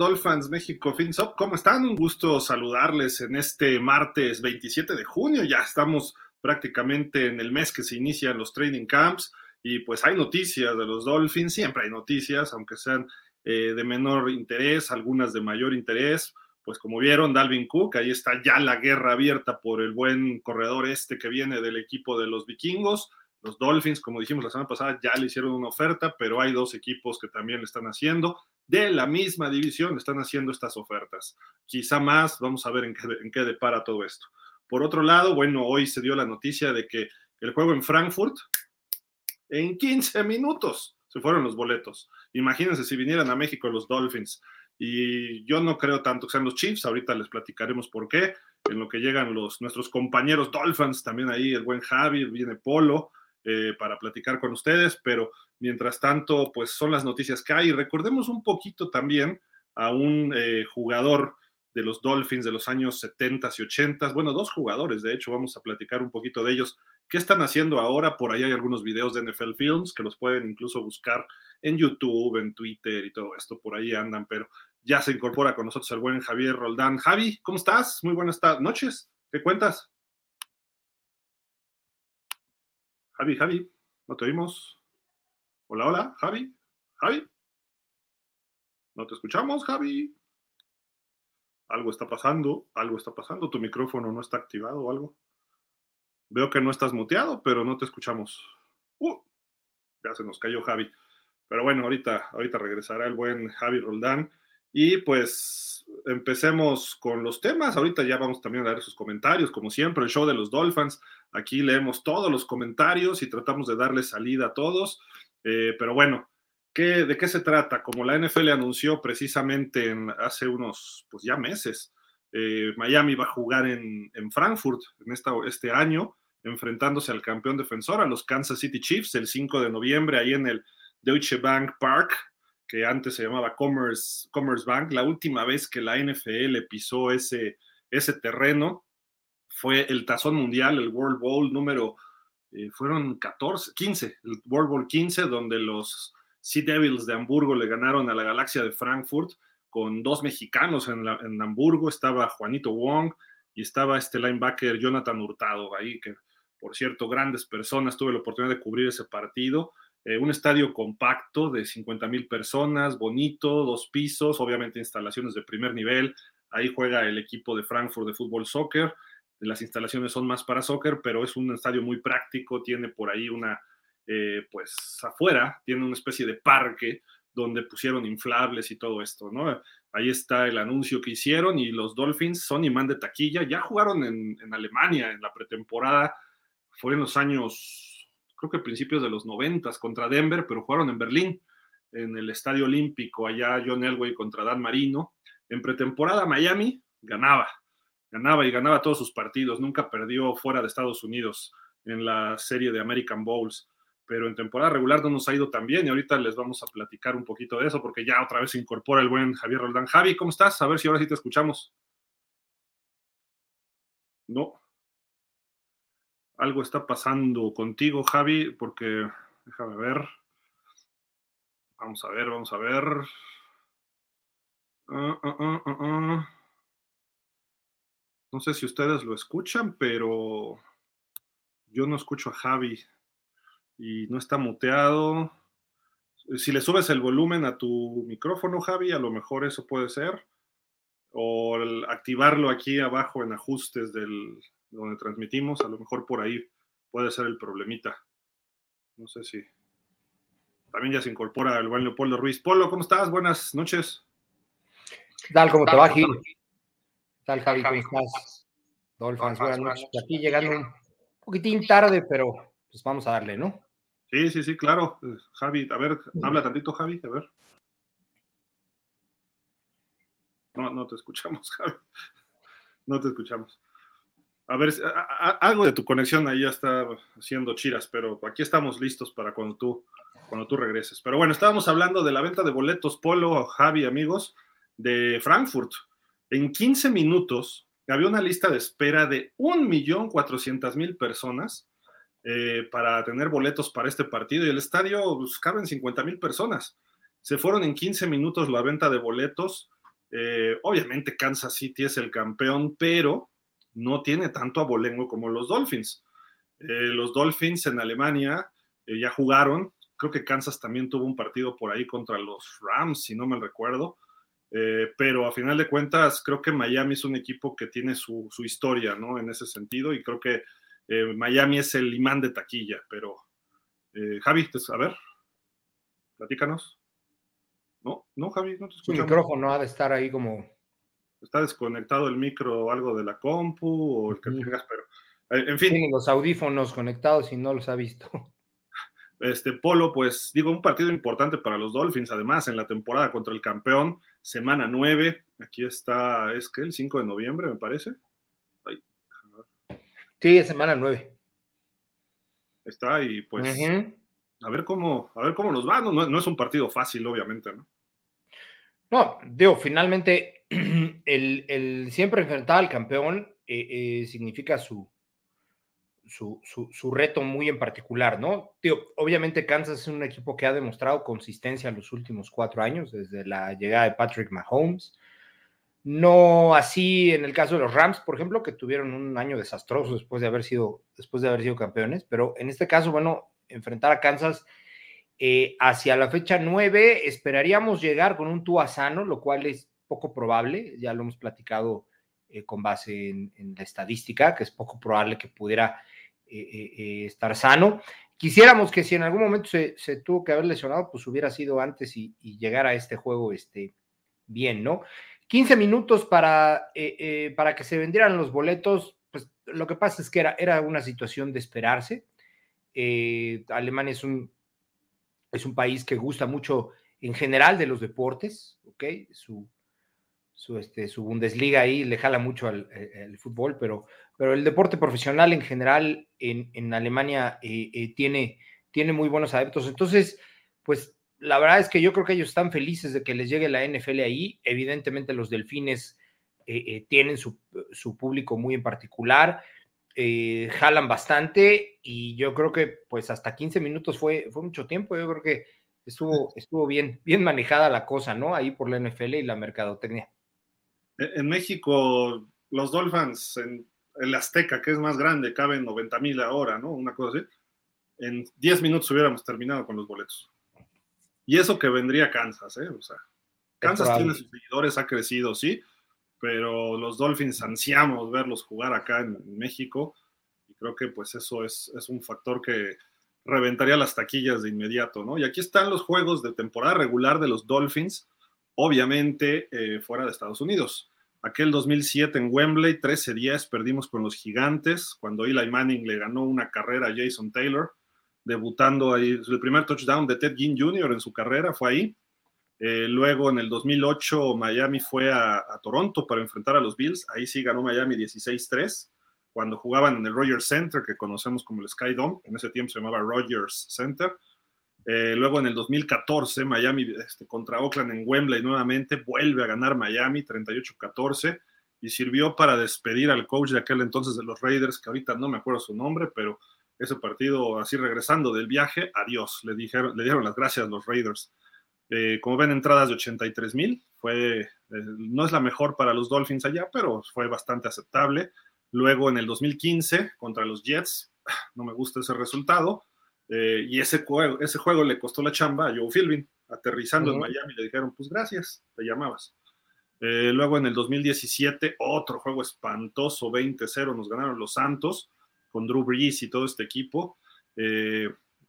Dolphins México FinSop? ¿Cómo están? Un gusto saludarles en este martes 27 de junio. Ya estamos prácticamente en el mes que se inician los training camps y pues hay noticias de los Dolphins, siempre hay noticias, aunque sean eh, de menor interés, algunas de mayor interés. Pues como vieron, Dalvin Cook, ahí está ya la guerra abierta por el buen corredor este que viene del equipo de los vikingos. Los Dolphins, como dijimos la semana pasada, ya le hicieron una oferta, pero hay dos equipos que también le están haciendo. De la misma división están haciendo estas ofertas. Quizá más, vamos a ver en qué, depara todo esto. Por otro lado, bueno, hoy se dio la noticia de que el juego en Frankfurt, en 15 minutos se fueron los boletos. Imagínense si vinieran a México los Dolphins. Y yo no creo tanto que sean los Chiefs, ahorita les platicaremos por qué. En lo que llegan los, nuestros compañeros Dolphins, también ahí el buen Javi, viene Polo, eh, para platicar con ustedes, pero mientras tanto, pues son las noticias que hay. Recordemos un poquito también a un eh, jugador de los Dolphins de los años 70 y 80, bueno, dos jugadores, de hecho, vamos a platicar un poquito de ellos. ¿Qué están haciendo ahora? Por ahí hay algunos videos de NFL Films que los pueden incluso buscar en YouTube, en Twitter y todo esto, por ahí andan, pero ya se incorpora con nosotros el buen Javier Roldán. Javi, ¿cómo estás? Muy buenas noches. ¿Qué cuentas? Javi, Javi, no te oímos. Hola, hola, Javi, Javi. No te escuchamos, Javi. Algo está pasando, algo está pasando. Tu micrófono no está activado o algo. Veo que no estás muteado, pero no te escuchamos. Uh, ya se nos cayó Javi. Pero bueno, ahorita, ahorita regresará el buen Javi Roldán. Y pues empecemos con los temas. Ahorita ya vamos también a dar sus comentarios, como siempre, el show de los Dolphins. Aquí leemos todos los comentarios y tratamos de darle salida a todos. Eh, pero bueno, ¿qué, ¿de qué se trata? Como la NFL anunció precisamente en, hace unos, pues ya meses, eh, Miami va a jugar en, en Frankfurt en esta, este año, enfrentándose al campeón defensor, a los Kansas City Chiefs, el 5 de noviembre, ahí en el Deutsche Bank Park, que antes se llamaba Commerce, Commerce Bank. La última vez que la NFL pisó ese, ese terreno fue el Tazón Mundial, el World Bowl número, eh, fueron 14, 15, el World Bowl 15, donde los Sea Devils de Hamburgo le ganaron a la Galaxia de Frankfurt con dos mexicanos en, en Hamburgo, estaba Juanito Wong y estaba este linebacker Jonathan Hurtado ahí, que por cierto, grandes personas, tuve la oportunidad de cubrir ese partido. Eh, un estadio compacto de 50 mil personas, bonito, dos pisos, obviamente instalaciones de primer nivel. Ahí juega el equipo de Frankfurt de fútbol soccer las instalaciones son más para soccer, pero es un estadio muy práctico, tiene por ahí una, eh, pues afuera, tiene una especie de parque donde pusieron inflables y todo esto, ¿no? Ahí está el anuncio que hicieron y los Dolphins son imán de taquilla, ya jugaron en, en Alemania en la pretemporada, fue en los años, creo que principios de los noventas contra Denver, pero jugaron en Berlín, en el Estadio Olímpico, allá John Elway contra Dan Marino. En pretemporada Miami ganaba, ganaba y ganaba todos sus partidos, nunca perdió fuera de Estados Unidos en la serie de American Bowls, pero en temporada regular no nos ha ido tan bien y ahorita les vamos a platicar un poquito de eso porque ya otra vez se incorpora el buen Javier Roldán. Javi, ¿cómo estás? A ver si ahora sí te escuchamos. No. Algo está pasando contigo, Javi, porque déjame ver. Vamos a ver, vamos a ver. Uh, uh, uh, no sé si ustedes lo escuchan, pero yo no escucho a Javi y no está muteado. Si le subes el volumen a tu micrófono, Javi, a lo mejor eso puede ser. O activarlo aquí abajo en ajustes del donde transmitimos, a lo mejor por ahí puede ser el problemita. No sé si. También ya se incorpora el buen Leopoldo Ruiz. Polo, ¿cómo estás? Buenas noches. ¿Qué tal? ¿Cómo te va, Gil? Tal, Javi? ¿Cómo estás? Dolphins, buenas noches. Aquí llegando un poquitín tarde, pero pues vamos a darle, ¿no? Sí, sí, sí, claro. Javi, a ver, habla tantito, Javi, a ver. No, no te escuchamos, Javi. No te escuchamos. A ver, algo de tu conexión ahí ya está haciendo chiras, pero aquí estamos listos para cuando tú, cuando tú regreses. Pero bueno, estábamos hablando de la venta de boletos Polo, Javi, amigos, de Frankfurt en 15 minutos había una lista de espera de 1.400.000 personas eh, para tener boletos para este partido y el estadio pues, caben 50.000 personas. Se fueron en 15 minutos la venta de boletos. Eh, obviamente Kansas City es el campeón, pero no tiene tanto abolengo como los Dolphins. Eh, los Dolphins en Alemania ya jugaron. Creo que Kansas también tuvo un partido por ahí contra los Rams, si no me recuerdo. Pero a final de cuentas, creo que Miami es un equipo que tiene su, su historia, ¿no? En ese sentido, y creo que Miami es el imán de taquilla, pero Javi, pues, a ver, platícanos. No, no, Javi, no te escuchamos. El micrófono ha de estar ahí como. Está desconectado el micro o algo de la compu o el que tengas, pero. Eh, en fin. Tiene los audífonos conectados y no los ha visto. Este Polo, pues digo, un partido importante para los Dolphins, además, en la temporada contra el campeón, semana 9. Aquí está, es que el 5 de noviembre, me parece. Sí, es semana 9. Está y pues a ver cómo, a ver cómo nos va. No, es un partido fácil, obviamente, ¿no? No, digo, finalmente, el, siempre enfrentar al campeón eh, eh, significa su, su, reto muy en particular, ¿no? Obviamente Kansas es un equipo que ha demostrado consistencia en los últimos cuatro años, desde la llegada de Patrick Mahomes. No así en el caso de los Rams, por ejemplo, que tuvieron un año desastroso después de haber sido, después de haber sido campeones, pero en este caso, bueno, enfrentar a Kansas eh, hacia la fecha 9. Esperaríamos llegar con un Tua sano, lo cual es poco probable, ya lo hemos platicado eh, con base en, la estadística, que es poco probable que pudiera eh, estar sano. Quisiéramos que si en algún momento se, tuvo que haber lesionado, pues hubiera sido antes y, llegar a este juego este, bien, ¿no? 15 minutos para, para que se vendieran los boletos, pues lo que pasa es que era, era una situación de esperarse. Eh, Alemania es un, es un país que gusta mucho en general de los deportes, ¿ok? Su, su, este, su Bundesliga ahí le jala mucho al, eh, fútbol, pero, pero el deporte profesional en general en, en Alemania eh, tiene, tiene muy buenos adeptos. Entonces, pues la verdad es que yo creo que ellos están felices de que les llegue la NFL ahí. Evidentemente los delfines tienen su, su, público muy en particular. Eh, jalan bastante y yo creo que pues hasta 15 minutos fue, fue mucho tiempo, yo creo que estuvo, estuvo bien, bien manejada la cosa, ¿no? Ahí por la NFL y la mercadotecnia. E, en México, los Dolphins en el Azteca, que es más grande, caben 90 mil ahora, ¿no? Una cosa así. En 10 minutos hubiéramos terminado con los boletos. Y eso que vendría Kansas, ¿eh? O sea, Kansas tiene sus seguidores, ha crecido, sí, pero los Dolphins ansiamos verlos jugar acá en, México y creo que pues eso es, es, un factor que reventaría las taquillas de inmediato, ¿no? Y aquí están los juegos de temporada regular de los Dolphins, obviamente eh, fuera de Estados Unidos. Aquel 2007 en Wembley, 13-10, perdimos con los Gigantes, cuando Eli Manning le ganó una carrera a Jason Taylor, debutando ahí, el primer touchdown de Ted Ginn Jr. en su carrera fue ahí, eh, luego en el 2008 Miami fue a, Toronto para enfrentar a los Bills. Ahí sí ganó Miami 16-3 cuando jugaban en el Rogers Center, que conocemos como el Sky Dome. En ese tiempo se llamaba Rogers Center. Eh, luego en el 2014 Miami este, contra Oakland en Wembley nuevamente vuelve a ganar Miami 38-14 y sirvió para despedir al coach de aquel entonces de los Raiders, que ahorita no me acuerdo su nombre, pero ese partido así regresando del viaje, adiós, le, dijeron, le dieron las gracias a los Raiders. Eh, como ven, entradas de 83 mil. Eh, no es la mejor para los Dolphins allá, pero fue bastante aceptable. Luego en el 2015 contra los Jets, no me gusta ese resultado. Eh, y ese juego, ese juego le costó la chamba a Joe Philbin. Aterrizando en Miami le dijeron, pues gracias, te llamabas. luego en el 2017, otro juego espantoso, 20-0, nos ganaron los Santos con Drew Brees y todo este equipo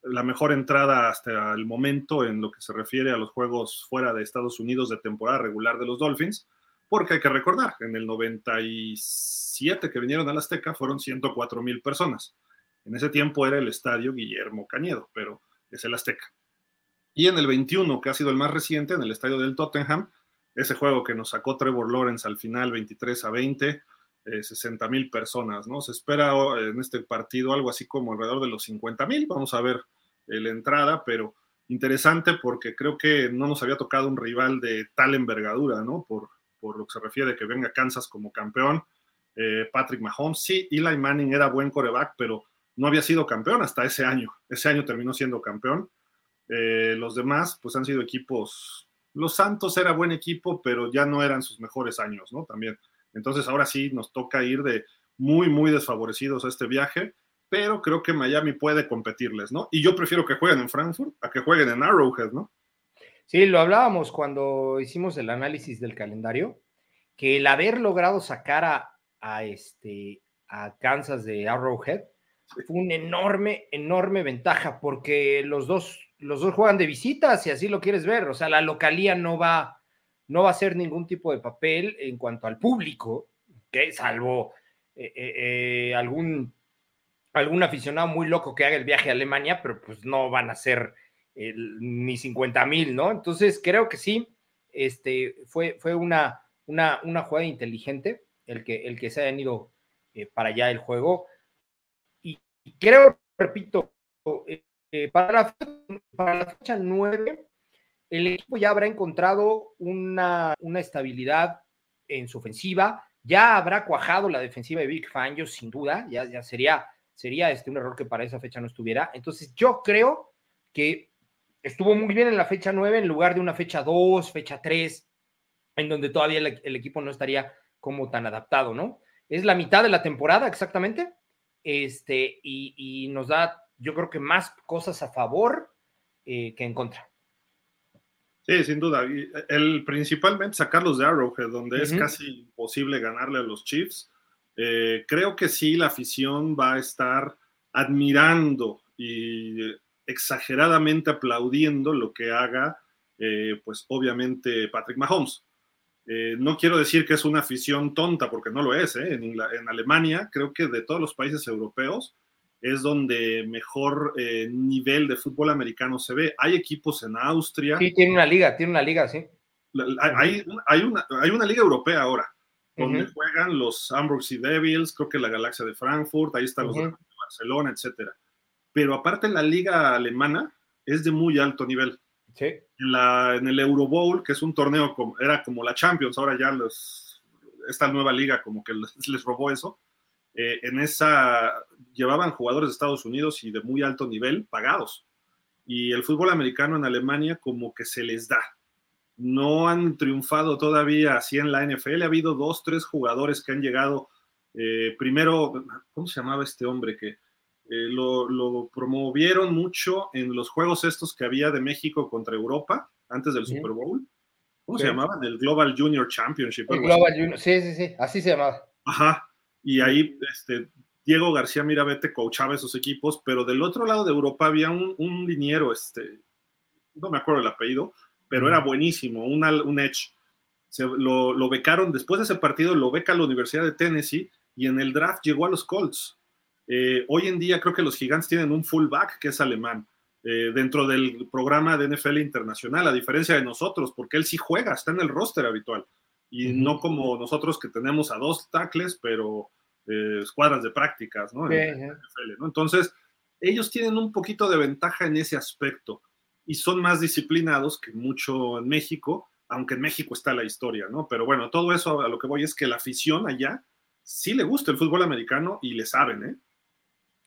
la mejor entrada hasta el momento en lo que se refiere a los juegos fuera de Estados Unidos de temporada regular de los Dolphins, porque hay que recordar, en el 97 que vinieron al Azteca fueron 104 mil personas. En ese tiempo era el estadio Guillermo Cañedo, pero es el Azteca. Y en el 21, que ha sido el más reciente, en el estadio del Tottenham, ese juego que nos sacó Trevor Lawrence al final 23 a 20, 60 eh, mil personas, ¿no? Se espera oh, en este partido algo así como alrededor de los 50 mil, vamos a ver eh, la entrada, pero interesante porque creo que no nos había tocado un rival de tal envergadura, ¿no? Por, por lo que se refiere a que venga Kansas como campeón. Eh, Patrick Mahomes, sí, Eli Manning era buen coreback, pero no había sido campeón hasta ese año. Ese año terminó siendo campeón. Eh, los demás, pues han sido equipos. Los Santos era buen equipo, pero ya no eran sus mejores años, ¿no? También. Entonces ahora sí nos toca ir de muy, muy desfavorecidos a este viaje, pero creo que Miami puede competirles, ¿no? Y yo prefiero que jueguen en Frankfurt a que jueguen en Arrowhead, ¿no? Sí, lo hablábamos cuando hicimos el análisis del calendario, que el haber logrado sacar a, a este, a Kansas de Arrowhead fue una enorme, enorme ventaja, porque los dos, los dos juegan de visita, si así lo quieres ver. O sea, la localía no va, no va a ser ningún tipo de papel en cuanto al público, que salvo eh, eh, eh, algún, algún aficionado muy loco que haga el viaje a Alemania, pero pues no van a ser ni 50 mil, ¿no? Entonces creo que sí, este, fue, fue una, una, una jugada inteligente el que, el que se hayan ido para allá el juego. Creo, repito, para, la, para la fecha 9, el equipo ya habrá encontrado una, una estabilidad en su ofensiva, ya habrá cuajado la defensiva de Big Fangio, sin duda, ya, ya sería, sería este un error que para esa fecha no estuviera. Entonces, yo creo que estuvo muy bien en la fecha 9 en lugar de una fecha 2, fecha 3, en donde todavía el, equipo no estaría como tan adaptado, ¿no? Es la mitad de la temporada exactamente, este, y, nos da, yo creo que más cosas a favor eh, que en contra. Sí, sin duda. El principalmente sacarlos de Arrowhead, donde es casi imposible ganarle a los Chiefs. Eh, creo que sí, la afición va a estar admirando y exageradamente aplaudiendo lo que haga, eh, pues obviamente Patrick Mahomes. Eh, no quiero decir que es una afición tonta, porque no lo es. En, en Alemania, creo que de todos los países europeos, es donde mejor eh, nivel de fútbol americano se ve. Hay equipos en Austria. Sí, tiene una liga, tiene una liga, sí. Hay, hay, una, hay una liga europea ahora, donde juegan los Ambrose Devils, creo que la Galaxia de Frankfurt, ahí están los de Barcelona, etcétera. Pero aparte la liga alemana es de muy alto nivel. Sí. En, la, en el Euro Bowl, que es un torneo, como, era como la Champions, ahora ya los, esta nueva liga como que les, les robó eso eh, en esa llevaban jugadores de Estados Unidos y de muy alto nivel pagados. Y el fútbol americano en Alemania como que se les da. No han triunfado todavía así en la NFL. Ha habido dos, tres jugadores que han llegado. Eh, primero, ¿cómo se llamaba este hombre que eh, lo, promovieron mucho en los juegos estos que había de México contra Europa antes del Super Bowl? ¿Cómo se llamaba? Del Global Junior Championship. Global Junior, sí, sí, sí, así se llamaba. Ajá, y ahí este, Diego García Mirabete coachaba esos equipos, pero del otro lado de Europa había un, un liniero, este, no me acuerdo el apellido, pero era buenísimo, un Edge. Se, lo, lo, becaron, después de ese partido lo beca la Universidad de Tennessee y en el draft llegó a los Colts. Eh, hoy en día creo que los gigantes tienen un fullback que es alemán eh, dentro del programa de NFL internacional, a diferencia de nosotros, porque él sí juega, está en el roster habitual y no como nosotros que tenemos a dos tackles, pero eh, escuadras de prácticas, ¿no? Entonces, ellos tienen un poquito de ventaja en ese aspecto y son más disciplinados que mucho en México, aunque en México está la historia, ¿no? Pero bueno, todo eso a lo que voy es que la afición allá sí le gusta el fútbol americano y le saben, ¿eh?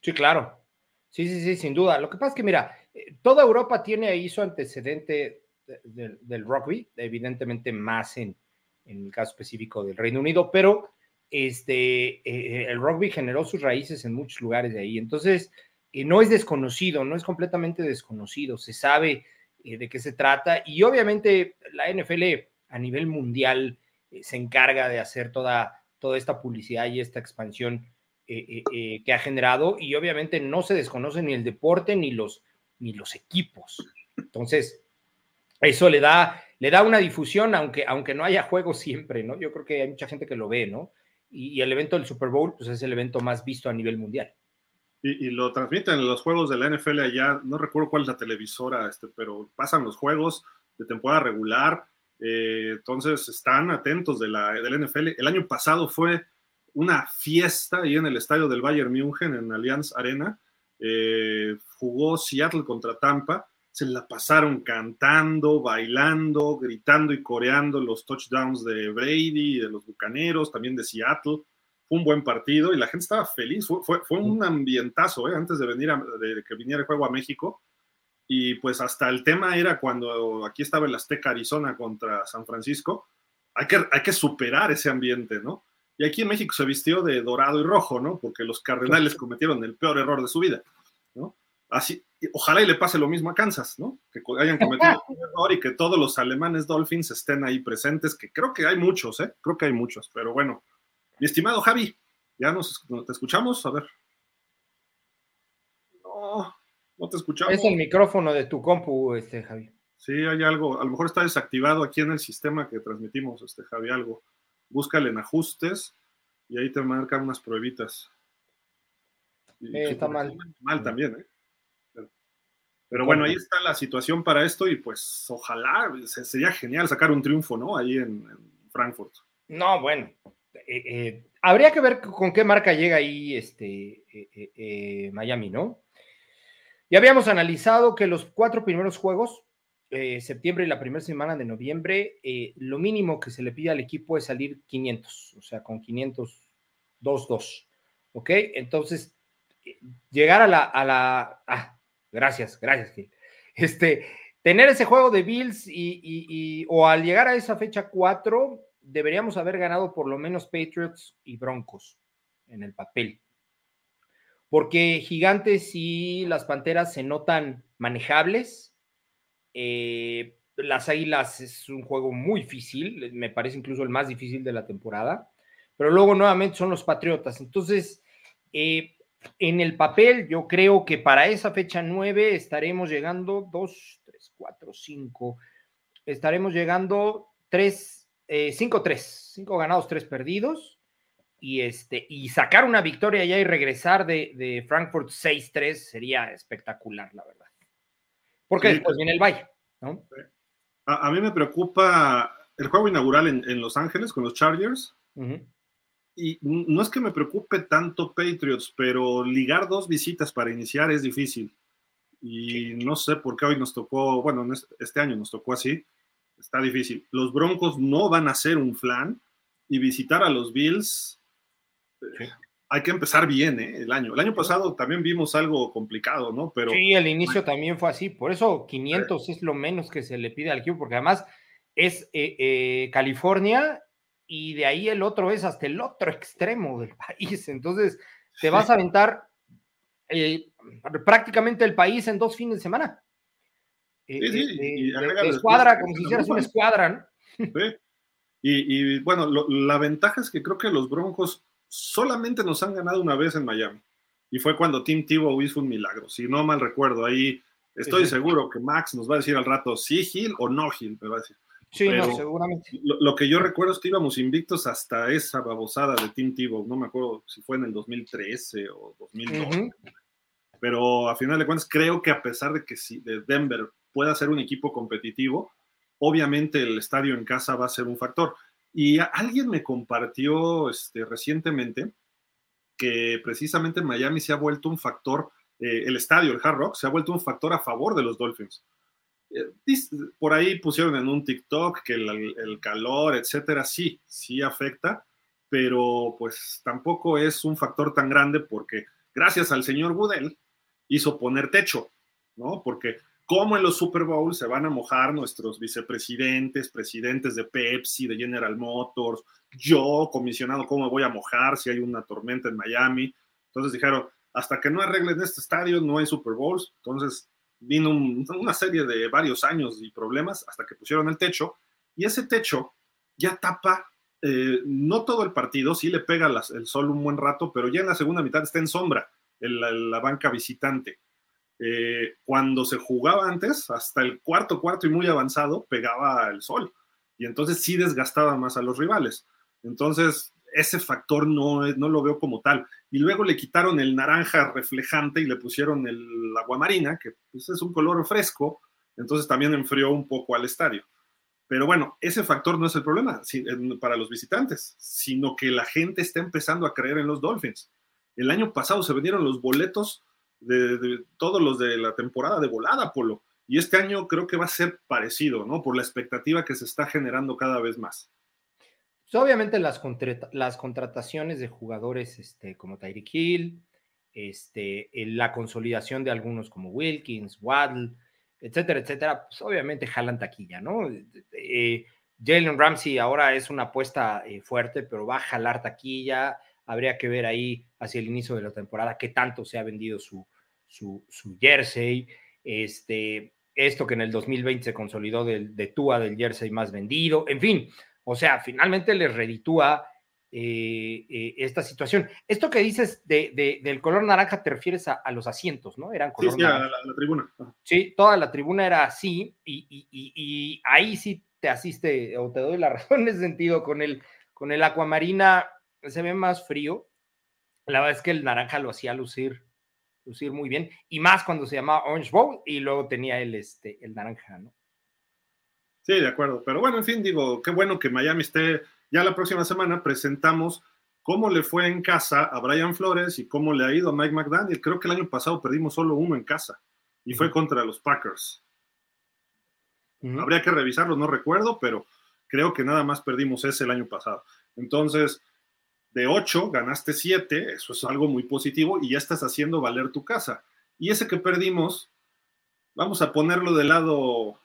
Sí, claro. Sí, sí, sí, sin duda. Lo que pasa es que, mira, eh, toda Europa tiene ahí su antecedente del rugby, evidentemente más en, en el caso específico del Reino Unido, pero este, eh, el rugby generó sus raíces en muchos lugares de ahí. Entonces, eh, no es desconocido, no es completamente desconocido, se sabe eh, de qué se trata y obviamente la NFL a nivel mundial se encarga de hacer toda, toda esta publicidad y esta expansión que ha generado y obviamente no se desconoce ni el deporte ni los, ni los equipos. Entonces, eso le da le da una difusión, aunque, aunque no haya juego siempre, ¿no? Yo creo que hay mucha gente que lo ve, ¿no? Y, el evento del Super Bowl, pues es el evento más visto a nivel mundial. Y, lo transmiten en los juegos de la NFL allá, no recuerdo cuál es la televisora, este, pero pasan los juegos de temporada regular, eh, entonces están atentos de la, del NFL. El año pasado fue una fiesta ahí en el estadio del Bayern München, en Allianz Arena. Eh, jugó Seattle contra Tampa se la pasaron cantando, bailando, gritando y coreando los touchdowns de Brady, de los Bucaneros, también de Seattle. Fue un buen partido y la gente estaba feliz. Fue, fue, un ambientazo ¿eh? antes de, venir de que viniera el juego a México. y pues hasta el tema era cuando aquí estaba el Azteca Arizona contra San Francisco, hay que, hay que superar ese ambiente, ¿no? Y aquí en México se vistió de dorado y rojo, ¿no? Porque los Cardenales cometieron el peor error de su vida, ¿no? Así, ojalá y le pase lo mismo a Kansas, ¿no? Que hayan cometido un error y que todos los alemanes Dolphins estén ahí presentes, que creo que hay muchos, ¿eh? Creo que hay muchos, pero bueno. Mi estimado Javi, ya nos te escuchamos, a ver. No, no te escuchamos. Es el micrófono de tu compu, este, Javi. Sí, hay algo, a lo mejor está desactivado aquí en el sistema que transmitimos, este, Javi, algo. Búscale en ajustes y ahí te marcan unas pruebitas. Eh, está mal. Mal también, ¿eh? Pero bueno, ahí está la situación para esto y pues ojalá sería genial sacar un triunfo, ¿no? Ahí en, Frankfurt. No, bueno, eh, eh, habría que ver con qué marca llega ahí este eh, Miami, ¿no? Ya habíamos analizado que los cuatro primeros juegos, septiembre y la primera semana de noviembre, lo mínimo que se le pide al equipo es salir 500, o sea, con 500, 2-2, ¿ok? Entonces, llegar a la, a la, ah, Gracias, gracias, Gil. Este, tener ese juego de Bills y, o al llegar a esa fecha 4, deberíamos haber ganado por lo menos Patriots y Broncos en el papel. Porque Gigantes y las Panteras se notan manejables. Eh, las Águilas es un juego muy difícil, me parece incluso el más difícil de la temporada. Pero luego nuevamente son los Patriotas. Entonces, eh, en el papel, yo creo que para esa fecha 9 estaremos llegando 2, 3, 4, 5. Estaremos llegando 3, 5, 3. 5 ganados, 3 perdidos. Y, este, y sacar una victoria ya y regresar de, Frankfurt 6-3 sería espectacular, la verdad. Porque después viene el Valle. ¿no? A, a, mí me preocupa el juego inaugural en, en Los Ángeles con los Chargers. Uh y no es que me preocupe tanto Patriots, pero ligar dos visitas para iniciar es difícil. Y no sé por qué hoy nos tocó, bueno, este año nos tocó así, está difícil. Los Broncos no van a ser un flan y visitar a los Bills, eh, hay que empezar bien ¿eh? el año. El año pasado también vimos algo complicado, ¿no? Pero, sí, el inicio también fue así, por eso 500 es lo menos que se le pide al equipo, porque además es eh, eh, California y de ahí el otro es hasta el otro extremo del país. Entonces, te vas a aventar eh, prácticamente el país en dos fines de semana. Sí, sí, escuadra, como si hicieras una escuadra. Y, bueno, la ventaja es que creo que los Broncos solamente nos han ganado una vez en Miami. Y fue cuando Tim Tebow hizo un milagro. Si no mal recuerdo, ahí estoy seguro que Max nos va a decir al rato sí Gil o no Gil, me va a decir. Sí, no, seguramente. Lo, que yo recuerdo es que íbamos invictos hasta esa babosada de Tim Tebow. No me acuerdo si fue en el 2013 o 2012. Pero a final de cuentas, creo que a pesar de que si de Denver pueda ser un equipo competitivo, obviamente el estadio en casa va a ser un factor. Y alguien me compartió este, recientemente que precisamente Miami se ha vuelto un factor, eh, el estadio, el Hard Rock, se ha vuelto un factor a favor de los Dolphins eh, por ahí pusieron en un TikTok que el, calor, etcétera, sí, sí afecta, pero pues tampoco es un factor tan grande porque gracias al señor Goodell hizo poner techo, ¿no? Porque como en los Super Bowls se van a mojar nuestros vicepresidentes, presidentes de Pepsi, de General Motors, yo, comisionado, ¿cómo voy a mojar si hay una tormenta en Miami? Entonces dijeron, hasta que no arreglen este estadio no hay Super Bowls, entonces vino una serie de varios años y problemas hasta que pusieron el techo y ese techo ya tapa eh, no todo el partido, sí le pega el sol un buen rato, pero ya en la segunda mitad está en sombra la, banca visitante. Eh, cuando se jugaba antes, hasta el cuarto cuarto y muy avanzado, pegaba el sol y entonces sí desgastaba más a los rivales. Entonces, ese factor no, no lo veo como tal. Y luego le quitaron el naranja reflejante y le pusieron el aguamarina, que pues, es un color fresco, entonces también enfrió un poco al estadio. Pero bueno, ese factor no es el problema para los visitantes, sino que la gente está empezando a creer en los Dolphins. El año pasado se vendieron los boletos de, todos los de la temporada de volada, Polo. Y este año creo que va a ser parecido, ¿no? Por la expectativa que se está generando cada vez más. Pues, obviamente las, las contrataciones de jugadores este, como Tyreek Hill, este, la consolidación de algunos como Wilkins, Waddle, etcétera, etcétera, pues obviamente jalan taquilla, ¿no? Eh, Jalen Ramsey ahora es una apuesta eh, fuerte, pero va a jalar taquilla. Habría que ver ahí hacia el inicio de la temporada qué tanto se ha vendido su, su, su jersey. Este, esto que en el 2020 se consolidó del, de Tua del jersey más vendido. En fin, o sea, finalmente les reditúa eh, eh, esta situación. Esto que dices de, del color naranja te refieres a, los asientos, ¿no? Eran color sí, sí, a la, tribuna. Sí, toda la tribuna era así y, y, ahí sí te asiste o te doy la razón en ese sentido con el, con el acuamarina se ve más frío. La verdad es que el naranja lo hacía lucir, lucir muy bien y más cuando se llamaba Orange Bowl y luego tenía el, este, el naranja, ¿no? Sí, de acuerdo. Pero bueno, en fin, digo, qué bueno que Miami esté. Ya la próxima semana presentamos cómo le fue en casa a Brian Flores y cómo le ha ido a Mike McDaniel. Creo que el año pasado perdimos solo uno en casa y fue contra los Packers. Habría que revisarlo, no recuerdo, pero creo que nada más perdimos ese el año pasado. Entonces, de ocho ganaste siete, eso es algo muy positivo y ya estás haciendo valer tu casa. Y ese que perdimos, vamos a ponerlo de lado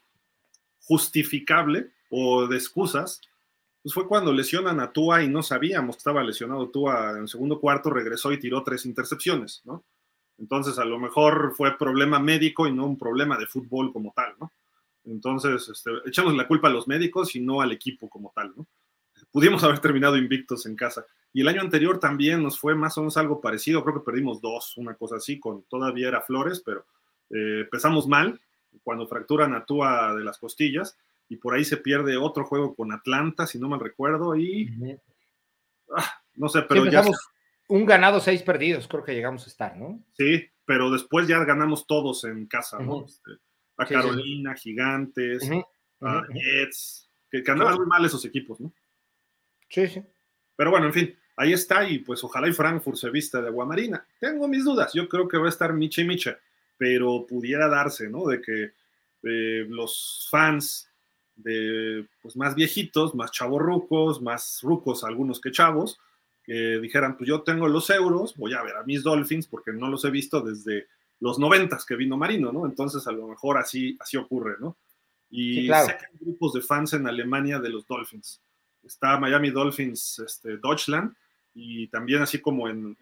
justificable o de excusas, pues fue cuando lesionan a Tua y no sabíamos que estaba lesionado Tua en el segundo cuarto, regresó y tiró tres intercepciones, ¿no? Entonces a lo mejor fue problema médico y no un problema de fútbol como tal, ¿no? Entonces este, echamos la culpa a los médicos y no al equipo como tal, ¿no? Pudimos haber terminado invictos en casa. Y el año anterior también nos fue más o menos algo parecido, creo que perdimos dos, una cosa así, con todavía era Flores, pero eh, empezamos mal, cuando fracturan a Tua de las costillas y por ahí se pierde otro juego con Atlanta, si no mal recuerdo, y ah, no sé, pero ya... Un ganado, seis perdidos, creo que llegamos a estar, ¿no? Sí, pero después ya ganamos todos en casa, ¿no? Este, a Carolina, Gigantes, a Jets, que, que andaban muy mal esos equipos, ¿no? Sí, sí. Pero bueno, en fin, ahí está y pues ojalá y Frankfurt se vista de Marina. Tengo mis dudas, yo creo que va a estar Miche Miche pero pudiera darse, ¿no? De que eh, los fans de pues, más viejitos, más chavorrucos, más rucos algunos que chavos, que dijeran, pues yo tengo los euros, voy a ver a mis Dolphins porque no los he visto desde los noventas que vino Marino, ¿no? Entonces a lo mejor así, así ocurre, ¿no? Y sé que hay grupos de fans en Alemania de los Dolphins. Está Miami Dolphins este, Deutschland, y también así como en,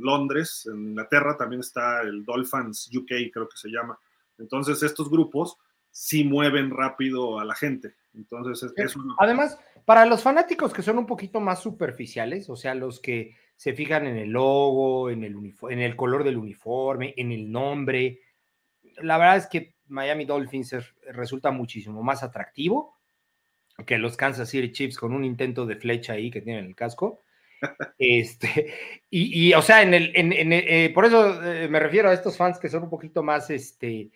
Londres, en Inglaterra, también está el Dolphins UK, creo que se llama. Entonces estos grupos sí mueven rápido a la gente. Entonces es, Además, para los fanáticos que son un poquito más superficiales, o sea, los que se fijan en el logo, en el, en el color del uniforme, en el nombre, la verdad es que Miami Dolphins resulta muchísimo más atractivo que los Kansas City Chiefs con un intento de flecha ahí que tienen el casco. Este, y, o sea, en el, en, eh, por eso eh, me refiero a estos fans que son un poquito más este,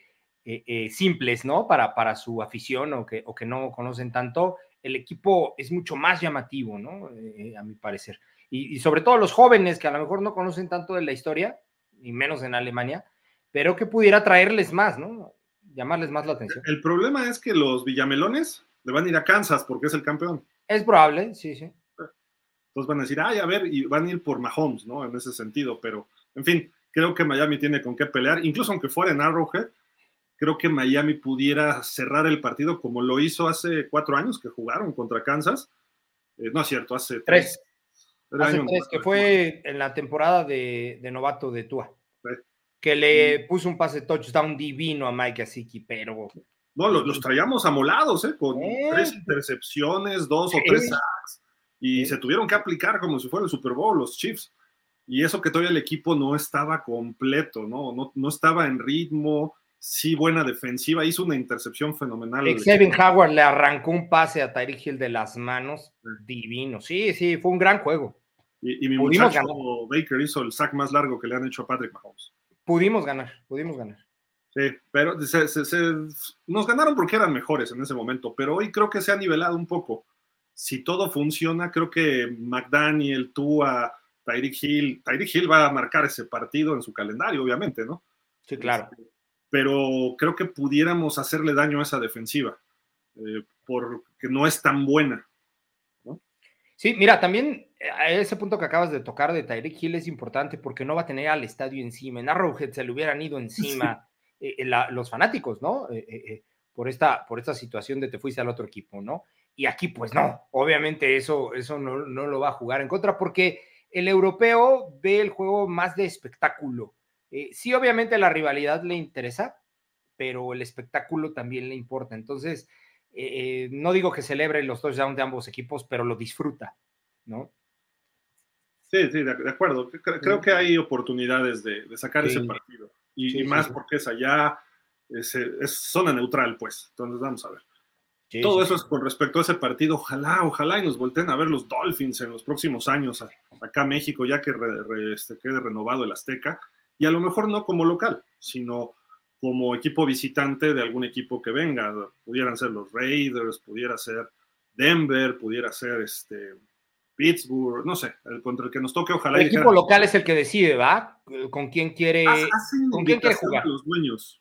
eh, simples, ¿no? Para, para su afición o que, o que no conocen tanto. El equipo es mucho más llamativo, ¿no? a mi parecer. Y, sobre todo los jóvenes que a lo mejor no conocen tanto de la historia, ni menos en Alemania, pero que pudiera traerles más, ¿no? Llamarles más la atención. El problema es que los villamelones le van a ir a Kansas porque es el campeón. Es probable, sí, sí van a decir, ay, a ver, y van a ir por Mahomes, ¿no? En ese sentido, pero, en fin, creo que Miami tiene con qué pelear, incluso aunque fuera en Arrowhead, creo que Miami pudiera cerrar el partido como lo hizo hace cuatro años que jugaron contra Kansas. Eh, no es cierto, hace tres. hace tres, que fue en la temporada de, novato de Tua. Que le puso un pase touchdown divino a Mike Asiki, pero. No, los, traíamos amolados, ¿eh? Con eh. tres intercepciones, dos o tres sacks y se tuvieron que aplicar como si fuera el Super Bowl los Chiefs. Y eso que todavía el equipo no estaba completo, ¿no? No, no estaba en ritmo, sí buena defensiva, hizo una intercepción fenomenal. Kevin Howard le arrancó un pase a Tyreek Hill de las manos, divino. Sí, sí, fue un gran juego. Y, mi muchacho Baker hizo el sack más largo que le han hecho a Patrick Mahomes. Pudimos ganar, pudimos ganar. Sí, pero nos ganaron porque eran mejores en ese momento, pero hoy creo que se ha nivelado un poco si todo funciona, creo que McDaniel, Tua, Tyreek Hill, Tyreek Hill va a marcar ese partido en su calendario, obviamente, ¿no? Sí, claro. Este, pero creo que pudiéramos hacerle daño a esa defensiva, eh, porque no es tan buena. ¿no? Sí, mira, también a ese punto que acabas de tocar de Tyreek Hill es importante porque no va a tener al estadio encima. En Arrowhead se le hubieran ido encima los fanáticos, ¿no? por, esta, por esta situación de te fuiste al otro equipo, ¿no? Y aquí, pues no, obviamente eso, eso no, no lo va a jugar en contra porque el europeo ve el juego más de espectáculo. sí, obviamente la rivalidad le interesa, pero el espectáculo también le importa. Entonces, no digo que celebre los touchdowns de ambos equipos, pero lo disfruta, ¿no? Sí, sí, de, acuerdo. Creo, que hay oportunidades de, sacar ese partido. Y, más porque es allá, es, zona neutral, pues. Entonces, vamos a ver. Todo eso es con respecto a ese partido. Ojalá, ojalá y nos volteen a ver los Dolphins en los próximos años acá México, ya que este, quede renovado el Azteca. Y a lo mejor no como local, sino como equipo visitante de algún equipo que venga. Pudieran ser los Raiders, pudiera ser Denver, pudiera ser este, Pittsburgh, no sé, el contra el que nos toque, ojalá. El equipo local es el que decide, ¿va? ¿Con quién quiere, ¿con quién quiere jugar? Los dueños.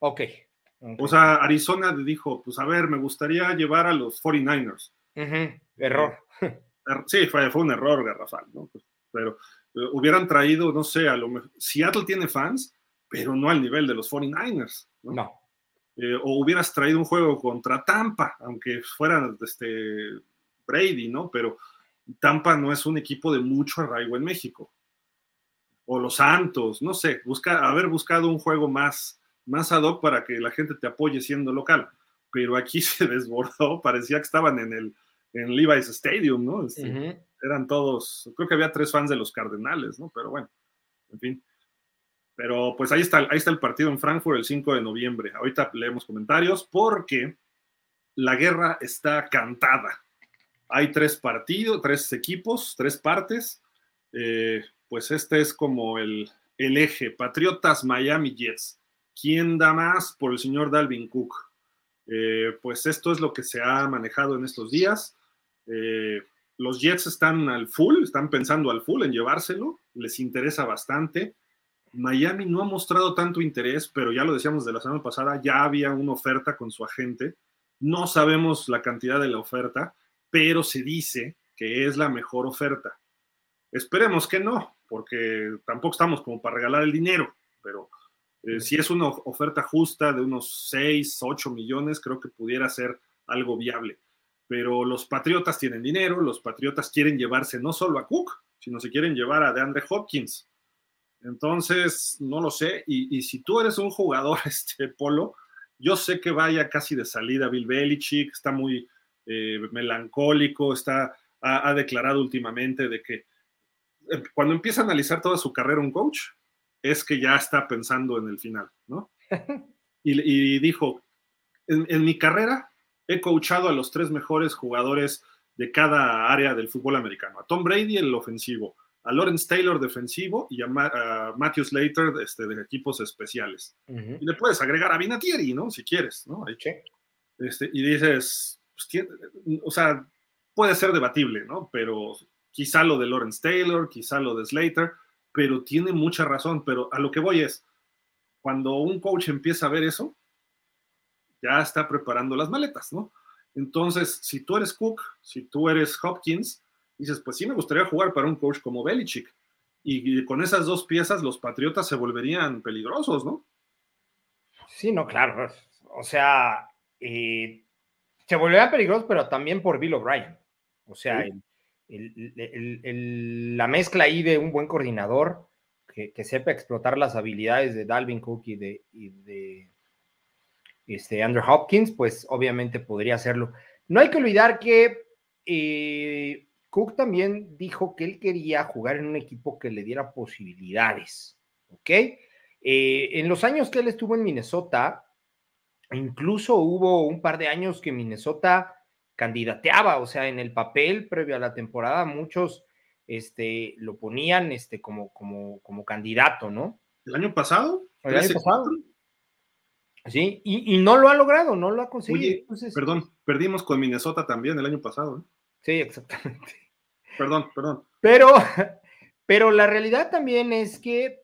ok. O sea, Arizona dijo, pues a ver, me gustaría llevar a los 49ers. Error. Er, sí, fue, fue un error garrafal, ¿no? Pues, pero eh, hubieran traído, no sé, a lo mejor, Seattle tiene fans, pero no al nivel de los 49ers. No. no. Eh, o hubieras traído un juego contra Tampa, aunque fuera este, Brady, ¿no? Pero Tampa no es un equipo de mucho arraigo en México. O los Santos, no sé, busca, haber buscado un juego más, más ad hoc para que la gente te apoye siendo local. Pero aquí se desbordó, parecía que estaban en el en Levi's Stadium, ¿no? Este, eran todos, creo que había tres fans de los Cardenales, ¿no? Pero bueno, en fin. Pero pues ahí está, ahí está el partido en Frankfurt el 5 de noviembre. Ahorita leemos comentarios porque la guerra está cantada. Hay tres partidos, tres equipos, tres partes. Eh, pues este es como el, eje. Patriotas Miami Jets. ¿Quién da más por el señor Dalvin Cook? Eh, pues esto es lo que se ha manejado en estos días. Eh, los Jets están al full, están pensando al full en llevárselo, les interesa bastante. Miami no ha mostrado tanto interés, pero ya lo decíamos de la semana pasada, ya había una oferta con su agente. No sabemos la cantidad de la oferta pero se dice que es la mejor oferta. Esperemos que no, porque tampoco estamos como para regalar el dinero, pero eh, si es una oferta justa de unos 6, 8 millones, creo que pudiera ser algo viable. Pero los Patriotas tienen dinero, los Patriotas quieren llevarse no solo a Cook, sino se quieren llevar a DeAndre Hopkins. Entonces, no lo sé. Y, y si tú eres un jugador, este Polo, yo sé que vaya casi de salida Bill Belichick, está muy, eh, melancólico, está, ha, declarado últimamente de que eh, cuando empieza a analizar toda su carrera un coach, es que ya está pensando en el final, ¿no? Y, dijo, en, mi carrera he coachado a los tres mejores jugadores de cada área del fútbol americano, a Tom Brady el ofensivo, a Lawrence Taylor defensivo y a, Matthew Slater este, de equipos especiales. Y le puedes agregar a Vinatieri, ¿no? Si quieres, ¿no? Este, y dices, pues, o sea, puede ser debatible, ¿no? Pero quizá lo de Lawrence Taylor, quizá lo de Slater, pero tiene mucha razón. Pero a lo que voy es, cuando un coach empieza a ver eso, ya está preparando las maletas, ¿no? Entonces, si tú eres Cook, si tú eres Hopkins, dices, pues sí me gustaría jugar para un coach como Belichick. Y, con esas dos piezas los Patriotas se volverían peligrosos, ¿no? Sí, no, claro. O sea, eh, se volverá peligroso, pero también por Bill O'Brien. O sea, la mezcla ahí de un buen coordinador que, sepa explotar las habilidades de Dalvin Cook y de, este, Andrew Hopkins, pues obviamente podría hacerlo. No hay que olvidar que eh, Cook también dijo que él quería jugar en un equipo que le diera posibilidades. ¿Ok? Eh, en los años que él estuvo en Minnesota, Incluso hubo un par de años que Minnesota candidateaba, o sea, en el papel previo a la temporada, muchos este, lo ponían este, como, como, como candidato, ¿no? ¿El año pasado? El año pasado. Sí, y, no lo ha logrado, no lo ha conseguido. perdón, perdimos con Minnesota también el año pasado. ¿eh? Sí, exactamente. Perdón, perdón. Pero, pero la realidad también es que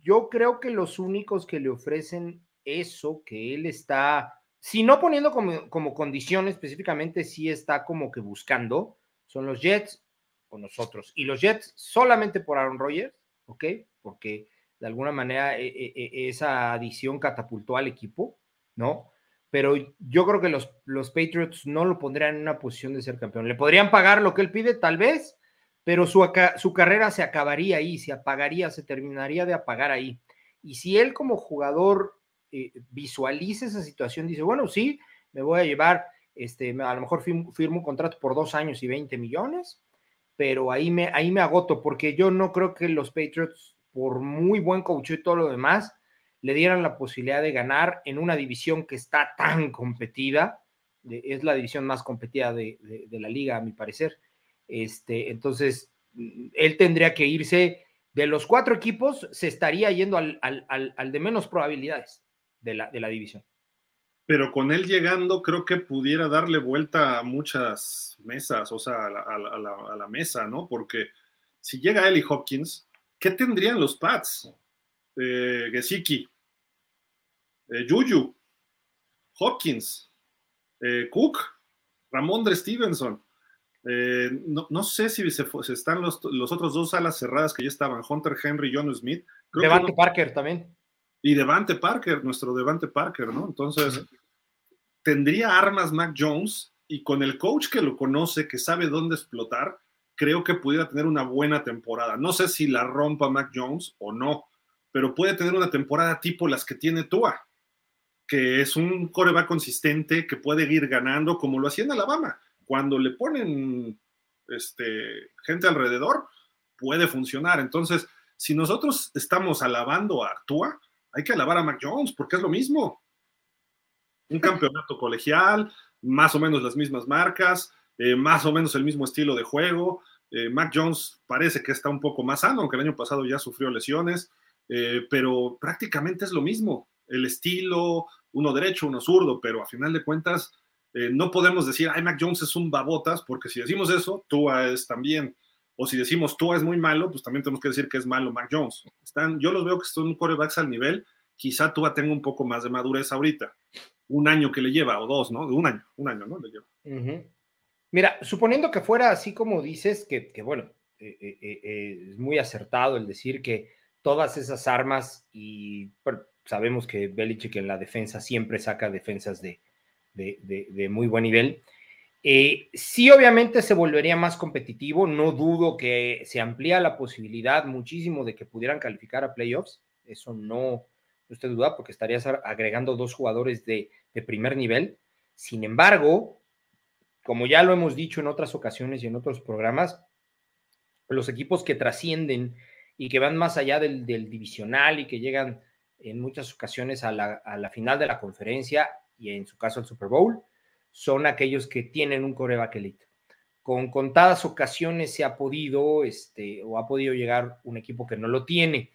yo creo que los únicos que le ofrecen eso que él está, si no poniendo como, como condición específicamente, sí está como que buscando, son los Jets o nosotros. Y los Jets solamente por Aaron Rodgers, ¿ok? Porque de alguna manera e, e, e, esa adición catapultó al equipo, ¿no? Pero yo creo que los, los Patriots no lo pondrían en una posición de ser campeón. Le podrían pagar lo que él pide, tal vez, pero su, su carrera se acabaría ahí, se apagaría, se terminaría de apagar ahí. Y si él como jugador eh, visualiza esa situación, dice, bueno, sí, me voy a llevar, este, a lo mejor firmo, un contrato por dos años y 20 millones, pero ahí me, ahí me agoto, porque yo no creo que los Patriots, por muy buen coach y todo lo demás, le dieran la posibilidad de ganar en una división que está tan competida, es la división más competida de, la liga, a mi parecer. Este, entonces, él tendría que irse de los cuatro equipos, se estaría yendo al, de menos probabilidades de la, de la división pero con él llegando creo que pudiera darle vuelta a muchas mesas, o sea, a la, mesa, ¿no? Porque si llega Eli Hopkins, ¿qué tendrían los Pats? Eh, Gesicki, eh, Juju, Hopkins, eh, Cook, Ramondre Stevenson. Eh, no, sé si se, están los, otros dos alas cerradas que ya estaban, Hunter Henry, John Smith. Devante Parker también. Y Devante Parker, nuestro Devante Parker, ¿no? Entonces, tendría armas Mac Jones y con el coach que lo conoce, que sabe dónde explotar, creo que pudiera tener una buena temporada. No sé si la rompa Mac Jones o no, pero puede tener una temporada tipo las que tiene Tua, que es un coreback consistente que puede ir ganando como lo hacía en Alabama. Cuando le ponen este, gente alrededor, puede funcionar. Entonces, si nosotros estamos alabando a Tua, hay que alabar a Mac Jones porque es lo mismo. Un campeonato colegial, más o menos las mismas marcas, eh, más o menos el mismo estilo de juego, eh, Mac Jones parece que está un poco más sano, aunque el año pasado ya sufrió lesiones, eh, pero prácticamente es lo mismo. El estilo, uno derecho, uno zurdo, pero a final de cuentas eh, no podemos decir, ay, Mac Jones es un babotas, porque si decimos eso, Tua es también. O si decimos Tua es muy malo, pues también tenemos que decir que es malo Mac Jones. Están, yo los veo que son corebacks al nivel. Quizá Tua tenga un poco más de madurez ahorita. Un año que le lleva, o dos, ¿no? Un año, un año, ¿no? Le lleva. Mira, suponiendo que fuera así como dices, que, bueno, eh, eh, eh, es muy acertado el decir que todas esas armas, y sabemos que Belichick en la defensa siempre saca defensas de, muy buen nivel. Sí, obviamente se volvería más competitivo, no dudo que se amplía la posibilidad muchísimo de que pudieran calificar a playoffs, eso no, usted duda, porque estarías agregando dos jugadores de primer nivel. Sin embargo, como ya lo hemos dicho en otras ocasiones y en otros programas, los equipos que trascienden y que van más allá del, divisional y que llegan en muchas ocasiones a la, final de la conferencia y en su caso al Super Bowl, son aquellos que tienen un coreback elite. Con contadas ocasiones se ha podido, este, o ha podido llegar un equipo que no lo tiene.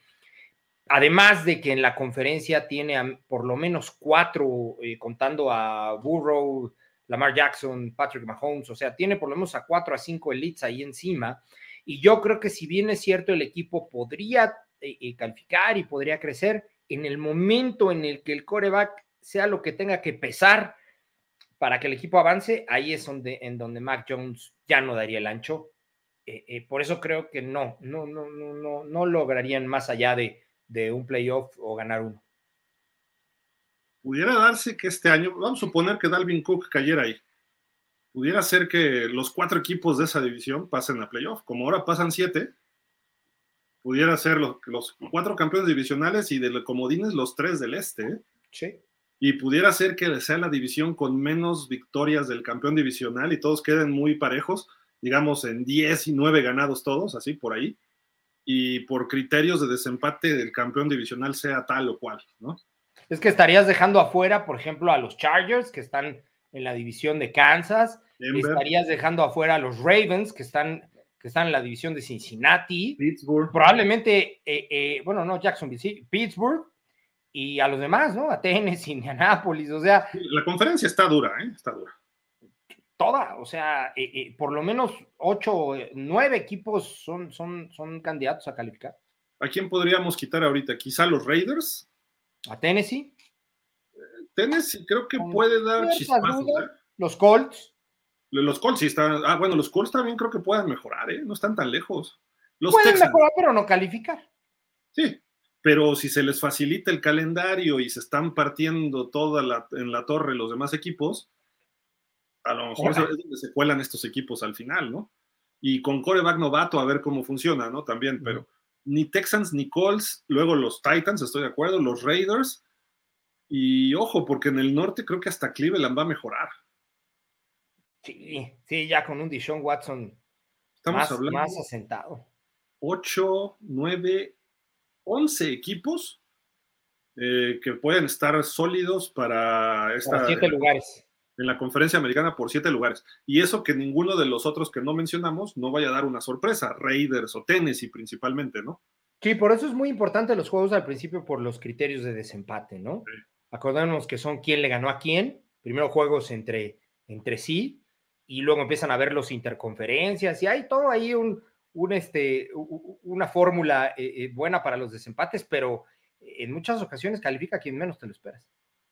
Además de que en la conferencia tiene por lo menos cuatro, eh, contando a Burrow, Lamar Jackson, Patrick Mahomes, o sea, tiene por lo menos a cuatro a cinco elites ahí encima. Y yo creo que si bien es cierto, el equipo podría eh, eh, calificar y podría crecer, en el momento en el que el coreback sea lo que tenga que pesar para que el equipo avance, ahí es donde, en donde Mac Jones ya no daría el ancho. Eh, por eso creo que no, no, no, no, no, no lograrían más allá de, de un playoff o ganar uno pudiera darse que este año, vamos a suponer que Dalvin Cook cayera ahí, pudiera ser que los cuatro equipos de esa división pasen a playoff, como ahora pasan siete, pudiera ser los, los cuatro campeones divisionales y de comodines los tres del este. Sí. Y pudiera ser que sea la división con menos victorias del campeón divisional y todos queden muy parejos, digamos en 10 y 9 ganados todos, así por ahí. Y por criterios de desempate del campeón divisional sea tal o cual, ¿no? Es que estarías dejando afuera, por ejemplo, a los Chargers, que están en la división de Kansas. Estarías dejando afuera a los Ravens, que están, que están en la división de Cincinnati. Pittsburgh. Probablemente, eh, eh, bueno, no, Jacksonville, sí, Pittsburgh. Y a los demás, ¿no? A Tennessee, Indianapolis, o sea. La conferencia está dura, ¿eh? Está dura. Toda, o sea, eh, por lo menos ocho, nueve equipos son, son, son candidatos a calificar. ¿A quién podríamos quitar ahorita? Quizá los Raiders. ¿A Tennessee? Tennessee creo que puede dar chispazos. ¿eh? Los Colts. Los Colts sí están. Ah, bueno, los Colts también creo que pueden mejorar, ¿eh? No están tan lejos. Los pueden mejorar, pero no calificar. Sí. Pero si se les facilita el calendario y se están partiendo toda la, en la torre los demás equipos, a lo mejor es donde se cuelan estos equipos al final, ¿no? Y con coreback novato a ver cómo funciona, ¿no? También, pero ni Texans ni Colts, luego los Titans, estoy de acuerdo, los Raiders, y ojo, porque en el norte creo que hasta Cleveland va a mejorar. Sí, sí, ya con un Dishon Watson Estamos más, hablando más asentado. 8, 9, 11 equipos eh, que pueden estar sólidos para esta. siete lugares. En la conferencia americana por siete lugares. Y eso que ninguno de los otros que no mencionamos no vaya a dar una sorpresa. Raiders o Tennessee principalmente, ¿no? Sí, por eso es muy importante los juegos al principio por los criterios de desempate, ¿no? Acordémonos que son quién le ganó a quién. Primero juegos entre, entre sí y luego empiezan a ver los interconferencias y hay todo ahí un, un, este, una fórmula eh, eh, buena para los desempates, pero en muchas ocasiones califica a quien menos te lo esperas.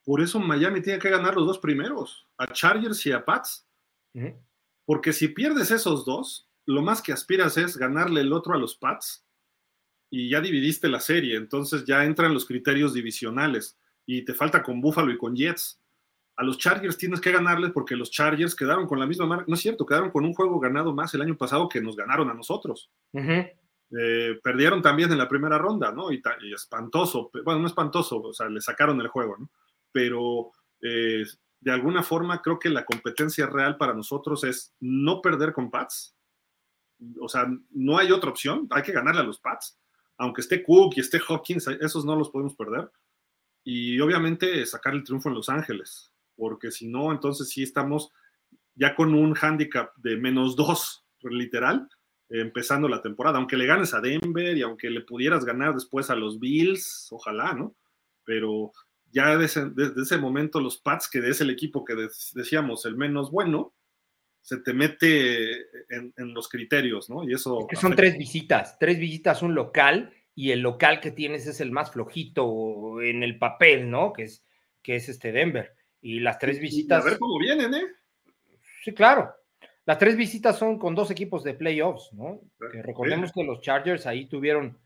Por eso Miami tiene que ganar los dos primeros, a Chargers y a Pats. Porque si pierdes esos dos, lo más que aspiras es ganarle el otro a los Pats y ya dividiste la serie. Entonces ya entran los criterios divisionales y te falta con Buffalo y con Jets. A los Chargers tienes que ganarles porque los Chargers quedaron con la misma marca. No es cierto, quedaron con un juego ganado más el año pasado que nos ganaron a nosotros. Eh, perdieron también en la primera ronda, ¿no? Y, espantoso, bueno, no espantoso, o sea, le sacaron el juego, ¿no? Pero eh, de alguna forma creo que la competencia real para nosotros es no perder con Pats. O sea, no hay otra opción, hay que ganarle a los Pats. Aunque esté Cook y esté Hawkins, esos no los podemos perder. Y obviamente sacar el triunfo en Los Ángeles porque si no, entonces sí estamos ya con un handicap de menos dos, literal, empezando la temporada. Aunque le ganes a Denver y aunque le pudieras ganar después a los Bills, ojalá, ¿no? Pero ya desde, ese momento los Pats, que es el equipo que decíamos el menos bueno, se te mete en, los criterios, ¿no? Y eso... que son tres visitas, tres visitas, un local, y el local que tienes es el más flojito en el papel, ¿no? Que es, que es este Denver. Y las tres visitas. a ver cómo vienen, ¿eh? Sí, claro. Las tres visitas son con dos equipos de playoffs, ¿no? Que recordemos que los Chargers ahí tuvieron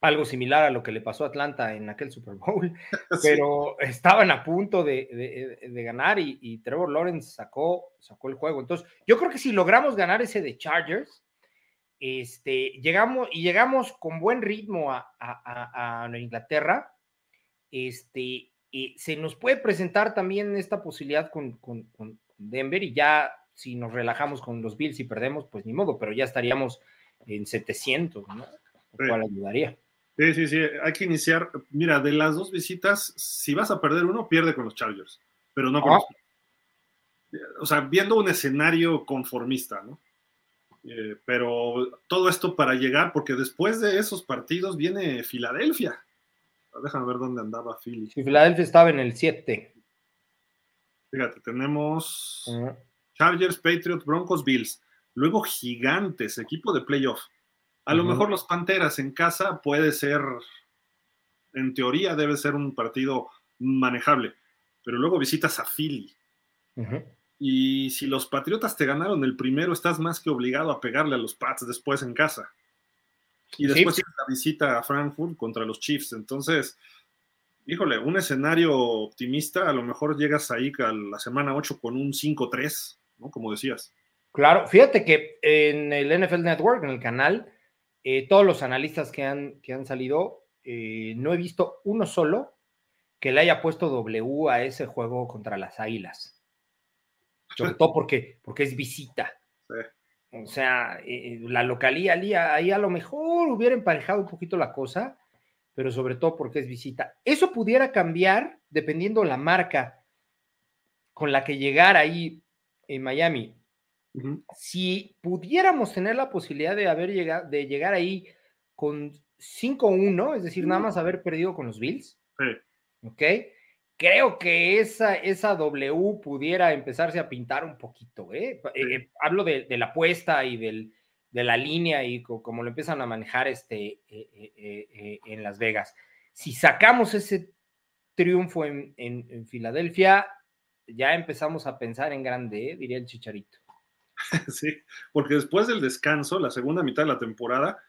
algo similar a lo que le pasó a Atlanta en aquel Super Bowl, pero estaban a punto de, ganar y, Trevor Lawrence sacó, sacó el juego. Entonces, yo creo que si logramos ganar ese de Chargers, este, llegamos y llegamos con buen ritmo a, a, a Inglaterra, este, se nos puede presentar también esta posibilidad con, Denver y ya si nos relajamos con los Bills y perdemos, pues ni modo, pero ya estaríamos en 700, ¿no? Lo cual ayudaría. Sí, sí, sí, hay que iniciar. Mira, de las dos visitas, si vas a perder uno, pierde con los Chargers, pero no con ah. los... O sea, viendo un escenario conformista, ¿no? Eh, pero todo esto para llegar, porque después de esos partidos viene Filadelfia. Déjame ver dónde andaba Philly. Sí, Filadelfia estaba en el 7. Fíjate, tenemos Chargers, Patriots, Broncos, Bills. Luego Gigantes, equipo de playoff. A lo mejor los Panteras en casa puede ser, en teoría debe ser un partido manejable, pero luego visitas a Philly. Y si los Patriotas te ganaron el primero, estás más que obligado a pegarle a los Pats después en casa. Y después tienes la visita a Frankfurt contra los Chiefs. Entonces, híjole, un escenario optimista, a lo mejor llegas ahí a la semana 8 con un 5-3, ¿no? Como decías. Claro, fíjate que en el NFL Network, en el canal, eh, todos los analistas que han, que han salido, eh, no he visto uno solo que le haya puesto W a ese juego contra las Águilas. Sobre todo porque, porque es visita. Sí. O sea, eh, la localía ahí a lo mejor hubiera emparejado un poquito la cosa, pero sobre todo porque es visita. Eso pudiera cambiar dependiendo la marca con la que llegar ahí en Miami. Si pudiéramos tener la posibilidad de haber llegado, de llegar ahí con 5-1, es decir, nada más haber perdido con los Bills. Sí. ¿Ok? Creo que esa, esa W pudiera empezarse a pintar un poquito. ¿eh? eh hablo de, la apuesta y del, de la línea y como lo empiezan a manejar este, eh, eh, en Las Vegas. Si sacamos ese triunfo en, en, Filadelfia, ya empezamos a pensar en grande, diría el Chicharito. Sí, porque después del descanso, la segunda mitad de la temporada,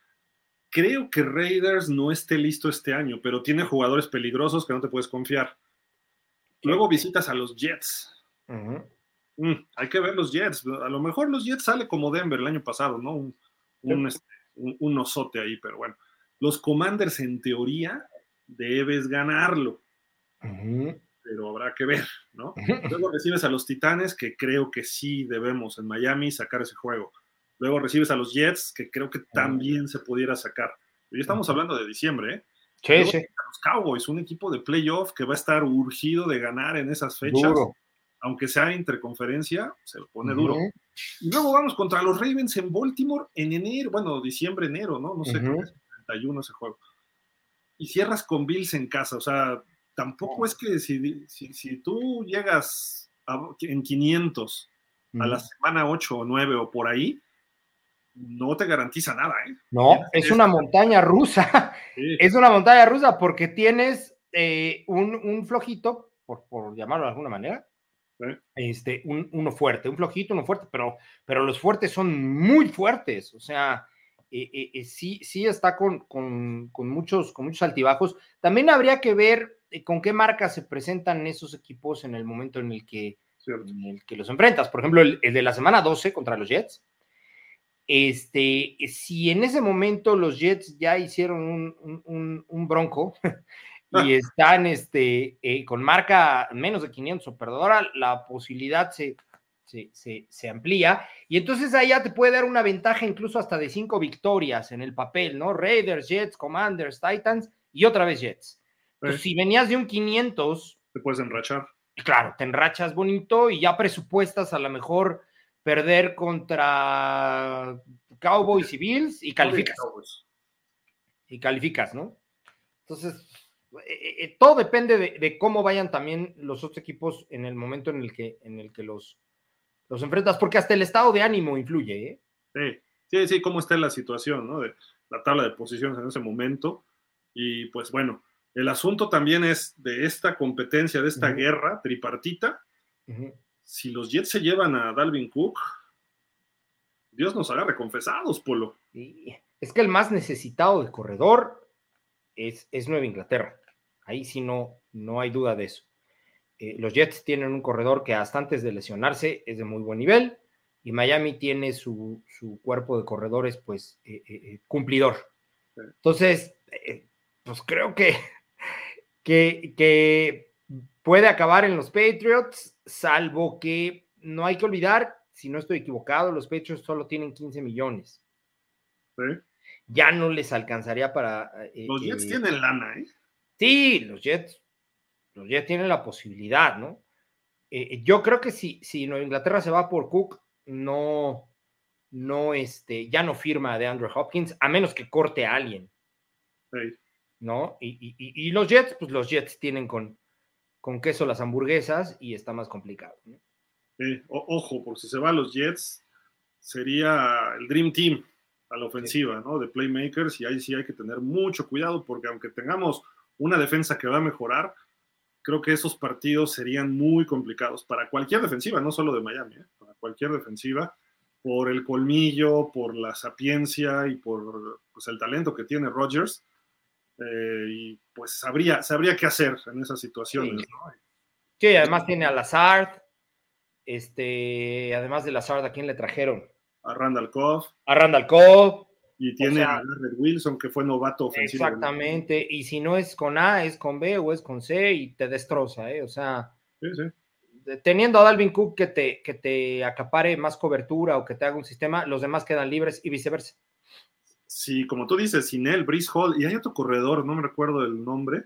creo que Raiders no esté listo este año, pero tiene jugadores peligrosos que no te puedes confiar. Luego visitas a los Jets. Mm, hay que ver los Jets. A lo mejor los Jets sale como Denver el año pasado, ¿no? Un, un, este, osote ahí, pero bueno. Los Commanders, en teoría, debes ganarlo. Pero habrá que ver, ¿no? Luego recibes a los Titanes, que creo que sí debemos en Miami sacar ese juego. Luego recibes a los Jets, que creo que también se pudiera sacar. Y estamos hablando de diciembre, ¿eh? Sí, sí. Los Cowboys, un equipo de playoff que va a estar urgido de ganar en esas fechas. Aunque sea interconferencia, se pone duro. Y luego vamos contra los Ravens en Baltimore en enero, bueno, diciembre, enero, ¿no? No sé, uh es 31 ese juego. Y cierras con Bills en casa, o sea, tampoco es que si, si, tú llegas en 500 a la semana 8 o 9 o por ahí, no te garantiza nada, ¿eh? No, es una montaña rusa. Es una montaña rusa porque tienes eh, un, flojito, por, llamarlo de alguna manera, este, un, uno fuerte, un flojito, uno fuerte, pero, pero los fuertes son muy fuertes, o sea, eh, eh, sí, sí está con, con, muchos, con muchos altibajos. También habría que ver con qué marcas se presentan esos equipos en el momento en el que, en el que los enfrentas. Por ejemplo, el, el de la semana 12 contra los Jets este, si en ese momento los Jets ya hicieron un, bronco y están este, eh, con marca menos de 500 o perdedora, la posibilidad se, se, amplía y entonces ahí ya te puede dar una ventaja incluso hasta de cinco victorias en el papel, ¿no? Raiders, Jets, Commanders, Titans y otra vez Jets. Entonces, si venías de un 500... Te puedes enrachar. Claro, te enrachas bonito y ya presupuestas a lo mejor perder contra Cowboys y Bills y calificas. Y calificas, ¿no? Entonces, eh, eh, todo depende de, cómo vayan también los otros equipos en el momento en el que, en el que los, los enfrentas, porque hasta el estado de ánimo influye, ¿eh? Sí, sí, sí, cómo está la situación, ¿no? De la tabla de posiciones en ese momento. Y pues bueno, el asunto también es de esta competencia, de esta guerra tripartita si los Jets se llevan a Dalvin Cook, Dios nos haga reconfesados, Polo. Es que el más necesitado de corredor es, es Nueva Inglaterra. Ahí sí no, no hay duda de eso. Eh, los Jets tienen un corredor que hasta antes de lesionarse es de muy buen nivel y Miami tiene su, cuerpo de corredores pues eh, eh, cumplidor. Entonces, pues creo que, que, que puede acabar en los Patriots, salvo que no hay que olvidar, si no estoy equivocado, los Patriots solo tienen 15 millones. Ya no les alcanzaría para. Eh, los Jets eh, tienen lana, ¿eh? Sí, los Jets. Los Jets tienen la posibilidad, ¿no? Eh, yo creo que si, si Nueva Inglaterra se va por Cook, no, no, este, ya no firma de Andrew Hopkins, a menos que corte a alguien. ¿No? y, los Jets, pues los Jets tienen con, con queso las hamburguesas y está más complicado. ojo, porque si se va a los Jets, sería el Dream Team a la ofensiva, ¿no? De playmakers y ahí sí hay que tener mucho cuidado porque aunque tengamos una defensa que va a mejorar, creo que esos partidos serían muy complicados para cualquier defensiva, no solo de Miami, ¿eh? para cualquier defensiva, por el colmillo, por la sapiencia y por pues, el talento que tiene Rodgers eh, y pues sabría, sabría qué hacer en esas situaciones. Sí, además tiene a Lazard, este, además de Lazard, ¿a quién le trajeron? A Randall Cobb. A Randall Cobb. Y tiene a Garrett Wilson, que fue novato ofensivo. Exactamente, y si no es con A, es con B o es con C y te destroza, ¿eh? O sea, teniendo a Dalvin Cook que te, que te acapare más cobertura o que te haga un sistema, los demás quedan libres y viceversa. Sí, como tú dices, sin él, Brice Hall, y hay otro corredor, no me recuerdo el nombre,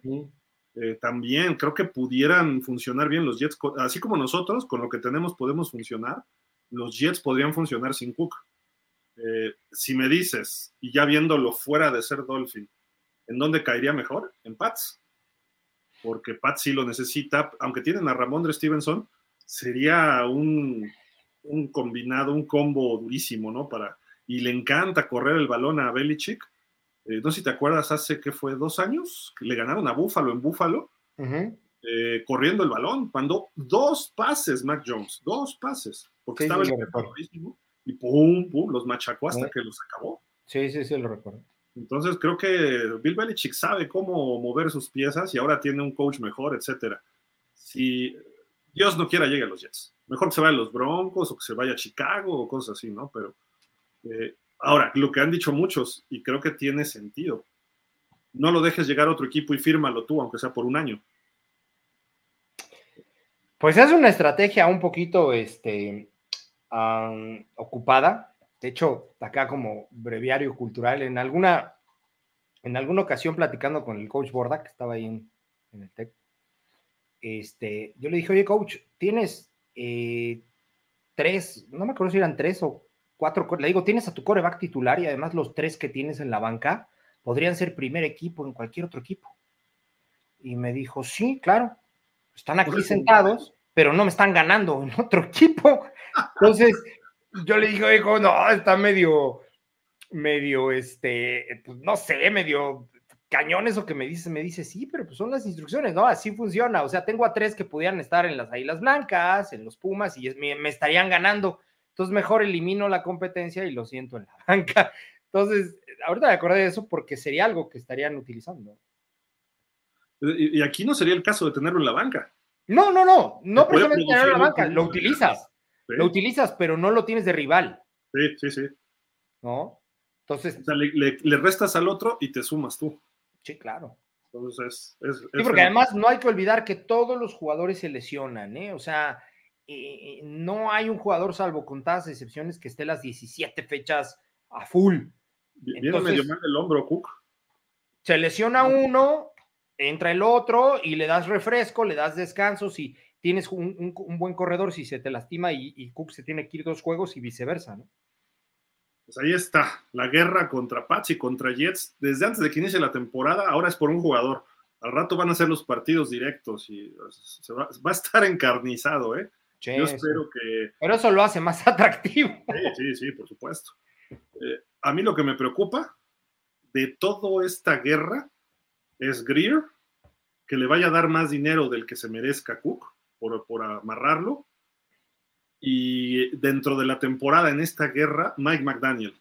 eh, también creo que pudieran funcionar bien los Jets, así como nosotros, con lo que tenemos podemos funcionar, los Jets podrían funcionar sin Cook. Eh, si me dices, y ya viéndolo fuera de ser Dolphin, ¿en dónde caería mejor? En Pats. Porque Pats sí lo necesita, aunque tienen a Ramondre Stevenson, sería un, un combinado, un combo durísimo, ¿no? Para, y le encanta correr el balón a Belichick. Eh, no sé si te acuerdas, hace que fue dos años, le ganaron a Búfalo en Búfalo, eh, corriendo el balón. Mandó dos pases, Mac Jones, dos pases, porque estaba el y pum, pum, los machacó hasta que los acabó. Sí, sí, sí, lo recuerdo. Entonces creo que Bill Belichick sabe cómo mover sus piezas y ahora tiene un coach mejor, etcétera. Si Dios no quiera, llegue a los Jets. Mejor que se vaya a los Broncos o que se vaya a Chicago o cosas así, ¿no? Pero eh, ahora, lo que han dicho muchos, y creo que tiene sentido, no lo dejes llegar a otro equipo y fírmalo tú, aunque sea por un año. Pues es una estrategia un poquito este, ocupada. De hecho, acá como breviario cultural, en alguna, en alguna ocasión platicando con el coach Borda, que estaba ahí en, el TEC, este, yo le dije, oye, coach, tienes eh, tres, no me acuerdo si eran tres o cuatro, le digo, tienes a tu coreback titular y además los tres que tienes en la banca podrían ser primer equipo en cualquier otro equipo. Y me dijo, sí, claro, están aquí sentados, pero no me están ganando en otro equipo. Entonces, yo le dije, hijo, no, está medio, medio, este, pues no sé, medio cañón eso que me dice, me dice, sí, pero pues son las instrucciones, ¿no? Así funciona. O sea, tengo a tres que pudieran estar en las Águilas Blancas, en los Pumas, y me, me estarían ganando. Entonces, mejor elimino la competencia y lo siento en la banca. Entonces, ahorita me acordé de eso porque sería algo que estarían utilizando. Y, aquí no sería el caso de tenerlo en la banca. No, no, no, no precisamente tenerlo en la banca, lo utilizas. Lo utilizas, pero no lo tienes de rival. Sí, sí, sí. ¿No? Entonces. O sea, le, restas al otro y te sumas tú. Sí, claro. Entonces, es, sí, porque además no hay que olvidar que todos los jugadores se lesionan, ¿eh? O sea, eh, no hay un jugador, salvo contadas excepciones, que esté las 17 fechas a full. Viene medio mal el hombro, Cook. Se lesiona uno, entra el otro y le das refresco, le das descansos y tienes un, buen corredor si se te lastima y, Cook se tiene que ir dos juegos y viceversa, ¿no? Pues ahí está, la guerra contra Pats y contra Jets. Desde antes de que inicie la temporada, ahora es por un jugador. Al rato van a ser los partidos directos y se va, a estar encarnizado, ¿eh? Yo espero que. Pero eso lo hace más atractivo. Sí, sí, sí, por supuesto. Eh, a mí lo que me preocupa de toda esta guerra es Greer, que le vaya a dar más dinero del que se merezca Cook por, amarrarlo. Y dentro de la temporada en esta guerra, Mike McDaniel.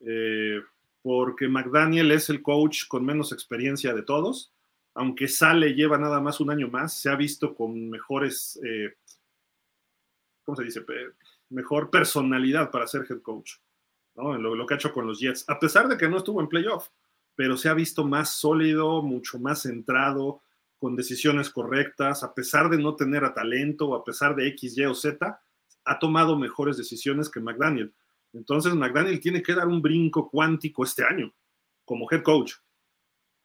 Eh, porque McDaniel es el coach con menos experiencia de todos. Aunque sale, lleva nada más un año más, se ha visto con mejores, eh, ¿cómo se dice? Mejor personalidad para ser head coach. ¿no? Lo, lo, que ha hecho con los Jets, a pesar de que no estuvo en playoff, pero se ha visto más sólido, mucho más centrado, con decisiones correctas, a pesar de no tener a talento, a pesar de X, Y o Z, ha tomado mejores decisiones que McDaniel. Entonces, McDaniel tiene que dar un brinco cuántico este año como head coach.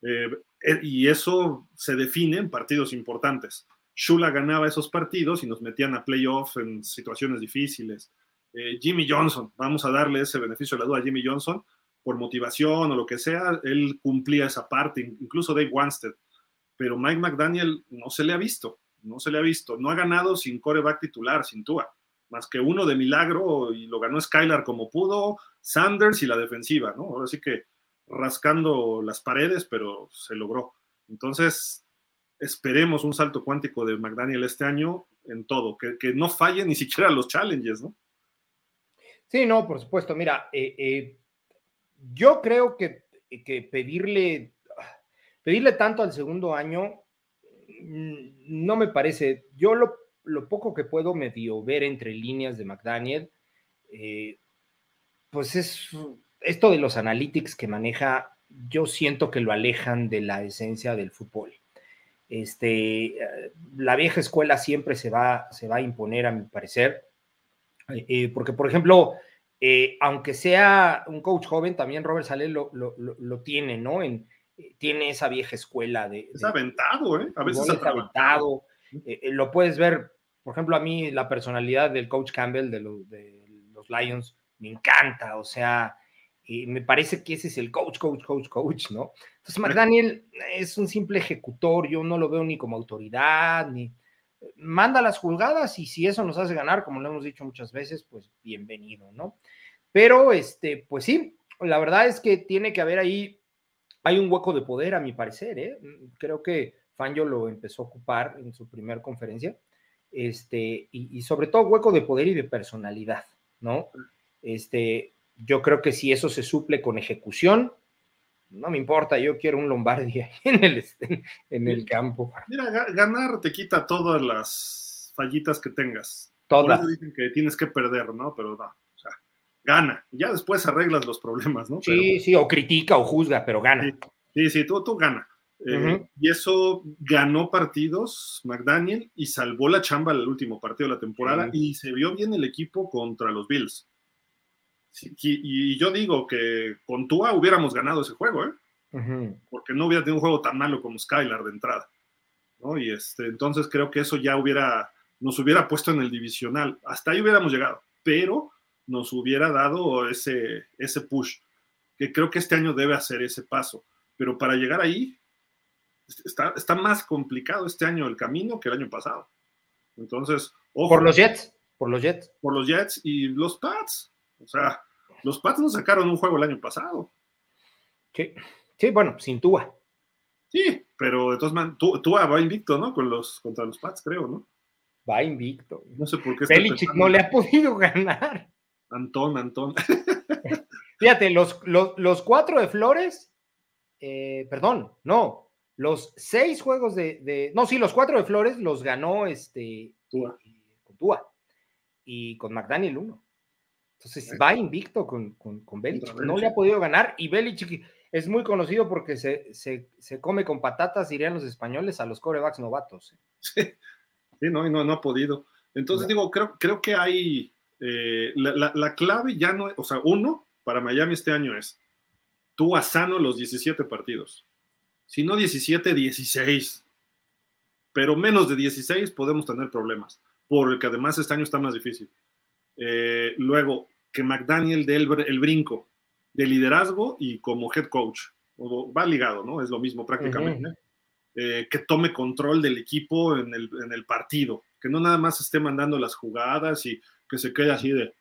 Eh, eh, y eso se define en partidos importantes. Shula ganaba esos partidos y nos metían a playoff en situaciones difíciles. Eh, Jimmy Johnson, vamos a darle ese beneficio de la duda a Jimmy Johnson, por motivación o lo que sea, él cumplía esa parte, incluso Dave Wanstead pero Mike McDaniel no se le ha visto, no se le ha visto, no ha ganado sin coreback titular, sin Tua, más que uno de milagro y lo ganó Skylar como pudo, Sanders y la defensiva, ¿no? Ahora sí que rascando las paredes, pero se logró. Entonces, esperemos un salto cuántico de McDaniel este año en todo, que, no falle ni siquiera los challenges, ¿no? Sí, no, por supuesto. Mira, eh, eh, yo creo que, pedirle Pedirle tanto al segundo año mm, no me parece. Yo lo, poco que puedo medio ver entre líneas de McDaniel, eh, pues es esto de los analytics que maneja, yo siento que lo alejan de la esencia del fútbol. Este, la vieja escuela siempre se va, se va a imponer, a mi parecer, eh, porque, por ejemplo, eh, aunque sea un coach joven, también Robert Saleh lo, lo tiene, ¿no? En, eh, tiene esa vieja escuela de... Es aventado, ¿eh? A veces es aventado. Eh, eh, lo puedes ver, por ejemplo, a mí la personalidad del coach Campbell de, de los Lions me encanta, o sea, me parece que ese es el coach, coach, coach, coach, ¿no? Entonces, McDaniel es un simple ejecutor, yo no lo veo ni como autoridad, ni manda las juzgadas y si eso nos hace ganar, como lo hemos dicho muchas veces, pues bienvenido, ¿no? Pero, este, pues sí, la verdad es que tiene que haber ahí hay un hueco de poder, a mi parecer. ¿eh? Creo que Fangio lo empezó a ocupar en su primera conferencia. Este, y, sobre todo hueco de poder y de personalidad, ¿no? Este, yo creo que si eso se suple con ejecución, no me importa, yo quiero un Lombardi en el, en el campo. Mira, ganar te quita todas las fallitas que tengas. Todas. dicen que tienes que perder, ¿no? Pero no, o sea, gana. Ya después arreglas los problemas, ¿no? Sí, sí, o critica o juzga, pero gana. Sí, sí, tú, tú gana. Eh, y eso ganó partidos McDaniel y salvó la chamba el último partido de la temporada y se vio bien el equipo contra los Bills. Y, yo digo que con Tua hubiéramos ganado ese juego, ¿eh? Porque no hubiera tenido un juego tan malo como Skylar de entrada. ¿no? Y este, entonces creo que eso ya hubiera, nos hubiera puesto en el divisional. Hasta ahí hubiéramos llegado, pero nos hubiera dado ese, ese push, que creo que este año debe hacer ese paso. Pero para llegar ahí, está, está más complicado este año el camino que el año pasado. Entonces, ojo. Por los Jets, por los Jets. Por los Jets y los Pats. O sea, los Pats nos sacaron un juego el año pasado. Sí, sí bueno, sin Tua. Sí, pero de todas maneras, Tua va invicto, ¿no? Con los, contra los Pats, creo, ¿no? Va invicto. No sé por qué. Belichick no le ha podido ganar. Antón, Antón. Fíjate, los, los, cuatro de Flores, eh, perdón, no, los seis juegos de, No, sí, los cuatro de Flores los ganó este. Tua. Con Tua. Y con McDaniel uno. Entonces va invicto con, con, Belichick. No le ha podido ganar. Y Belichick es muy conocido porque se, se, come con patatas, dirían los españoles, a los corebacks novatos. ¿eh? Sí, no, no, no ha podido. Entonces digo, creo, creo que hay. Eh, la, la, clave ya no. O sea, uno para Miami este año es. Tú a sano los 17 partidos si no 17, 16. Pero menos de 16 podemos tener problemas, porque además este año está más difícil. Eh, luego, que McDaniel dé el, brinco de liderazgo y como head coach. Va ligado, ¿no? Es lo mismo prácticamente. Eh, que tome control del equipo en el, partido, que no nada más esté mandando las jugadas y que se quede así de...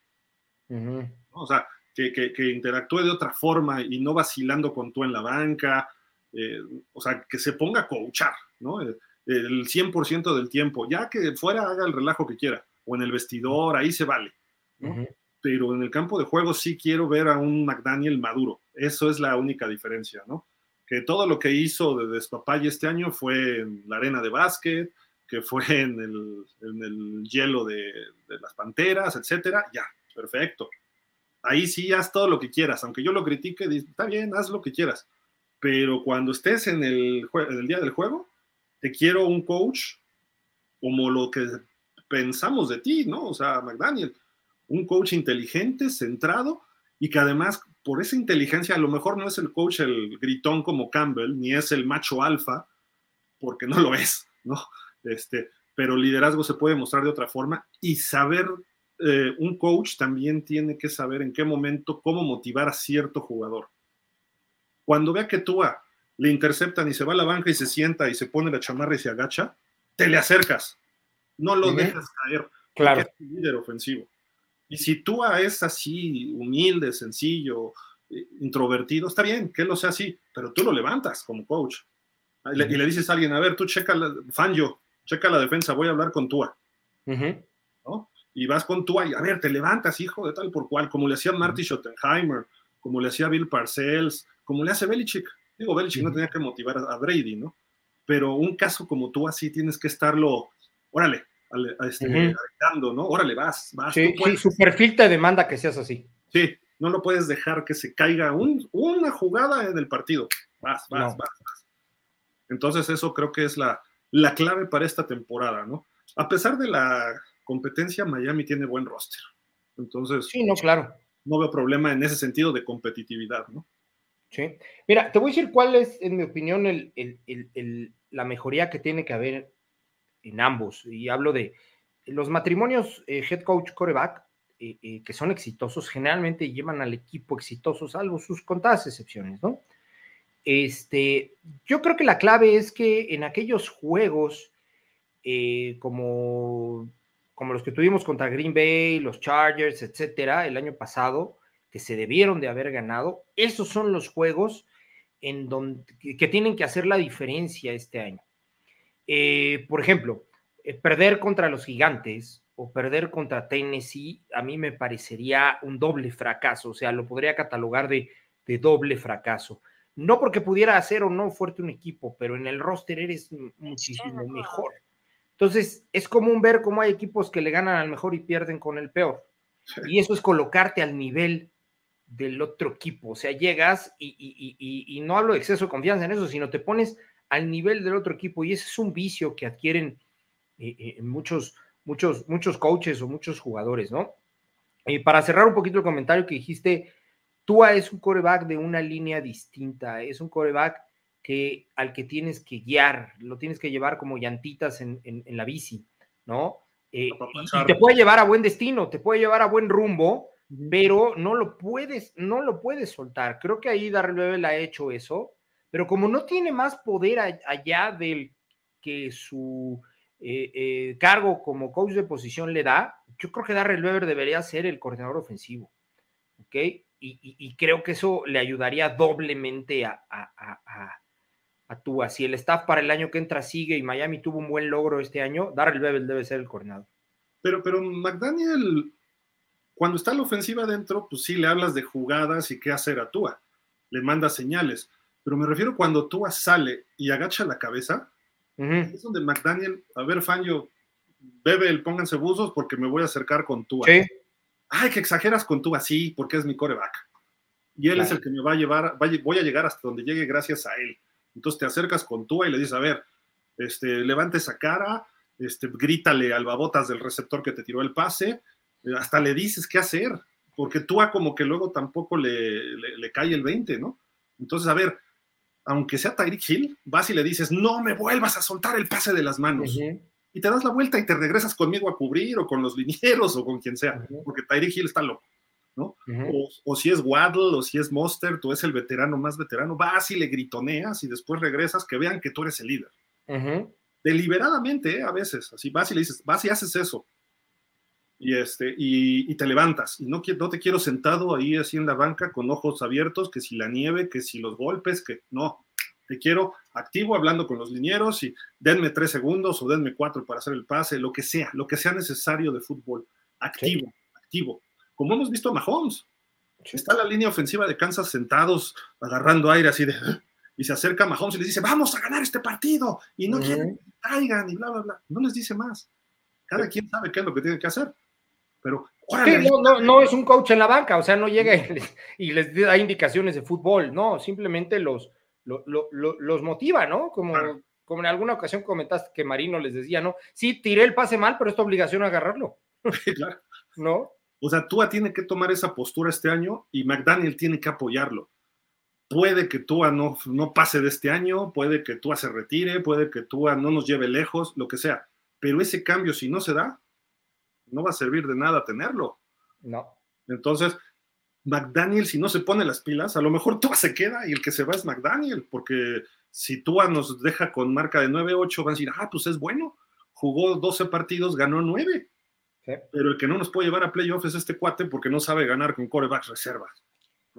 O sea, que, que, interactúe de otra forma y no vacilando con tú en la banca, eh, o sea, que se ponga a coachar, ¿no? El, 100% del tiempo, ya que fuera haga el relajo que quiera, o en el vestidor, ahí se vale, Pero en el campo de juego sí quiero ver a un McDaniel maduro, eso es la única diferencia, ¿no? Que todo lo que hizo de Despapay este año fue en la arena de básquet, que fue en el, hielo de, de, las panteras, etcétera, ya, perfecto. Ahí sí haz todo lo que quieras, aunque yo lo critique, está bien, haz lo que quieras pero cuando estés en el, día del juego, te quiero un coach como lo que pensamos de ti, ¿no? O sea, McDaniel, un coach inteligente, centrado y que además por esa inteligencia a lo mejor no es el coach el gritón como Campbell, ni es el macho alfa, porque no lo es, ¿no? Este, pero liderazgo se puede mostrar de otra forma y saber, eh, un coach también tiene que saber en qué momento, cómo motivar a cierto jugador. Cuando vea que Tua le interceptan y se va a la banca y se sienta y se pone la chamarra y se agacha, te le acercas. No lo dejas caer. Claro. Es un líder ofensivo. Y si Tua es así, humilde, sencillo, eh, introvertido, está bien que él lo sea así, pero tú lo levantas como coach. Y le, dices a alguien, a ver, tú checa, la, yo, checa la defensa, voy a hablar con Tua. ¿no? Y vas con Tua y, a ver, te levantas, hijo de tal por cual, como le hacía Marty Schottenheimer, como le hacía Bill Parcells, como le hace Belichick. Digo, Belichick no tenía que motivar a Brady, ¿no? Pero un caso como tú así tienes que estarlo, órale, este, ¿no? Órale, vas, vas. Sí, su perfil te demanda que seas así. Sí, no lo puedes dejar que se caiga una jugada en el partido. Vas, vas, vas, vas. Entonces eso creo que es la, la clave para esta temporada, ¿no? A pesar de la competencia, Miami tiene buen roster. Entonces, sí, no, claro. No veo problema en ese sentido de competitividad, ¿no? Sí. Mira, te voy a decir cuál es, en mi opinión, la mejoría que tiene que haber en ambos. Y hablo de los matrimonios eh, head coach coreback, eh, eh, que son exitosos, generalmente llevan al equipo exitoso, salvo sus contadas excepciones, ¿no? Este, yo creo que la clave es que en aquellos juegos como, como los que tuvimos contra Green Bay, los Chargers, etcétera, el año pasado, que se debieron de haber ganado. Esos son los juegos en donde, que tienen que hacer la diferencia este año. Eh, por ejemplo, eh, perder contra los gigantes o perder contra Tennessee a mí me parecería un doble fracaso, o sea, lo podría catalogar de, doble fracaso. no porque pudiera hacer o no fuerte un equipo, pero en el roster eres muchísimo mejor. Entonces, es común ver cómo hay equipos que le ganan al mejor y pierden con el peor. Y eso es colocarte al nivel del otro equipo. O sea, llegas y, no hablo de exceso de confianza en eso, sino te pones al nivel del otro equipo. Y ese es un vicio que adquieren eh, eh, muchos, muchos, muchos coaches o muchos jugadores, ¿no? Y para cerrar un poquito el comentario que dijiste, Tua es un coreback de una línea distinta, es un coreback que, al que tienes que guiar, lo tienes que llevar como llantitas en, la bici, ¿no? Eh, y, te puede llevar a buen destino, te puede llevar a buen rumbo, pero no lo puedes, no lo puedes soltar. Creo que ahí Darrell Bevel ha hecho eso, pero como no tiene más poder allá del que su eh, eh, cargo como coach de posición le da, yo creo que Darrell Weber debería ser el coordinador ofensivo, ¿ok? Y, creo que eso le ayudaría doblemente a, Tua. Si el staff para el año que entra sigue y Miami tuvo un buen logro este año, Darrell Bevel debe ser el coordinador. Pero, pero McDaniel, cuando está la ofensiva adentro, pues sí le hablas de jugadas y qué hacer a Tua. Le manda señales. Pero me refiero cuando Tua sale y agacha la cabeza, es donde McDaniel, a ver, Fanjo, bebe el pónganse buzos porque me voy a acercar con Tua. Sí. Ay, que exageras con Tua, sí, porque es mi coreback. Y él es el que me va a llevar, voy a llegar hasta donde llegue gracias a él. Entonces te acercas con Tua y le dices, a ver, este, levante esa cara, este, grítale al babotas del receptor que te tiró el pase, eh, hasta le dices qué hacer, porque Tua como que luego tampoco le, le, cae el 20, ¿no? Entonces, a ver, aunque sea Tyreek Hill, vas y le dices, no me vuelvas a soltar el pase de las manos. Y te das la vuelta y te regresas conmigo a cubrir o con los linieros o con quien sea, porque Tyreek Hill está loco. ¿no? o, si es Waddle o si es Monster, tú es el veterano más veterano, vas y le gritoneas y después regresas, que vean que tú eres el líder. Deliberadamente, ¿eh? a veces, así vas y le dices, vas y haces eso. Y, este, y, te levantas. Y no, no te quiero sentado ahí así en la banca con ojos abiertos, que si la nieve, que si los golpes, que no. Te quiero activo hablando con los linieros y denme tres segundos o denme cuatro para hacer el pase, lo que sea, lo que sea necesario de fútbol. Activo, activo como hemos visto a Mahomes. Está la línea ofensiva de Kansas sentados, agarrando aire así de. Y se acerca a Mahomes y les dice: Vamos a ganar este partido. Y no quieren que caigan y bla, bla, bla. No les dice más. Cada quien sabe qué es lo que tiene que hacer. Pero. no, es un coach en la banca, o sea, no llega y les, da indicaciones de fútbol, no, simplemente los, los motiva, ¿no? Como, como en alguna ocasión comentaste que Marino les decía, ¿no? Sí, tiré el pase mal, pero es tu obligación agarrarlo. claro. ¿No? O sea, Tua tiene que tomar esa postura este año y McDaniel tiene que apoyarlo. Puede que Tua no, no pase de este año, puede que Tua se retire, puede que Tua no nos lleve lejos, lo que sea. Pero ese cambio, si no se da, no va a servir de nada tenerlo. No. Entonces, McDaniel, si no se pone las pilas, a lo mejor Tua se queda y el que se va es McDaniel, porque si Tua nos deja con marca de 9-8, van a decir, ah, pues es bueno, jugó 12 partidos, ganó 9. Pero el que no nos puede llevar a playoffs es este cuate porque no sabe ganar con corebacks reservas.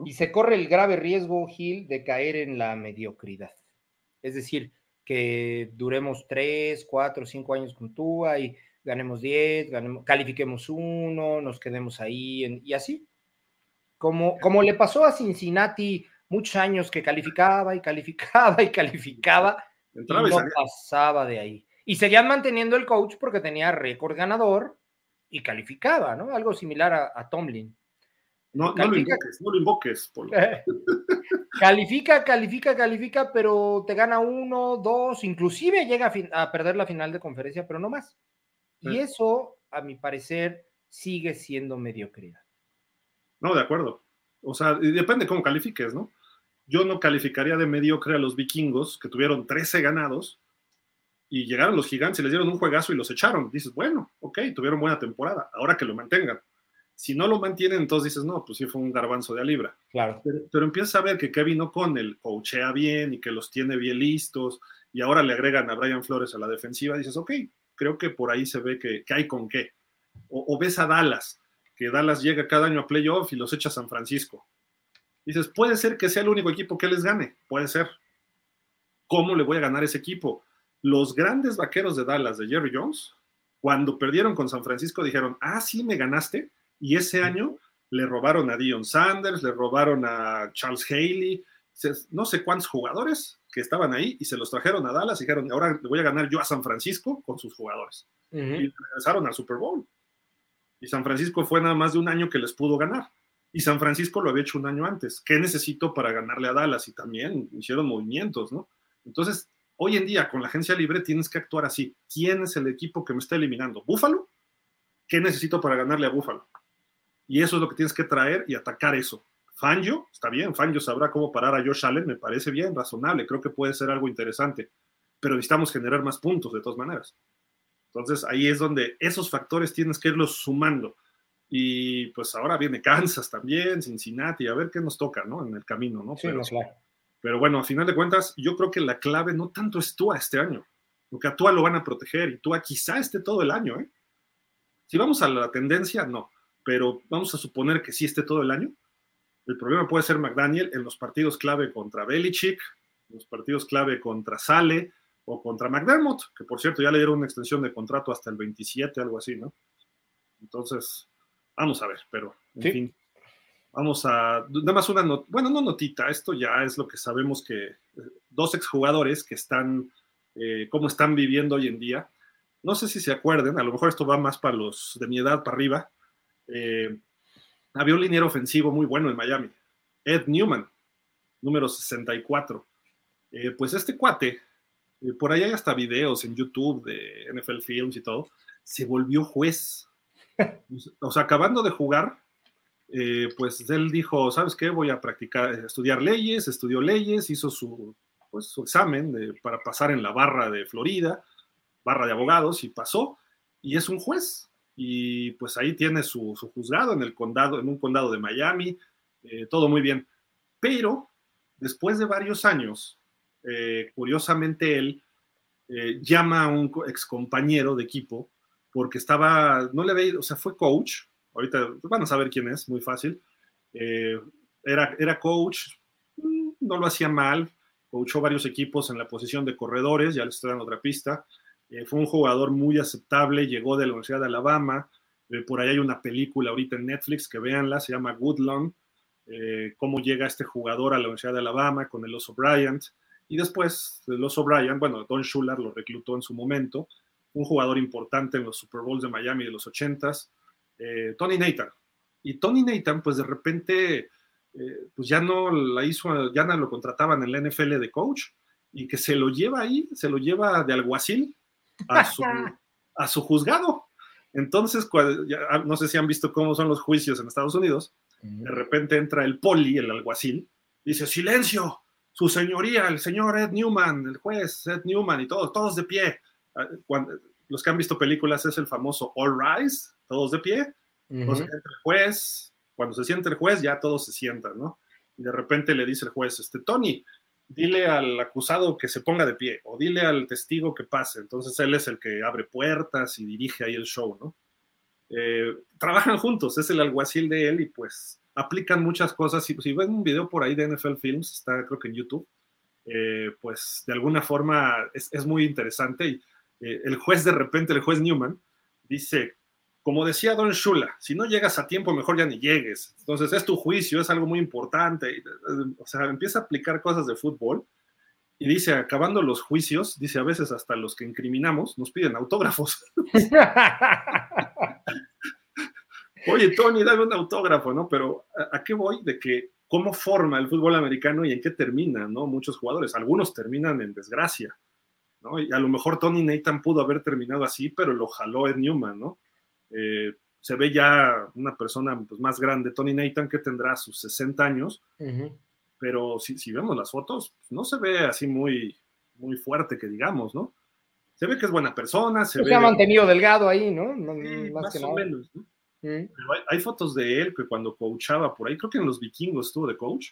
Y se corre el grave riesgo, Gil, de caer en la mediocridad. Es decir, que duremos tres, cuatro, cinco años con Tua y ganemos 10, califiquemos uno, nos quedemos ahí y así. Como, como le pasó a Cincinnati muchos años que calificaba y calificaba y calificaba y no pasaba de ahí. Y seguían manteniendo el coach porque tenía récord ganador y calificaba, ¿no? Algo similar a, Tomlin. No, no, lo invoques, no lo invoques. califica, califica, califica, pero te gana uno, dos, inclusive llega a, perder la final de conferencia, pero no más. Y eso, a mi parecer, sigue siendo mediocridad. No, de acuerdo. O sea, depende cómo califiques, ¿no? Yo no calificaría de mediocre a los vikingos, que tuvieron 13 ganados, y llegaron los gigantes y les dieron un juegazo y los echaron. Dices, bueno, ok, tuvieron buena temporada, ahora que lo mantengan. Si no lo mantienen, entonces dices, no, pues sí fue un garbanzo de a libra. Claro. Pero, empiezas a ver que Kevin O'Connell coachea bien y que los tiene bien listos y ahora le agregan a Brian Flores a la defensiva. Dices, ok, creo que por ahí se ve que, hay con qué. O, ves a Dallas, que Dallas llega cada año a playoff y los echa a San Francisco. Dices, puede ser que sea el único equipo que les gane, puede ser. ¿Cómo le voy a ganar ese equipo? los grandes vaqueros de Dallas de Jerry Jones, cuando perdieron con San Francisco, dijeron, ah, sí, me ganaste. Y ese año le robaron a Dion Sanders, le robaron a Charles Haley no sé cuántos jugadores que estaban ahí y se los trajeron a Dallas y dijeron, ahora le voy a ganar yo a San Francisco con sus jugadores. Y regresaron al Super Bowl. Y San Francisco fue nada más de un año que les pudo ganar. Y San Francisco lo había hecho un año antes. ¿Qué necesito para ganarle a Dallas? Y también hicieron movimientos, ¿no? Entonces, hoy en día con la agencia libre tienes que actuar así. ¿Quién es el equipo que me está eliminando? ¿Búfalo? ¿Qué necesito para ganarle a Búfalo? Y eso es lo que tienes que traer y atacar eso. Fangio, está bien, Fangio sabrá cómo parar a Josh Allen, me parece bien, razonable, creo que puede ser algo interesante, pero necesitamos generar más puntos de todas maneras. Entonces ahí es donde esos factores tienes que irlos sumando. Y pues ahora viene Kansas también, Cincinnati, a ver qué nos toca, ¿no? En el camino, ¿no? Sí, pero, claro. pero bueno, a final de cuentas, yo creo que la clave no tanto es Tua este año, porque a Tua lo van a proteger y Tua quizá esté todo el año, ¿eh? Si vamos a la tendencia, no, pero vamos a suponer que sí esté todo el año. El problema puede ser McDaniel en los partidos clave contra Belichick, los partidos clave contra Sale o contra McDermott, que por cierto ya le dieron una extensión de contrato hasta el 27, algo así, ¿no? Entonces, vamos a ver, pero en fin. Vamos a, nada más una, not, bueno, no notita, esto ya es lo que sabemos que eh, dos exjugadores que están, eh, cómo están viviendo hoy en día, no sé si se acuerden, a lo mejor esto va más para los de mi edad para arriba, eh, había un liniero ofensivo muy bueno en Miami, Ed Newman, número 64. Eh, pues este cuate, eh, por ahí hay hasta videos en YouTube de NFL Films y todo, se volvió juez. o sea, acabando de jugar, eh, pues él dijo, ¿sabes qué? Voy a practicar, estudiar leyes, estudió leyes, hizo su, pues, su examen para pasar en la barra de Florida, barra de abogados, y pasó, y es un juez y pues ahí tiene su, juzgado en el condado, en un condado de Miami, eh, todo muy bien. Pero después de varios años, eh, curiosamente él eh, llama a un ex compañero de equipo porque estaba, no le veía, o sea, fue coach, ahorita van a saber quién es, muy fácil. era, era coach, mm, no lo hacía mal, coachó varios equipos en la posición de corredores, ya les estoy otra pista. Eh, fue un jugador muy aceptable, llegó de la Universidad de Alabama. Eh, por ahí hay una película ahorita en Netflix que véanla, se llama Goodlong, eh, cómo llega este jugador a la Universidad de Alabama con el Oso Bryant. Y después el Oso Bryant, bueno, Don Schuller lo reclutó en su momento, un jugador importante en los Super Bowls de Miami de los 80s, Tony Nathan. Y Tony Nathan, pues de repente, pues ya no la hizo, ya no lo contrataban en la NFL de coach y que se lo lleva ahí, se lo lleva de alguacil a su, juzgado. Entonces, ah, no sé si han visto cómo son los juicios en Estados Unidos, de repente entra el poli, el alguacil, dice, silencio, su señoría, el señor Ed Newman, el juez Ed Newman y todos, todos de pie. Ah, los que han visto películas es el famoso All Rise, todos de pie. Entonces entra el juez, cuando se siente el juez ya todos se sientan, ¿no? Y de repente le dice el juez, este, Tony, dile al acusado que se ponga de pie o dile al testigo que pase. Entonces él es el que abre puertas y dirige ahí el show, ¿no? Eh, trabajan juntos, es el alguacil de él y pues aplican muchas cosas. Si, si ven un video por ahí de NFL Films, está creo que en YouTube, eh, pues de alguna forma es, muy interesante. Y eh, el juez de repente, el juez Newman, dice, como decía Don Shula, si no llegas a tiempo, mejor ya ni llegues. Entonces es tu juicio, es algo muy importante. O sea, empieza a aplicar cosas de fútbol y dice, acabando los juicios, dice a veces hasta los que incriminamos nos piden autógrafos. Oye, Tony, dame un autógrafo, ¿no? Pero ¿a, qué voy? De que cómo forma el fútbol americano y en qué termina, ¿no? Muchos jugadores, algunos terminan en desgracia, ¿no? Y a lo mejor Tony Nathan pudo haber terminado así, pero lo jaló Ed Newman, ¿no? Eh, se ve ya una persona pues, más grande, Tony Nathan, que tendrá sus 60 años, pero si, vemos las fotos, pues, no se ve así muy, muy fuerte, que digamos, ¿no? Se ve que es buena persona, se, ha mantenido delgado ahí, ¿no? más, o menos, hay, fotos de él que cuando coachaba por ahí, creo que en los vikingos estuvo de coach,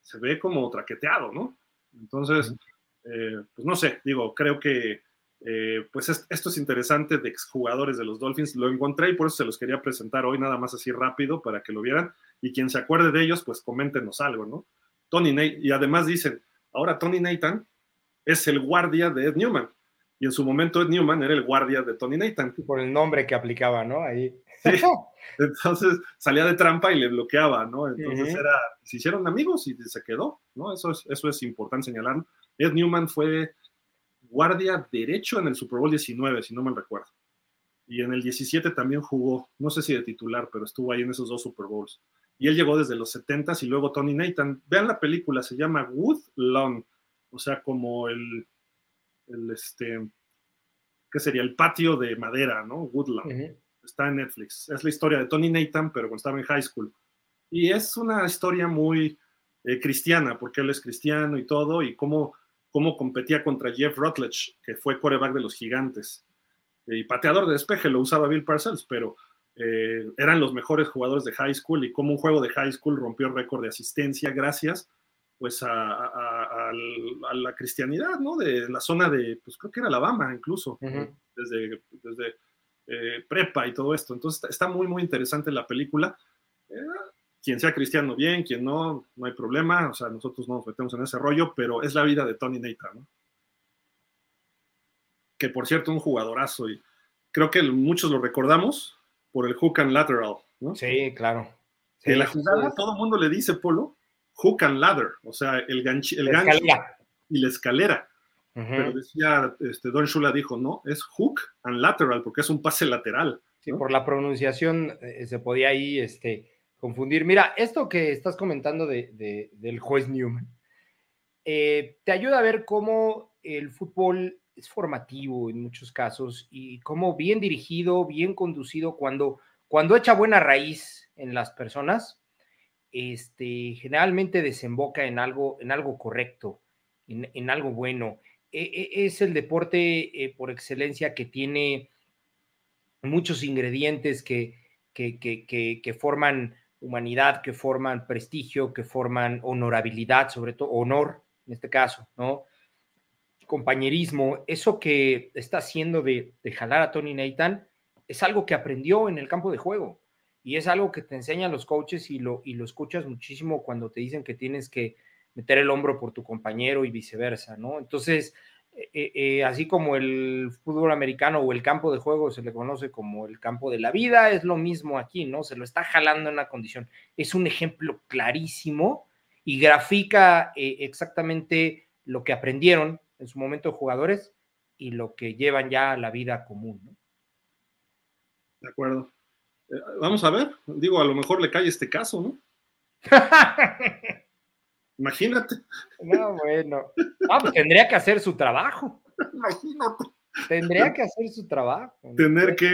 se ve como traqueteado, ¿no? Entonces, eh, pues no sé, digo, creo que eh, pues esto es interesante de exjugadores de los Dolphins. Lo encontré y por eso se los quería presentar hoy, nada más así rápido para que lo vieran. Y quien se acuerde de ellos, pues coméntenos algo, ¿no? Tony Nathan, y además dicen, ahora Tony Nathan es el guardia de Ed Newman. Y en su momento Ed Newman era el guardia de Tony Nathan. Por el nombre que aplicaba, ¿no? Ahí. Sí. Entonces salía de trampa y le bloqueaba, ¿no? Entonces era, se hicieron amigos y se quedó, ¿no? Eso es, eso es importante señalar. Ed Newman fue guardia derecho en el Super Bowl 19, si no mal recuerdo. Y en el 17 también jugó, no sé si de titular, pero estuvo ahí en esos dos Super Bowls. Y él llegó desde los 70s y luego Tony Nathan. Vean la película, se llama Woodlawn, o sea, como el, el este, ¿qué sería? El patio de madera, ¿no? Woodlawn. Está en Netflix. Es la historia de Tony Nathan, pero cuando estaba en high school. Y es una historia muy eh, cristiana, porque él es cristiano y todo, y cómo, cómo competía contra Jeff Rutledge, que fue coreback de los gigantes. Y pateador de despeje lo usaba Bill Parcells, pero eh, eran los mejores jugadores de high school y como un juego de high school rompió el récord de asistencia gracias pues a, la cristianidad, ¿no? De la zona de, pues creo que era Alabama incluso, desde, desde eh, prepa y todo esto. Entonces está muy, muy interesante la película. Eh, quien sea cristiano, bien, quien no, no hay problema. O sea, nosotros no nos metemos en ese rollo, pero es la vida de Tony Nathan, ¿no? Que por cierto, un jugadorazo y creo que muchos lo recordamos por el hook and lateral, ¿no? Sí, claro. Sí, la jugada, todo el mundo le dice, Polo, hook and ladder, o sea, el, gancho y la escalera. Pero decía, este, Don Shula dijo, no, es hook and lateral, porque es un pase lateral. Sí, por la pronunciación eh, se podía ahí este, confundir. Mira, esto que estás comentando de, del juez Newman, eh, te ayuda a ver cómo el fútbol es formativo en muchos casos y cómo bien dirigido, bien conducido, cuando, cuando echa buena raíz en las personas, este, generalmente desemboca en algo, en algo correcto, en, algo bueno. E, e, es el deporte eh, por excelencia que tiene muchos ingredientes que, que, que, forman humanidad, que forman prestigio, que forman honorabilidad, sobre todo honor en este caso, ¿no? Compañerismo, eso que está haciendo de, de jalar a Tony Nathan es algo que aprendió en el campo de juego y es algo que te enseñan los coaches y lo, y lo escuchas muchísimo cuando te dicen que tienes que meter el hombro por tu compañero y viceversa, ¿no? Entonces, eh, eh, eh, así como el fútbol americano o el campo de juego se le conoce como el campo de la vida, es lo mismo aquí, ¿no? Se lo está jalando en una condición. Es un ejemplo clarísimo y grafica exactamente lo que aprendieron en su momento jugadores y lo que llevan ya a la vida común, ¿no? De acuerdo. vamos a ver, digo, a lo mejor le cae este caso, ¿no? Imagínate. No, bueno. Ah, pues tendría que hacer su trabajo. Imagínate. Tendría que hacer su trabajo. Tener que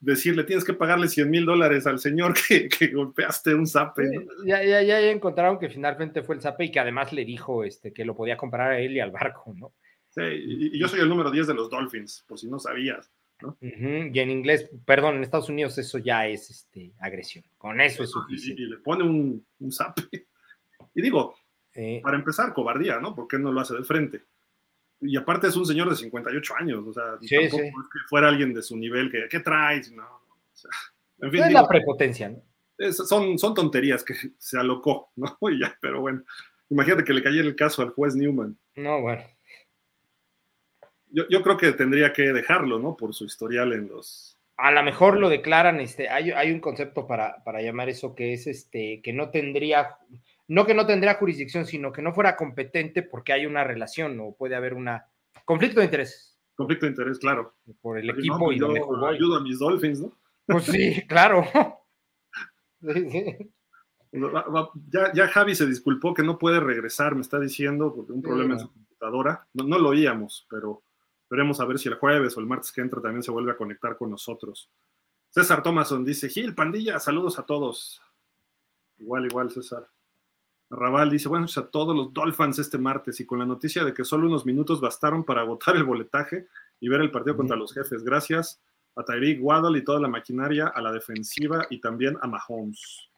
decirle, tienes que pagarle 100 mil dólares al señor que, golpeaste un zape. Ya, ya, ya encontraron que finalmente fue el zape y que además le dijo este, que lo podía comprar a él y al barco, ¿no? Sí, y, yo soy el número 10 de los Dolphins, por si no sabías. ¿no? Y en inglés, perdón, en Estados Unidos eso ya es este, agresión. Con eso es suficiente. Y, le pone un, un zape. Y digo, para empezar, cobardía, ¿no? ¿Por qué no lo hace de frente? Y aparte es un señor de 58 años, o sea, tampoco es que fuera alguien de su nivel que, ¿qué traes? No, o sea, en fin, es la prepotencia, ¿no? son, son tonterías que se alocó, ¿no? Y ya, pero bueno, imagínate que le cayera el caso al juez Newman. No, bueno. Yo, yo, creo que tendría que dejarlo, ¿no? Por su historial en los... A lo mejor lo declaran, este, hay, hay un concepto para, para llamar eso que es, este, que no tendría, no que no tendría jurisdicción, sino que no fuera competente porque hay una relación o puede haber un conflicto de intereses. Conflicto de interés, claro. Por el equipo pues y donde jugó. Ayudo a mis Dolphins, ¿no? Pues sí, claro. Ya, ya, Javi se disculpó que no puede regresar, me está diciendo, porque un problema en su computadora. No, no, lo oíamos, pero veremos a ver si el jueves o el martes que entra también se vuelve a conectar con nosotros. César Thomason dice, Gil, pandilla, saludos a todos. Igual, igual, César. Raval dice, bueno, a todos los Dolphins este martes y con la noticia de que solo unos minutos bastaron para agotar el boletaje y ver el partido contra los jefes. Gracias a Tyreek Waddle y toda la maquinaria, a la defensiva y también a Mahomes.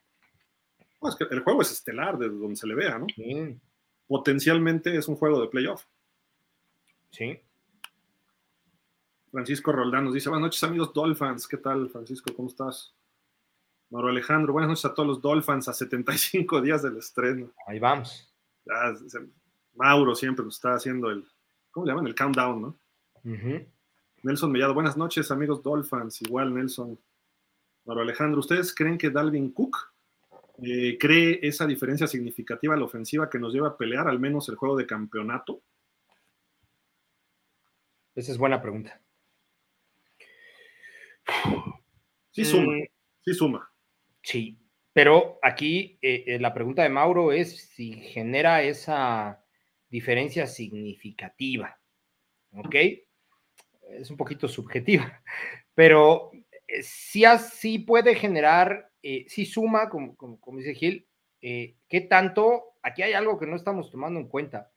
es que el juego es estelar desde donde se le vea, ¿no? Potencialmente es un juego de playoff. Sí. Francisco Roldán nos dice, buenas noches amigos Dolphins, ¿qué tal Francisco? ¿Cómo estás? Mauro Alejandro, buenas noches a todos los Dolphins a 75 días del estreno. Ahí vamos. Mauro siempre nos está haciendo el, ¿cómo le llaman? El countdown, ¿no? Nelson Mellado, buenas noches, amigos Dolphins. Igual, Nelson. Bueno, Alejandro, ¿ustedes creen que Dalvin Cook eh, cree esa diferencia significativa a la ofensiva que nos lleva a pelear al menos el juego de campeonato? Esa es buena pregunta. Sí suma, mm. sí suma. Sí, pero aquí eh, eh, la pregunta de Mauro es si genera esa diferencia significativa. ¿Ok? Es un poquito subjetiva, pero eh, sí, así puede generar, sí suma, como, dice Gil, ¿qué tanto? Aquí hay algo que no estamos tomando en cuenta.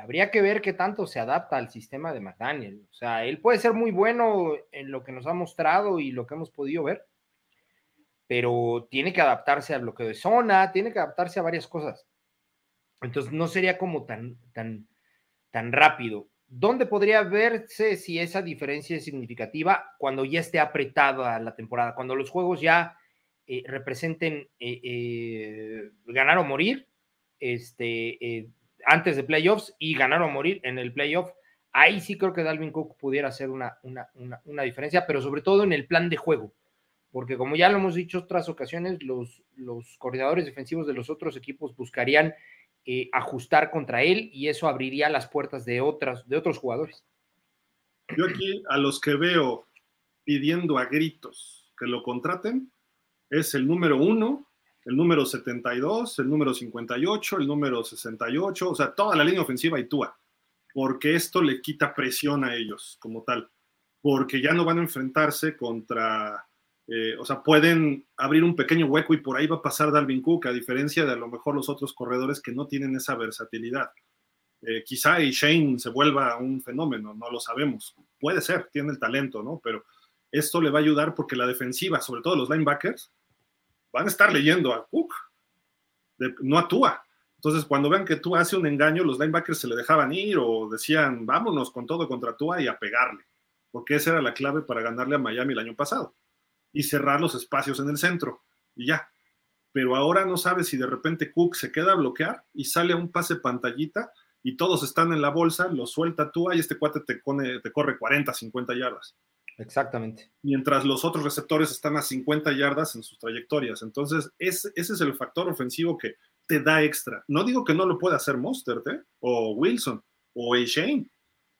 habría que ver qué tanto se adapta al sistema de McDaniel. O sea, él puede ser muy bueno en lo que nos ha mostrado y lo que hemos podido ver, pero tiene que adaptarse al bloqueo de zona, tiene que adaptarse a varias cosas. Entonces no sería como tan, tan, tan rápido. ¿Dónde podría verse si esa diferencia es significativa cuando ya esté apretada la temporada, cuando los juegos ya eh, representen eh, eh, ganar o morir este, antes de playoffs y ganar o morir en el playoff? Ahí sí creo que Dalvin Cook pudiera hacer una, una, una diferencia, pero sobre todo en el plan de juego porque como ya lo hemos dicho otras ocasiones, los, los coordinadores defensivos de los otros equipos buscarían eh, ajustar contra él y eso abriría las puertas de, otras, de otros jugadores. Yo aquí a los que veo pidiendo a gritos que lo contraten es el número uno, el número 72, el número 58, el número 68, o sea, toda la línea ofensiva y Tua, porque esto le quita presión a ellos como tal, porque ya no van a enfrentarse contra eh, o sea, pueden abrir un pequeño hueco y por ahí va a pasar Dalvin Cook, a diferencia de a lo mejor los otros corredores que no tienen esa versatilidad. Eh, quizá y Shane se vuelva un fenómeno, no lo sabemos. Puede ser, tiene el talento, ¿no? Pero esto le va a ayudar porque la defensiva, sobre todo los linebackers, van a estar leyendo a Cook, no a Tua. Entonces, cuando vean que Tua hace un engaño, los linebackers se le dejaban ir o decían, vámonos con todo contra Tua y a pegarle, porque esa era la clave para ganarle a Miami el año pasado y cerrar los espacios en el centro y ya. Pero ahora no sabes si de repente Cook se queda a bloquear y sale a un pase pantallita y todos están en la bolsa, lo suelta tú y este cuate te, te corre 40, 50 yardas. Exactamente. Mientras los otros receptores están a 50 yardas en sus trayectorias. Entonces, ese, ese es el factor ofensivo que te da extra. No digo que no lo pueda hacer Mostert, ¿eh? o Wilson, o A. Shane,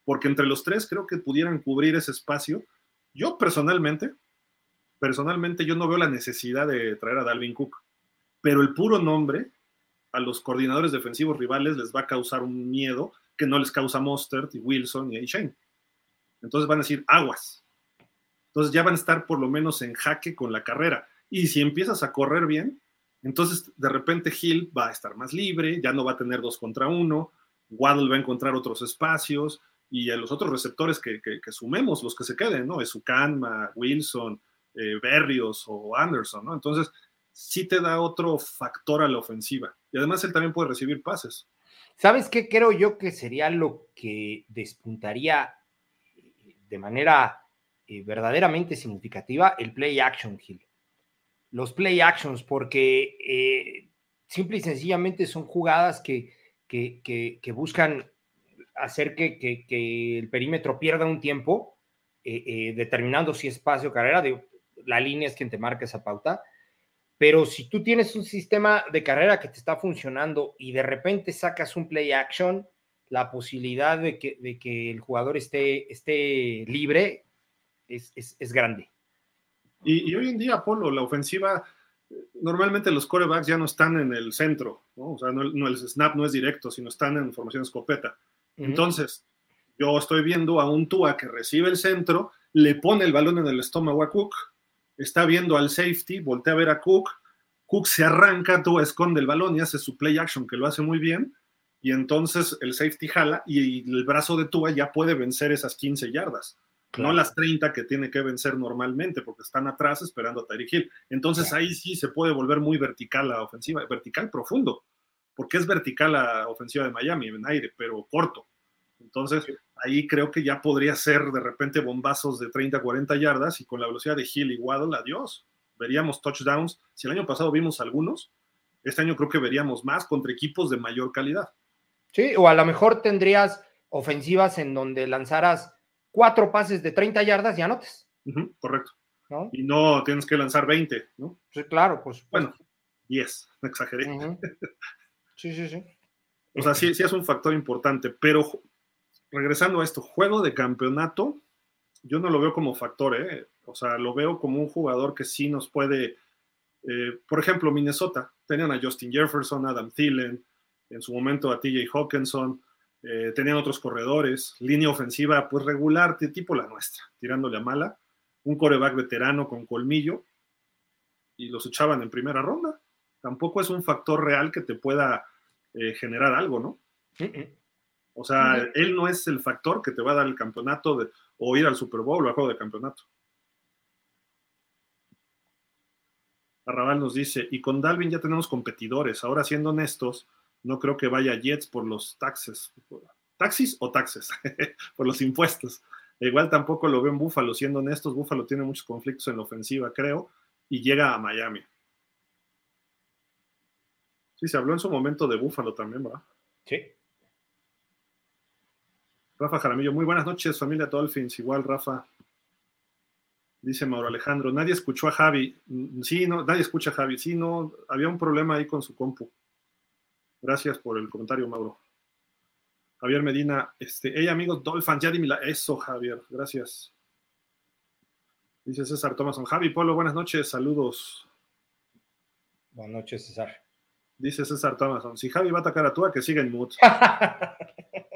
porque entre los tres creo que pudieran cubrir ese espacio. Yo personalmente personalmente yo no veo la necesidad de traer a Dalvin Cook, pero el puro nombre a los coordinadores defensivos rivales les va a causar un miedo que no les causa Mostert y Wilson y Shane. Entonces van a decir aguas. Entonces ya van a estar por lo menos en jaque con la carrera. Y si empiezas a correr bien, entonces de repente Hill va a estar más libre, ya no va a tener dos contra uno, Waddle va a encontrar otros espacios y a los otros receptores que, sumemos, los que se queden, ¿no? Es Wilson, eh, Berrios o Anderson, ¿no? Entonces, sí te da otro factor a la ofensiva. Y además él también puede recibir pases. ¿Sabes qué creo yo que sería lo que despuntaría eh, de manera eh, verdaderamente significativa? El play action, Gil. Los play actions, porque simple y sencillamente son jugadas que, que, buscan hacer que, que, el perímetro pierda un tiempo, determinando si espacio o carrera. De, la línea es quien te marca esa pauta. Pero si tú tienes un sistema de carrera que te está funcionando y de repente sacas un play action, la posibilidad de que, de que el jugador esté, esté libre es, es, grande. Y, hoy en día, Polo, la ofensiva, normalmente los corebacks ya no están en el centro, ¿no? O sea, no, el snap no es directo, sino están en formación escopeta. Entonces, yo estoy viendo a un Tua que recibe el centro, le pone el balón en el estómago a Cook, está viendo al safety, voltea a ver a Cook, Cook se arranca, Tua esconde el balón y hace su play action, que lo hace muy bien, y entonces el safety jala y el brazo de Tua ya puede vencer esas 15 yardas, no las 30 que tiene que vencer normalmente, porque están atrás esperando a Tyreek Hill. Entonces ahí sí se puede volver muy vertical la ofensiva, vertical profundo, porque es vertical la ofensiva de Miami en aire, pero corto. Entonces, ahí creo que ya podría ser de repente bombazos de 30, 40 yardas y con la velocidad de Hill y Waddle, adiós. Veríamos touchdowns. Si el año pasado vimos algunos, este año creo que veríamos más contra equipos de mayor calidad. Sí, o a lo mejor tendrías ofensivas en donde lanzaras cuatro pases de 30 yardas y anotes. correcto. Y no tienes que lanzar 20, ¿no? Sí, claro, pues. Bueno, 10, me exageré. Sí, sí, sí. O sea, sí, sí es un factor importante, pero regresando a esto, juego de campeonato, yo no lo veo como factor, ¿eh? O sea, lo veo como un jugador que sí nos puede, eh, por ejemplo, Minnesota, tenían a Justin Jefferson, Adam Thielen, en su momento a TJ Hawkinson, eh, tenían otros corredores, línea ofensiva pues regular, tipo la nuestra, tirándole a mala, un coreback veterano con colmillo, y los echaban en primera ronda. Tampoco es un factor real que te pueda eh, generar algo, ¿no? O sea, él no es el factor que te va a dar el campeonato de, o ir al Super Bowl o al juego de campeonato. Arrabal nos dice, y con Dalvin ya tenemos competidores. Ahora, siendo honestos, no creo que vaya Jets por los taxes. ¿Taxis o taxes? por los impuestos. Igual tampoco lo veo en Búfalo, siendo honestos. Búfalo tiene muchos conflictos en la ofensiva, creo, y llega a Miami. Sí, se habló en su momento de Búfalo también, ¿verdad? Sí. Rafa Jaramillo, muy buenas noches, familia Dolphins. Igual, Rafa. Dice Mauro Alejandro, nadie escuchó a Javi. Sí, no, nadie escucha a Javi. Sí, no, había un problema ahí con su compu. Gracias por el comentario, Mauro. Javier Medina, este, hey amigos Dolphins, ya dime la... Eso, Javier, gracias. Dice César Thomason, Javi Polo, buenas noches, saludos. Buenas noches, César. Dice César Thomason, si Javi va a atacar a Tua, que siga en mood.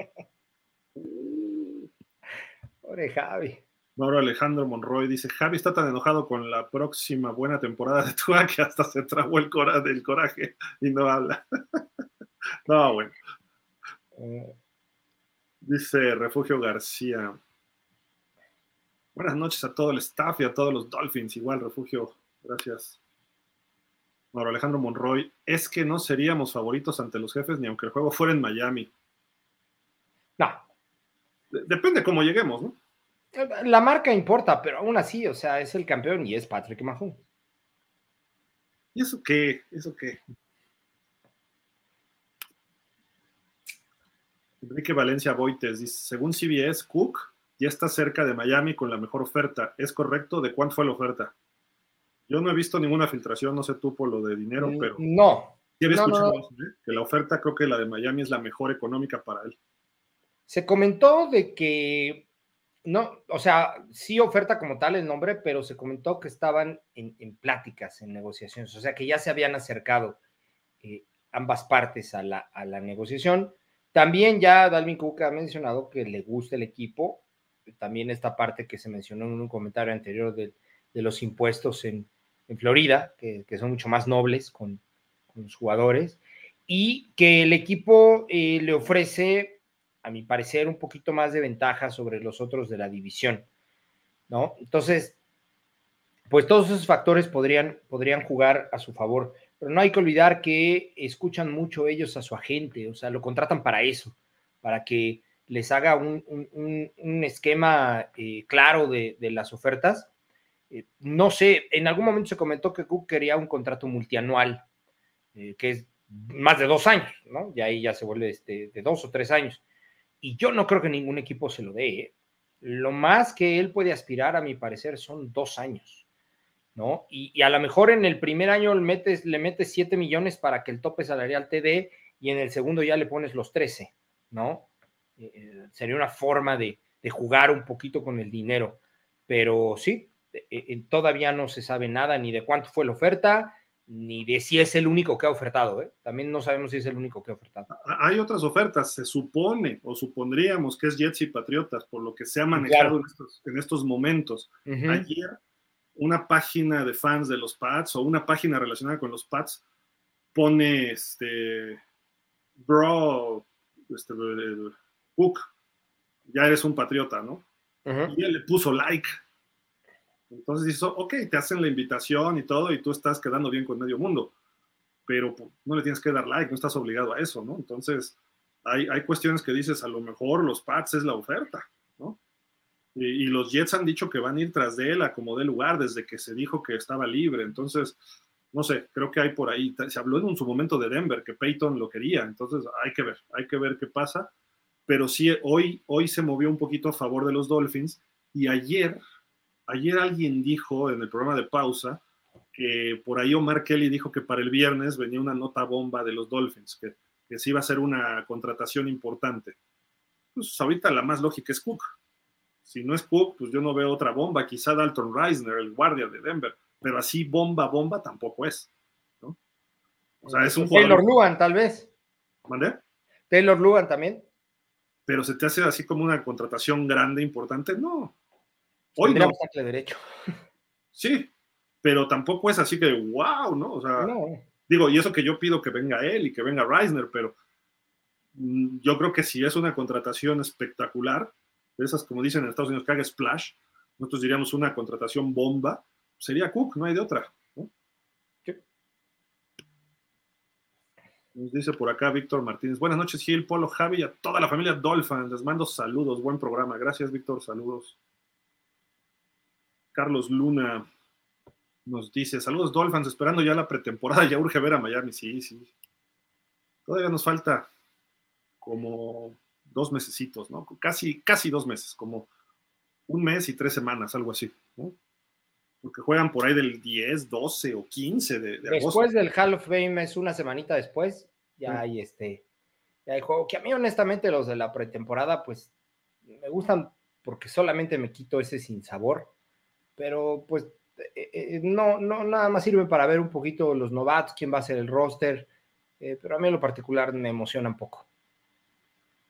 Pobre Javi. Mauro Alejandro Monroy dice, Javi está tan enojado con la próxima buena temporada de Tua que hasta se trabó el cora del coraje y no habla. no, bueno. Eh. Dice Refugio García. Buenas noches a todo el staff y a todos los Dolphins. Igual, Refugio. Gracias. Mauro Alejandro Monroy. Es que no seríamos favoritos ante los jefes ni aunque el juego fuera en Miami. No. Depende cómo lleguemos, ¿no? La marca importa, pero aún así, o sea, es el campeón y es Patrick Mahomes. ¿Y eso qué? ¿Eso qué? Enrique Valencia Boites dice, según CBS, Cook ya está cerca de Miami con la mejor oferta. ¿Es correcto? ¿De cuánto fue la oferta? Yo no he visto ninguna filtración, no sé tú por lo de dinero, mm, pero... No. Sí había escuchado ¿eh? que la oferta creo que la de Miami es la mejor económica para él. Se comentó de que no, o sea, sí oferta como tal el nombre, pero se comentó que estaban en, pláticas, en negociaciones, o sea, que ya se habían acercado eh, ambas partes a la, negociación. También ya Dalvin Cook ha mencionado que le gusta el equipo, también esta parte que se mencionó en un comentario anterior de, los impuestos en, Florida, que, son mucho más nobles con, los jugadores, y que el equipo eh, le ofrece a mi parecer, un poquito más de ventaja sobre los otros de la división, ¿no? Entonces, pues todos esos factores podrían, podrían jugar a su favor, pero no hay que olvidar que escuchan mucho ellos a su agente, o sea, lo contratan para eso, para que les haga un, esquema eh, claro de, las ofertas. Eh, no sé, en algún momento se comentó que Cook quería un contrato multianual, eh, que es más de dos años, ¿no? Y ahí ya se vuelve este, de dos o tres años y yo no creo que ningún equipo se lo dé. ¿eh? Lo más que él puede aspirar, a mi parecer, son dos años, ¿no? Y, a lo mejor en el primer año le metes, le metes 7 millones para que el tope salarial te dé y en el segundo ya le pones los 13, ¿no? Eh, eh, sería una forma de, de, jugar un poquito con el dinero, pero sí, todavía no se sabe nada ni de cuánto fue la oferta, ni de si es el único que ha ofertado. ¿eh? También no sabemos si es el único que ha ofertado. Hay otras ofertas, se supone o supondríamos que es Jets y Patriotas, por lo que se ha manejado en, estos, momentos. Ayer, una página de fans de los Pats o una página relacionada con los Pats pone este, bro, este, ya eres un patriota, ¿no? Y él le puso like entonces dices, ok, te hacen la invitación y todo, y tú estás quedando bien con medio mundo, pero pues, no le tienes que dar like, no estás obligado a eso, ¿no? Entonces, hay, hay cuestiones que dices, a lo mejor los Pats es la oferta, ¿no? Y, los Jets han dicho que van a ir tras de él a como de lugar desde que se dijo que estaba libre, entonces, no sé, creo que hay por ahí, se habló en su momento de Denver, que Peyton lo quería, entonces hay que ver, hay que ver qué pasa. pero sí, hoy, hoy se movió un poquito a favor de los Dolphins y ayer, ayer alguien dijo en el programa de pausa que por ahí Omar Kelly dijo que para el viernes venía una nota bomba de los Dolphins, que, que sí iba a ser una contratación importante. Pues ahorita la más lógica es Cook. Si no es Cook, pues yo no veo otra bomba, quizá Dalton Reisner, el guardia de Denver, pero así bomba, bomba tampoco es. ¿no? O sea, es un jugador. Taylor Lugan, tal vez. ¿Mandé? Taylor Lugan también. Pero se te hace así como una contratación grande, importante. No. Hoy no. derecho. Sí, pero tampoco es así que, wow, ¿no? O sea, digo, y eso que yo pido que venga él y que venga Reisner, pero mm, yo creo que si es una contratación espectacular, de esas, como dicen en Estados Unidos, que haga splash, nosotros diríamos una contratación bomba, sería Cook, no hay de otra. Nos dice por acá Víctor Martínez. Buenas noches, Gil, Polo, Javi y a toda la familia Dolphin. Les mando saludos, buen programa. Gracias, Víctor, saludos. Carlos Luna nos dice, saludos Dolphins, esperando ya la pretemporada, ya urge ver a Miami, sí, sí. Todavía nos falta como dos mesecitos, ¿no? Casi, casi dos meses, como un mes y tres semanas, algo así, ¿no? Porque juegan por ahí del 10, 12 o 15 de, de Después del Hall of Fame es una semanita después, ya hay este, ya hay juego, que a mí honestamente los de la pretemporada, pues, me gustan porque solamente me quito ese sin sabor, pero pues eh, eh, no, no, nada más sirve para ver un poquito los novatos, quién va a ser el roster, eh, pero a mí en lo particular me emociona un poco.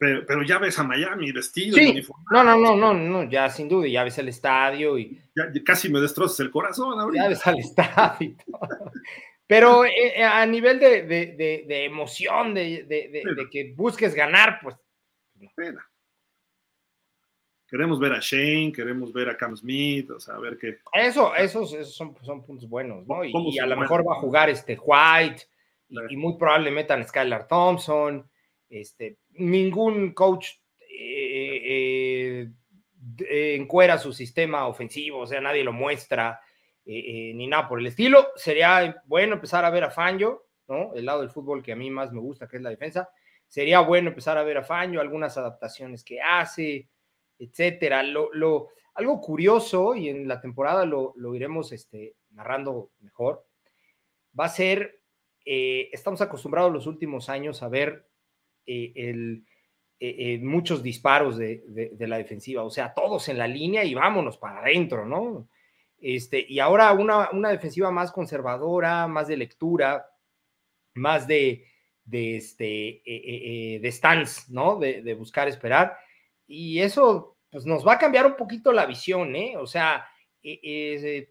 Pero, ya ves a Miami vestido. Sí. No, no, no, no, no, ya sin duda, ya ves el estadio y. Ya, casi me destrozas el corazón ahorita. Ya ves al estadio Pero a nivel de, emoción, de, que busques ganar, pues. Pena queremos ver a Shane, queremos ver a Cam Smith, o sea, a ver qué. Eso, esos, son, son, puntos buenos, ¿no? Y, a lo mejor va a jugar este White, y, muy probablemente metan Skylar Thompson, este, ningún coach eh, eh, encuera su sistema ofensivo, o sea, nadie lo muestra, eh, ni nada por el estilo. Sería bueno empezar a ver a Fangio, ¿no? El lado del fútbol que a mí más me gusta, que es la defensa. Sería bueno empezar a ver a Fangio, algunas adaptaciones que hace, etcétera. Lo, algo curioso, y en la temporada lo, iremos este, narrando mejor, va a ser, eh, estamos acostumbrados los últimos años a ver eh, el, eh, muchos disparos de, la defensiva, o sea, todos en la línea y vámonos para adentro, ¿no? Este, y ahora una, una defensiva más conservadora, más de lectura, más de, de, este, de stance, ¿no? De, de buscar esperar y eso pues nos va a cambiar un poquito la visión, ¿eh? O sea, e, eh,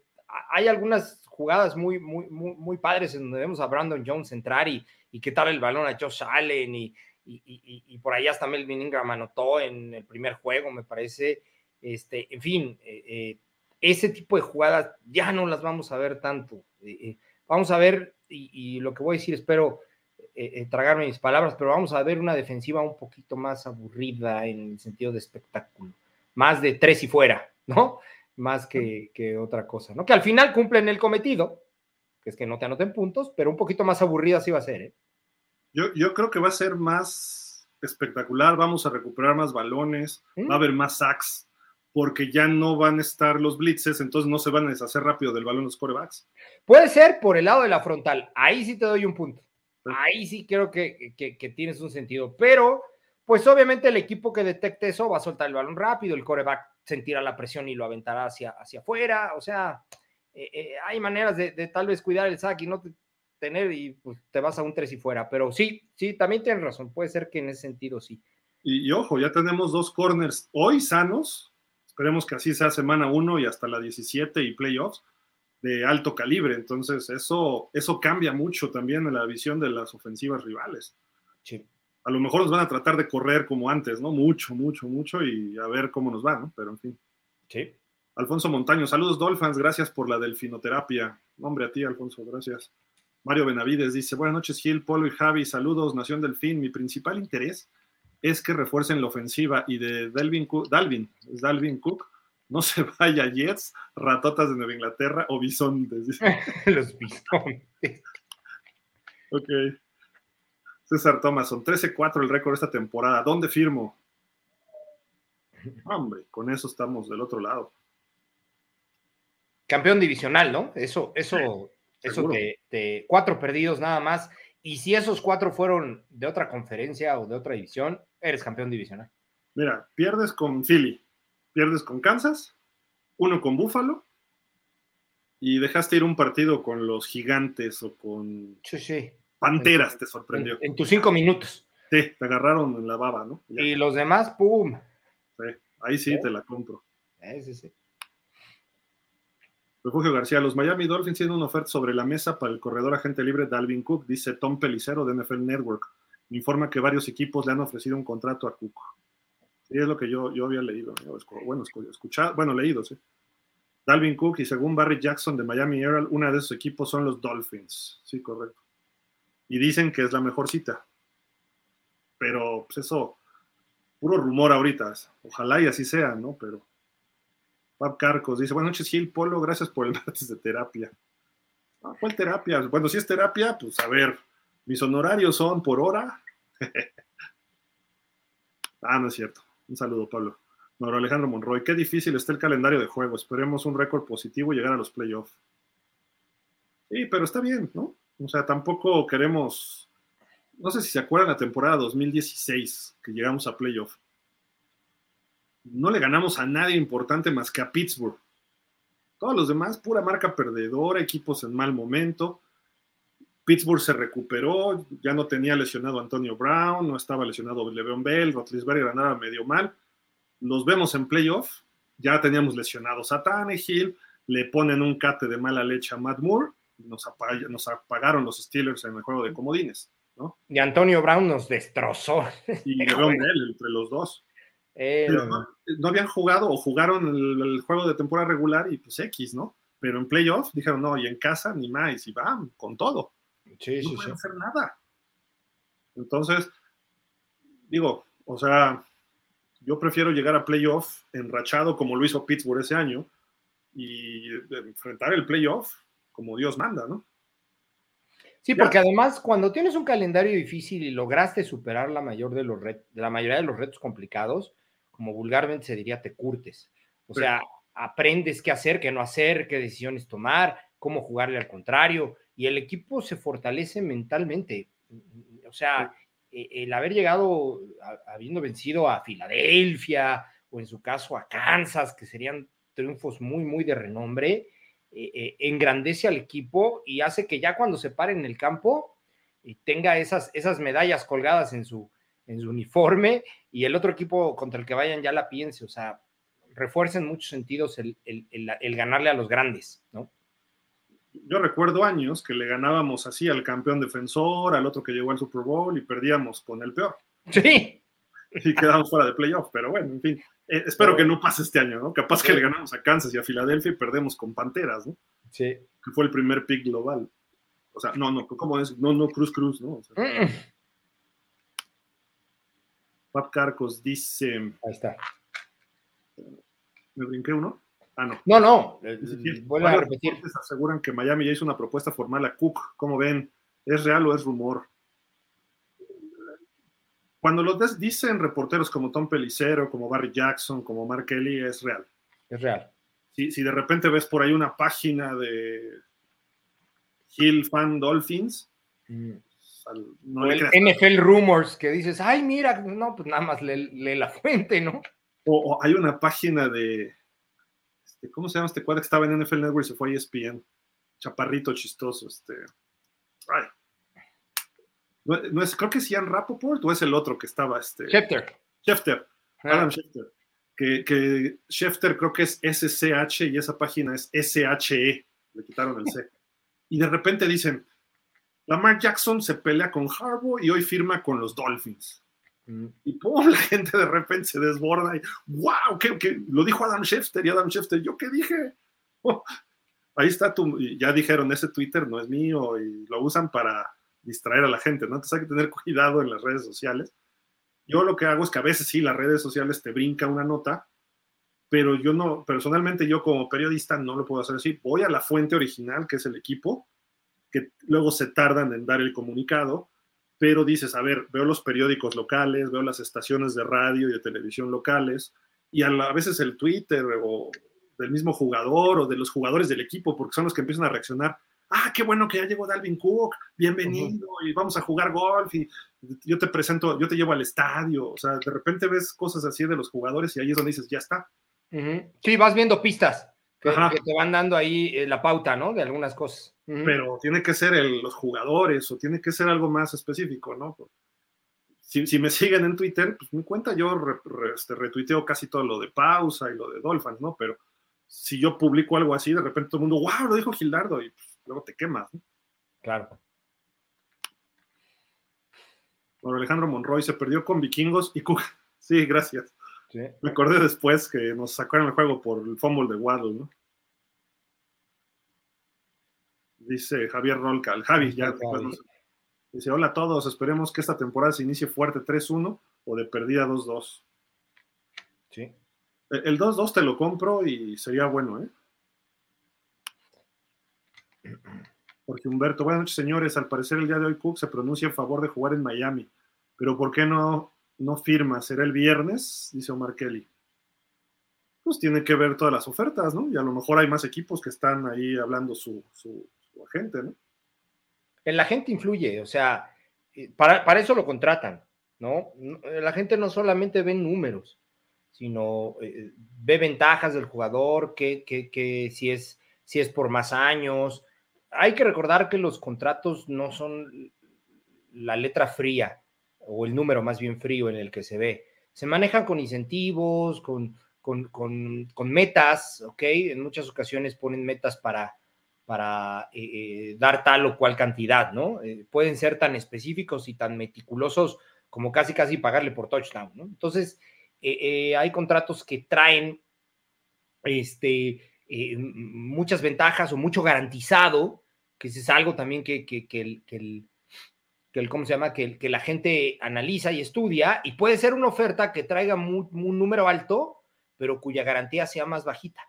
hay algunas jugadas muy, muy, muy, padres en donde vemos a Brandon Jones entrar y, y quitarle el balón a Josh Allen y, y, y, por allá hasta Melvin Ingram anotó en el primer juego, me parece. Este, en fin, eh, eh, ese tipo de jugadas ya no las vamos a ver tanto. vamos a ver, y, lo que voy a decir, espero eh, eh, tragarme mis palabras, pero vamos a ver una defensiva un poquito más aburrida en el sentido de espectáculo, más de tres y fuera, ¿no? Más que, otra cosa, ¿no? Que al final cumplen el cometido, que es que no te anoten puntos, pero un poquito más aburrida sí va a ser, ¿eh? Yo, yo creo que va a ser más espectacular, vamos a recuperar más balones, va a haber más sacks, porque ya no van a estar los blitzes, entonces no se van a deshacer rápido del balón los corebacks. Puede ser por el lado de la frontal, ahí sí te doy un punto. Ahí sí creo que, tienes un sentido, pero pues obviamente el equipo que detecte eso va a soltar el balón rápido, el coreback sentirá la presión y lo aventará hacia, hacia afuera, o sea, eh, eh, hay maneras de, tal vez cuidar el sack y no tener y pues, te vas a un tres y fuera, pero sí, sí, también tienes razón, puede ser que en ese sentido sí. Y, ojo, ya tenemos dos corners hoy sanos, esperemos que así sea semana uno y hasta la 17 y playoffs, de alto calibre. Entonces, eso, eso cambia mucho también en la visión de las ofensivas rivales. Sí. A lo mejor nos van a tratar de correr como antes, ¿no? Mucho, mucho, mucho y a ver cómo nos va, ¿no? Pero en fin. Sí. Alfonso Montaño, saludos Dolphins, gracias por la delfinoterapia. Nombre a ti, Alfonso, gracias. Mario Benavides dice, buenas noches Gil, Polo y Javi, saludos, Nación Delfín. Mi principal interés es que refuercen la ofensiva y de Dalvin Cook, Dalvin, es Dalvin Cook, no se vaya Jets, ratotas de Nueva Inglaterra o bisontes. Los bisontes. ok. César Thomason, 13-4 el récord esta temporada. ¿Dónde firmo? Hombre, con eso estamos del otro lado. Campeón divisional, ¿no? Eso, eso, eso te, cuatro perdidos nada más. Y si esos cuatro fueron de otra conferencia o de otra división, eres campeón divisional. Mira, pierdes con Philly, pierdes con Kansas, uno con Buffalo y dejaste ir un partido con los gigantes o con Panteras, te sorprendió. En, tus cinco minutos. Sí, te agarraron en la baba, ¿no? Y los demás, ¡pum! Sí, ahí sí te la compro. Sí, sí, Refugio García, los Miami Dolphins tienen una oferta sobre la mesa para el corredor agente libre Dalvin Cook, dice Tom Pelicero de NFL Network. Informa que varios equipos le han ofrecido un contrato a Cook. Sí, es lo que yo, yo había leído. Bueno, escuchado, bueno, leído, sí. Dalvin Cook y según Barry Jackson de Miami Herald, una de esos equipos son los Dolphins. Sí, correcto. Y dicen que es la mejor cita. Pero pues eso, puro rumor ahorita. Ojalá y así sea, ¿no? Pero Pap Carcos dice, buenas noches Gil Polo, gracias por el martes de terapia. Ah, ¿Cuál terapia? Bueno, si es terapia, pues a ver, mis honorarios son por hora. ah, no es cierto. Un saludo, Pablo. Mauro Alejandro Monroy, qué difícil está el calendario de juego. Esperemos un récord positivo y llegar a los playoffs. Sí, pero está bien, ¿no? O sea, tampoco queremos. No sé si se acuerdan la temporada 2016 que llegamos a playoff. No le ganamos a nadie importante más que a Pittsburgh. Todos los demás, pura marca perdedora, equipos en mal momento. Pittsburgh se recuperó, ya no tenía lesionado Antonio Brown, no estaba lesionado Le'Veon Bell, Rotlisberger ganaba medio mal. Nos vemos en playoff, ya teníamos lesionados a Tannehill, le ponen un cate de mala leche a Matt Moore, nos, nos apagaron los Steelers en el juego de comodines. ¿no? Y Antonio Brown nos destrozó. Y Le'Veon Bell entre los dos. Eh, no, habían jugado o jugaron el, juego de temporada regular y pues X, ¿no? Pero en playoff dijeron, no, y en casa ni más, y van con todo. Sí, no pueden hacer nada. Entonces, digo, o sea, yo prefiero llegar a playoff enrachado como lo hizo Pittsburgh ese año y enfrentar el playoff como Dios manda, ¿no? Sí, porque además cuando tienes un calendario difícil y lograste superar la, mayor de los la mayoría de los retos complicados, como vulgarmente se diría, te curtes. O sea, aprendes qué hacer, qué no hacer, qué decisiones tomar, cómo jugarle al contrario, y el equipo se fortalece mentalmente. O sea, e, el haber llegado, habiendo vencido a Filadelfia, o en su caso a Kansas, que serían triunfos muy, muy de renombre, e, e, engrandece al equipo y hace que ya cuando se pare en el campo tenga esas, esas medallas colgadas en su, en su uniforme y el otro equipo contra el que vayan ya la piense, o sea, refuerza en muchos sentidos el, ganarle a los grandes, ¿no? Yo recuerdo años que le ganábamos así al campeón defensor, al otro que llegó al Super Bowl y perdíamos con el peor. Sí. Y quedamos fuera de playoff, pero bueno, en fin. Eh, espero que no pase este año, ¿no? Capaz que le ganamos a Kansas y a Filadelfia y perdemos con Panteras, ¿no? Sí. Que fue el primer pick global. O sea, no, no, ¿cómo es? No, no, Cruz Cruz, ¿no? O sea, Pap Carcos dice. Ahí está. ¿Me brinqué uno? Ah, no. No, no. Eh, vuelvo a repetir. aseguran que Miami ya hizo una propuesta formal a Cook. ¿Cómo ven? ¿Es real o es rumor? Cuando lo dicen reporteros como Tom Pelicero, como Barry Jackson, como Mark Kelly, es real. Es real. Si, si de repente ves por ahí una página de Hill Fan Dolphins, mm el NFL Rumors que dices, ay, mira, no, pues nada más lee, la fuente, ¿no? O, hay una página de, este, ¿cómo se llama este cuadro que estaba en NFL Network y se fue a ESPN? Chaparrito chistoso, este. Ay. No, es, creo que es Ian Rappaport o es el otro que estaba, este. Schefter. Schefter. Ah. Adam Schefter. Que, que Schefter creo que es SCH y esa página es SHE. Le quitaron el C. Y de repente dicen, Lamar Jackson se pelea con Harbaugh y hoy firma con los Dolphins. Y pum, la gente de repente se desborda y ¡wow! ¿qué, Lo dijo Adam Schefter y Adam Schefter, ¿yo qué dije? Oh, ahí está tu, ya dijeron, ese Twitter no es mío y lo usan para distraer a la gente, ¿no? Entonces hay que tener cuidado en las redes sociales. Yo lo que hago es que a veces sí, las redes sociales te brinca una nota, pero yo no, personalmente yo como periodista no lo puedo hacer así. Voy a la fuente original, que es el equipo, que luego se tardan en dar el comunicado, pero dices, a ver, veo los periódicos locales, veo las estaciones de radio y de televisión locales, y a, a veces el Twitter o del mismo jugador o de los jugadores del equipo, porque son los que empiezan a reaccionar. Ah, qué bueno que ya llegó Dalvin Cook, bienvenido, y vamos a jugar golf, y yo te presento, yo te llevo al estadio. O sea, de repente ves cosas así de los jugadores y ahí es donde dices, ya está. Sí, vas viendo pistas que, te van dando ahí eh, la pauta, ¿no? De algunas cosas. Pero tiene que ser los jugadores o tiene que ser algo más específico, ¿no? Si, me siguen en Twitter, pues mi cuenta yo este, retuiteo casi todo lo de pausa y lo de Dolphins, ¿no? Pero si yo publico algo así, de repente todo el mundo, wow, lo dijo Gildardo, y pues, luego te quemas. ¿no? Claro. Bueno, Alejandro Monroy se perdió con vikingos y Sí, gracias. Me acordé después que nos sacaron el juego por el fumble de Waddle, ¿no? Dice Javier Rolca, el Javi, ya Dice, hola a todos, esperemos que esta temporada se inicie fuerte 3-1 o de perdida 2-2. Sí. El 2-2 te lo compro y sería bueno, ¿eh? Porque Humberto, buenas noches, señores. Al parecer el día de hoy Cook se pronuncia en favor de jugar en Miami. Pero ¿por qué no, no firma? ¿Será el viernes? Dice Omar Kelly. Pues tiene que ver todas las ofertas, ¿no? Y a lo mejor hay más equipos que están ahí hablando su, su, agente, ¿no? El agente influye, o sea, eh, para, para eso lo contratan, ¿no? La gente no solamente ve números, sino eh, ve ventajas del jugador, que, que, si, es, si es por más años. Hay que recordar que los contratos no son la letra fría o el número más bien frío en el que se ve. Se manejan con incentivos, con, con, metas, ¿ok? En muchas ocasiones ponen metas para, para eh, eh, dar tal o cual cantidad, ¿no? pueden ser tan específicos y tan meticulosos como casi casi pagarle por touchdown, ¿no? Entonces, eh, eh, hay contratos que traen este, eh, muchas ventajas o mucho garantizado, que es algo también que, que, que, el, ¿cómo se llama? Que, que la gente analiza y estudia, y puede ser una oferta que traiga un número alto, pero cuya garantía sea más bajita,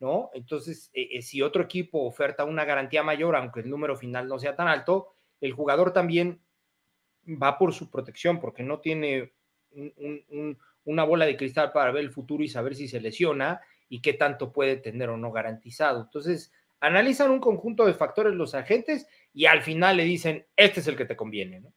¿no? Entonces, si otro equipo oferta una garantía mayor, aunque el número final no sea tan alto, el jugador también va por su protección, porque no tiene un, una bola de cristal para ver el futuro y saber si se lesiona y qué tanto puede tener o no garantizado. Entonces, analizan un conjunto de factores los agentes y al final le dicen, este es el que te conviene, ¿no?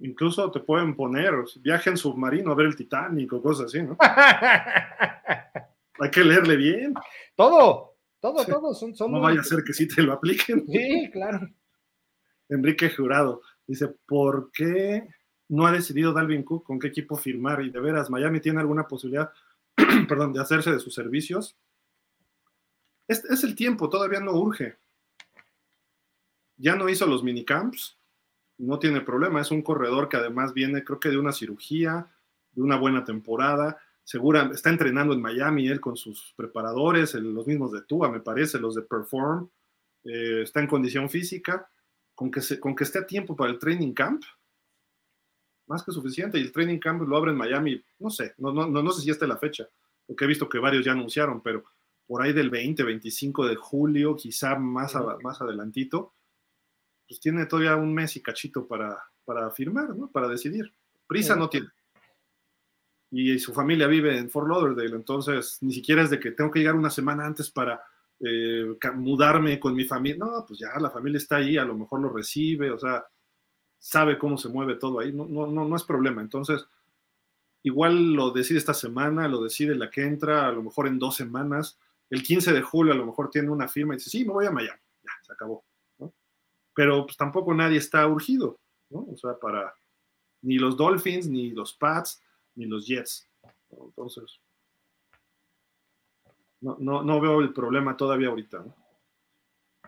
Incluso te pueden poner viaje en submarino a ver el Titanic o cosas así, ¿no? Hay que leerle bien. Todo, todo, todo. Son, no vaya a ser que sí te lo apliquen. Sí, claro. Enrique Jurado dice, ¿por qué no ha decidido Dalvin Cook con qué equipo firmar y de veras Miami tiene alguna posibilidad, perdón, de hacerse de sus servicios. Es, es, el tiempo, todavía no urge. Ya no hizo los minicamps, no tiene problema, es un corredor que además viene, creo que de una cirugía, de una buena temporada, segura, está entrenando en Miami él con sus preparadores, los mismos de Tua, me parece, los de Perform, eh, está en condición física, con que, se, con que esté a tiempo para el training camp, más que suficiente. Y el training camp lo abre en Miami, no sé, no, no, no, sé si esta es la fecha, porque he visto que varios ya anunciaron, pero por ahí del 20, 25 de julio, quizá más, más adelantito, pues tiene todavía un mes y cachito para, para firmar, ¿no? Para decidir. Prisa no tiene. Y, su familia vive en Fort Lauderdale, entonces ni siquiera es de que tengo que llegar una semana antes para eh, mudarme con mi familia. No, pues ya la familia está ahí, a lo mejor lo recibe, o sea, sabe cómo se mueve todo ahí, no, no, no, es problema. Entonces, igual lo decide esta semana, lo decide la que entra, a lo mejor en dos semanas. El 15 de julio a lo mejor tiene una firma y dice, sí, me voy a Miami, ya, se acabó. Pero pues tampoco nadie está urgido, ¿no? O sea, para ni los Dolphins, ni los Pats, ni los Jets. Entonces, no, no, no veo el problema todavía ahorita, ¿no?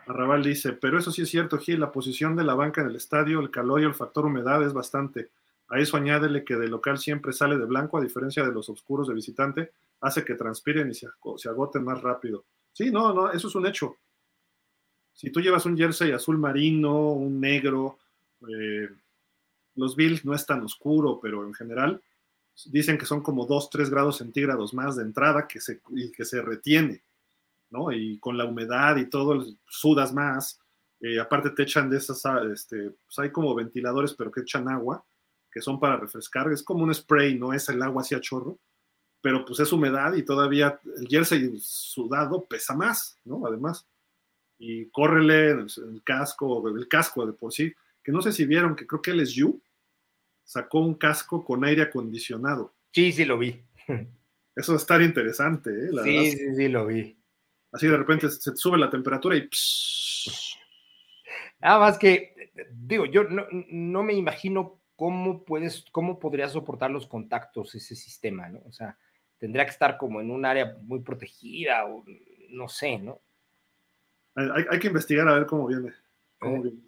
Arrabal dice, pero eso sí es cierto, Gil, la posición de la banca en el estadio, el calor y el factor humedad es bastante. A eso añádele que del local siempre sale de blanco, a diferencia de los oscuros de visitante, hace que transpiren y se, agoten más rápido. Sí, no, no, eso es un hecho. Si tú llevas un jersey azul marino, un negro, eh, los Bills no es tan oscuro, pero en general dicen que son como 2, 3 grados centígrados más de entrada que se, y que se retiene. ¿no? Y con la humedad y todo, sudas más. Eh, aparte te echan de esas, ah, este, pues hay como ventiladores, pero que echan agua, que son para refrescar. Es como un spray, no es el agua así a chorro. pero pues es humedad y todavía el jersey sudado pesa más, ¿no? Además. Y córrele el casco, el casco de por sí, que no sé si vieron, que creo que el SU sacó un casco con aire acondicionado. Sí, sí lo vi. Eso va a estar interesante, ¿eh? sí, sí, sí, lo vi. Así de repente se sube la temperatura y... Nada más que, digo, yo no, no, me imagino cómo puedes, cómo podría soportar los contactos ese sistema, ¿no? O sea, tendría que estar como en un área muy protegida o no sé, ¿no? Hay, hay que investigar a ver cómo viene. Cómo viene.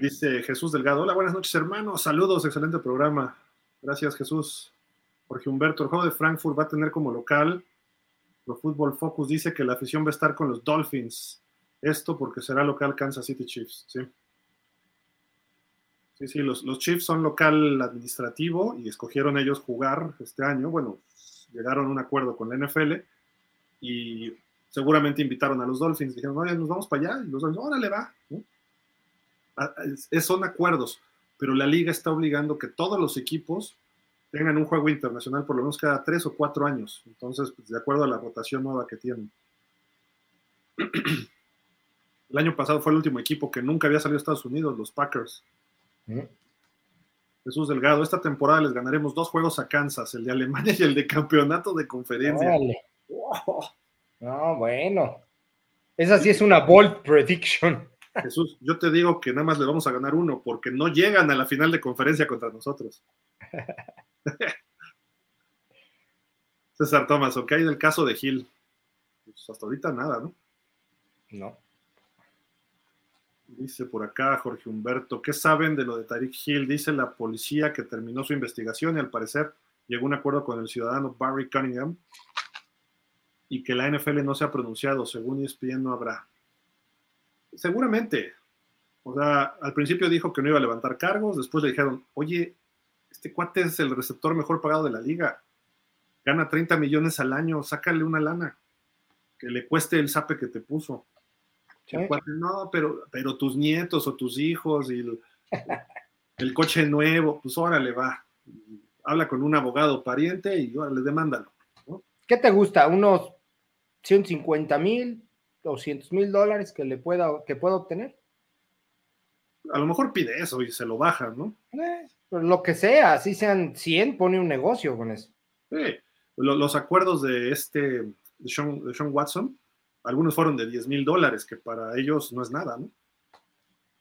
Dice Jesús Delgado, hola, buenas noches hermanos, saludos, excelente programa. Gracias Jesús. Jorge Humberto, el juego de Frankfurt va a tener como local, Pro Football Focus dice que la afición va a estar con los Dolphins. Esto porque será local Kansas City Chiefs, ¿sí? Sí, sí, los, los Chiefs son local administrativo y escogieron ellos jugar este año. Bueno, llegaron a un acuerdo con la NFL y seguramente invitaron a los Dolphins. Dijeron, oye, nos vamos para allá. Y los Dolphins, órale, va. ¿no? son acuerdos, pero la liga está obligando que todos los equipos tengan un juego internacional por lo menos cada tres o cuatro años. Entonces, pues, de acuerdo a la rotación nueva que tienen. El año pasado fue el último equipo que nunca había salido a Estados Unidos, los Packers. Jesús Delgado, esta temporada les ganaremos dos juegos a Kansas, el de Alemania y el de campeonato de conferencia. No, bueno. Esa sí es una bold prediction. Jesús, yo te digo que nada más le vamos a ganar uno porque no llegan a la final de conferencia contra nosotros. César Thomas, ¿qué hay del caso de Gil? Pues hasta ahorita nada, ¿no? No. Dice por acá Jorge Humberto, ¿qué saben de lo de Tariq Hill? Dice la policía que terminó su investigación y al parecer llegó a un acuerdo con el ciudadano Barry Cunningham y que la NFL no se ha pronunciado, según ESPN no habrá. Seguramente. O sea, al principio dijo que no iba a levantar cargos, después le dijeron, oye, este cuate es el receptor mejor pagado de la liga, gana 30 millones al año, sácale una lana, que le cueste el sape que te puso. no, pero, pero tus nietos o tus hijos y el, coche nuevo, pues órale, va. Habla con un abogado pariente y órale, demándalo. ¿Qué te gusta? ¿Unos 150 mil? 200 mil dólares que le pueda, que pueda obtener. A lo mejor pide eso y se lo baja, ¿no? Eh, lo que sea, así sean 100, pone un negocio con eso. Sí. Los, acuerdos de este, de Sean, Watson, algunos fueron de 10 mil dólares, que para ellos no es nada, ¿no?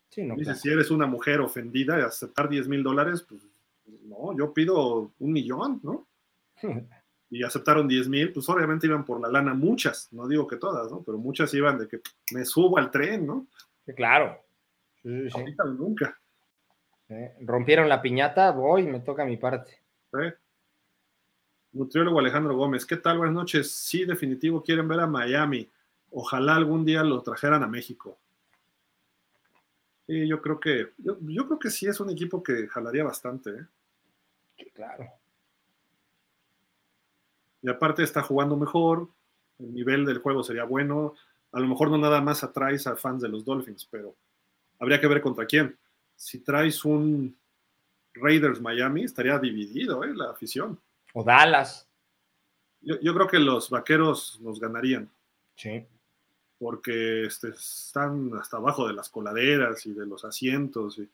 Sí, no, Dice, si eres una mujer ofendida y aceptar 10 mil dólares, pues no, yo pido un millón, ¿no? y aceptaron 10 mil, pues obviamente iban por la lana muchas, no digo que todas, ¿no? Pero muchas iban de que me subo al tren, ¿no? Sí, claro. Sí, Ahorita nunca. rompieron la piñata, voy, me toca mi parte. Nutriólogo Alejandro Gómez, ¿qué tal? Buenas noches. Sí, definitivo, quieren ver a Miami. Ojalá algún día lo trajeran a México. Sí, yo creo que, yo, yo creo que sí es un equipo que jalaría bastante, ¿eh? Claro. Y aparte está jugando mejor, el nivel del juego sería bueno. A lo mejor no nada más atraes a fans de los Dolphins, pero habría que ver contra quién. Si traes un Raiders Miami, estaría dividido ¿eh? la afición. O Dallas. Yo, creo que los vaqueros nos ganarían. Sí. Porque este, están hasta abajo de las coladeras y de los asientos. Y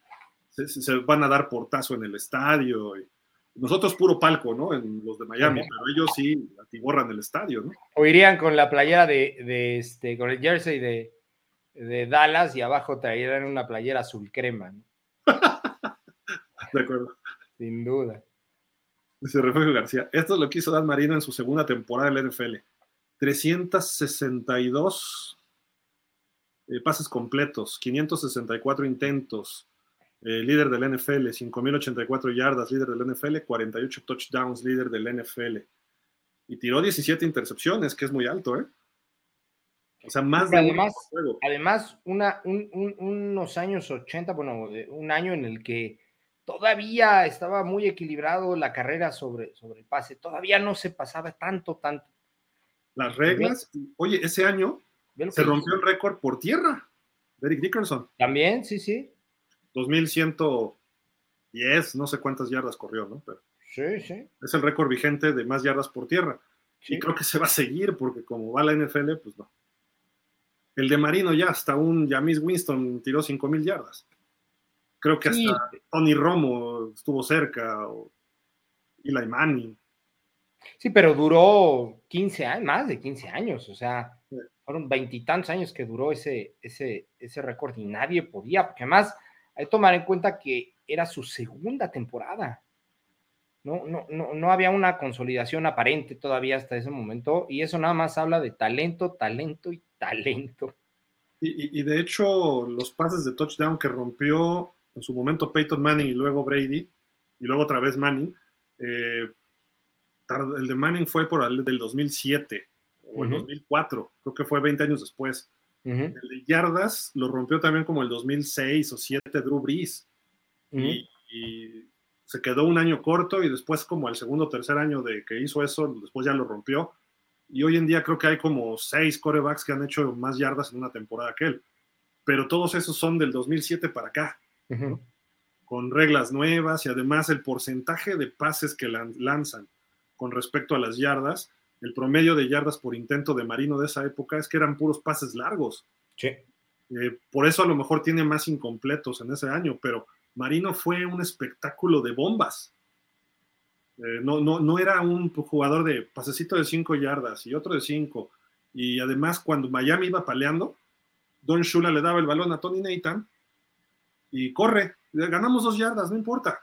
se, se, van a dar portazo en el estadio. Y, nosotros puro palco, ¿no? En los de Miami, pero ellos sí atiborran el estadio, ¿no? O irían con la playera de, este, con el jersey de, de, Dallas y abajo traerían una playera azul crema, ¿no? de acuerdo. Sin duda. Dice Refugio García, esto es lo que hizo Dan Marino en su segunda temporada del NFL. 362 eh, pases completos, 564 intentos, eh, líder del NFL, 5.084 yardas, líder del NFL, 48 touchdowns, líder del NFL. Y tiró 17 intercepciones, que es muy alto, ¿eh? O sea, más de además, además una, unos años 80, bueno, un año en el que todavía estaba muy equilibrado la carrera sobre, sobre el pase, todavía no se pasaba tanto, tanto. Las reglas, oye, ese año se rompió el récord por tierra, Derek Dickerson. También, sí, sí. 2110, no sé cuántas yardas corrió, ¿no? Pero... Sí, sí. Es el récord vigente de más yardas por tierra. Y creo que se va a seguir porque como va la NFL, pues no. El de Marino ya hasta un Jamis Winston tiró 5 mil yardas. Creo que hasta Tony Romo estuvo cerca, o Eli Manning. Sí, pero duró 15 años, más de 15 años, o sea, fueron veintitantos años que duró ese, ese, ese récord y nadie podía, porque además hay que tomar en cuenta que era su segunda temporada. No, no, no, no había una consolidación aparente todavía hasta ese momento, y eso nada más habla de talento, talento y talento. Y, y, de hecho, los pases de touchdown que rompió en su momento Peyton Manning y luego Brady, y luego otra vez Manning, eh, el de Manning fue por el del 2007 o el 2004, creo que fue 20 años después. El de yardas lo rompió también como el 2006 o 2007 Drew Brees. y, se quedó un año corto y después como el segundo o tercer año de que hizo eso, después ya lo rompió. Y hoy en día creo que hay como seis corebacks que han hecho más yardas en una temporada que él. Pero todos esos son del 2007 para acá. Con reglas nuevas y además el porcentaje de pases que lanzan con respecto a las yardas, el promedio de yardas por intento de Marino de esa época es que eran puros pases largos. Sí. Eh, por eso a lo mejor tiene más incompletos en ese año, pero Marino fue un espectáculo de bombas. Eh, no, no, no era un jugador de pasecito de 5 yardas y otro de 5. Y además, cuando Miami iba paleando, Don Shula le daba el balón a Tony Nathan y corre, ganamos dos yardas, no importa.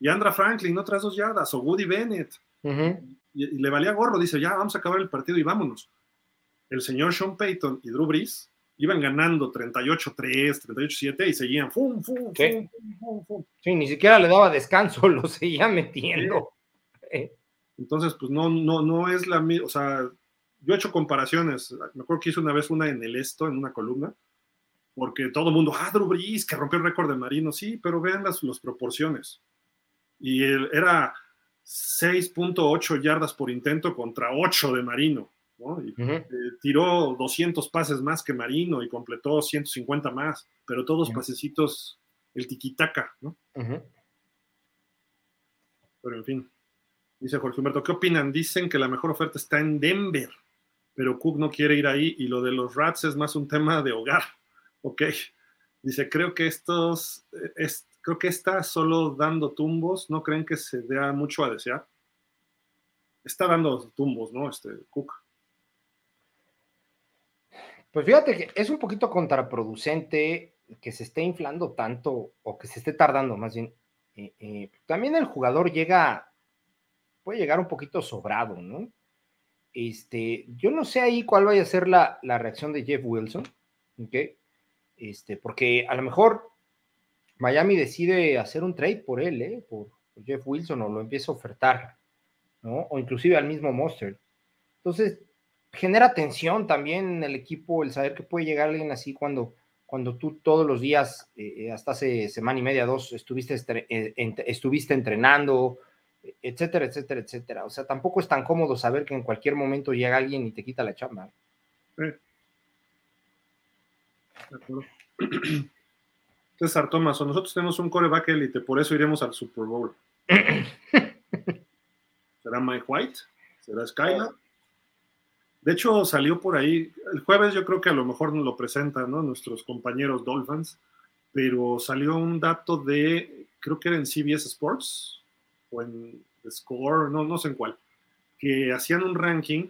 Y Andra Franklin, otras dos yardas, o Woody Bennett y, le valía gorro, dice, ya vamos a acabar el partido y vámonos. El señor Sean Payton y Drew Brees iban ganando 38-3, 38-7 y seguían fum, fum, ¿Sí? Sí, ni siquiera le daba descanso, lo seguía metiendo. Entonces, pues no, no, no es la misma, o sea, yo he hecho comparaciones, me acuerdo que hice una vez una en el esto, en una columna, porque todo el mundo, ah, Drew Brees, que rompió el récord de Marino, sí, pero vean las, las proporciones. Y él, era 6.8 yardas por intento contra 8 de Marino. Eh, tiró 200 pases más que Marino y completó 150 más, pero todos pasecitos, el tiquitaca, ¿no? Pero en fin, dice Jorge Humberto, ¿qué opinan? Dicen que la mejor oferta está en Denver, pero Cook no quiere ir ahí y lo de los Rats es más un tema de hogar. Ok. Dice, creo que estos, eh, es, creo que está solo dando tumbos, ¿no creen que se dé mucho a desear? Está dando tumbos, ¿no? Este Cook. Pues fíjate que es un poquito contraproducente que se esté inflando tanto o que se esté tardando más bien. Eh, eh, también el jugador llega, puede llegar un poquito sobrado, ¿no? Este, yo no sé ahí cuál vaya a ser la, la reacción de Jeff Wilson, ¿ok? Este, porque a lo mejor Miami decide hacer un trade por él, ¿eh? por, Jeff Wilson, o lo empieza a ofertar, ¿no? O inclusive al mismo Monster. Entonces, genera tensión también en el equipo el saber que puede llegar alguien así cuando, cuando tú todos los días, eh, eh, hasta hace semana y media, dos, estuviste, estuviste entrenando, etcétera, etcétera, etcétera. O sea, tampoco es tan cómodo saber que en cualquier momento llega alguien y te quita la chamba. César Thomas, nosotros tenemos un coreback élite, por eso iremos al Super Bowl. ¿Será Mike White? ¿Será Skylar? De hecho, salió por ahí, el jueves yo creo que a lo mejor nos lo presentan ¿no? nuestros compañeros Dolphins, pero salió un dato de, creo que era en CBS Sports, o en Score, no, no sé en cuál, que hacían un ranking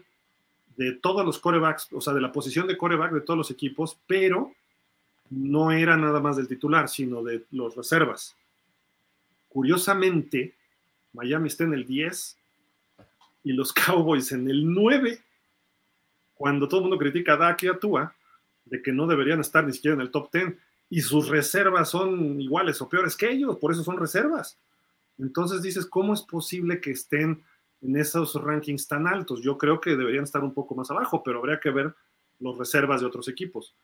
de todos los corebacks, o sea, de la posición de coreback de todos los equipos, pero no era nada más del titular, sino de los reservas. Curiosamente, Miami está en el 10 y los Cowboys en el 9, cuando todo el mundo critica a Dak y a Tua de que no deberían estar ni siquiera en el top 10 y sus reservas son iguales o peores que ellos, por eso son reservas. Entonces dices, ¿cómo es posible que estén en esos rankings tan altos? Yo creo que deberían estar un poco más abajo, pero habría que ver los reservas de otros equipos.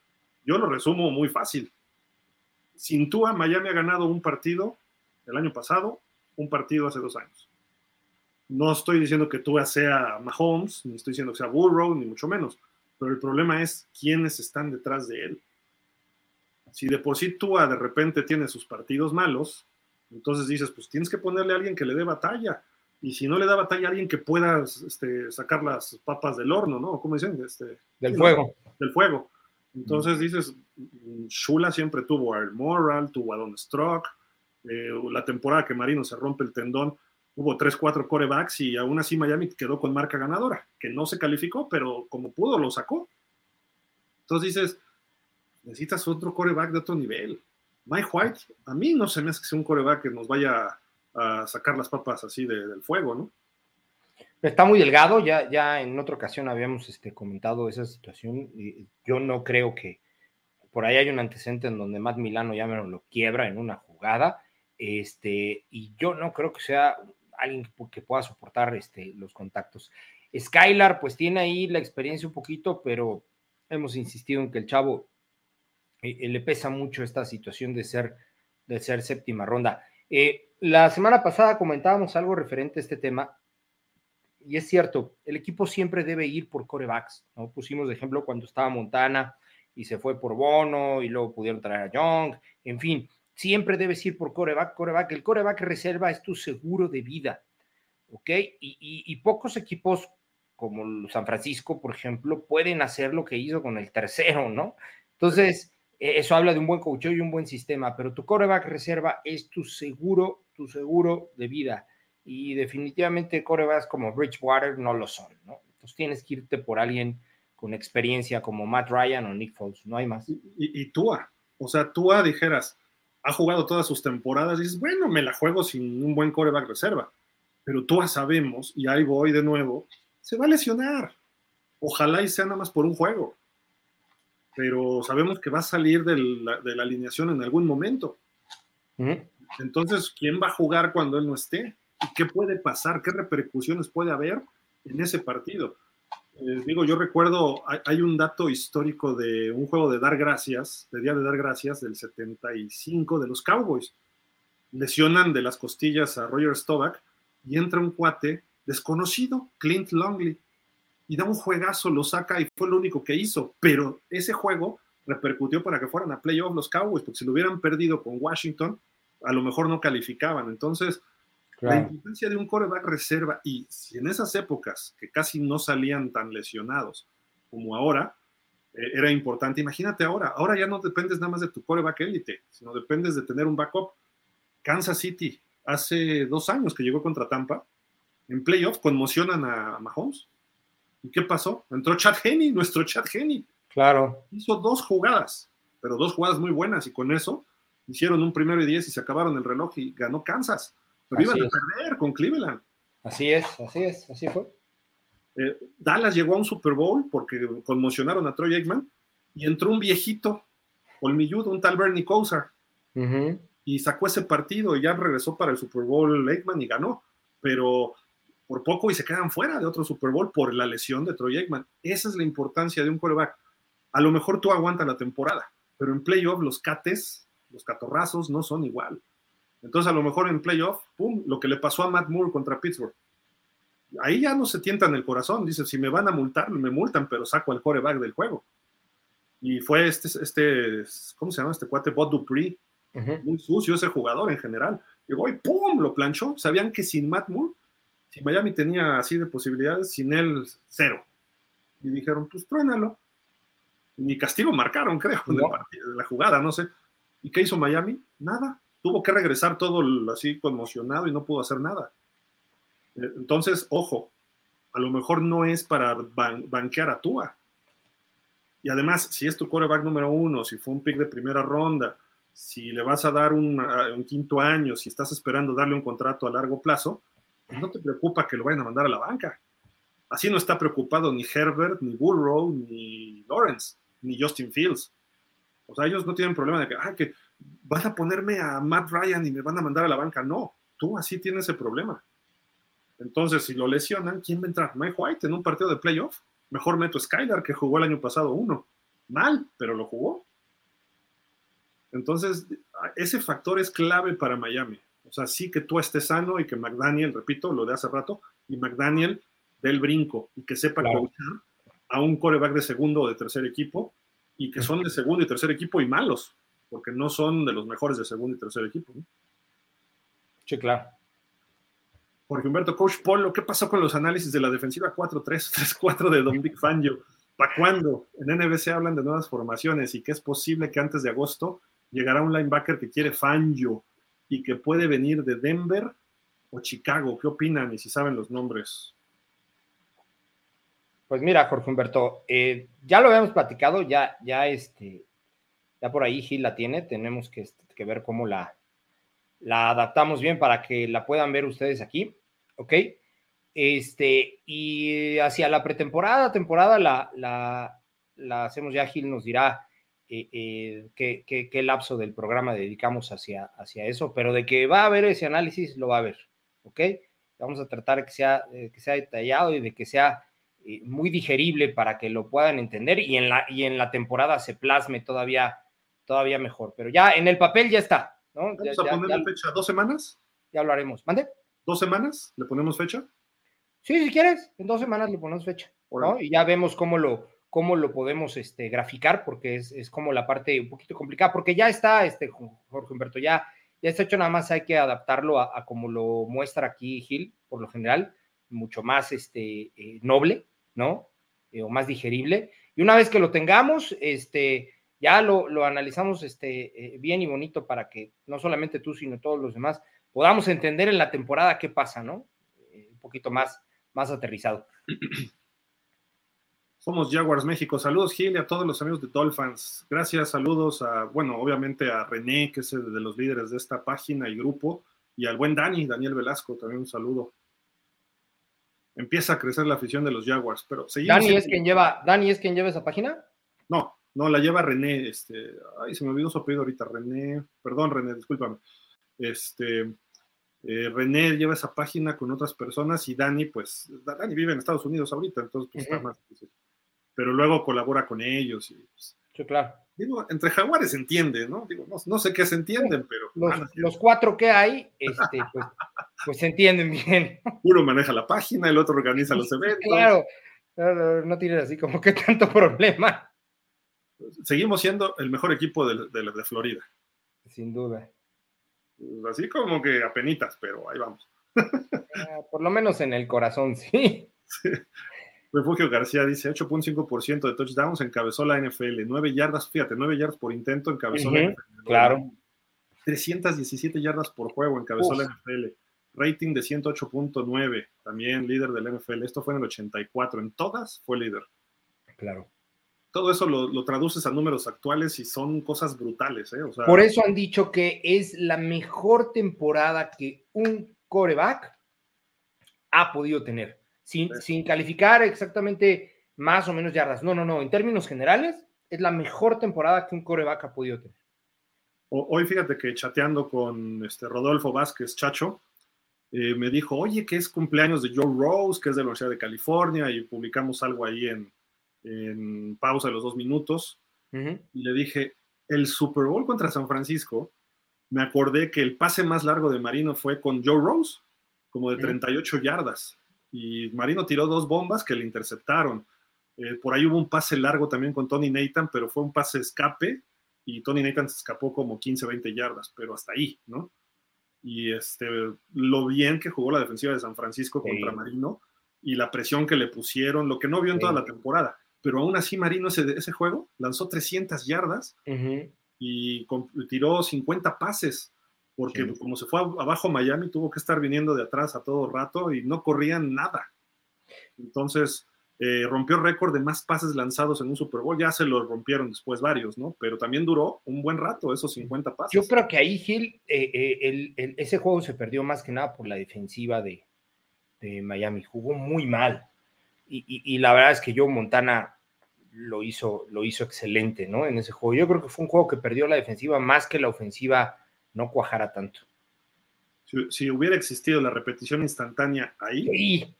Yo lo resumo muy fácil. Sin Tua, Miami ha ganado un partido el año pasado, un partido hace dos años. No estoy diciendo que Tua sea Mahomes, ni estoy diciendo que sea Burrow, ni mucho menos, pero el problema es quiénes están detrás de él. Si de por sí Tua de repente tiene sus partidos malos, entonces dices, pues tienes que ponerle a alguien que le dé batalla. y si no le da batalla a alguien que pueda este, sacar las papas del horno, ¿no? ¿Cómo dicen? Este, del fuego. Del fuego. Entonces dices, Shula siempre tuvo a Moral, tuvo a Don Strock, eh, la temporada que Marino se rompe el tendón, hubo 3, 4 corebacks y aún así Miami quedó con marca ganadora, que no se calificó, pero como pudo lo sacó. Entonces dices, necesitas otro coreback de otro nivel. Mike White, a mí no se me hace que sea un coreback que nos vaya a sacar las papas así del fuego, ¿no? Está muy delgado, ya, ya en otra ocasión habíamos este, comentado esa situación. Yo no creo que por ahí hay un antecedente en donde Matt Milano ya me lo quiebra en una jugada. Este, y yo no creo que sea alguien que pueda soportar este, los contactos. Skylar, pues tiene ahí la experiencia un poquito, pero hemos insistido en que el chavo eh, eh, le pesa mucho esta situación de ser, de ser séptima ronda. Eh, la semana pasada comentábamos algo referente a este tema, y es cierto, el equipo siempre debe ir por corebacks, ¿no? Pusimos de ejemplo cuando estaba Montana y se fue por Bono y luego pudieron traer a Young, en fin, siempre debes ir por coreback, coreback. El coreback reserva es tu seguro de vida, ¿ok? Y, pocos equipos como San Francisco, por ejemplo, pueden hacer lo que hizo con el tercero, ¿no? Entonces, e, eso habla de un buen coach y un buen sistema, pero tu coreback reserva es tu seguro, tu seguro de vida. Y definitivamente corebacks como Bridgewater no lo son, ¿no? Entonces tienes que irte por alguien con experiencia como Matt Ryan o Nick Foles, no hay más. Y, y, Tua, o sea, Tua dijeras, ha jugado todas sus temporadas, y dices, bueno, me la juego sin un buen coreback reserva. Pero tú sabemos, y ahí voy de nuevo, se va a lesionar. Ojalá y sea nada más por un juego. Pero sabemos que va a salir de la alineación en algún momento. Entonces, ¿quién va a jugar cuando él no esté? ¿Y qué puede pasar? ¿Qué repercusiones puede haber en ese partido? Eh, digo, yo recuerdo, hay, un dato histórico de un juego de dar gracias, de Día de Dar Gracias, del 75 de los Cowboys. Lesionan de las costillas a Roger Staubach y entra un cuate desconocido, Clint Longley, y da un juegazo, lo saca y fue lo único que hizo. Pero ese juego repercutió para que fueran a playoff los Cowboys, porque si lo hubieran perdido con Washington, a lo mejor no calificaban. Entonces, la importancia de un coreback reserva, y si en esas épocas que casi no salían tan lesionados como ahora, eh, era importante. Imagínate ahora, ahora ya no dependes nada más de tu coreback élite, sino dependes de tener un backup. Kansas City, hace dos años que llegó contra Tampa, en playoff conmocionan a Mahomes. ¿Y qué pasó? Entró Chad Henney, nuestro Chad Henney. Claro. Hizo dos jugadas, pero dos jugadas muy buenas, y con eso hicieron un primero y diez y se acabaron el reloj y ganó Kansas. Pero iban a perder con Cleveland. Así es, así es, así fue. Eh, Dallas llegó a un Super Bowl porque conmocionaron a Troy Aikman y entró un viejito, colmilludo, un tal Bernie Kosar, y sacó ese partido y ya regresó para el Super Bowl Aikman y ganó, pero por poco y se quedan fuera de otro Super Bowl por la lesión de Troy Aikman. Esa es la importancia de un quarterback. A lo mejor tú aguantas la temporada, pero en playoff los cates, los catorrazos no son igual. Entonces, a lo mejor en playoff, pum, lo que le pasó a Matt Moore contra Pittsburgh. Ahí ya no se tientan el corazón. Dice, si me van a multar, me multan, pero saco al coreback del juego. Y fue este, este ¿cómo se llama este cuate? Bob Dupree. Muy sucio ese jugador en general. Llegó y pum, lo planchó. Sabían que sin Matt Moore, si Miami tenía así de posibilidades, sin él, cero. Y dijeron, pues truénalo. Ni castigo marcaron, creo, de la jugada, no sé. ¿Y qué hizo Miami? Nada tuvo que regresar todo así conmocionado y no pudo hacer nada. Eh, entonces, ojo, a lo mejor no es para banquear a Tua. Y además, si es tu coreback número uno, si fue un pick de primera ronda, si le vas a dar un, quinto año, si estás esperando darle un contrato a largo plazo, pues no te preocupa que lo vayan a mandar a la banca. Así no está preocupado ni Herbert, ni Burrow, ni Lawrence, ni Justin Fields. O sea, ellos no tienen problema de que, ah, que van a ponerme a Matt Ryan y me van a mandar a la banca. No, tú así tienes ese problema. Entonces, si lo lesionan, ¿quién va a entrar? Mike White en un partido de playoff. Mejor meto a Skylar, que jugó el año pasado uno. Mal, pero lo jugó. Entonces, ese factor es clave para Miami. O sea, sí que tú estés sano y que McDaniel, repito, lo de hace rato, y McDaniel dé el brinco y que sepa claro. a un coreback de segundo o de tercer equipo y que son de segundo y tercer equipo y malos porque no son de los mejores de segundo y tercer equipo. ¿no? Sí, claro. Jorge Humberto, Coach Polo, ¿qué pasó con los análisis de la defensiva 4-3, 3-4 de Don Big Fangio? ¿Para cuándo? En NBC hablan de nuevas formaciones y que es posible que antes de agosto llegará un linebacker que quiere Fangio y que puede venir de Denver o Chicago. ¿Qué opinan y si saben los nombres? Pues mira, Jorge Humberto, eh, ya lo habíamos platicado, ya, ya, este, ya por ahí Gil la tiene, tenemos que, este, ver cómo la, adaptamos bien para que la puedan ver ustedes aquí, ¿ok? Este, y hacia la pretemporada, temporada, la, hacemos ya, Gil nos dirá eh, eh, qué, lapso del programa dedicamos hacia, eso, pero de que va a haber ese análisis, lo va a haber, ¿ok? Vamos a tratar que sea, que sea detallado y de que sea eh, muy digerible para que lo puedan entender y en la temporada se plasme todavía, todavía mejor, pero ya en el papel ya está, ¿no? ¿Vamos a ponerle fecha? ¿Dos semanas? Ya lo haremos. ¿Mande? ¿Dos semanas? ¿Le ponemos fecha? Sí, si quieres, en dos semanas le ponemos fecha, ¿no? Y ya vemos cómo lo, cómo lo podemos este, graficar, porque es, es, como la parte un poquito complicada, porque ya está, este, Jorge Humberto, ya, ya está hecho, nada más hay que adaptarlo a, como lo muestra aquí Gil, por lo general, mucho más este, eh, noble, ¿no? Eh, o más digerible. Y una vez que lo tengamos, este, ya lo, lo analizamos este, eh, bien y bonito para que no solamente tú, sino todos los demás podamos entender en la temporada qué pasa, ¿no? un poquito más, más aterrizado. Somos Jaguars México. Saludos, Gil, y a todos los amigos de Dolphins. Gracias, saludos a, bueno, obviamente a René, que es el de los líderes de esta página y grupo, y al buen Dani, Daniel Velasco, también un saludo. Empieza a crecer la afición de los Jaguars, pero seguimos. ¿Dani es quien lleva, Dani es quien lleva esa página? No, la lleva René, este, ay, se me olvidó su apellido ahorita, René, perdón, René, discúlpame. Este, eh, René lleva esa página con otras personas y Dani, pues, Dani vive en Estados Unidos ahorita, entonces pues, está más difícil pero luego colabora con ellos. Y, pues, sí, claro. Digo, entre jaguares se entiende, ¿no? Digo, no, sé qué se entienden, pero... Los, cuatro que hay, este, pues, pues, se entienden bien. Uno maneja la página, el otro organiza los eventos. Claro, no, no tienes así como que tanto problema. Seguimos siendo el mejor equipo de, de, Florida. Sin duda. Así como que apenitas, pero ahí vamos. Ah, por lo menos en el corazón, sí. sí. Refugio García dice 8.5% de touchdowns encabezó la NFL, 9 yardas, fíjate, 9 yardas por intento encabezó la NFL. Claro. 317 yardas por juego encabezó la NFL. Rating de 108.9, también líder del NFL. Esto fue en el 84. En todas fue líder. Claro. Todo eso lo, traduces a números actuales y son cosas brutales. ¿eh? Por eso han dicho que es la mejor temporada que un coreback ha podido tener sin, calificar exactamente más o menos yardas. No, no, no. En términos generales, es la mejor temporada que un coreback ha podido tener. Hoy fíjate que chateando con este Rodolfo Vázquez Chacho, eh, me dijo, oye, que es cumpleaños de Joe Rose, que es de la Universidad de California, y publicamos algo ahí en, en pausa de los dos minutos. Y le dije, el Super Bowl contra San Francisco, me acordé que el pase más largo de Marino fue con Joe Rose, como de 38 yardas y Marino tiró dos bombas que le interceptaron. Eh, por ahí hubo un pase largo también con Tony Nathan, pero fue un pase escape y Tony Nathan se escapó como 15, 20 yardas, pero hasta ahí, ¿no? Y este, lo bien que jugó la defensiva de San Francisco contra Marino y la presión que le pusieron, lo que no vio en toda la temporada. Pero aún así Marino ese, ese juego lanzó 300 yardas y tiró 50 pases porque como se fue abajo Miami, tuvo que estar viniendo de atrás a todo rato y no corrían nada. Entonces, eh, rompió récord de más pases lanzados en un Super Bowl. Ya se lo rompieron después varios, ¿no? Pero también duró un buen rato esos 50 pases. Yo creo que ahí, Gil, eh, eh, ese juego se perdió más que nada por la defensiva de, Miami. Jugó muy mal. Y, la verdad es que Joe Montana lo hizo, lo hizo excelente, ¿no? En ese juego. Yo creo que fue un juego que perdió la defensiva más que la ofensiva no cuajara tanto. Si, hubiera existido la repetición instantánea ahí,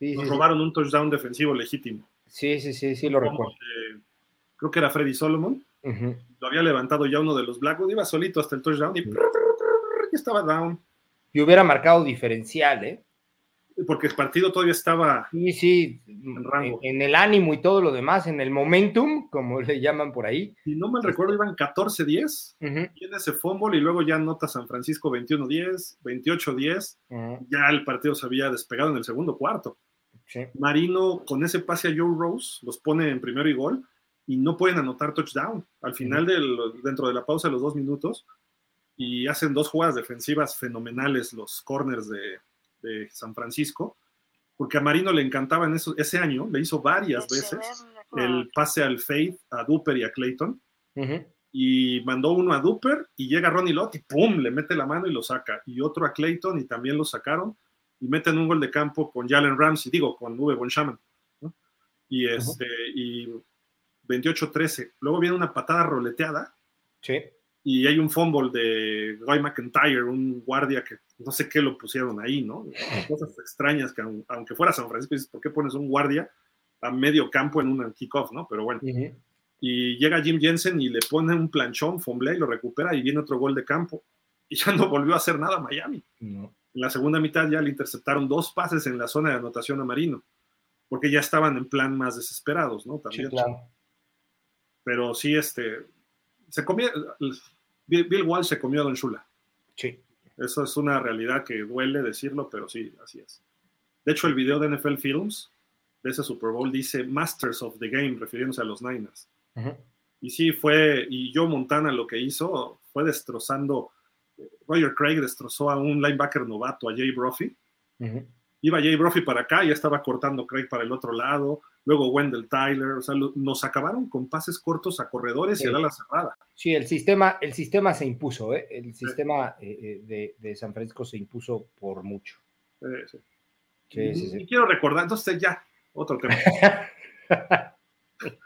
nos robaron un touchdown defensivo legítimo. Sí, sí, sí, sí, lo recuerdo. creo que era Freddy Solomon. Lo había levantado ya uno de los Blackwood, iba solito hasta el touchdown y estaba down. Y hubiera marcado diferencial, ¿eh? Porque el partido todavía estaba sí, sí, en, rango. En, el ánimo y todo lo demás, en el momentum, como le llaman por ahí. Si no mal recuerdo, iban 14-10, tiene ese fumble y luego ya nota San Francisco 21-10, 28-10, ya el partido se había despegado en el segundo cuarto. Marino con ese pase a Joe Rose los pone en primero y gol y no pueden anotar touchdown. Al final, del, dentro de la pausa de los dos minutos, y hacen dos jugadas defensivas fenomenales los corners de, de San Francisco, porque a Marino le encantaba en eso, ese año, le hizo varias veces el pase al Faith, a Duper y a Clayton, y mandó uno a Duper y llega Ronnie Lott y ¡pum! le mete la mano y lo saca, y otro a Clayton y también lo sacaron, y meten un gol de campo con Jalen Ramsey, digo, con Uwe Von ¿no? y, este, y 28-13. Luego viene una patada roleteada. Sí y hay un fumble de Guy McIntyre, un guardia que no sé qué lo pusieron ahí, ¿no? Cosas extrañas que aunque fuera San Francisco, dices, ¿por qué pones un guardia a medio campo en un kickoff, ¿no? Pero bueno. Y llega Jim Jensen y le pone un planchón, fumble y lo recupera y viene otro gol de campo. Y ya no volvió a hacer nada Miami. En la segunda mitad ya le interceptaron dos pases en la zona de anotación a Marino, porque ya estaban en plan más desesperados, ¿no? También. Sí, claro. Pero sí, este, se comió, Bill Walsh se comió a Don Shula. Sí. Eso es una realidad que duele decirlo, pero sí, así es. De hecho, el video de NFL Films de ese Super Bowl dice Masters of the Game, refiriéndose a los Niners. Y sí, fue, y Joe Montana lo que hizo fue destrozando, Roger Craig destrozó a un linebacker novato, a Jay Brophy. Iba Jay Brophy para acá, y estaba cortando Craig para el otro lado luego Wendell Tyler, o sea, nos acabaron con pases cortos a corredores y a la cerrada. Sí, el sistema, el sistema se impuso, ¿eh? el sistema eh, eh, de, San Francisco se impuso por mucho. Sí, sí. y, quiero recordar, entonces ya, otro tema.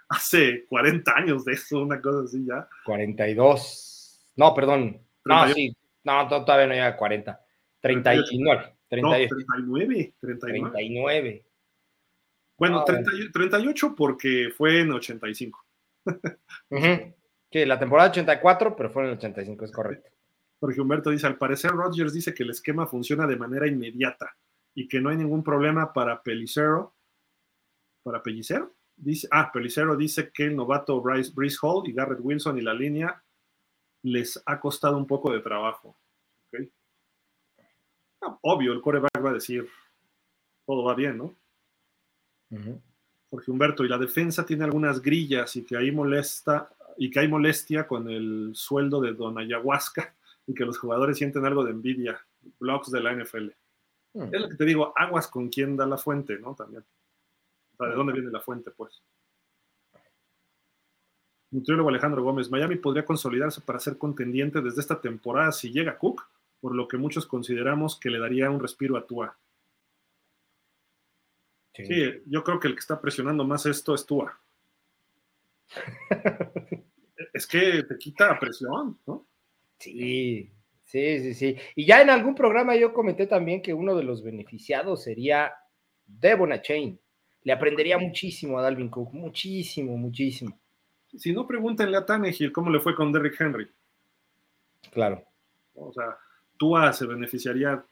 Hace 40 años de eso, una cosa así ya. 42. No, perdón. No, sí. No, todavía no llega a 40. 39. 39. No, 39. 39. 39. Bueno, 38 porque fue en 85. Sí, la temporada 84, pero fue en el 85, es correcto. Jorge Humberto dice, al parecer Rodgers dice que el esquema funciona de manera inmediata y que no hay ningún problema para Pelicero. ¿Para Pellicero? Dice, ah, Pelicero dice que el novato Bryce, Brice Hall y Garrett Wilson y la línea les ha costado un poco de trabajo. Ah, obvio, el coreback va a decir, todo va bien, ¿no? Jorge Humberto, y la defensa tiene algunas grillas y que ahí molesta y que hay molestia con el sueldo de Don Ayahuasca y que los jugadores sienten algo de envidia. Blogs de la NFL. Es lo que te digo, aguas con quién da la fuente, ¿no? También. O sea, ¿de dónde viene la fuente, pues? Nutriólogo Alejandro Gómez, Miami podría consolidarse para ser contendiente desde esta temporada si llega Cook, por lo que muchos consideramos que le daría un respiro a Tua. Sí. yo creo que el que está presionando más esto es Tua. es que te quita presión, ¿no? Sí, sí, sí, sí. Y ya en algún programa yo comenté también que uno de los beneficiados sería Devon Chain. Le aprendería muchísimo a Dalvin Cook, muchísimo, muchísimo. Si no, pregúntenle a Tannehill cómo le fue con Derrick Henry. Claro. O sea, Tua se beneficiaría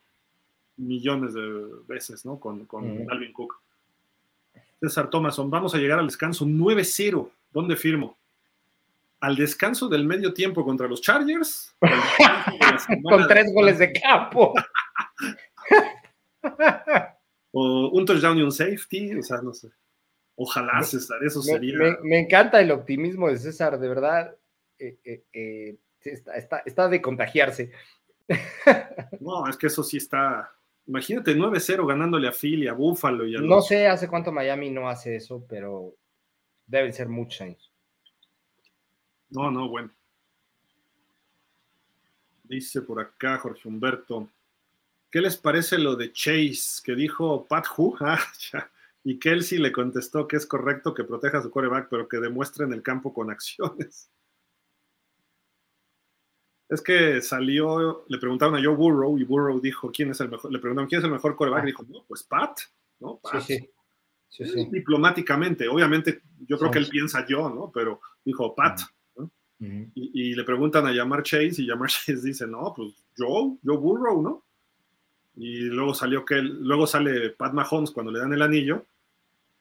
millones de veces, ¿no? Con, con Dalvin Cook. César Thomason, vamos a llegar al descanso 9-0. ¿Dónde firmo? ¿Al descanso del medio tiempo contra los Chargers? Con tres goles de campo. o un touchdown y un safety, o sea, no sé. Ojalá, César, eso sería. Me, encanta el optimismo de César, de verdad. Eh, eh, eh, está, está de contagiarse. no, es que eso sí está, Imagínate 9-0 ganándole a Philly, a Buffalo y a No sé hace cuánto Miami no hace eso, pero deben ser muchos años. No, no, bueno. Dice por acá Jorge Humberto. ¿Qué les parece lo de Chase que dijo Pat Hu? Ah, y Kelsey le contestó que es correcto que proteja a su coreback, pero que demuestre en el campo con acciones. Es que salió, le preguntaron a Joe Burrow y Burrow dijo quién es el mejor, le preguntaron quién es el mejor coreback y dijo, no, pues Pat, ¿no? Sí, sí. Diplomáticamente, obviamente yo creo que él piensa yo, ¿no? Pero dijo Pat, ¿no? y, le preguntan a llamar Chase y llamar Chase dice, no, pues Joe, Joe Burrow, ¿no? Y luego salió que luego sale Pat Mahomes cuando le dan el anillo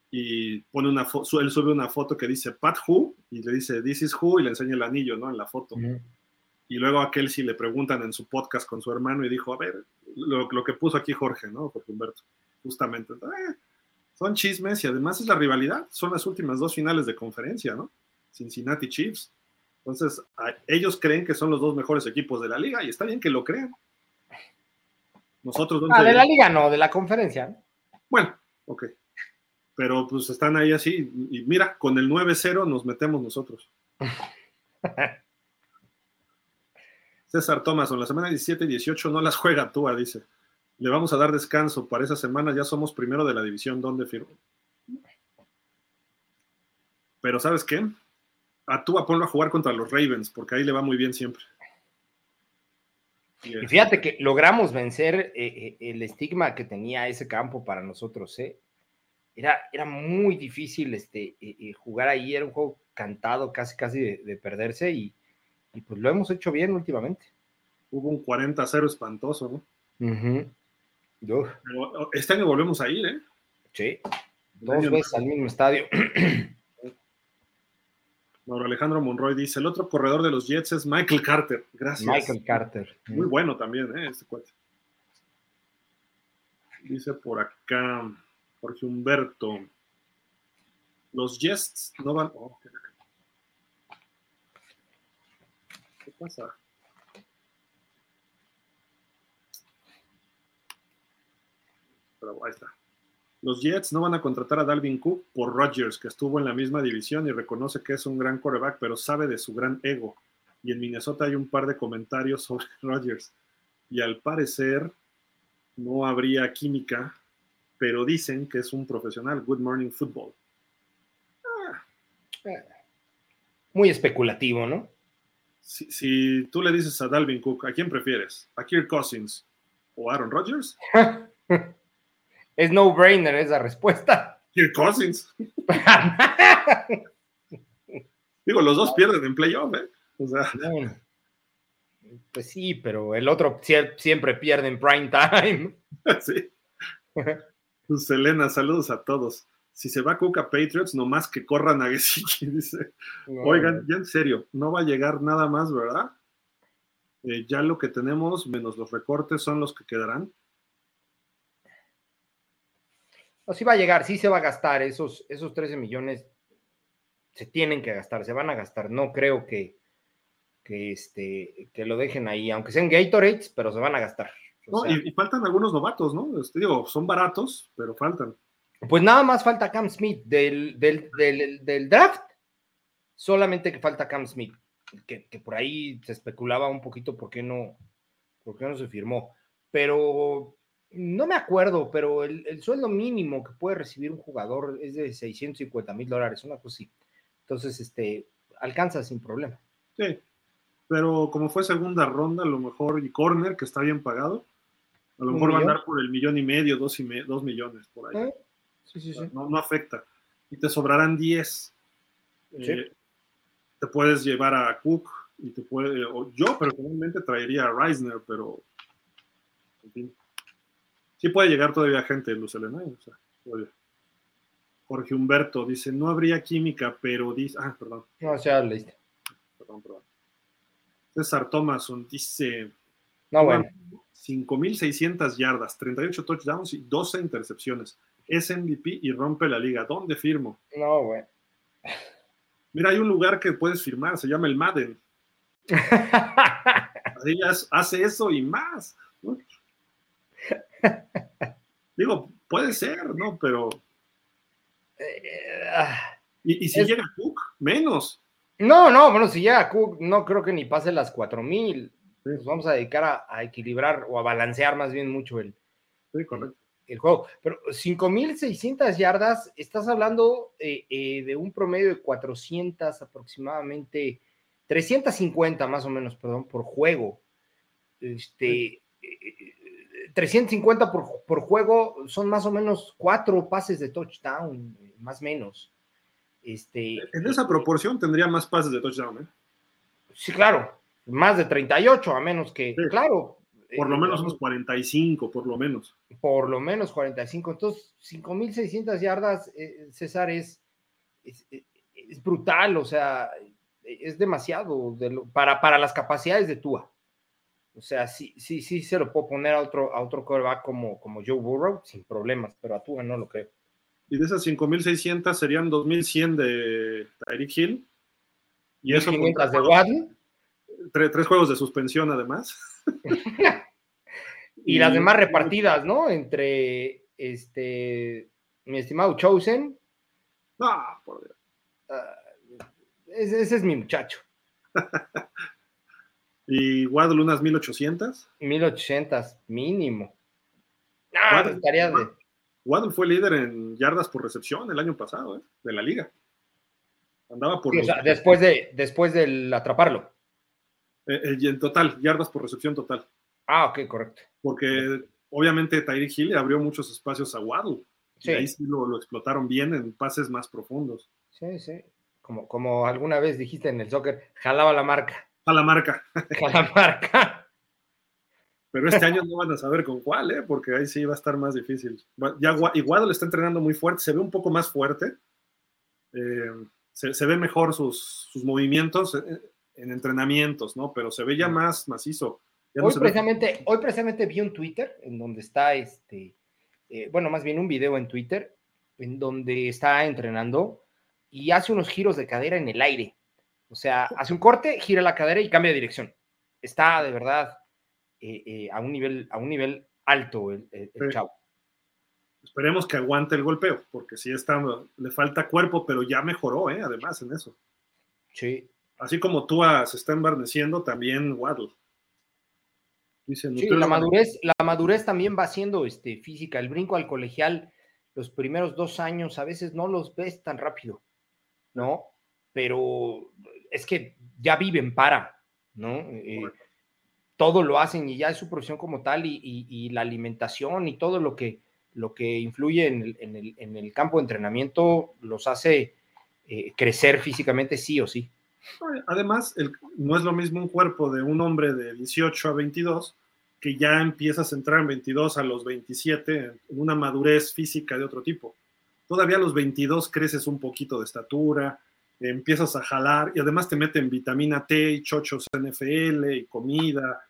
y pone una él sube una foto que dice Pat Who y le dice This is Who y le enseña el anillo, ¿no? En la foto. Y luego a Kelsey le preguntan en su podcast con su hermano y dijo, a ver, lo, que puso aquí Jorge, ¿no? Jorge Humberto, justamente. Eh, son chismes y además es la rivalidad. Son las últimas dos finales de conferencia, ¿no? Cincinnati Chiefs. Entonces, ellos creen que son los dos mejores equipos de la liga y está bien que lo crean. Nosotros. Ah, de la liga no, de la conferencia. Bueno, ok pero pues están ahí así. Y mira, con el 9-0 nos metemos nosotros. César Thomas, en la semana 17 y 18 no las juega Tua, dice. Le vamos a dar descanso. Para esa semana ya somos primero de la división. ¿Dónde firmo? Pero ¿sabes qué? A Tua ponlo a jugar contra los Ravens, porque ahí le va muy bien siempre. Y fíjate que logramos vencer eh, eh, el estigma que tenía ese campo para nosotros, ¿eh? era, era muy difícil este, eh, jugar ahí, era un juego cantado casi casi de, perderse y, pues lo hemos hecho bien últimamente. Hubo un 40-0 espantoso, ¿no? Este año volvemos a ir, ¿eh? Sí, dos veces al mismo estadio. Mauro Alejandro Monroy dice, el otro corredor de los Jets es Michael Carter. Gracias. Michael Carter. Muy bueno también, ¿eh? Este cuate. Dice por acá. Jorge Humberto. Los Jets no van. Oh, ¿Qué Pero ahí está. Los Jets no van a contratar a Dalvin Cook por Rodgers, que estuvo en la misma división y reconoce que es un gran quarterback, pero sabe de su gran ego. Y en Minnesota hay un par de comentarios sobre Rodgers. Y al parecer no habría química pero dicen que es un profesional. Good Morning Football. Ah, muy especulativo, ¿no? Si, tú le dices a Dalvin Cook, ¿a quién prefieres? ¿A Kirk Cousins o Aaron Rodgers? es no-brainer esa respuesta. Kirk Cousins. Digo, los dos pierden en playoff, ¿eh? O sea. pues sí, pero el otro siempre pierde en prime time. sí. Pues Selena, saludos a todos. Si se va Cook a Patriots, nomás que corran a Gesicki, dice. Oigan, ya en serio, no va a llegar nada más, ¿verdad? Eh, ya lo que tenemos, menos los recortes, son los que quedarán. No, sí va a llegar, sí se va a gastar, esos, esos 13 millones se tienen que gastar, se van a gastar. No creo que, que, este, que lo dejen ahí, aunque sean Gatorades, pero se van a gastar y, faltan algunos novatos, ¿no? Este, digo, son baratos, pero faltan. Pues nada más falta Cam Smith del, del, draft. Solamente que falta Cam Smith, que, por ahí se especulaba un poquito por qué no, por qué no se firmó. Pero no me acuerdo, pero el, sueldo mínimo que puede recibir un jugador es de 650 mil dólares, una cosa así. Entonces, este, alcanza sin problema. Sí, pero como fue segunda ronda, a lo mejor y corner, que está bien pagado, a lo mejor va a andar por el millón y medio, dos, y dos millones por ahí. Sí, sí, sí. No, afecta. Y te sobrarán 10. Eh, te puedes llevar a Cook y te puede. O yo personalmente traería a Reisner, pero. En fin. Sí puede llegar todavía gente, Luz Elena. O sea, Jorge Humberto dice: No habría química, pero dice. Ah, perdón. No, ya leíste. Perdón, perdón. César Thomason dice. No, bueno. 5.600 yardas, 38 touchdowns y 12 intercepciones. Es MVP y rompe la liga. ¿Dónde firmo? No, güey. Mira, hay un lugar que puedes firmar, se llama el Madden. hace eso y más. Digo, puede ser, ¿no? Pero. ¿Y, si llega Cook? Menos. No, no, bueno, si llega Cook, no creo que ni pase las 4000 nos vamos a dedicar a, equilibrar o a balancear más bien mucho el, el juego. Pero 5.600 yardas, estás hablando eh, eh, de un promedio de 400 aproximadamente, 350 más o menos, perdón, por juego. Este, 350 eh, por, por, juego son más o menos cuatro pases de touchdown, más o menos. Este, en esa proporción tendría más pases de touchdown, ¿eh? Sí, claro, más de 38, a menos que, claro, Por lo menos unos 45, por lo menos. Por lo menos 45. Entonces, 5.600 yardas, César, es, es, brutal, o sea, es demasiado para, para las capacidades de Tua. O sea, sí, sí, sí se lo puedo poner a otro, a otro quarterback como, como Joe Burrow sin problemas, pero a Tua no lo creo. Y de esas 5.600 serían 2.100 de Tyreek Hill. Y eso de Waddle. Tres, juegos de suspensión además. y, las demás repartidas, ¿no? Entre este mi estimado Chosen. Ah, por Dios. Ah, ese, es mi muchacho. ¿Y Waddle unas 1800? 1800, mínimo. Ah, Waddle, estaría de... Waddle fue líder en yardas por recepción el año pasado, ¿eh? de la liga. Andaba por. después, de, después del atraparlo. Eh, eh, en total, yardas por recepción total. Ah, ok, correcto. Porque obviamente Tyreek Hill abrió muchos espacios a Waddle. Sí. Y ahí sí lo, lo, explotaron bien en pases más profundos. Sí, sí. Como, como alguna vez dijiste en el soccer, jalaba la marca. A la marca. A la marca. Pero este año no van a saber con cuál, ¿eh? porque ahí sí va a estar más difícil. Ya Iguado le está entrenando muy fuerte, se ve un poco más fuerte. Eh, se, ve mejor sus, movimientos en entrenamientos, ¿no? Pero se ve ya más macizo. hoy, precisamente, hoy precisamente vi un Twitter en donde está este, eh, bueno, más bien un video en Twitter en donde está entrenando y hace unos giros de cadera en el aire. O sea, hace un corte, gira la cadera y cambia de dirección. Está de verdad eh, eh, a, un nivel, a un nivel alto el, chavo. Esperemos que aguante el golpeo, porque sí está, le falta cuerpo, pero ya mejoró, ¿eh? además en eso. Sí. Así como tú se está embarneciendo, también Waddle. sí, la madurez, la madurez también va siendo este, física. El brinco al colegial, los primeros dos años, a veces no los ves tan rápido, ¿no? Pero es que ya viven para, ¿no? Eh, todo lo hacen y ya es su profesión como tal y, la alimentación y todo lo que, lo que influye en el, campo de entrenamiento los hace eh, crecer físicamente sí o sí. Además, no es lo mismo un cuerpo de un hombre de 18 a 22 que ya empiezas a entrar en 22 a los 27 en una madurez física de otro tipo. Todavía a los 22 creces un poquito de estatura, empiezas a jalar y además te meten vitamina T y chochos NFL y comida,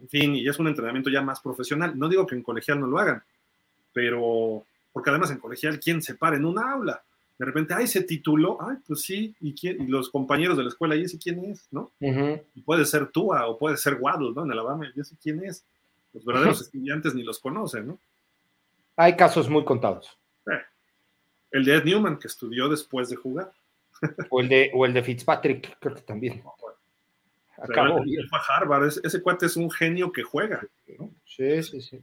en fin, y es un entrenamiento ya más profesional. No digo que en colegial no lo hagan, pero porque además en colegial, ¿quién se para en un aula? De repente, ay, se tituló, ay, pues sí, y, y los compañeros de la escuela, ¿y ese quién es? ¿No? y puede ser Tua o puede ser Waddle, ¿no? En Alabama, ¿y ese quién es? Los verdaderos estudiantes ni los conocen, ¿no? Hay casos muy contados. Eh, el de Ed Newman, que estudió después de jugar. O el de, o el de Fitzpatrick, creo que también. Acabó. Harvard, ese, cuate es un genio que juega. Sí, sí, sí.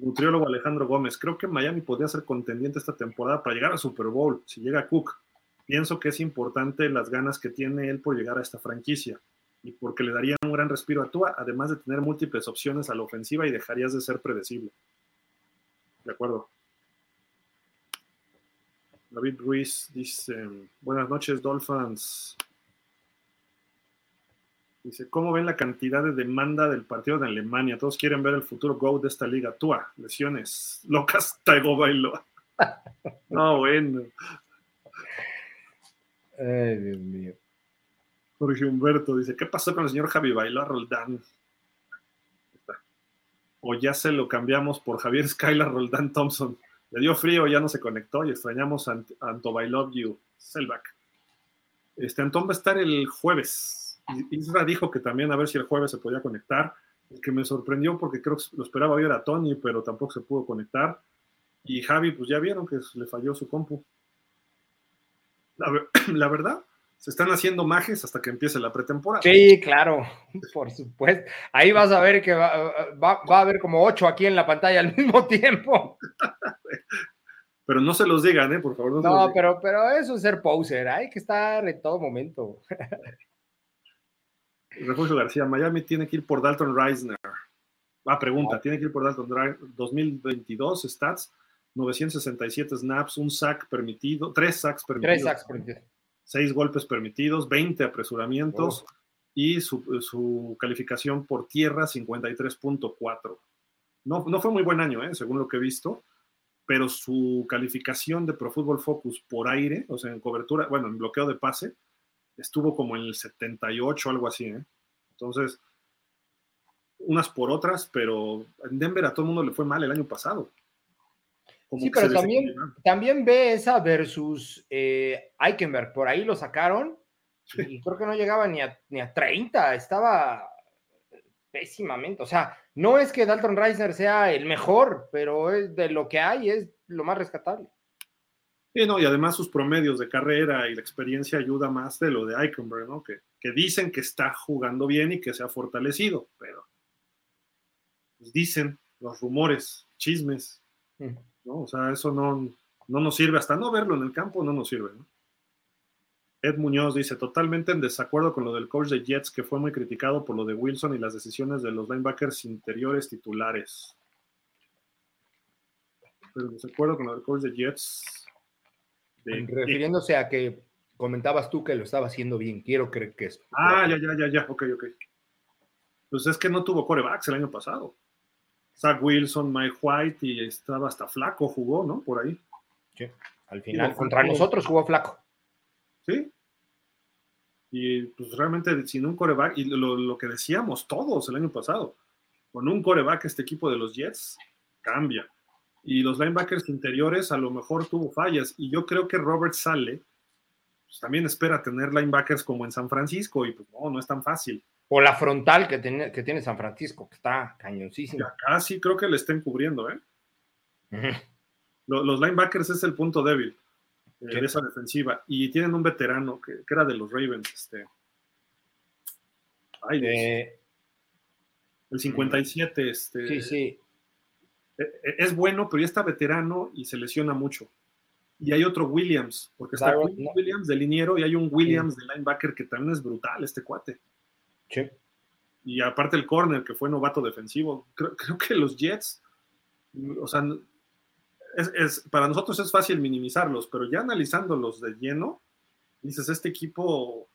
Nutriólogo Alejandro Gómez, creo que Miami podría ser contendiente esta temporada para llegar al Super Bowl, si llega Cook. Pienso que es importante las ganas que tiene él por llegar a esta franquicia y porque le daría un gran respiro a Tua, además de tener múltiples opciones a la ofensiva y dejarías de ser predecible. De acuerdo. David Ruiz dice, buenas noches Dolphins. Dice, ¿cómo ven la cantidad de demanda del partido de Alemania? Todos quieren ver el futuro GO de esta liga. Tua, lesiones, locas, Taigo Bailo. no, bueno. Ay, Dios mío. Jorge Humberto dice, ¿qué pasó con el señor Javi Bailo Roldán? O ya se lo cambiamos por Javier Skylar Roldán Thompson. Le dio frío, ya no se conectó y extrañamos a Anto I Love You, Selvac. Este Antón va a estar el jueves. Isra dijo que también a ver si el jueves se podía conectar. El que me sorprendió porque creo que lo esperaba ver a Tony, pero tampoco se pudo conectar. Y Javi, pues ya vieron que le falló su compu. La, verdad, se están haciendo majes hasta que empiece la pretemporada. Sí, claro, por supuesto. Ahí vas a ver que va, va, va, a haber como ocho aquí en la pantalla al mismo tiempo. pero no se los digan, ¿eh? Por favor. No, pero, pero eso es ser poser, hay que estar en todo momento. Refugio García, Miami tiene que ir por Dalton Reisner. Ah, pregunta, tiene que ir por Dalton Reisner. 2022 stats, 967 snaps, un sack permitido, tres sacks permitidos. Tres sacks permitidos. Seis golpes permitidos, 20 apresuramientos. y su, calificación por tierra 53.4. No, no fue muy buen año, ¿eh? según lo que he visto, pero su calificación de Pro Football Focus por aire, o sea, en cobertura, bueno, en bloqueo de pase, estuvo como en el 78, algo así. ¿eh? Entonces, unas por otras, pero en Denver a todo el mundo le fue mal el año pasado. sí, pero también, también ve esa versus eh, Eichenberg, por ahí lo sacaron y creo que no llegaba ni a, ni a 30, estaba pésimamente. O sea, no es que Dalton Reisner sea el mejor, pero es de lo que hay es lo más rescatable. Sí, no, y además sus promedios de carrera y la experiencia ayuda más de lo de Eichenberg, ¿no? Que, que dicen que está jugando bien y que se ha fortalecido, pero pues dicen los rumores, chismes, ¿no? O sea, eso no, no nos sirve, hasta no verlo en el campo no nos sirve, ¿no? Ed Muñoz dice, totalmente en desacuerdo con lo del coach de Jets, que fue muy criticado por lo de Wilson y las decisiones de los linebackers interiores titulares. Pero en desacuerdo con lo del coach de Jets. Refiriéndose a que comentabas tú que lo estaba haciendo bien, quiero creer que es. Ah, ya, ya, ya, ya, ok, ok. Pues es que no tuvo corebacks el año pasado. Zach Wilson, Mike White y estaba hasta flaco, jugó, ¿no? Por ahí. Sí, al final, contra nosotros jugó flaco. Sí, y pues realmente sin un coreback, y lo, que decíamos todos el año pasado, con un coreback este equipo de los Jets cambia. Y los linebackers interiores a lo mejor tuvo fallas. Y yo creo que Robert Sale pues, también espera tener linebackers como en San Francisco y pues no, no es tan fácil. O la frontal que tiene, que tiene San Francisco, que está cañoncísima. acá sí creo que le estén cubriendo, ¿eh? los linebackers es el punto débil de esa defensiva. Y tienen un veterano que, era de los Ravens, este. Ay, el 57, este. Sí, sí. E, e, es bueno, pero ya está veterano y se lesiona mucho. Y hay otro Williams, porque está un Williams de liniero y hay un Williams de linebacker que también es brutal, este cuate. Sí. Y aparte el corner, que fue novato defensivo. Creo, creo que los Jets, o sea, es, para nosotros es fácil minimizarlos, pero ya analizándolos de lleno, dices, este equipo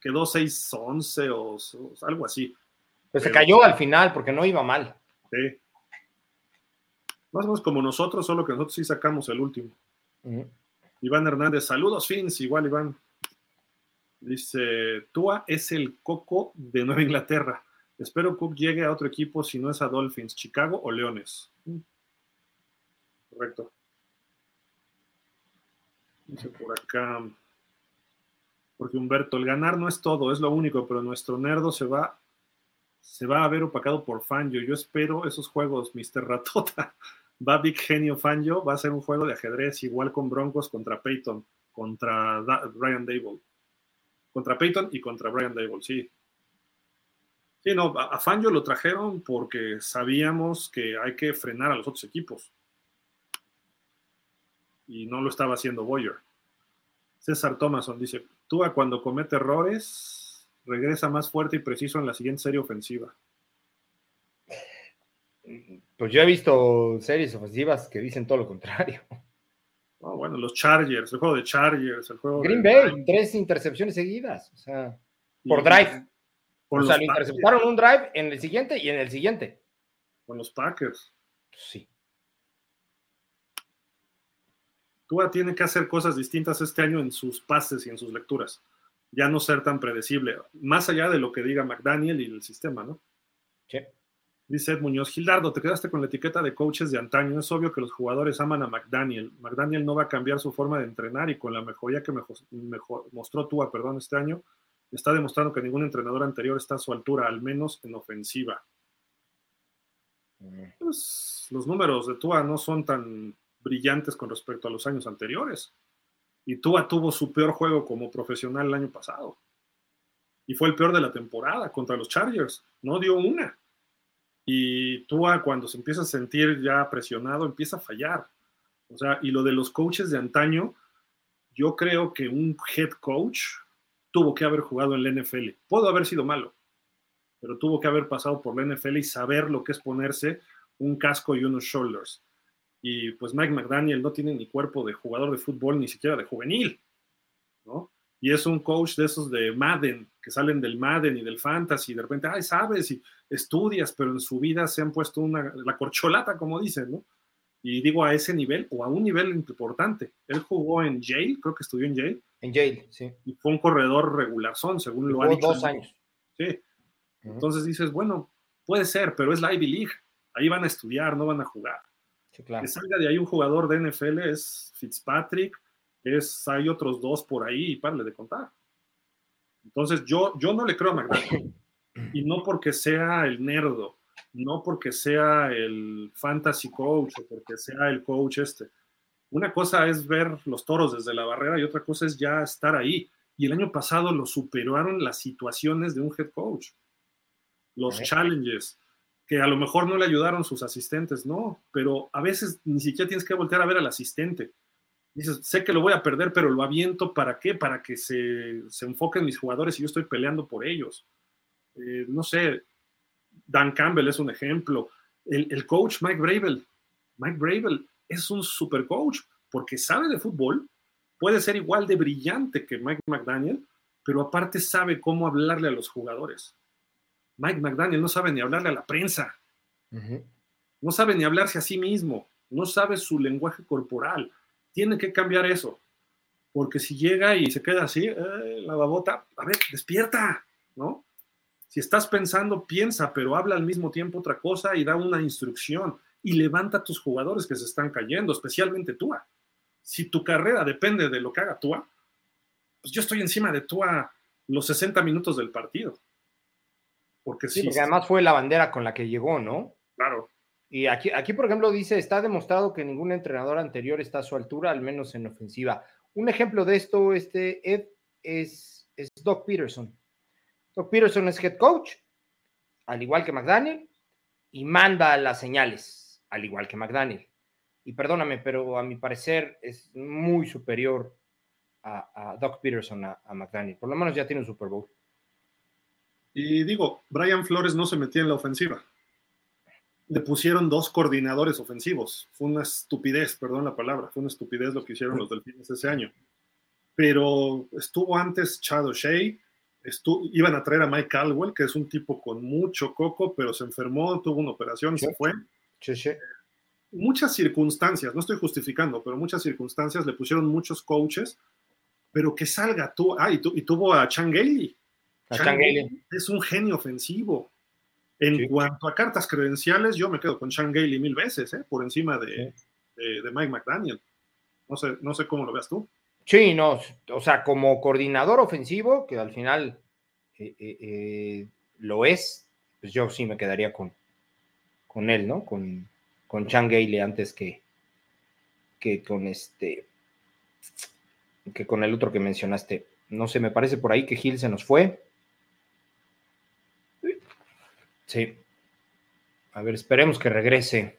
quedó 6-11 o, algo así. Pues se cayó al final porque no iba mal. Sí. Más o menos como nosotros, solo que nosotros sí sacamos el último. Iván Hernández, saludos, Fins, igual Iván. Dice, Tua es el coco de Nueva Inglaterra. Espero Cook llegue a otro equipo si no es a Dolphins, Chicago o Leones correcto. Dice por acá. Porque Humberto, el ganar no es todo, es lo único, pero nuestro nerdo se va, se va a ver opacado por Fangio. Yo espero esos juegos, Mr. Ratota. Va Big Genio Fangio, va a ser un juego de ajedrez igual con Broncos contra Peyton, contra Brian Dable. Contra Peyton y contra Brian Dable, sí. Sí, no, a Fangio lo trajeron porque sabíamos que hay que frenar a los otros equipos y no lo estaba haciendo Boyer. César Thomason dice, Tua cuando comete errores regresa más fuerte y preciso en la siguiente serie ofensiva. Pues yo he visto series ofensivas que dicen todo lo contrario. bueno, los Chargers, el juego de Chargers, el juego Green Bay, tres intercepciones seguidas, o sea, por drive. o sea, lo interceptaron un drive en el siguiente y en el siguiente. Con los Packers. Sí. Tua tiene que hacer cosas distintas este año en sus pases y en sus lecturas. Ya no ser tan predecible, más allá de lo que diga McDaniel y el sistema, ¿no? Sí. Dice Ed Muñoz, Gildardo, te quedaste con la etiqueta de coaches de antaño. Es obvio que los jugadores aman a McDaniel. McDaniel no va a cambiar su forma de entrenar y con la mejoría que mostró Tua perdón, este año, está demostrando que ningún entrenador anterior está a su altura, al menos en ofensiva. Mm. Pues, los números de Tua no son tan brillantes con respecto a los años anteriores. Y Tua tuvo su peor juego como profesional el año pasado. Y fue el peor de la temporada contra los Chargers. No dio una. Y Tua cuando se empieza a sentir ya presionado empieza a fallar. O sea, y lo de los coaches de antaño, yo creo que un head coach tuvo que haber jugado en la NFL. Pudo haber sido malo, pero tuvo que haber pasado por la NFL y saber lo que es ponerse un casco y unos shoulders. Y pues Mike McDaniel no tiene ni cuerpo de jugador de fútbol, ni siquiera de juvenil, ¿no? y es un coach de esos de Madden, que salen del Madden y del Fantasy, y de repente, ay, sabes, y estudias, pero en su vida se han puesto una, la corcholata, como dicen, ¿no? Y digo a ese nivel o a un nivel importante. Él jugó en Yale, creo que estudió en Yale. En Yale, sí. Y fue un corredor regular son, según lo ha dicho. dos años. Sí. Entonces dices, bueno, puede ser, pero es la Ivy League. Ahí van a estudiar, no van a jugar. Sí, claro. Que salga de ahí un jugador de NFL es Fitzpatrick, es, hay otros dos por ahí y parle de contar. Entonces yo, yo no le creo a McDaniel. Y no porque sea el nerdo, no porque sea el fantasy coach o porque sea el coach este. Una cosa es ver los toros desde la barrera y otra cosa es ya estar ahí. Y el año pasado lo superaron las situaciones de un head coach. Los challenges, que a lo mejor no le ayudaron sus asistentes, no, pero a veces ni siquiera tienes que voltear a ver al asistente. Dices, sé que lo voy a perder, pero lo aviento para qué? Para que se, se enfoquen mis jugadores y yo estoy peleando por ellos. Eh, no sé, Dan Campbell es un ejemplo. El, coach Mike Bravel, Mike Bravel es un super coach porque sabe de fútbol, puede ser igual de brillante que Mike McDaniel, pero aparte sabe cómo hablarle a los jugadores. Mike McDaniel no sabe ni hablarle a la prensa, no sabe ni hablarse a sí mismo, no sabe su lenguaje corporal. Tiene que cambiar eso, porque si llega y se queda así, eh, la babota, a ver, despierta, ¿no? Si estás pensando, piensa, pero habla al mismo tiempo otra cosa y da una instrucción y levanta a tus jugadores que se están cayendo, especialmente Tua. Si tu carrera depende de lo que haga Tua, pues yo estoy encima de Tua los 60 minutos del partido. Porque sí, porque además fue la bandera con la que llegó, ¿no? Claro. Y aquí, aquí, por ejemplo, dice, está demostrado que ningún entrenador anterior está a su altura, al menos en ofensiva. Un ejemplo de esto, este, Ed, es, es Doc Peterson. Peterson es head coach, al igual que McDaniel, y manda las señales, al igual que McDaniel. Y perdóname, pero a mi parecer es muy superior a, Doc Peterson a, McDaniel. Por lo menos ya tiene un Super Bowl. Y digo, Brian Flores no se metía en la ofensiva. Le pusieron dos coordinadores ofensivos. Fue una estupidez, perdón la palabra, fue una estupidez lo que hicieron los Delfines ese año. Pero estuvo antes Chad O'Shea, iban a traer a Mike Caldwell, que es un tipo con mucho coco, pero se enfermó, tuvo una operación y se fue. Muchas circunstancias, no estoy justificando, pero muchas circunstancias le pusieron muchos coaches, pero que salga tú. Ah, y, tuvo a Chan Gailey. Es un genio ofensivo. En cuanto a cartas credenciales, yo me quedo con Chan Gailey mil veces, ¿eh? por encima de, de, Mike McDaniel. No sé, no sé cómo lo veas tú. Sí, no, o sea, como coordinador ofensivo, que al final eh, eh, eh, lo es, pues yo sí me quedaría con, con él, ¿no? Con, con Chan Gailey antes que, que con este, que con el otro que mencionaste. No sé, me parece por ahí que Gil se nos fue. Sí. A ver, esperemos que regrese.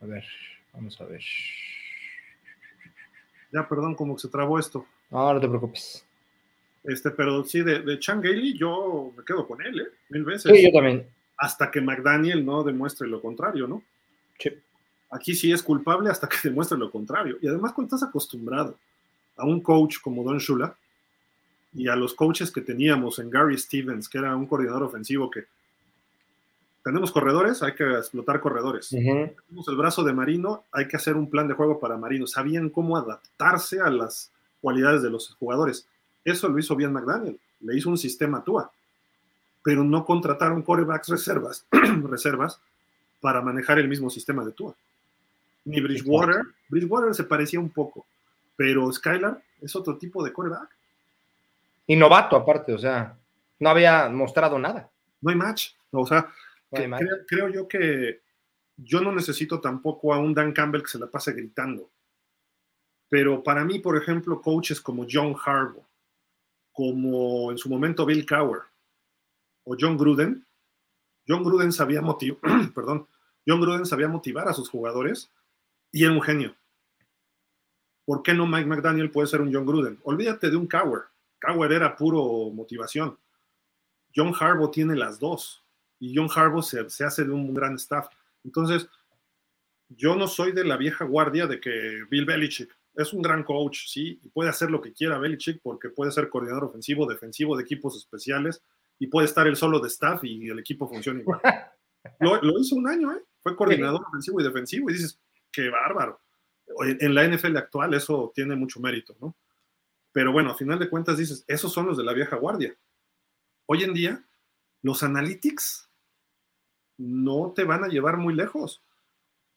A ver, vamos a ver. Ya, perdón, como que se trabó esto. No, no te preocupes. Este, pero sí, de, de Gailey yo me quedo con él, ¿eh? Mil veces. Sí, yo también. Hasta que McDaniel no demuestre lo contrario, ¿no? Sí. Aquí sí es culpable hasta que demuestre lo contrario. Y además, cuando estás acostumbrado a un coach como Don Shula y a los coaches que teníamos en Gary Stevens, que era un coordinador ofensivo que tenemos corredores, hay que explotar corredores. Tenemos el brazo de Marino, hay que hacer un plan de juego para Marino. Sabían cómo adaptarse a las cualidades de los jugadores. Eso lo hizo bien McDaniel, le hizo un sistema a Tua, pero no contrataron corebacks reservas, reservas para manejar el mismo sistema de Tua. Ni Bridgewater, Bridgewater se parecía un poco, pero Skylar es otro tipo de coreback. Y novato aparte, o sea, no había mostrado nada. No hay match, o sea, creo, yo que yo no necesito tampoco a un Dan Campbell que se la pase gritando. Pero para mí, por ejemplo, coaches como John Harbaugh, como en su momento Bill Cower o John Gruden, John Gruden sabía motivar, perdón, John Gruden sabía motivar a sus jugadores y era un genio. ¿Por qué no Mike McDaniel puede ser un John Gruden? Olvídate de un Cower. Cower era puro motivación. John Harbaugh tiene las dos y John Harbaugh se, hace de un gran staff. Entonces, yo no soy de la vieja guardia de que Bill Belichick, es un gran coach, sí, y puede hacer lo que quiera Belichick porque puede ser coordinador ofensivo, defensivo de equipos especiales y puede estar el solo de staff y el equipo funciona igual. lo, hizo un año, ¿eh? Fue coordinador ofensivo y defensivo y dices, qué bárbaro. En la NFL actual eso tiene mucho mérito, ¿no? Pero bueno, a final de cuentas dices, esos son los de la vieja guardia. Hoy en día, los analytics no te van a llevar muy lejos.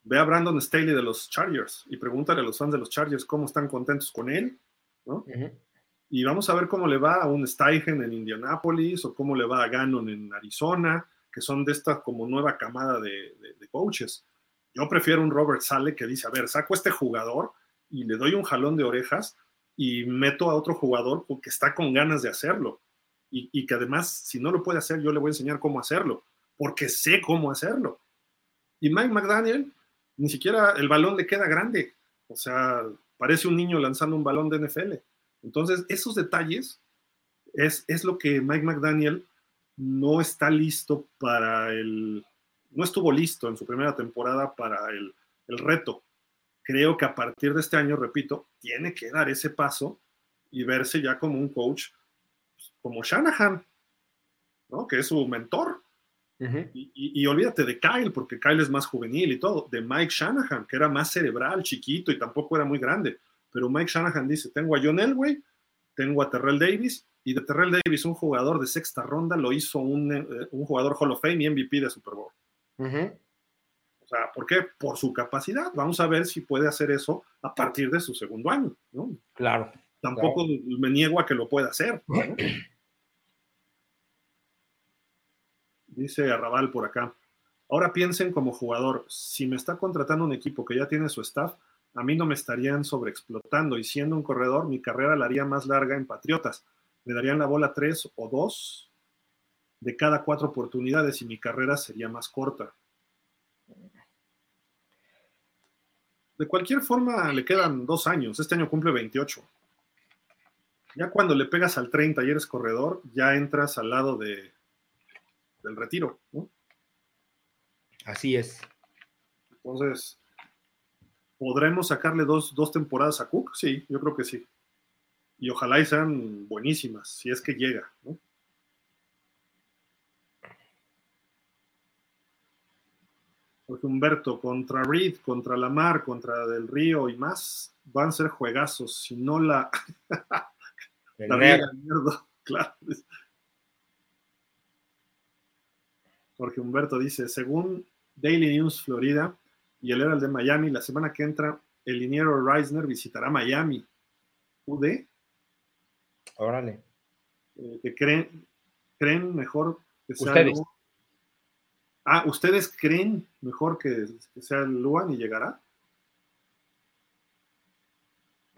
Ve a Brandon Staley de los Chargers y pregúntale a los fans de los Chargers cómo están contentos con él, ¿no? Y vamos a ver cómo le va a un Steichen en Indianapolis o cómo le va a Gannon en Arizona, que son de esta como nueva camada de, de coaches. Yo prefiero un Robert Sale que dice, a ver, saco a este jugador y le doy un jalón de orejas y meto a otro jugador porque está con ganas de hacerlo. Y, y, que además, si no lo puede hacer, yo le voy a enseñar cómo hacerlo, porque sé cómo hacerlo. Y Mike McDaniel, ni siquiera el balón le queda grande. O sea, parece un niño lanzando un balón de NFL. Entonces, esos detalles es, es lo que Mike McDaniel no está listo para el, no estuvo listo en su primera temporada para el, el reto. Creo que a partir de este año, repito, tiene que dar ese paso y verse ya como un coach pues, como Shanahan, ¿no? que es su mentor. y, olvídate de Kyle, porque Kyle es más juvenil y todo, de Mike Shanahan, que era más cerebral, chiquito y tampoco era muy grande. Pero Mike Shanahan dice, tengo a John Elway, tengo a Terrell Davis, y de Terrell Davis, un jugador de sexta ronda, lo hizo un, eh, un jugador Hall of Fame y MVP de Super Bowl. O sea, ¿por qué? Por su capacidad. Vamos a ver si puede hacer eso a partir de su segundo año, ¿no? Claro. Tampoco me niego a que lo pueda hacer. Dice Arrabal por acá. Ahora piensen como jugador, si me está contratando un equipo que ya tiene su staff, a mí no me estarían sobreexplotando y siendo un corredor, mi carrera la haría más larga en Patriotas. Me darían la bola tres o dos de cada cuatro oportunidades y mi carrera sería más corta. De cualquier forma, le quedan dos años. Este año cumple 28. Ya cuando le pegas al 30 y eres corredor, ya entras al lado de, del retiro. Así es. Entonces, ¿podremos sacarle dos, dos temporadas a Cook? Sí, yo creo que sí. Y ojalá y sean buenísimas, si es que llega. ¿no? Jorge Humberto, contra Reed, contra Lamar, contra Del Río y más, van a ser juegazos. Si no la. la mierda, claro. Jorge Humberto dice: según Daily News Florida y el Herald de Miami, la semana que entra, el liniero Reisner visitará Miami. ¿UD? Órale. Eh, que creen, creen mejor que sea Ustedes. Ah, ¿ustedes creen mejor que, sea el Luan y llegará?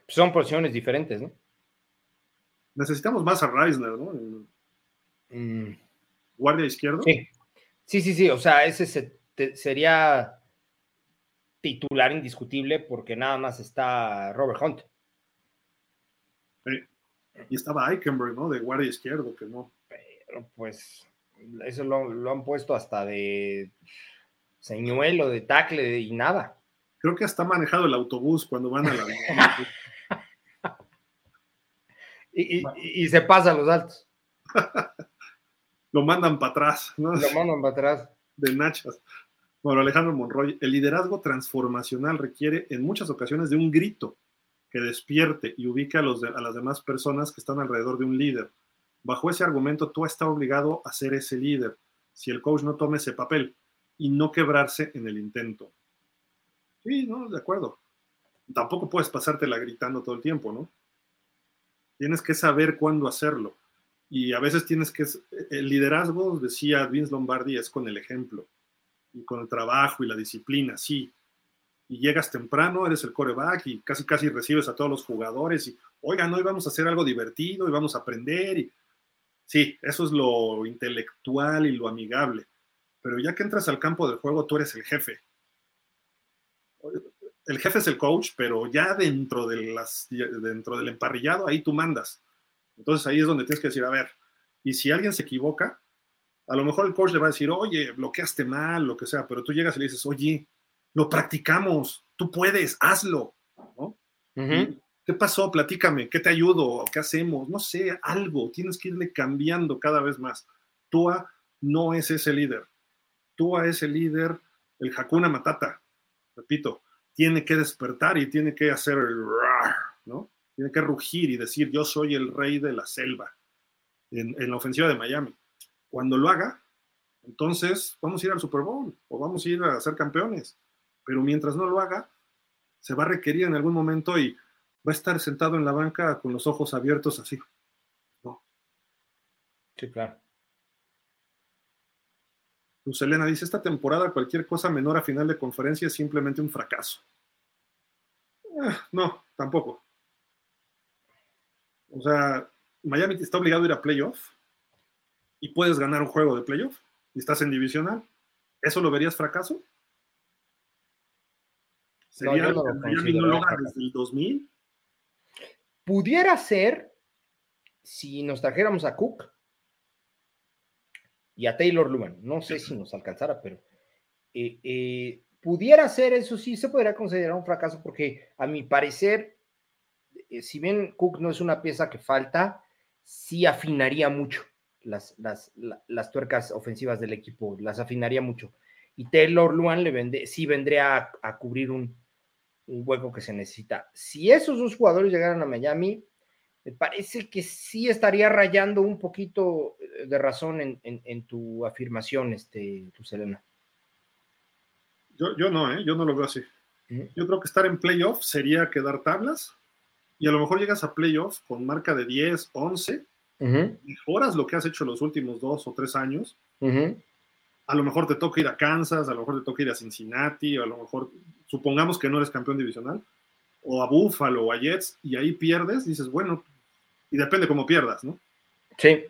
Son posiciones diferentes, ¿no? Necesitamos más a Reisner, ¿no? Mm. Guardia izquierdo. Sí. sí, sí, sí. O sea, ese sería titular indiscutible porque nada más está Robert Hunt. Sí. Y estaba Eichenberg, ¿no? De guardia izquierdo, que no. Pero pues eso lo, han puesto hasta de señuelo, de tacle y nada. Creo que hasta manejado el autobús cuando van a la. y, y, se pasa a los altos. lo mandan para atrás, ¿no? Lo mandan para atrás. De nachas. Bueno, Alejandro Monroy, el liderazgo transformacional requiere en muchas ocasiones de un grito que despierte y ubique a, los a las demás personas que están alrededor de un líder Bajo ese argumento, tú estás obligado a ser ese líder si el coach no tome ese papel y no quebrarse en el intento. Sí, no, de acuerdo. Tampoco puedes pasártela gritando todo el tiempo, ¿no? Tienes que saber cuándo hacerlo. Y a veces tienes que... El liderazgo, decía Vince Lombardi, es con el ejemplo y con el trabajo y la disciplina, sí. Y llegas temprano, eres el coreback y casi casi recibes a todos los jugadores y, oigan, hoy vamos a hacer algo divertido y vamos a aprender y Sí, eso es lo intelectual y lo amigable. Pero ya que entras al campo del juego, tú eres el jefe. El jefe es el coach, pero ya dentro, de las, dentro del emparrillado, ahí tú mandas. Entonces ahí es donde tienes que decir, a ver, y si alguien se equivoca, a lo mejor el coach le va a decir, oye, bloqueaste mal, lo que sea, pero tú llegas y le dices, oye, lo practicamos, tú puedes, hazlo. ¿Qué pasó? Platícame, ¿qué te ayudo? ¿Qué hacemos? No sé, algo. Tienes que irle cambiando cada vez más. Tua no es ese líder. Tua es el líder, el Hakuna Matata. Repito, tiene que despertar y tiene que hacer el ¿no? Tiene que rugir y decir, yo soy el rey de la selva en, en la ofensiva de Miami. Cuando lo haga, entonces vamos a ir al Super Bowl o vamos a ir a ser campeones. Pero mientras no lo haga, se va a requerir en algún momento y va a estar sentado en la banca con los ojos abiertos así. ¿no? Sí, claro. Luz Elena dice, esta temporada cualquier cosa menor a final de conferencia es simplemente un fracaso. Eh, no, tampoco. O sea, Miami está obligado a ir a playoff y puedes ganar un juego de playoff y estás en divisional. ¿Eso lo verías fracaso? ¿Sería no, Miami no logra desde el 2000? Pudiera ser si nos trajéramos a Cook y a Taylor Luman. No sé si nos alcanzara, pero eh, eh, pudiera ser eso sí, se podría considerar un fracaso porque a mi parecer, eh, si bien Cook no es una pieza que falta, sí afinaría mucho las, las, tuercas ofensivas del equipo, las afinaría mucho. Y Taylor Luan le vende, sí vendría a cubrir un, un hueco que se necesita. Si esos dos jugadores llegaran a Miami, me parece que sí estaría rayando un poquito eh, de razón en, tu afirmación, este, tu Selena. Yo, no, ¿eh? yo no lo veo así. Yo creo que estar en playoff sería quedar tablas y a lo mejor llegas a playoff con marca de 10, 11, mejoras lo que has hecho los últimos dos o tres años a lo mejor te toca ir a Kansas, a lo mejor te toca ir a Cincinnati, o a lo mejor, supongamos que no eres campeón divisional, o a Buffalo o a Jets, y ahí pierdes, dices, bueno, y depende cómo pierdas, ¿no? Sí.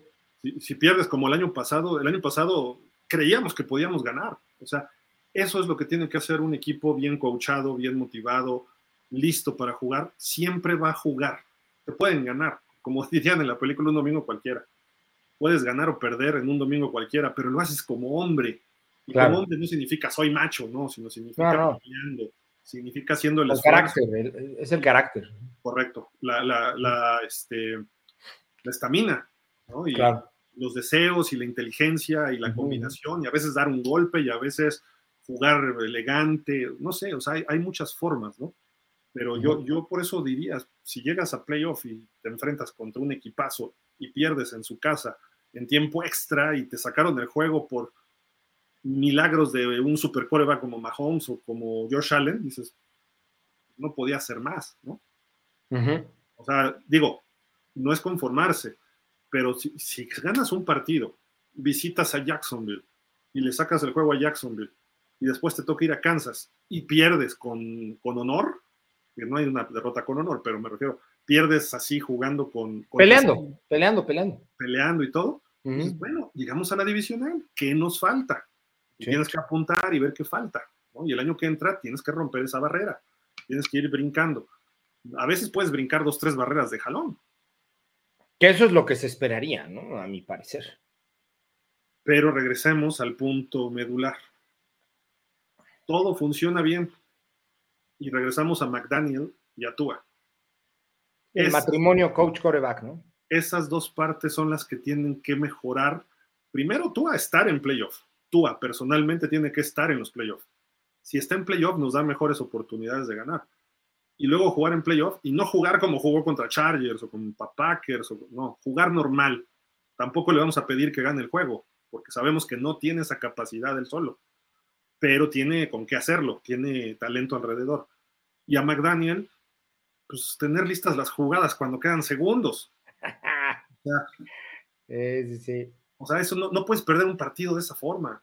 Si, pierdes como el año pasado, el año pasado creíamos que podíamos ganar. O sea, eso es lo que tiene que hacer un equipo bien coachado, bien motivado, listo para jugar. Siempre va a jugar. Te pueden ganar, como dirían en la película un domingo cualquiera puedes ganar o perder en un domingo cualquiera, pero lo haces como hombre. Y como hombre no significa soy macho, no, sino significa significa siendo el, carácter, es el carácter. Correcto, la, la, la este, la estamina, ¿no? Y los deseos y la inteligencia y la combinación, y a veces dar un golpe y a veces jugar elegante, no sé, o sea, hay, hay muchas formas, ¿no? Pero yo, yo por eso diría, si llegas a playoff y te enfrentas contra un equipazo y pierdes en su casa en tiempo extra y te sacaron el juego por milagros de un super como Mahomes o como Josh Allen, dices, no podía hacer más, ¿no? O sea, digo, no es conformarse, pero si, si, ganas un partido, visitas a Jacksonville y le sacas el juego a Jacksonville y después te toca ir a Kansas y pierdes con, con honor, que no hay una derrota con honor, pero me refiero, pierdes así jugando con... peleando, peleando, peleando. Peleando y todo. bueno, llegamos a la divisional. ¿Qué nos falta? Tienes que apuntar y ver qué falta. Y el año que entra tienes que romper esa barrera. Tienes que ir brincando. A veces puedes brincar dos, tres barreras de jalón. Que eso es lo que se esperaría, ¿no? A mi parecer. Pero regresemos al punto medular. Todo funciona bien. Y regresamos a McDaniel y a Tua. El matrimonio coach coreback, ¿no? Esas dos partes son las que tienen que mejorar. Primero, tú a estar en playoff. Tú personalmente tiene que estar en los playoffs. Si está en playoff, nos da mejores oportunidades de ganar. Y luego jugar en playoff y no jugar como jugó contra Chargers o contra Packers, o, no, jugar normal. Tampoco le vamos a pedir que gane el juego, porque sabemos que no tiene esa capacidad él solo, pero tiene con qué hacerlo, tiene talento alrededor. Y a McDaniel, pues tener listas las jugadas cuando quedan segundos. O sea, eso no, puedes perder un partido de esa forma.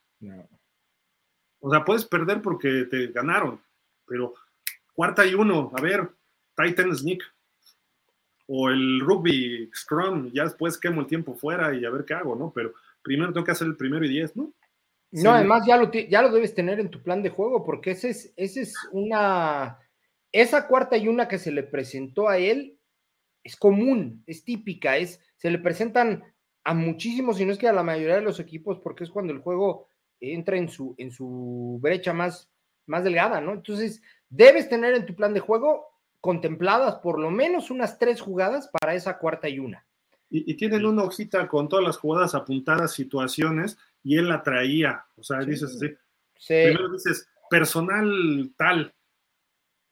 O sea, puedes perder porque te ganaron, pero cuarta y uno, a ver, Titan Sneak o el rugby Scrum, ya después quemo el tiempo fuera y a ver qué hago, ¿no? Pero primero tengo que hacer el primero y diez, ¿no? No, además ya lo, ya lo debes tener en tu plan de juego porque ese es, ese es una esa cuarta y una que se le presentó a él es común, es típica, es, se le presentan a muchísimos, si no es que a la mayoría de los equipos, porque es cuando el juego entra en su, en su brecha más, más delgada, ¿no? Entonces, debes tener en tu plan de juego contempladas por lo menos unas tres jugadas para esa cuarta y una. Y, tienen una hojita con todas las jugadas apuntadas, situaciones, y él la traía. O sea, dices así. Primero dices, personal tal,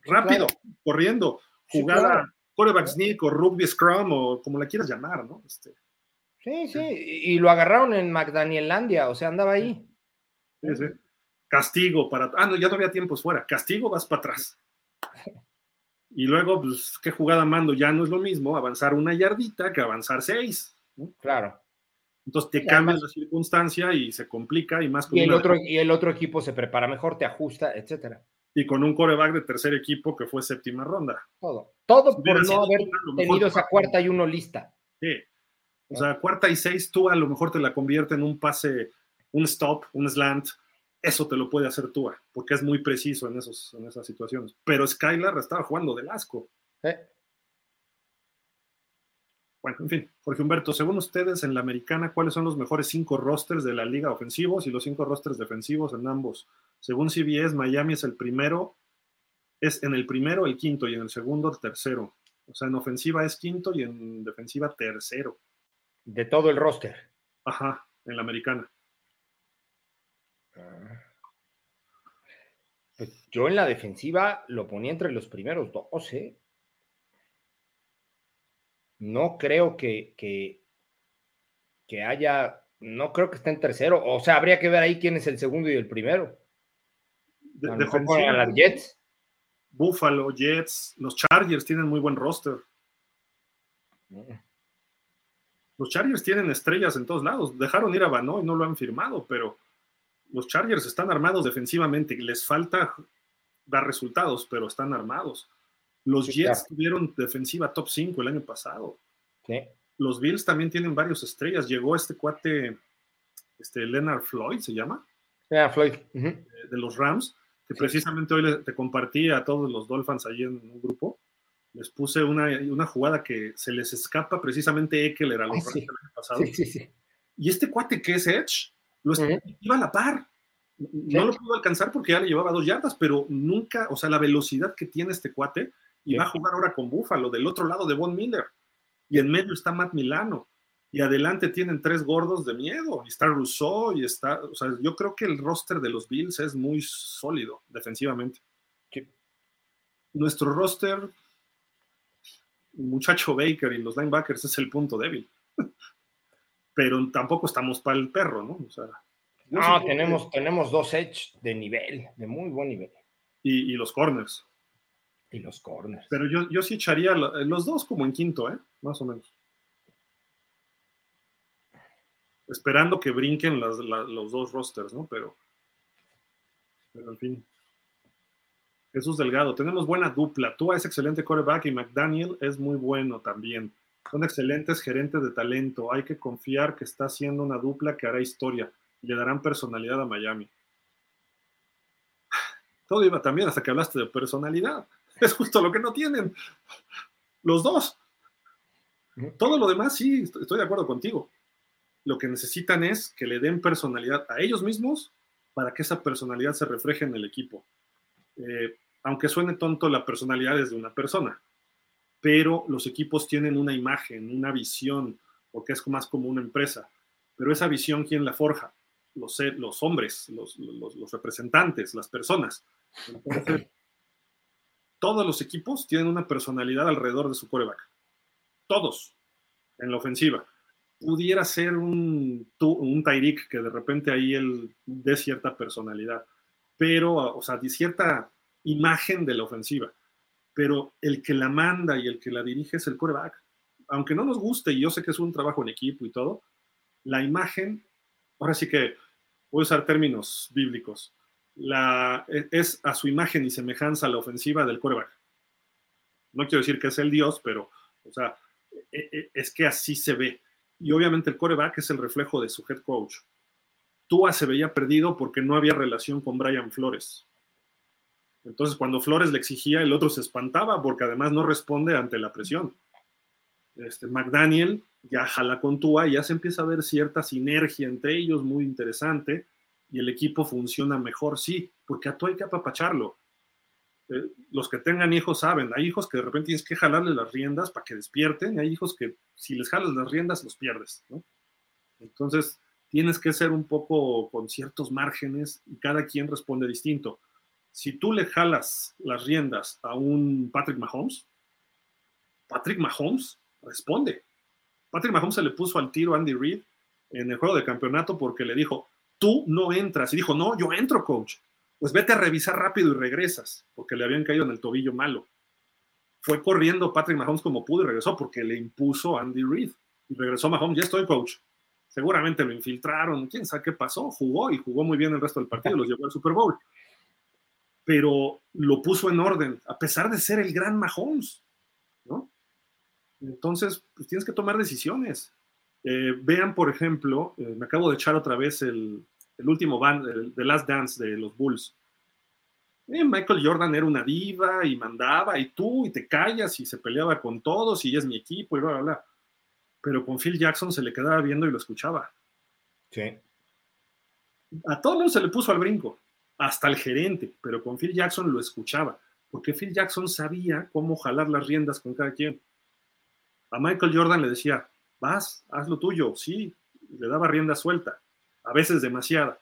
rápido, corriendo, jugada, coreback sneak o rugby scrum o como la quieras llamar, ¿no? Este, sí, sí, y lo agarraron en McDanielandia, o sea, andaba ahí. Sí, sí. Castigo para. Ah, no, ya no había tiempos fuera. Castigo, vas para atrás. Y luego, pues, ¿qué jugada mando? Ya no es lo mismo avanzar una yardita que avanzar seis. Claro. Entonces te cambia la circunstancia y se complica y más y el, otro, y el otro equipo se prepara mejor, te ajusta, etcétera. Y con un coreback de tercer equipo que fue séptima ronda. Todo. Todo por no haber tenido esa cuarta y uno lista. Sí. O sea, cuarta y seis, tú a lo mejor te la convierte en un pase, un stop, un slant, eso te lo puede hacer Tua, porque es muy preciso en, esos, en esas situaciones. Pero Skylar estaba jugando del asco. Bueno, en fin, Jorge Humberto, según ustedes en la americana, ¿cuáles son los mejores cinco rosters de la liga ofensivos y los cinco rosters defensivos en ambos? Según CBS, Miami es el primero, es en el primero el quinto y en el segundo el tercero. O sea, en ofensiva es quinto y en defensiva tercero. De todo el roster. Ajá, en la americana. Pues yo en la defensiva lo ponía entre los primeros dos, ¿eh? No creo que, que, haya, no creo que esté en tercero. O sea, habría que ver ahí quién es el segundo y el primero. De, a Jets. Buffalo, Jets, los Chargers tienen muy buen roster. Mm. Los Chargers tienen estrellas en todos lados. Dejaron ir a Bano y no lo han firmado, pero los Chargers están armados defensivamente, les falta dar resultados, pero están armados. Los Jets tuvieron defensiva top 5 el año pasado. Los Bills también tienen varias estrellas. Llegó este cuate, este Leonard Floyd, ¿se llama? Leonard Floyd. de, los Rams, que precisamente hoy te compartí a todos los Dolphins ahí en un grupo. Les puse una, jugada que se les escapa precisamente Eckler a los Rams el año pasado. Y este cuate que es Edge, lo iba a la par. No lo pudo alcanzar porque ya le llevaba dos yardas, pero nunca, o sea, la velocidad que tiene este cuate, y va a jugar ahora con Búfalo, del otro lado de Von Miller, y en medio está Matt Milano, y adelante tienen tres gordos de miedo, y está Rousseau, y está, o sea, yo creo que el roster de los Bills es muy sólido defensivamente. Nuestro roster, muchacho Baker y los linebackers es el punto débil. pero tampoco estamos para el perro, ¿no? O sea, no, tenemos, tenemos dos edge de nivel, de muy buen nivel. Y, los corners. Y los corners. Pero yo, yo sí echaría los dos como en quinto, ¿eh? Más o menos. Esperando que brinquen los dos rosters, ¿no? Pero, pero fin. Jesús Delgado, tenemos buena dupla. Tú es excelente quarterback y McDaniel es muy bueno también. Son excelentes gerentes de talento. Hay que confiar que está haciendo una dupla que hará historia. Le darán personalidad a Miami. Todo iba también hasta que hablaste de personalidad. Es justo lo que no tienen. Los dos. Todo lo demás, sí, estoy de acuerdo contigo. Lo que necesitan es que le den personalidad a ellos mismos para que esa personalidad se refleje en el equipo. Eh, aunque suene tonto, la personalidad es de una persona pero los equipos tienen una imagen, una visión, porque es más como una empresa. Pero esa visión, ¿quién la forja? Los, los hombres, los, representantes, las personas. todos los equipos tienen una personalidad alrededor de su coreback. Todos, en la ofensiva. Pudiera ser un, un Tyreek que de repente ahí él dé cierta personalidad, pero, o sea, de cierta imagen de la ofensiva pero el que la manda y el que la dirige es el coreback. Aunque no nos guste, y yo sé que es un trabajo en equipo y todo, la imagen, ahora sí que voy a usar términos bíblicos, la, e, es a su imagen y semejanza la ofensiva del coreback. No quiero decir que es el Dios, pero, o sea, e, e, es que así se ve. Y obviamente el coreback es el reflejo de su head coach. Tua se veía perdido porque no había relación con Brian Flores. Entonces, cuando Flores le exigía, el otro se espantaba porque además no responde ante la presión. Este, McDaniel ya jala con Tua y ya se empieza a ver cierta sinergia entre ellos, muy interesante, y el equipo funciona mejor, sí, porque a Tua hay que apapacharlo. eh, los que tengan hijos saben, hay hijos que de repente tienes que jalarle las riendas para que despierten, y hay hijos que si les jalas las riendas los pierdes. Entonces, tienes que ser un poco con ciertos márgenes y cada quien responde distinto. Si tú le jalas las riendas a un Patrick Mahomes, Patrick Mahomes responde. Patrick Mahomes se le puso al tiro a Andy Reid en el juego de campeonato porque le dijo, tú no entras. Y dijo, no, yo entro, coach. Pues vete a revisar rápido y regresas, porque le habían caído en el tobillo malo. Fue corriendo Patrick Mahomes como pudo y regresó porque le impuso Andy Reid. Y regresó Mahomes, ya estoy, coach. Seguramente lo infiltraron, quién sabe qué pasó, jugó y jugó muy bien el resto del partido, los llevó al Super Bowl. Pero lo puso en orden, a pesar de ser el gran Mahomes, ¿no? Entonces, pues tienes que tomar decisiones. Eh, vean, por ejemplo, eh, me acabo de echar otra vez el, último band, el, The Last Dance de los Bulls. Eh, Michael Jordan era una diva y mandaba, y tú, y te callas, y se peleaba con todos, y es mi equipo, y bla, bla, bla. Pero con Phil Jackson se le quedaba viendo y lo escuchaba. Sí. A todo mundo se le puso al brinco, hasta el gerente, pero con Phil Jackson lo escuchaba, porque Phil Jackson sabía cómo jalar las riendas con cada quien. A Michael Jordan le decía, vas, haz lo tuyo, sí, le daba rienda suelta, a veces demasiada.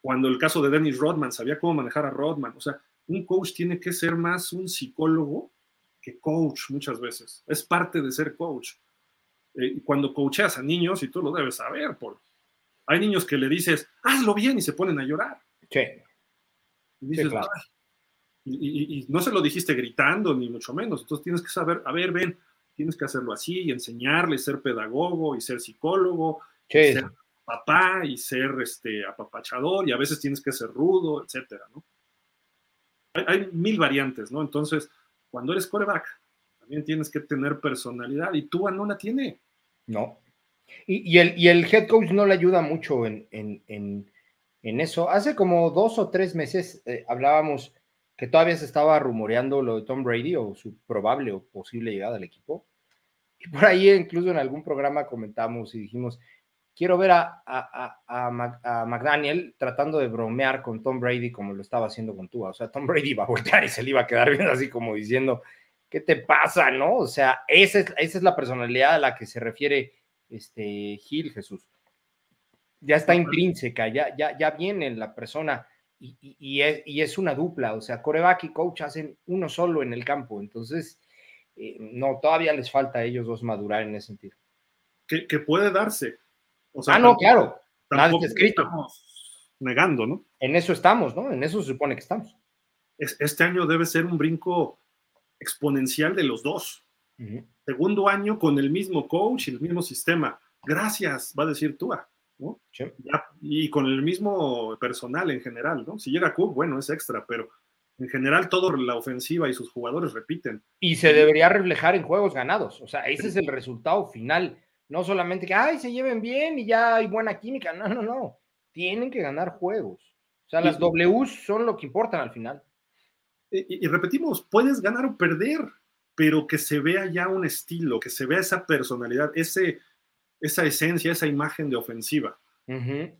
Cuando el caso de Dennis Rodman, sabía cómo manejar a Rodman. O sea, un coach tiene que ser más un psicólogo que coach muchas veces. Es parte de ser coach. Eh, y cuando coacheas a niños, y tú lo debes saber, por, hay niños que le dices, hazlo bien y se ponen a llorar. Sí. Y, y, no se lo dijiste gritando, ni mucho menos. Entonces tienes que saber, a ver, ven, tienes que hacerlo así y enseñarle, ser pedagogo y ser psicólogo, ser papá y ser este, apapachador y a veces tienes que ser rudo, etcétera, ¿no? Hay, mil variantes, ¿no? Entonces, cuando eres coreback, también tienes que tener personalidad y tú no la tiene. No. Y, el, y el head coach no le ayuda mucho en, eso. Hace como dos o tres meses eh, hablábamos que todavía se estaba rumoreando lo de Tom Brady o su probable o posible llegada al equipo. Y por ahí incluso en algún programa comentamos y dijimos, quiero ver a, a, McDaniel tratando de bromear con Tom Brady como lo estaba haciendo con Tua. O sea, Tom Brady iba a voltear y se le iba a quedar bien así como diciendo, ¿qué te pasa? ¿No? O sea, esa es, esa es la personalidad a la que se refiere este Gil Jesús. Ya está intrínseca, ya, ya, ya viene la persona y, y, es, y es una dupla. O sea, coreback y coach hacen uno solo en el campo. Entonces, eh, no, todavía les falta a ellos dos madurar en ese sentido. Que, puede darse. ah, no, claro. Nada escrito. Estamos negando, ¿no? En eso estamos, ¿no? En eso se supone que estamos. este año debe ser un brinco exponencial de los dos. Segundo año con el mismo coach y el mismo sistema. Gracias, va a decir Tua. ¿no? y con el mismo personal en general, ¿no? Si llega Cook, bueno, es extra, pero en general toda la ofensiva y sus jugadores repiten. Y se debería reflejar en juegos ganados. O sea, ese es el resultado final. No solamente que, ay, se lleven bien y ya hay buena química. No, no, no. Tienen que ganar juegos. O sea, las Ws son lo que importan al final. Y, repetimos, puedes ganar o perder, pero que se vea ya un estilo, que se vea esa personalidad, ese, esa esencia, esa imagen de ofensiva. Eh,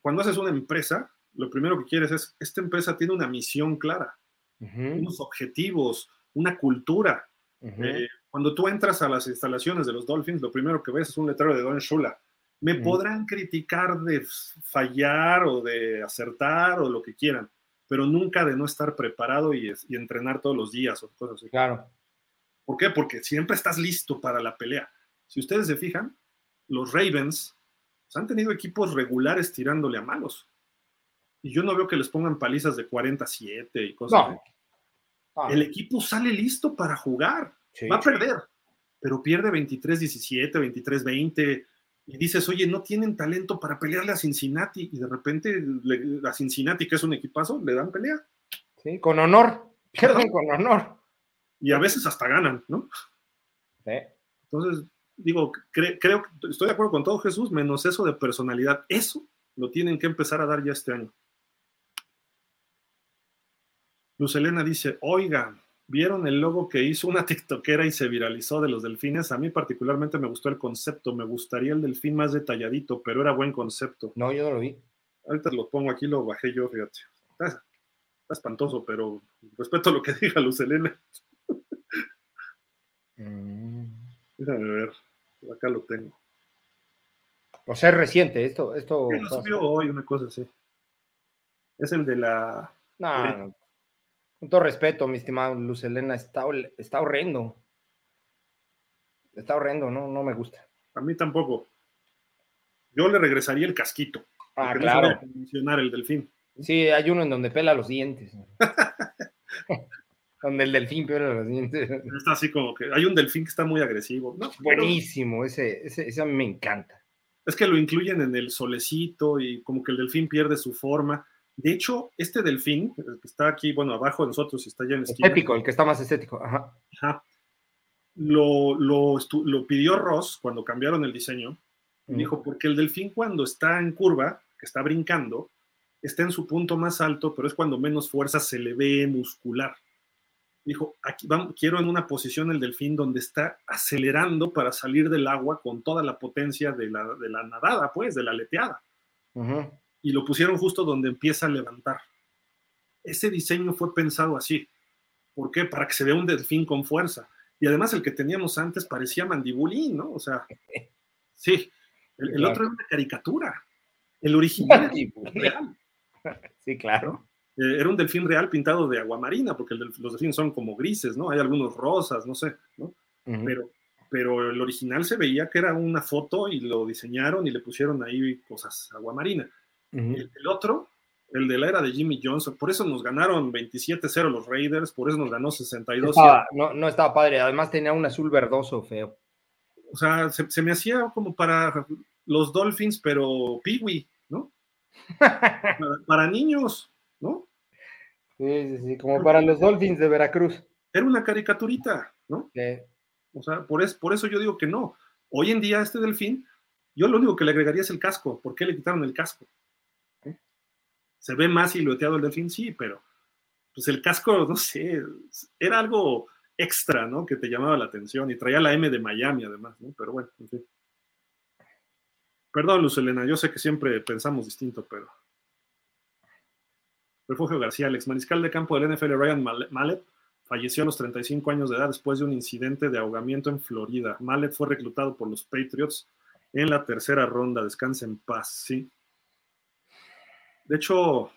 cuando haces una empresa, lo primero que quieres es, esta empresa tiene una misión clara, unos objetivos, una cultura. Eh, cuando tú entras a las instalaciones de los Dolphins, lo primero que ves es un letrero de Don Shula. Me podrán criticar de fallar o de acertar o lo que quieran, pero nunca de no estar preparado y, entrenar todos los días o cosas así. Claro. ¿Por qué? Porque siempre estás listo para la pelea. Si ustedes se fijan, los Ravens pues, han tenido equipos regulares tirándole a malos. Y yo no veo que les pongan palizas de 47 y cosas. No. El equipo sale listo para jugar. Va a perder, pero pierde 23-17, 23-20. Y dices, oye, no tienen talento para pelearle a Cincinnati. Y de repente a Cincinnati, que es un equipazo, le dan pelea. Sí, con honor. Pierden con honor. Y a veces hasta ganan, ¿no? Sí. Entonces, digo, creo, estoy de acuerdo con todo Jesús, menos eso de personalidad. Eso lo tienen que empezar a dar ya este año. Luz Elena dice, oiga, ¿vieron el logo que hizo una tiktokera y se viralizó de los delfines? A mí particularmente me gustó el concepto, me gustaría el delfín más detalladito, pero era buen concepto. No, yo no lo vi. Ahorita lo pongo aquí, lo bajé yo, fíjate. está espantoso, pero respeto lo que diga Luz Elena. Mm. Déjame ver, acá lo tengo. O sea, es reciente, esto, esto. Sí, lo subió hoy, una cosa así. Es el de la. No, no. Con todo respeto, mi estimado Luz Elena, está, está horrendo. Está horrendo, no, no me gusta. A mí tampoco. Yo le regresaría el casquito. Ah, no claro. a mencionar el delfín. Sí, hay uno en donde pela los dientes. ¿no? donde el delfín pela los dientes. Está así como que hay un delfín que está muy agresivo. No, pero Buenísimo, ese, ese, ese a mí me encanta. es que lo incluyen en el solecito y como que el delfín pierde su forma. De hecho, este delfín, el que está aquí, bueno, abajo de nosotros está allá en la esquina, Estético, el que está más estético. Ajá. ajá, lo, lo, pidió Ross cuando cambiaron el diseño. Dijo, porque el delfín cuando está en curva, que está brincando, está en su punto más alto, pero es cuando menos fuerza se le ve muscular. Dijo, aquí vamos, quiero en una posición el delfín donde está acelerando para salir del agua con toda la potencia de la, de la nadada, pues, de la aleteada. Ujú. Y lo pusieron justo donde empieza a levantar. Ese diseño fue pensado así. ¿Por qué? Para que se vea un delfín con fuerza. Y además el que teníamos antes parecía mandibulín, ¿no? O sea, sí. El, el Claro. otro era una caricatura. El original real. Sí, claro. Eh, era un delfín real pintado de aguamarina, porque el los delfines son como grises, ¿no? Hay algunos rosas, no sé, ¿no? Ujú. Pero, pero el original se veía que era una foto y lo diseñaron y le pusieron ahí cosas aguamarina. El, el otro, el de la era de Jimmy Johnson, por eso nos ganaron 27-0 los Raiders, por eso nos ganó 62 Estaba- no, no estaba padre, además tenía un azul verdoso feo. O sea, se, se me hacía como para los Dolphins, pero Peewee, ¿no? Para, para niños, ¿no? Sí, sí, sí, como para los Dolphins de Veracruz. Era una caricaturita, ¿no? Sí. O sea, por, es, por eso yo digo que no. Hoy en día este delfín, yo lo único que le agregaría es el casco. ¿Por qué le quitaron el casco? ¿Se ve más silueteado el delfín? Sí, pero pues el casco, no sé, era algo extra, ¿no? Que te llamaba la atención y traía la M de Miami además, ¿no? Pero bueno, en fin. Perdón, Luz Elena, yo sé que siempre pensamos distinto, pero... Refugio García, el ex mariscal de campo del NFL Ryan Mal- Mallet, falleció a los 35 años de edad después de un incidente de ahogamiento en Florida. Mallet fue reclutado por los Patriots en la tercera ronda. Descansa en paz, sí. De hecho,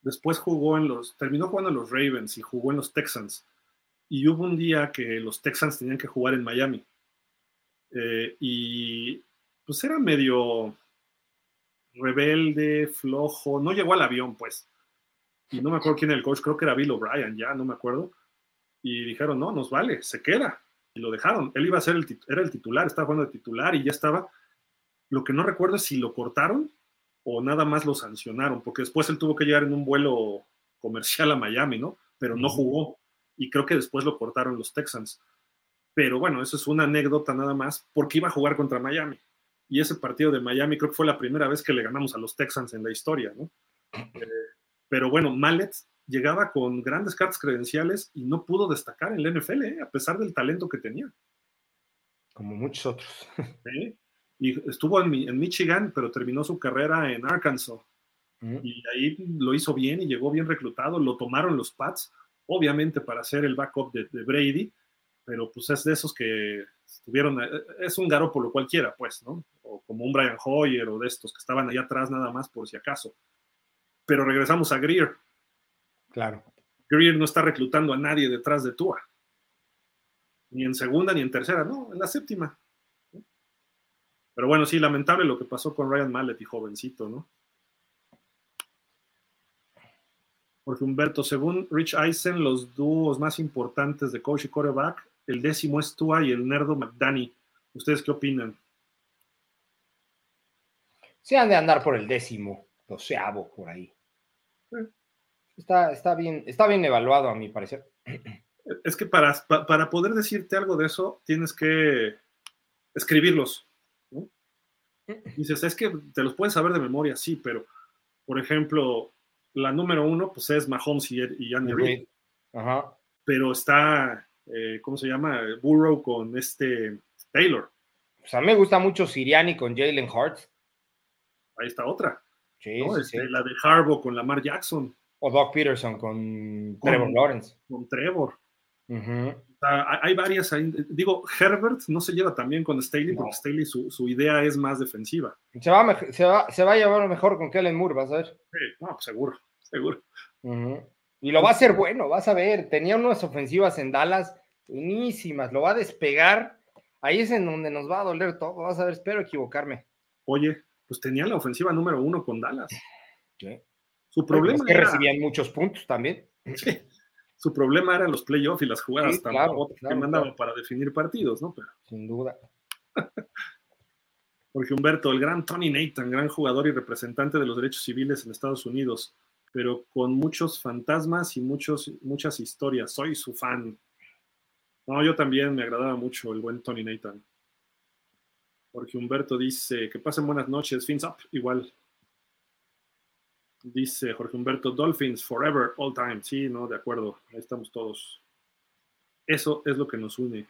después jugó en los, terminó jugando en los Ravens y jugó en los Texans. Y hubo un día que los Texans tenían que jugar en Miami. Eh, y pues era medio rebelde, flojo, no llegó al avión, pues. Y no me acuerdo quién era el coach, creo que era Bill O'Brien, ya no me acuerdo. Y dijeron, no, nos vale, se queda. Y lo dejaron. Él iba a ser el, era el titular, estaba jugando de titular y ya estaba. Lo que no recuerdo es si lo cortaron o nada más lo sancionaron, porque después él tuvo que llegar en un vuelo comercial a Miami, ¿no? Pero no jugó. Y creo que después lo cortaron los Texans. Pero bueno, eso es una anécdota nada más, porque iba a jugar contra Miami. Y ese partido de Miami creo que fue la primera vez que le ganamos a los Texans en la historia, ¿no? Eh, pero bueno, Mallet llegaba con grandes cartas credenciales y no pudo destacar en la NFL, ¿eh? a pesar del talento que tenía. Como muchos otros. ¿eh? Y estuvo en, en Michigan, pero terminó su carrera en Arkansas. Y ahí lo hizo bien y llegó bien reclutado. Lo tomaron los Pats, obviamente para ser el backup de, de Brady, pero pues es de esos que estuvieron, eh, es un Garópolo cualquiera, pues, ¿no? O como un Brian Hoyer o de estos que estaban allá atrás nada más por si acaso. Pero regresamos a Greer. Claro. Greer no está reclutando a nadie detrás de Tua. Ni en segunda ni en tercera, no, en la séptima. Pero bueno, sí, lamentable lo que pasó con Ryan Mallet y jovencito, ¿no? Jorge Humberto, según Rich Eisen, los dúos más importantes de coach y quarterback, el décimo es Tua y el nerdo McDanny. ¿Ustedes qué opinan? Se han de andar por el décimo, doceavo, por ahí. Está, está, bien, está bien evaluado, a mi parecer. Es que para, pa- para poder decirte algo de eso, tienes que escribirlos. Dices, es que te los puedes saber de memoria, sí, pero, por ejemplo, la número uno, pues es Mahomes y, y Andy Reid, Ajá. pero está, eh, ¿cómo se llama? Burrow con este Taylor. Pues a mí me gusta mucho Siriani con Jalen Hurts. Ahí está otra. Sí, ¿no? sí, Este, sí. La de Harbaugh con Lamar Jackson. O Doc Peterson con, Trevor Lawrence. Con Trevor. Hay varias Digo, Herbert no se lleva también con Staley porque Staley su, idea es más defensiva. Se va, se, va, se va a llevar mejor con Kellen Moore, vas a ver. Sí, no, pues seguro, seguro. Y lo va a hacer bueno, vas a ver. Tenía unas ofensivas en Dallas buenísimas, lo va a despegar. Ahí es en donde nos va a doler todo, vas a ver, espero equivocarme. Oye, pues tenía la ofensiva número uno con Dallas. Su problema es que recibían muchos puntos también. Su problema eran los playoffs y las jugadas tan que mandaban para definir partidos, ¿no? Pero... Sin duda. Jorge Humberto, el gran Tony Nathan, gran jugador y representante de los derechos civiles en Estados Unidos, pero con muchos fantasmas y muchos, muchas historias. Soy su fan. No, yo también me agradaba mucho el buen Tony Nathan. Jorge Humberto dice que pasen buenas noches, fins up, igual. Dice Jorge Humberto, Dolphins forever, all time. Sí, no, de acuerdo, ahí estamos todos. Eso es lo que nos une.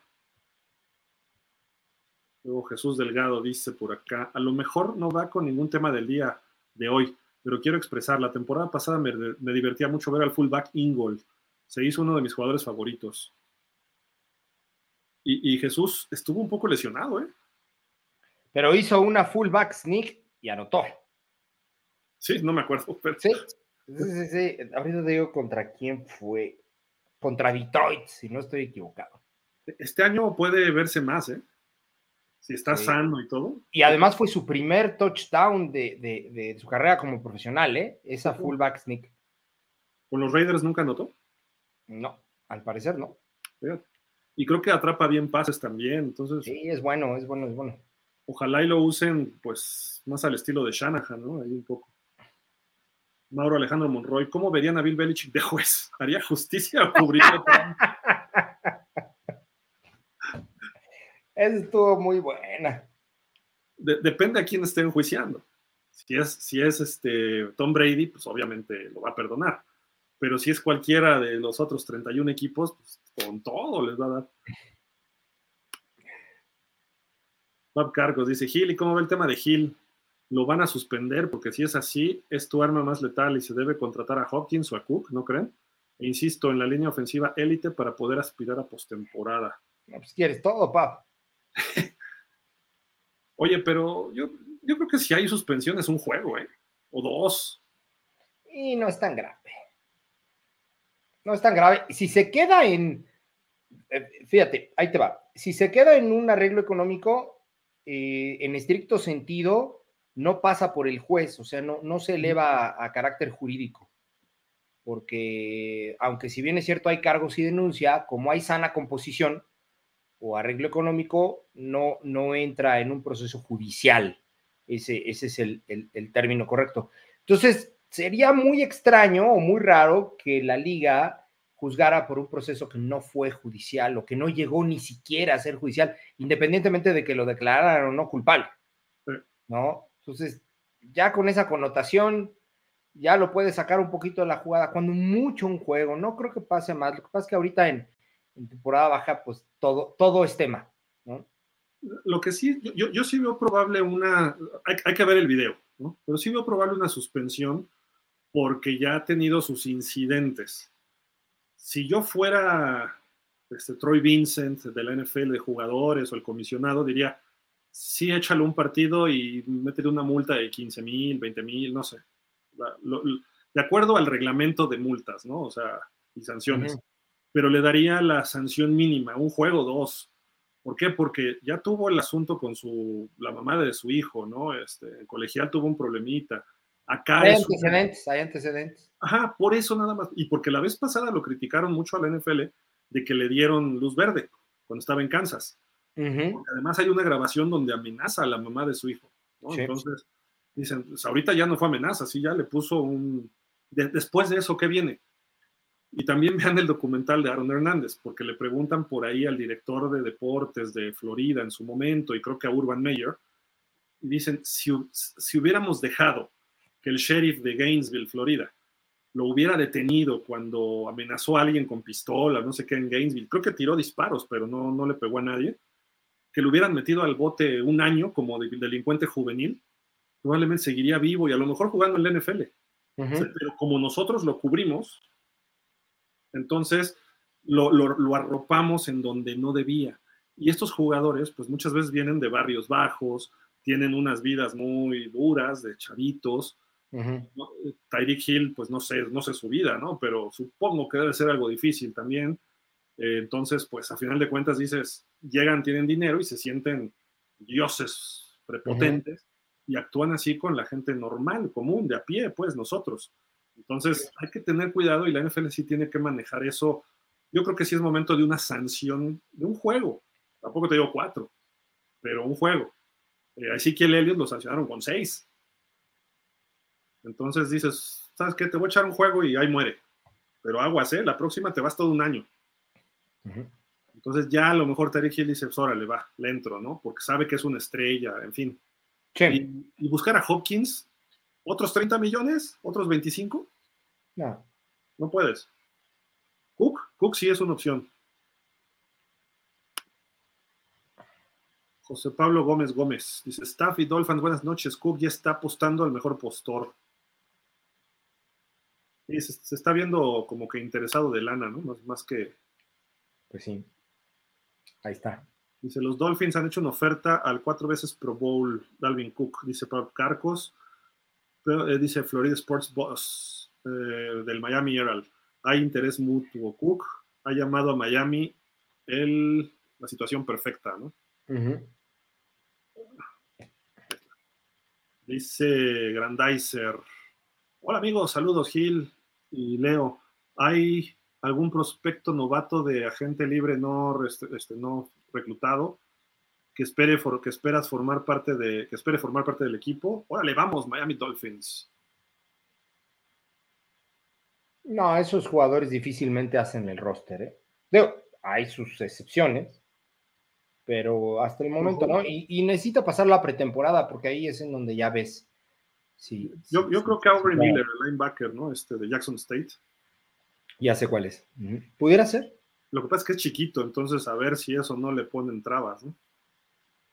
Luego Jesús Delgado dice por acá, a lo mejor no va con ningún tema del día de hoy, pero quiero expresar, la temporada pasada me, divertía mucho ver al fullback Ingold. Se hizo uno de mis jugadores favoritos. Y, y Jesús estuvo un poco lesionado, ¿eh? Pero hizo una fullback sneak y anotó. Sí, no me acuerdo. Sí, sí, sí, Ahorita te digo contra quién fue. Contra Detroit, si no estoy equivocado. Este año puede verse más, ¿eh? Si está sano y todo. Y además fue su primer touchdown de, su carrera como profesional, ¿eh? Esa fullback sneak. ¿Con los Raiders nunca anotó? No, al parecer no. Y creo que atrapa bien pases también, entonces. Sí, es bueno, es bueno, es bueno. Ojalá y lo usen, pues, más al estilo de Shanahan, ¿no? Ahí un poco. Mauro Alejandro Monroy, ¿cómo verían a Bill Belichick de juez? ¿Haría justicia o cubriría Esa estuvo muy buena. depende a quién esté enjuiciando. Si es, si es este Tom Brady, pues obviamente lo va a perdonar. Pero si es cualquiera de los otros 31 equipos, pues con todo les va a dar. Bob Cargos dice, Gil, ¿y cómo va el tema de Gil? Lo van a suspender porque si es así, es tu arma más letal y se debe contratar a Hopkins o a Cook, ¿no creen? E insisto, en la línea ofensiva élite para poder aspirar a postemporada. No, pues quieres todo, pap. Oye, pero yo, yo creo que si hay suspensión es un juego, ¿eh? O dos. Y no es tan grave. No es tan grave. Si se queda en. Eh, fíjate, ahí te va. Si se queda en un arreglo económico, eh, en estricto sentido, no pasa por el juez, o sea, no, no se eleva a, carácter jurídico, porque aunque si bien es cierto hay cargos y denuncia, como hay sana composición o arreglo económico, no, no entra en un proceso judicial. Ese, ese es el, el término correcto. Entonces, sería muy extraño o muy raro que la liga juzgara por un proceso que no fue judicial o que no llegó ni siquiera a ser judicial, independientemente de que lo declararan o no culpable. ¿No? Entonces, ya con esa connotación, ya lo puede sacar un poquito de la jugada. Cuando mucho un juego, no creo que pase más. Lo que pasa es que ahorita en, temporada baja, pues todo, todo es tema. ¿no? Lo que sí, yo, yo sí veo probable una, hay, que ver el video, ¿no? pero sí veo probable una suspensión porque ya ha tenido sus incidentes. Si yo fuera este, Troy Vincent de la NFL de jugadores o el comisionado, diría, sí échale un partido y métele una multa de 15 mil, 20 mil, no sé. de acuerdo al reglamento de multas, ¿no? O sea, y sanciones. Pero le daría la sanción mínima, un juego, dos. ¿Por qué? Porque ya tuvo el asunto con su, la mamá de su hijo, ¿no? Este, el colegial tuvo un problemita. Acá hay antecedentes, hay antecedentes. Ajá, por eso nada más. Y porque la vez pasada lo criticaron mucho a la NFL de que le dieron luz verde cuando estaba en Kansas además hay una grabación donde amenaza a la mamá de su hijo. Entonces, dicen, pues ahorita ya no fue amenaza, sí, ya le puso un... después de eso, ¿qué viene? Y también vean el documental de Aaron Hernández, porque le preguntan por ahí al director de deportes de Florida en su momento, y creo que a Urban Meyer, y dicen, si, si hubiéramos dejado que el sheriff de Gainesville, Florida, lo hubiera detenido cuando amenazó a alguien con pistola, no sé qué, en Gainesville, creo que tiró disparos, pero no, no le pegó a nadie, que lo hubieran metido al bote un año como delincuente juvenil, probablemente seguiría vivo y a lo mejor jugando en la NFL. Pero como nosotros lo cubrimos, entonces lo, lo, arropamos en donde no debía. Y estos jugadores, pues muchas veces vienen de barrios bajos, tienen unas vidas muy duras, de chavitos. Tyreek Hill, pues no sé, no sé su vida, ¿no? Pero supongo que debe ser algo difícil también. Eh, entonces, pues a final de cuentas dices, llegan, tienen dinero y se sienten dioses prepotentes y actúan así con la gente normal, común, de a pie, pues nosotros. Entonces hay que tener cuidado y la NFL sí tiene que manejar eso. Yo creo que sí es momento de una sanción de un juego. Tampoco te digo cuatro, pero un juego. Eh, así que el Elliot lo sancionaron con seis. Entonces dices, ¿sabes qué? Te voy a echar un juego y ahí muere. Pero aguas, ¿eh? La próxima te vas todo un año. Entonces ya a lo mejor Terry Hill dice, pues, órale, va, le entro, ¿no? Porque sabe que es una estrella, en fin. Y, buscar a Hopkins, otros 30 millones, otros 25. No. No puedes. Cook, Cook sí es una opción. José Pablo Gómez Gómez dice: Staff y Dolphins, buenas noches. Cook ya está apostando al mejor postor. Y se, está viendo como que interesado de lana, ¿no? Más, más que. Pues sí. Ahí está. Dice, los Dolphins han hecho una oferta al cuatro veces Pro Bowl Dalvin Cook, dice Pablo Carcos. Eh, dice Florida Sports Boss eh, del Miami Herald. Hay interés mutuo. Cook ha llamado a Miami el, la situación perfecta, ¿no? Dice Grandizer. Hola amigos, saludos Gil y Leo. ¿Hay algún prospecto novato de agente libre no, este, no reclutado que espere que esperas formar parte de que espere formar parte del equipo. Órale, vamos, Miami Dolphins. No, esos jugadores difícilmente hacen el roster. ¿eh? hay sus excepciones, pero hasta el momento no. Y, necesita pasar la pretemporada porque ahí es en donde ya ves. Sí, yo, yo creo que Aubrey Miller, el linebacker, ¿no? Este de Jackson State. Ya sé cuál es. ¿Pudiera ser? Lo que pasa es que es chiquito, entonces a ver si eso no le ponen trabas, ¿no?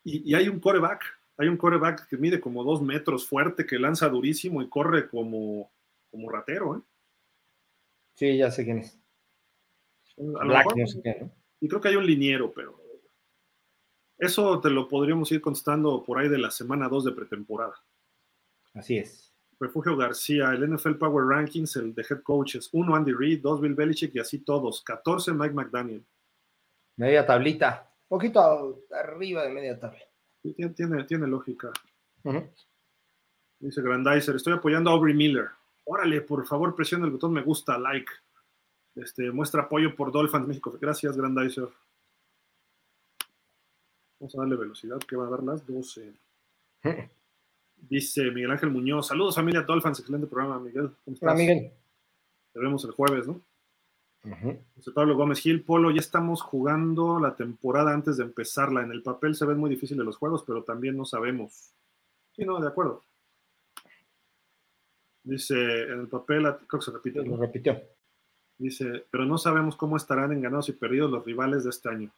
Y, hay un coreback, hay un coreback que mide como dos metros, fuerte, que lanza durísimo y corre como, como ratero, ¿eh? Sí, ya sé quién es. Black, no sé qué, ¿no? Y creo que hay un liniero, pero eso te lo podríamos ir contestando por ahí de la semana 2 de pretemporada. Así es. Refugio García, el NFL Power Rankings, el de head coaches. Uno Andy Reid, dos Bill Belichick y así todos. 14 Mike McDaniel. Media tablita. Un poquito arriba de media tabla. Tiene, tiene, lógica. Dice Grandizer, estoy apoyando a Aubrey Miller. Órale, por favor, presiona el botón me gusta, like. Este, muestra apoyo por Dolphins México. Gracias, Grandizer. Vamos a darle velocidad, que va a dar las 12. Dice Miguel Ángel Muñoz, saludos familia Dolphins, excelente programa, Miguel. ¿Cómo estás? Hola, Miguel. Te vemos el jueves, ¿no? Dice Pablo Gómez Gil, Polo, ya estamos jugando la temporada antes de empezarla. En el papel se ven muy difíciles los juegos, pero también no sabemos. Sí, no, de acuerdo. Dice, en el papel, creo que se repite. Lo repitió. Dice, pero no sabemos cómo estarán en ganados y perdidos los rivales de este año.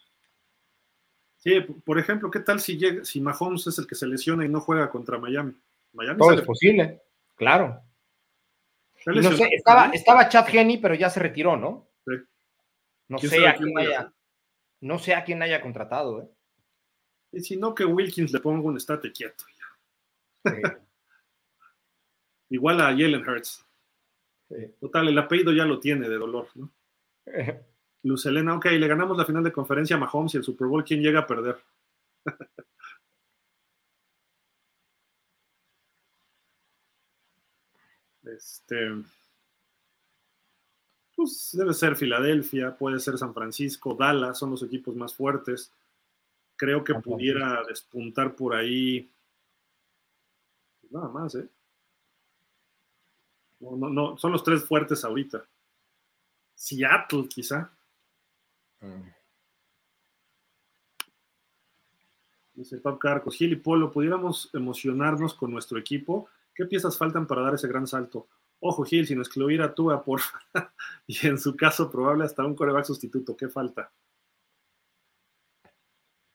Sí, por ejemplo, ¿qué tal si, llega, si Mahomes es el que se lesiona y no juega contra Miami? Miami Todo es posible, claro. No sé, estaba, estaba Chad Henney, pero ya se retiró, ¿no? Sí. No sé a quién haya, no sé a quién haya contratado, ¿eh? Y si no, que Wilkins le ponga un estate quieto. Igual a Jalen Hurts. Total, el apellido ya lo tiene de dolor, ¿no? Luz Elena, ok, le ganamos la final de conferencia a Mahomes y el Super Bowl, ¿quién llega a perder? este. Pues debe ser Filadelfia, puede ser San Francisco, Dallas, son los equipos más fuertes. Creo que pudiera despuntar por ahí. Nada más, ¿eh? No, no, no, son los tres fuertes ahorita. Seattle, quizá. Mm. Dice Pap Carcos, Gil y Polo, ¿pudiéramos emocionarnos con nuestro equipo? ¿Qué piezas faltan para dar ese gran salto? Ojo, Gil, sin excluir a Tua, por y en su caso probable hasta un coreback sustituto, ¿qué falta?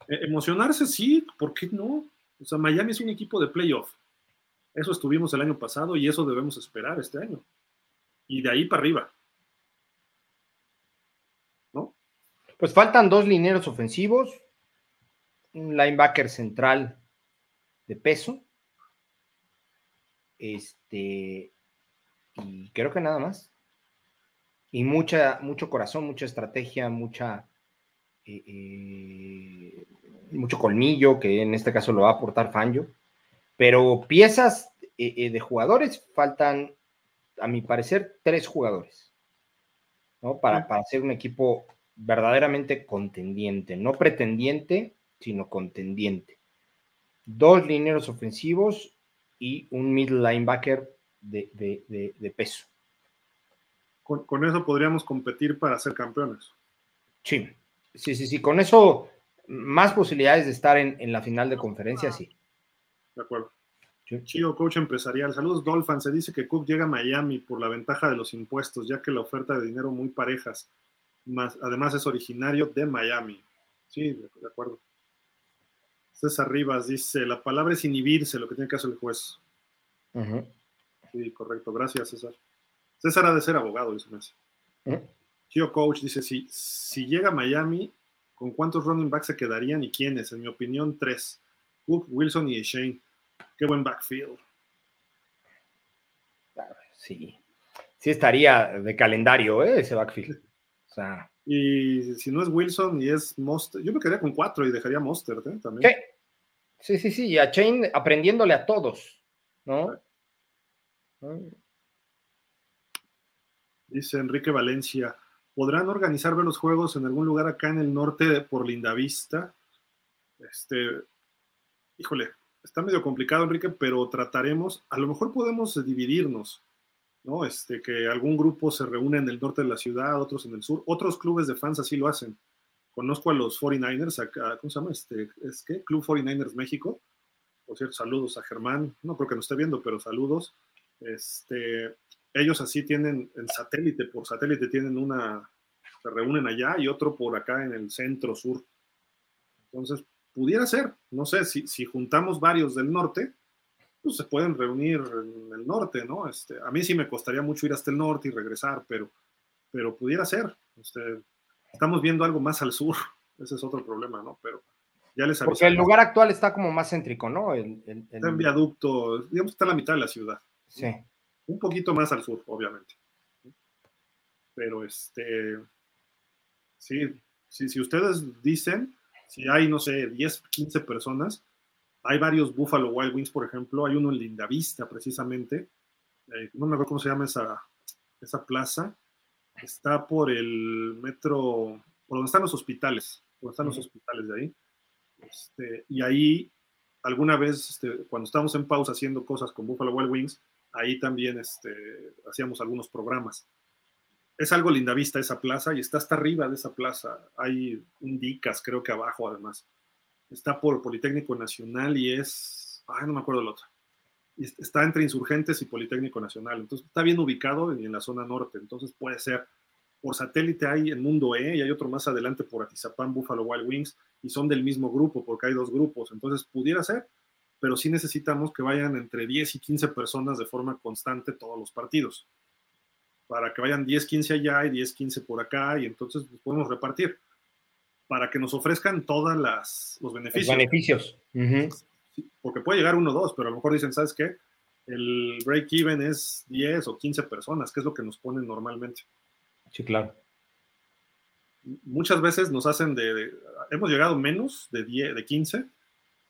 E, emocionarse, sí, ¿por qué no? O sea, Miami es un equipo de playoff. Eso estuvimos el año pasado y eso debemos esperar este año. Y de ahí para arriba. ¿No? Pues faltan dos lineros ofensivos, un linebacker central de peso. Este, y creo que nada más. Y mucha, mucho corazón, mucha estrategia, mucha, eh, eh, mucho colmillo, que en este caso lo va a aportar Fanjo. Pero piezas eh, de jugadores faltan, a mi parecer, tres jugadores. ¿no? Para, para ser un equipo verdaderamente contendiente, no pretendiente, sino contendiente. Dos lineros ofensivos y un middle linebacker de, peso. Con, eso podríamos competir para ser campeones. Sí, sí, sí, sí. Con eso, más posibilidades de estar en, la final de conferencia, sí. De acuerdo. Chido, coach empresarial. Saludos, Dolphin. Se dice que Cook llega a Miami por la ventaja de los impuestos, ya que la oferta de dinero muy parejas. Más, además, es originario de Miami. Sí, de acuerdo. César Rivas dice: La palabra es inhibirse, lo que tiene que hacer el juez. Sí, correcto. Gracias, César. César ha de ser abogado, dice Messi. ¿Eh? Coach dice, si, si llega a Miami, ¿con cuántos running backs se quedarían y quiénes? En mi opinión, tres. Cook, Wilson y Shane. Qué buen backfield. Sí. Sí estaría de calendario, ¿eh? ese backfield. O sea. Y si no es Wilson y es Monster, yo me quedaría con cuatro y dejaría Monster ¿eh? también. Sí, sí, sí. Y a Shane aprendiéndole a todos, ¿no? Dice Enrique Valencia, ¿podrán organizar los juegos en algún lugar acá en el norte por Lindavista? Este, híjole, está medio complicado, Enrique, pero trataremos, a lo mejor podemos dividirnos, ¿no? Este, que algún grupo se reúne en el norte de la ciudad, otros en el sur, otros clubes de fans así lo hacen. Conozco a los 49ers acá, ¿cómo se llama? Este, ¿Es qué? Club 49ers México. Por cierto, saludos a Germán, no creo que nos esté viendo, pero saludos. Este, ellos así tienen en satélite, por satélite tienen una, se reúnen allá y otro por acá en el centro sur. Entonces, pudiera ser, no sé, si, si juntamos varios del norte, pues se pueden reunir en el norte, ¿no? Este, a mí sí me costaría mucho ir hasta el norte y regresar, pero, pero pudiera ser. Este, estamos viendo algo más al sur, ese es otro problema, ¿no? Pero ya les Porque el lugar actual está como más céntrico, ¿no? El, Está en viaducto, digamos, está en la mitad de la ciudad. Sí. Un poquito más al sur, obviamente. Pero este, sí, sí, si ustedes dicen, si hay, no sé, 10, 15 personas, hay varios Buffalo Wild Wings, por ejemplo, hay uno en Lindavista, precisamente, eh, no me acuerdo cómo se llama esa, esa plaza, está por el metro, por donde están los hospitales, por donde están los hospitales de ahí, este, y ahí alguna vez, este, cuando estábamos en pausa haciendo cosas con Buffalo Wild Wings, ahí también este, hacíamos algunos programas. Es algo linda vista esa plaza y está hasta arriba de esa plaza. Hay un Dicas, creo que abajo además. Está por Politécnico Nacional y es, ay, no me acuerdo el otro. Está entre Insurgentes y Politécnico Nacional. Entonces está bien ubicado en, en la zona norte. Entonces puede ser. Por satélite hay el Mundo E y hay otro más adelante por Atizapán, Buffalo Wild Wings y son del mismo grupo porque hay dos grupos. Entonces pudiera ser pero sí necesitamos que vayan entre 10 y 15 personas de forma constante todos los partidos. Para que vayan 10, 15 allá y 10, 15 por acá y entonces podemos repartir. Para que nos ofrezcan todos los beneficios. Los beneficios. porque puede llegar uno o dos, pero a lo mejor dicen, ¿sabes qué? El break-even es 10 o 15 personas, que es lo que nos ponen normalmente. Sí, claro. Muchas veces nos hacen de, hemos llegado menos de 10, de 15,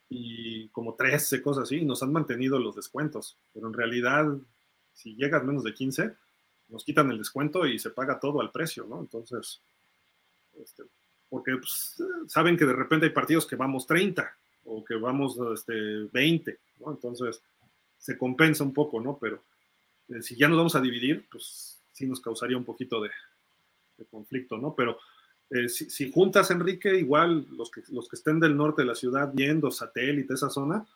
y como 13, cosas así, nos han mantenido los descuentos. Pero en realidad, si llegas menos de 15, nos quitan el descuento y se paga todo al precio, ¿no? Entonces, este, porque pues, saben que de repente hay partidos que vamos 30 o que vamos este, 20, ¿no? Entonces, se compensa un poco, ¿no? Pero eh, si ya nos vamos a dividir, pues sí nos causaría un poquito de, de conflicto, ¿no? Pero eh, si, juntas, Enrique, igual los que, los que estén del norte de la ciudad viendo satélite, esa zona,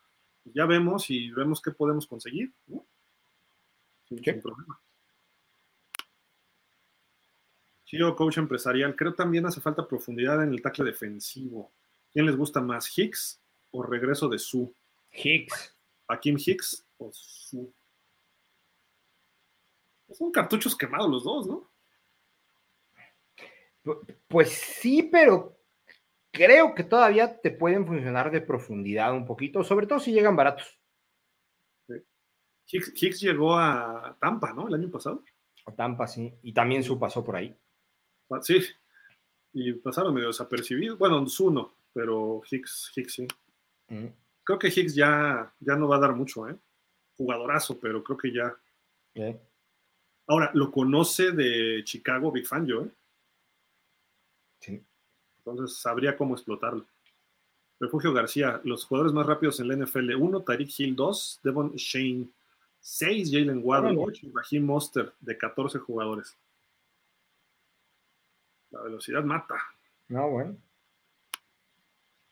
ya vemos y vemos qué podemos conseguir, ¿no? Sin, problema. Sí, yo, coach empresarial, creo también hace falta profundidad en el tackle defensivo. ¿Quién les gusta más, Hicks o regreso de Su? Hicks. A Kim Hicks, Pues, son cartuchos quemados los dos, ¿no? Pues sí, pero creo que todavía te pueden funcionar de profundidad un poquito, sobre todo si llegan baratos. Hicks, llegó a Tampa, ¿no? El año pasado. A Tampa, sí. Y también su pasó por ahí. Ah, sí. Y pasaron medio desapercibidos. Bueno, su no, pero Hicks, Hicks sí. Creo que Hicks ya, ya no va a dar mucho, ¿eh? Jugadorazo, pero creo que ya. Ahora, lo conoce de Chicago Big Fan yo, ¿eh? Sí. Entonces sabría cómo explotarlo. Refugio García, los jugadores más rápidos en la NFL: 1, Tariq Hill, 2, Devon Shane, 6, Jalen Waddle, 8, Raheem Monster, de 14 jugadores. La velocidad mata. No, bueno.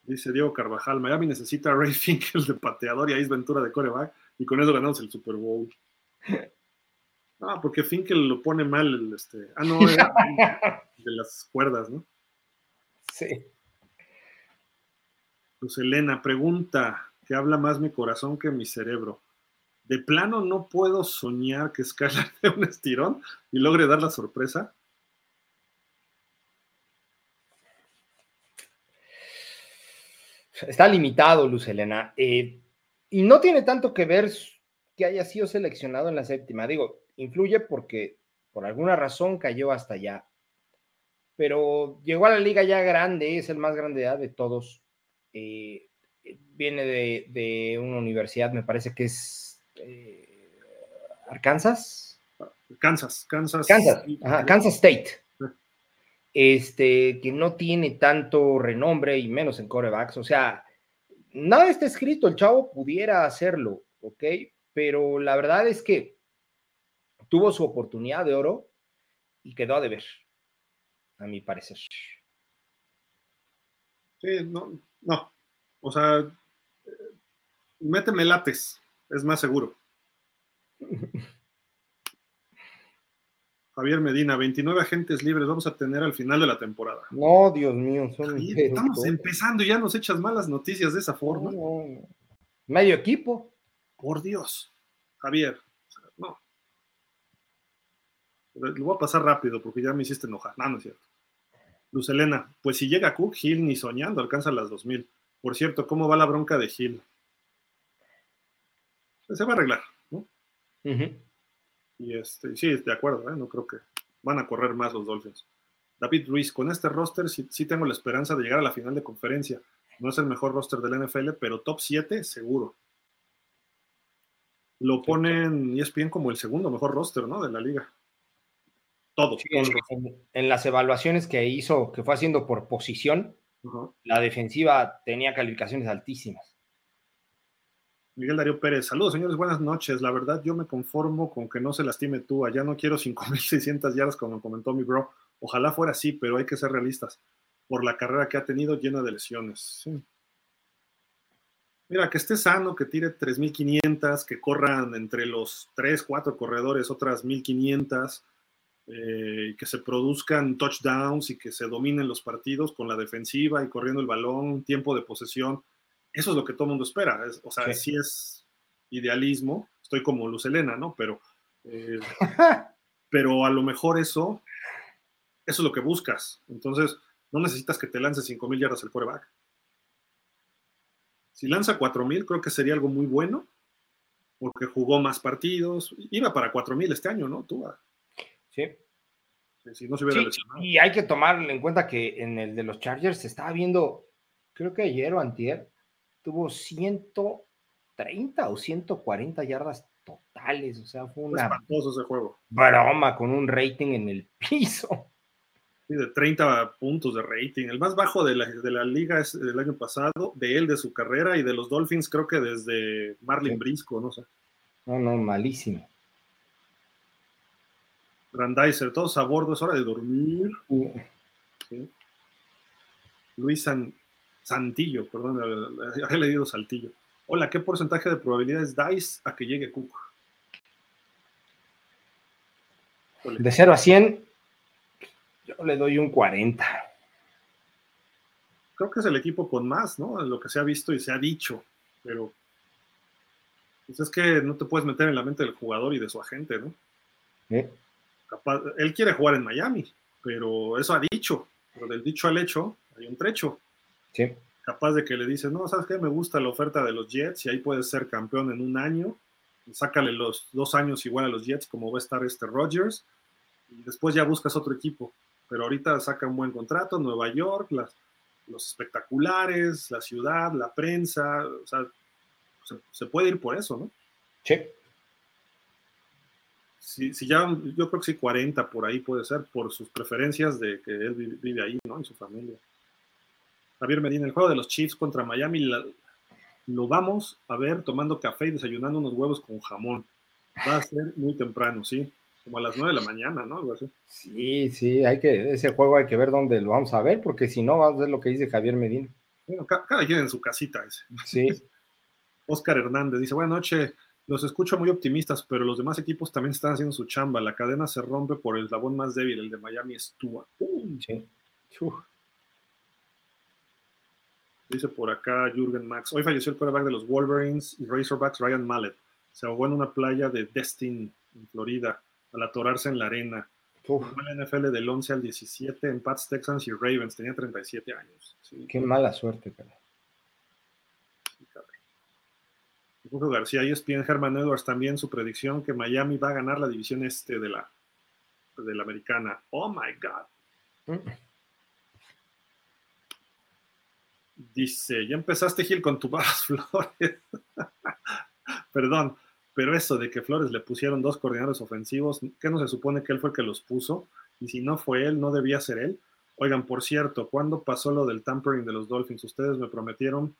Dice Diego Carvajal, Miami necesita a Ray Finkel de pateador y a Ace Ventura de coreback, y con eso ganamos el Super Bowl. Ah, porque Finkel lo pone mal, el, este, ah, no, era de las cuerdas, ¿no? Sí. Pues Elena pregunta, que habla más mi corazón que mi cerebro. ¿De plano no puedo soñar que Skylar de un estirón y logre dar la sorpresa? Está limitado, Luz Elena. Eh, y no tiene tanto que ver que haya sido seleccionado en la séptima. Digo, influye porque por alguna razón cayó hasta allá pero llegó a la liga ya grande, es el más grande de todos. Eh, viene de, una universidad, me parece que es eh, Arkansas. Kansas, Kansas. Kansas, State. Este, que no tiene tanto renombre y menos en corebacks. O sea, nada está escrito, el chavo pudiera hacerlo, ¿ok? Pero la verdad es que tuvo su oportunidad de oro y quedó a deber a mi parecer. Sí, no, no. O sea, méteme lates, es más seguro. Javier Medina, 29 agentes libres vamos a tener al final de la temporada. No, Dios mío, son estamos empezando y ya nos echas malas noticias de esa forma. Medio equipo. Por Dios, Javier, no. Lo voy a pasar rápido porque ya me hiciste enojar. No, no es cierto. Luz Elena, pues si llega Cook, Hill ni soñando alcanza las 2000. Por cierto, ¿cómo va la bronca de Hill? Se va a arreglar, ¿no? Y este, sí, de acuerdo, ¿eh? no creo que van a correr más los Dolphins. David Ruiz, con este roster sí, sí, tengo la esperanza de llegar a la final de conferencia. No es el mejor roster del NFL, pero top 7 seguro. Lo ponen ESPN como el segundo mejor roster, ¿no? De la liga. Todo. en, las evaluaciones que hizo, que fue haciendo por posición, la defensiva tenía calificaciones altísimas. Miguel Darío Pérez, saludos señores, buenas noches. La verdad, yo me conformo con que no se lastime tú. Allá no quiero 5.600 yardas, como comentó mi bro. Ojalá fuera así, pero hay que ser realistas. Por la carrera que ha tenido llena de lesiones. Mira, que esté sano, que tire 3.500, que corran entre los 3, 4 corredores otras 1.500 eh, que se produzcan touchdowns y que se dominen los partidos con la defensiva y corriendo el balón, tiempo de posesión. Eso es lo que todo el mundo espera. o sea, si es idealismo. Estoy como Luz Elena, ¿no? Pero, eh, pero a lo mejor eso, eso es lo que buscas. Entonces, no necesitas que te lance 5.000 yardas el quarterback. Si lanza 4.000, creo que sería algo muy bueno, porque jugó más partidos. Iba para 4.000 este año, ¿no? Tú, Sí. y hay que tomar en cuenta que en el de los Chargers se estaba viendo, creo que ayer o antier, tuvo 130 o 140 yardas totales. O sea, fue una ese juego. broma con un rating en el piso. Sí, de 30 puntos de rating. El más bajo de la, de la liga es del año pasado, de él, de su carrera, y de los Dolphins, creo que desde Marlin Brisco, no sé. No, no, malísimo. Randizer, todos a bordo, es hora de dormir. Luis Santillo, perdón, he leído Saltillo. Hola, ¿qué porcentaje de probabilidades dais a que llegue Cook? De 0 a 100, yo le doy un 40. Creo que es el equipo con más, ¿no? Lo que se ha visto y se ha dicho, pero Pues es que no te puedes meter en la mente del jugador y de su agente, ¿no? Capaz, él quiere jugar en Miami, pero eso ha dicho. Pero del dicho al hecho hay un trecho. Sí. Capaz de que le dices, no, ¿sabes qué? Me gusta la oferta de los Jets y ahí puedes ser campeón en un año. sácale los dos años igual a los Jets, como va a estar este Rodgers. Y después ya buscas otro equipo. Pero ahorita saca un buen contrato, Nueva York, las, los espectaculares, la ciudad, la prensa. O sea, se, se puede ir por eso, ¿no? Sí. Si, si, ya, yo creo que sí, 40 por ahí puede ser, por sus preferencias de que él vive, vive ahí, ¿no? Y su familia. Javier Medina, el juego de los Chiefs contra Miami la, lo vamos a ver tomando café y desayunando unos huevos con jamón. Va a ser muy temprano, ¿sí? Como a las 9 de la mañana, ¿no? Algo así. Sí, sí, hay que, ese juego hay que ver dónde lo vamos a ver, porque si no, vamos a ver lo que dice Javier Medina. Bueno, ca cada quien en su casita ese. Sí. Oscar Hernández dice, buenas noches, los escucho muy optimistas, pero los demás equipos también están haciendo su chamba. La cadena se rompe por el eslabón más débil, el de Miami. Uh. Sí. Uh. Dice por acá Jürgen Max. Hoy falleció el quarterback de los Wolverines y Razorbacks, Ryan Mallet. Se ahogó en una playa de Destin, en Florida, al atorarse en la arena. Jugó en la NFL del 11 al 17 en Pats, Texans y Ravens. Tenía 37 años. Sí. Qué mala suerte, cara. Julio García, ESPN Herman Edwards también su predicción que Miami va a ganar la división este de la, de la americana. Oh my God. Mm. Dice, ya empezaste Gil con tu Barras Flores. Perdón, pero eso de que Flores le pusieron dos coordinadores ofensivos, ¿qué no se supone que él fue el que los puso? Y si no fue él, no debía ser él. Oigan, por cierto, ¿cuándo pasó lo del tampering de los Dolphins? Ustedes me prometieron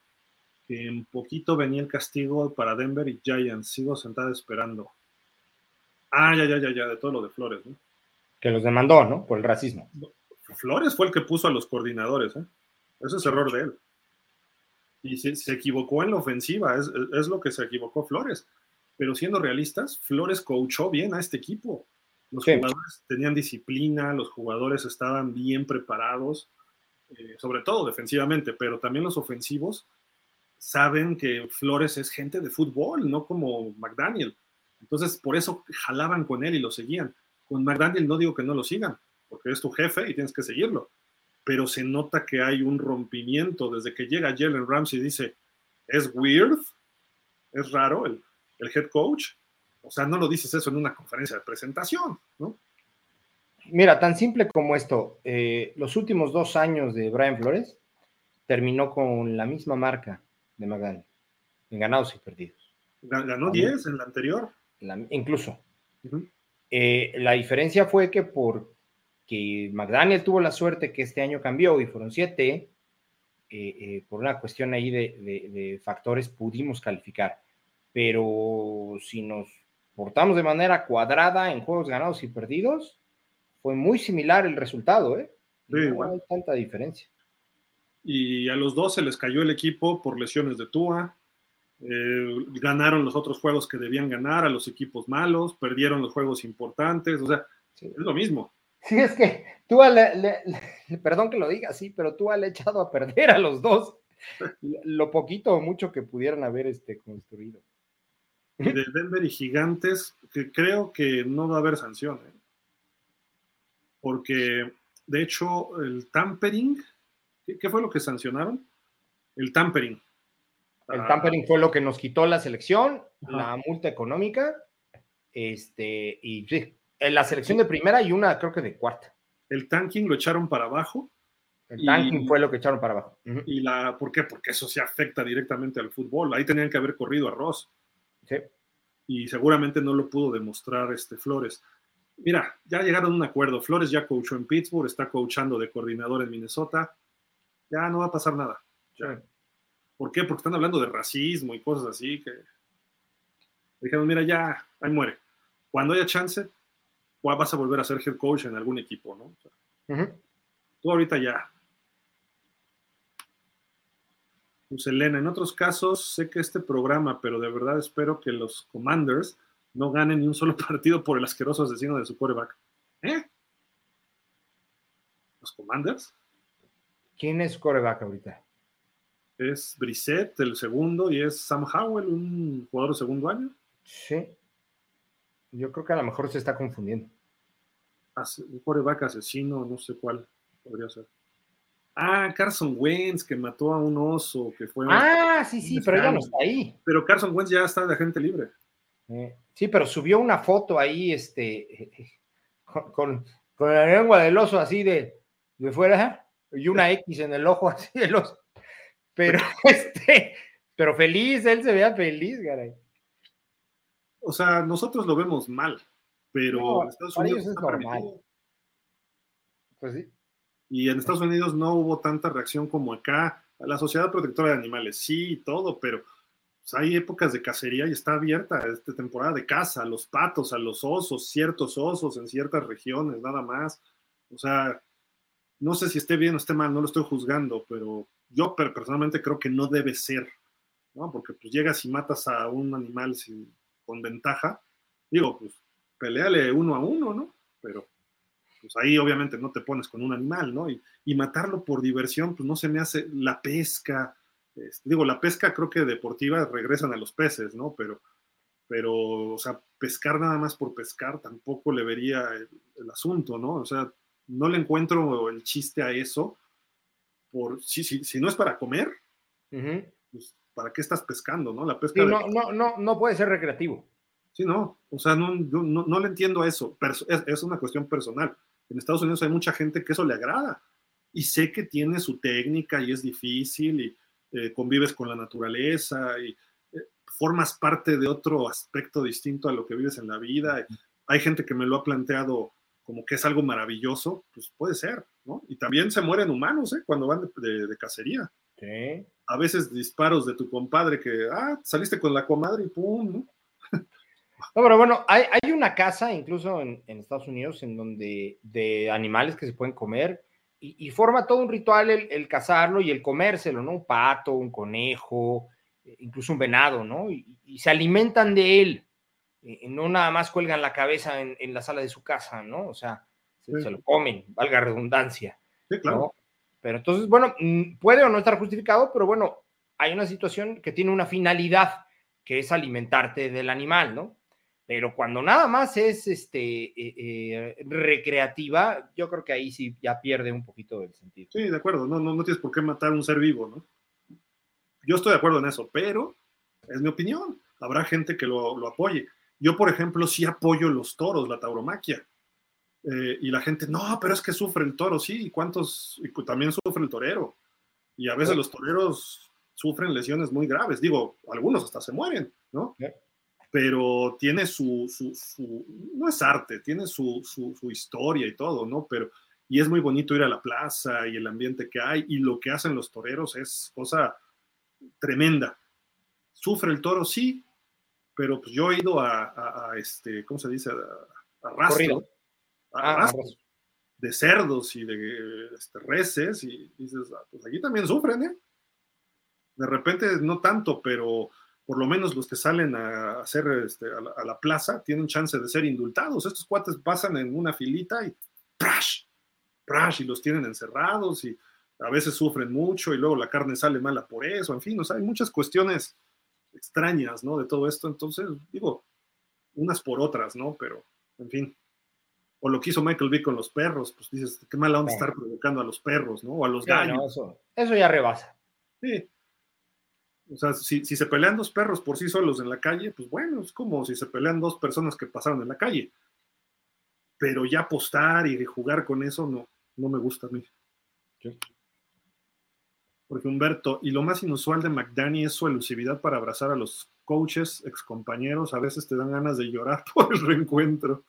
que en poquito venía el castigo para Denver y Giants. Sigo sentada esperando. Ah, ya, ya, ya, ya, de todo lo de Flores, ¿no? Que los demandó, ¿no? Por el racismo. Flores fue el que puso a los coordinadores, ¿eh? Ese es error de él. Y se, se equivocó en la ofensiva, es, es, lo que se equivocó Flores. Pero siendo realistas, Flores coachó bien a este equipo. Los sí. jugadores tenían disciplina, los jugadores estaban bien preparados, eh, sobre todo defensivamente, pero también los ofensivos saben que Flores es gente de fútbol, no como McDaniel. Entonces, por eso jalaban con él y lo seguían. Con McDaniel no digo que no lo sigan, porque es tu jefe y tienes que seguirlo. Pero se nota que hay un rompimiento desde que llega Jalen Ramsey y dice, es weird, es raro el, el head coach. O sea, no lo dices eso en una conferencia de presentación, ¿no? Mira, tan simple como esto, eh, los últimos dos años de Brian Flores terminó con la misma marca de McDaniel, en ganados y perdidos. Ganó 10 en la anterior. La, incluso. Uh -huh. eh, la diferencia fue que porque McDaniel tuvo la suerte que este año cambió y fueron 7, eh, eh, por una cuestión ahí de, de, de, factores pudimos calificar. Pero si nos portamos de manera cuadrada en juegos ganados y perdidos, fue muy similar el resultado, ¿eh? Sí, no bueno. hay tanta diferencia y a los dos se les cayó el equipo por lesiones de Tua. Eh, ganaron los otros juegos que debían ganar a los equipos malos, perdieron los juegos importantes, o sea, sí. es lo mismo. Sí, es que Tua, le, le, le, perdón que lo diga así, pero Tua le ha echado a perder a los dos lo poquito o mucho que pudieran haber este, construido. De Denver y Gigantes, que creo que no va a haber sanción, ¿eh? porque de hecho el tampering ¿Qué fue lo que sancionaron? El tampering. El ah. tampering fue lo que nos quitó la selección, Ajá. la multa económica, este, y sí, en la selección de primera y una creo que de cuarta. El tanking lo echaron para abajo. El y, tanking fue lo que echaron para abajo. Uh -huh. ¿Y la, por qué? Porque eso se afecta directamente al fútbol. Ahí tenían que haber corrido a Ross. Sí. Y seguramente no lo pudo demostrar este Flores. Mira, ya llegaron a un acuerdo. Flores ya coachó en Pittsburgh, está coachando de coordinador en Minnesota ya no va a pasar nada. Ya. ¿Por qué? Porque están hablando de racismo y cosas así que dijeron, mira, ya, ahí muere. Cuando haya chance, vas a volver a ser head coach en algún equipo, ¿no? O sea, uh -huh. Tú ahorita ya. Pues Elena, en otros casos sé que este programa, pero de verdad espero que los Commanders no ganen ni un solo partido por el asqueroso asesino de su quarterback. ¿Eh? ¿Los Commanders? ¿Quién es coreback ahorita? es Brissett, el segundo, y es Sam Howell, un jugador de segundo año. Sí. Yo creo que a lo mejor se está confundiendo. Un coreback asesino, no sé cuál podría ser. Ah, Carson Wentz, que mató a un oso, que fue. Ah, sí, sí, pero ya no está ahí. Pero Carson Wentz ya está de agente libre. Eh, sí, pero subió una foto ahí, este, con, con, la lengua del oso así de, de fuera y una X en el ojo así del oso. Pero, este, pero feliz, él se vea feliz, caray. O sea, nosotros lo vemos mal, pero en Estados Unidos es normal. Pues sí. Y en Estados Unidos no hubo tanta reacción como acá. La Sociedad Protectora de Animales, sí, todo, pero pues, hay épocas de cacería y está abierta esta temporada de caza, a los patos, a los osos, ciertos osos en ciertas regiones, nada más. O sea, no sé si esté bien o esté mal, no lo estoy juzgando, pero yo personalmente creo que no debe ser, ¿no? Porque pues llegas y matas a un animal sin, con ventaja, digo, pues peleale uno a uno, ¿no? Pero pues ahí obviamente no te pones con un animal, ¿no? Y, matarlo por diversión, pues no se me hace la pesca, digo, la pesca creo que deportiva regresan a los peces, ¿no? Pero, pero, o sea, pescar nada más por pescar tampoco le vería el, asunto, ¿no? O sea, no le encuentro el chiste a eso, por, si, si, si no es para comer, pues, ¿para qué estás pescando, no? La pesca... no, no, no, no puede ser recreativo. Sí, no, o sea, no, no, no le entiendo a eso, es, es, una cuestión personal. En Estados Unidos hay mucha gente que eso le agrada y sé que tiene su técnica y es difícil y eh, convives con la naturaleza y eh, formas parte de otro aspecto distinto a lo que vives en la vida. Hay gente que me lo ha planteado como que es algo maravilloso, pues puede ser, ¿no? Y también se mueren humanos, ¿eh? Cuando van de, cacería. Sí. A veces disparos de tu compadre que, ah, saliste con la comadre y pum, ¿no? No, pero bueno, hay, hay una casa incluso en, en, Estados Unidos en donde de animales que se pueden comer y, y forma todo un ritual el, el, cazarlo y el comérselo, ¿no? Un pato, un conejo, incluso un venado, ¿no? Y, y se alimentan de él. Y no nada más cuelgan la cabeza en, en, la sala de su casa, ¿no? O sea, se, se lo comen, valga redundancia. Sí, claro. ¿no? Pero entonces, bueno, mm, puede o no estar justificado, pero bueno, hay una situación que tiene una finalidad, que es alimentarte del animal, ¿no? Pero cuando nada más es este, eh, eh, recreativa, yo creo que ahí sí ya pierde un poquito el sentido. Sí, de acuerdo, no, no, no tienes por qué matar a un ser vivo, ¿no? Yo estoy de acuerdo en eso, pero es mi opinión. Habrá gente que lo, lo apoye. Yo, por ejemplo, sí apoyo los toros, la tauromaquia. Eh, y la gente, no, pero es que sufre el toro, sí, ¿y cuántos? Y también sufre el torero. Y a veces los toreros sufren lesiones muy graves. Digo, algunos hasta se mueren, ¿no? Pero tiene su, su, su, no es arte, tiene su, su, historia y todo, ¿no? Pero, y es muy bonito ir a la plaza y el ambiente que hay y lo que hacen los toreros es cosa tremenda. ¿Sufre el toro? Sí, pero pues yo he ido a, a, a este, ¿cómo se dice? A, a rastro, ah, de cerdos y de este, reses y dices, ah, pues aquí también sufren, ¿eh? De repente no tanto, pero por lo menos los que salen a hacer este, a, la, a, la, plaza tienen chance de ser indultados. Estos cuates pasan en una filita y ¡prash! ¡prash! y los tienen encerrados y a veces sufren mucho y luego la carne sale mala por eso, en fin, o sea, hay muchas cuestiones extrañas, ¿no? De todo esto, entonces, digo, unas por otras, ¿no? Pero, en fin o lo que hizo Michael Vick con los perros, pues dices, qué mala onda estar provocando a los perros, ¿no? O a los gallos. No, eso, eso, ya rebasa. Sí. O sea, si, si, se pelean dos perros por sí solos en la calle, pues bueno, es como si se pelean dos personas que pasaron en la calle. Pero ya apostar y jugar con eso no, no me gusta a mí. Porque Humberto, y lo más inusual de McDanny es su elusividad para abrazar a los coaches, excompañeros, a veces te dan ganas de llorar por el reencuentro.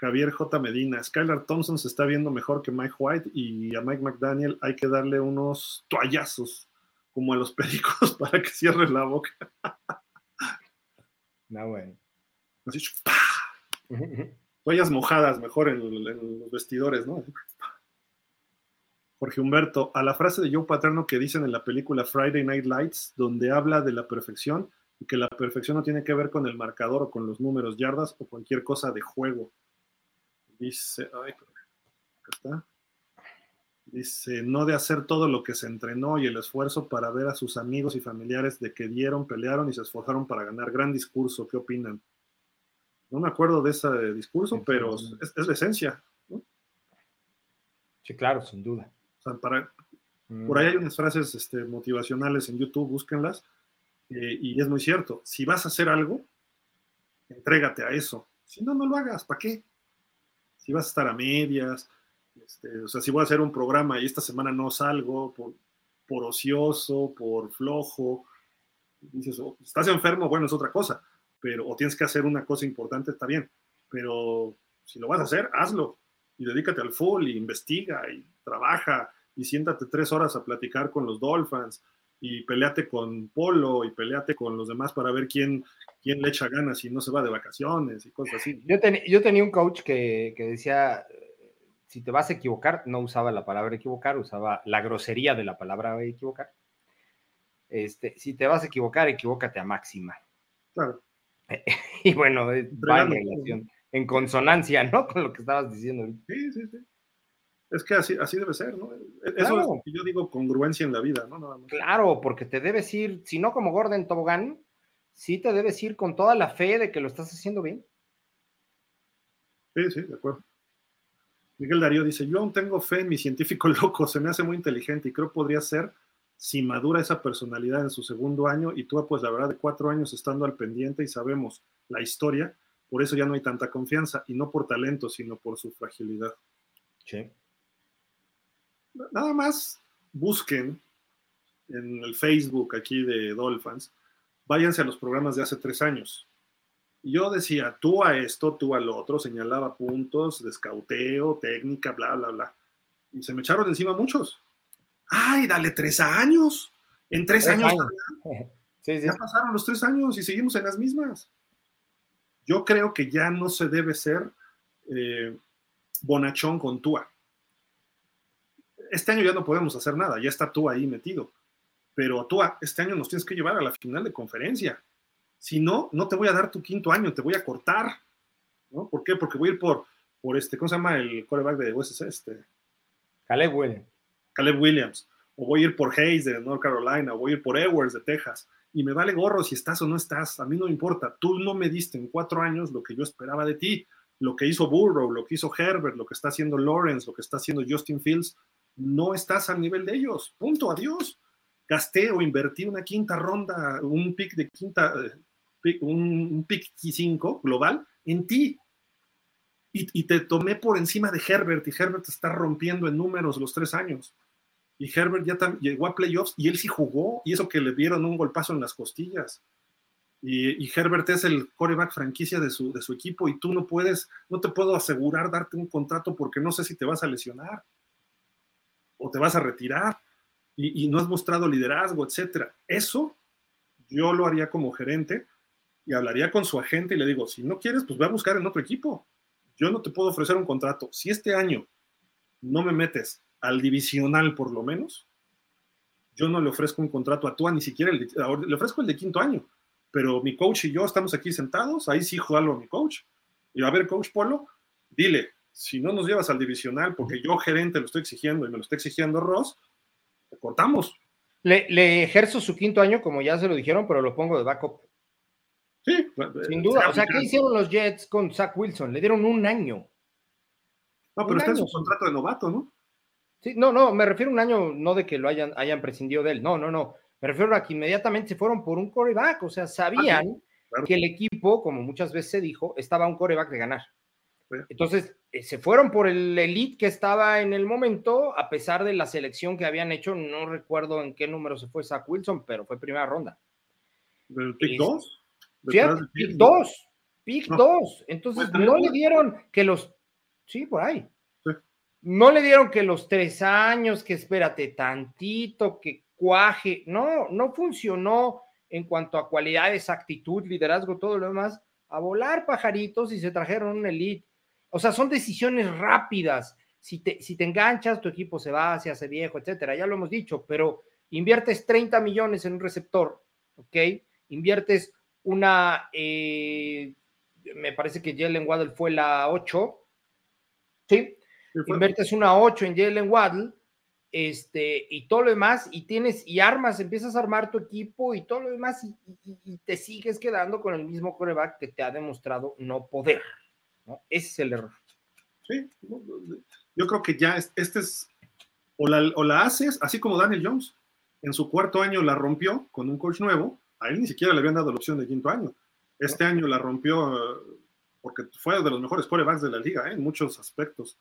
Javier J. Medina, Skylar Thompson se está viendo mejor que Mike White y a Mike McDaniel hay que darle unos toallazos como a los pericos para que cierre la boca. No, bueno. Así, Toallas mojadas mejor en, en, los vestidores, ¿no? Jorge Humberto, a la frase de Joe Paterno que dicen en la película Friday Night Lights, donde habla de la perfección y que la perfección no tiene que ver con el marcador o con los números, yardas o cualquier cosa de juego. Dice, ay, acá está. Dice, no de hacer todo lo que se entrenó y el esfuerzo para ver a sus amigos y familiares de que dieron, pelearon y se esforzaron para ganar. Gran discurso, ¿qué opinan? No me acuerdo de ese discurso, pero es, la esencia. Sí, claro, sin duda. para, Por ahí hay mm. unas frases este, motivacionales en YouTube, búsquenlas, eh, y es muy cierto. Si vas a hacer algo, entrégate a eso. Si no, no lo hagas, ¿para qué? Si vas a estar a medias, este, o sea, si voy a hacer un programa y esta semana no salgo por, por ocioso, por flojo, dices, oh, estás enfermo, bueno, es otra cosa, pero o tienes que hacer una cosa importante, está bien, pero si lo vas a hacer, hazlo y dedícate al full y investiga y trabaja y siéntate tres horas a platicar con los Dolphins y peleate con Polo y peleate con los demás para ver quién, quién le echa ganas y no se va de vacaciones y cosas así. Yo, yo tenía un coach que, que decía, si te vas a equivocar, no usaba la palabra equivocar, usaba la grosería de la palabra equivocar. Este, si te vas a equivocar, equivócate a máxima. Claro. y bueno, va en relación, en consonancia, ¿no? Con lo que estabas diciendo. Sí, sí, sí. Es que así, así debe ser, ¿no? E-, eso es lo que yo digo congruencia en la vida, ¿no? Claro, porque te debes ir, si no como Gordon Tobogán, sí te debes ir con toda la fe de que lo estás haciendo bien. Sí, sí, de acuerdo. Miguel Darío dice, yo aún tengo fe en mi científico loco, se me hace muy inteligente y creo podría ser si madura esa personalidad en su segundo año y tú pues la verdad de cuatro años estando al pendiente y sabemos la historia, por eso ya no hay tanta confianza y no por talento, sino por su fragilidad. Sí. Nada más busquen en el Facebook aquí de Dolphins, váyanse a los programas de hace tres años yo decía, tú a esto, tú al otro, señalaba puntos de escauteo, técnica, bla, bla, bla. Y se me echaron encima muchos. ¡Ay, dale tres años! En tres, años. Ya pasaron los tres años y seguimos en las mismas. Yo creo que ya no se debe ser eh, bonachón con Tua. Este año ya no podemos hacer nada, ya está Tua ahí metido. Pero Tua, este año nos tienes que llevar a la final de conferencia si no, no te voy a dar tu quinto año, te voy a cortar. ¿no? ¿Por qué? Porque voy a ir por, por este, ¿cómo se llama el quarterback de USC? Este? Caleb Williams. Caleb Williams. O voy a ir por Hayes de North Carolina, o voy a ir por Edwards de Texas. Y me vale gorro si estás o no estás. A mí no me importa. Tú no me diste en cuatro años lo que yo esperaba de ti. Lo que hizo Burrow, lo que hizo Herbert, lo que está haciendo Lawrence, lo que está haciendo Justin Fields. No estás al nivel de ellos. Punto. Adiós gasté o invertí una quinta ronda, un pick de quinta, eh, un, pick 5 global en ti. Y, te tomé por encima de Herbert y Herbert está rompiendo en números los tres años. Y Herbert ya llegó a playoffs y él sí jugó y eso que le dieron un golpazo en las costillas. Y, Herbert es el coreback franquicia de su, de su equipo y tú no puedes, no te puedo asegurar darte un contrato porque no sé si te vas a lesionar o te vas a retirar y, no has mostrado liderazgo, etcétera. Eso yo lo haría como gerente y hablaría con su agente y le digo, si no quieres, pues ve a buscar en otro equipo. Yo no te puedo ofrecer un contrato. Si este año no me metes al divisional por lo menos, yo no le ofrezco un contrato a tú, ni siquiera le ofrezco el de quinto año, pero mi coach y yo estamos aquí sentados, ahí sí algo a mi coach. Y a ver, coach Polo, dile, si no nos llevas al divisional, porque yo gerente lo estoy exigiendo y me lo está exigiendo Ross, cortamos. Le, le ejerzo su quinto año, como ya se lo dijeron, pero lo pongo de backup. Sí, sin duda. O sea, ¿qué hicieron los Jets con Zach Wilson? Le dieron un año. No, pero está en su contrato de novato, ¿no? Sí, no, no, me refiero a un año, no de que lo hayan, hayan prescindido de él, no, no, no. Me refiero a que inmediatamente se fueron por un coreback, o sea, sabían ah, que el equipo, como muchas veces se dijo, estaba un coreback de ganar. Entonces, eh, se fueron por el elite que estaba en el momento, a pesar de la selección que habían hecho, no recuerdo en qué número se fue Zach Wilson, pero fue primera ronda. ¿Del pick 2? pick 2, pick 2. Entonces no le dieron que los, sí, por ahí. No le dieron que los tres años, que espérate tantito, que cuaje. No, no funcionó en cuanto a cualidades, actitud, liderazgo, todo lo demás. A volar pajaritos y se trajeron un elite. O sea, son decisiones rápidas. Si te, si te enganchas, tu equipo se va, se hace viejo, etcétera. Ya lo hemos dicho, pero inviertes 30 millones en un receptor, ¿ok? Inviertes una, eh, me parece que Jalen Waddle fue la 8, ¿sí? Inviertes una 8 en Jalen Waddle este, y todo lo demás, y tienes, y armas, empiezas a armar tu equipo y todo lo demás, y, te sigues quedando con el mismo coreback que te ha demostrado no poder. Ese es el error. Sí, yo creo que ya este es, o la, o la haces, así como Daniel Jones, en su cuarto año la rompió con un coach nuevo, a él ni siquiera le habían dado la opción de quinto año. Este año la rompió eh, porque fue de los mejores quarterbacks de la liga ¿eh? en muchos aspectos.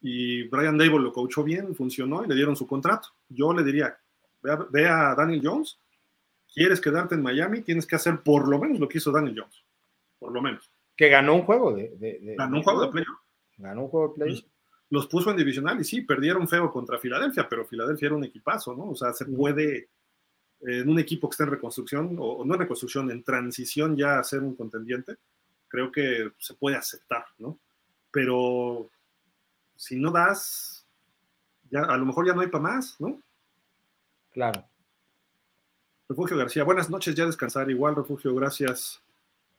Y Brian Dable lo coachó bien, funcionó y le dieron su contrato. Yo le diría, ve a, Daniel Jones, quieres quedarte en Miami, tienes que hacer por lo menos lo que hizo Daniel Jones. Por lo menos. Que ganó un juego de... ganó un juego de playoff. Ganó un juego de playoff. Los, puso en divisional y sí, perdieron feo contra Filadelfia, pero Filadelfia era un equipazo, ¿no? O sea, se puede en un equipo que está en reconstrucción, o, no en reconstrucción, en transición ya a ser un contendiente, creo que se puede aceptar, ¿no? Pero si no das, ya a lo mejor ya no hay para más, ¿no? Claro. Refugio García, buenas noches, ya descansar igual, Refugio, gracias.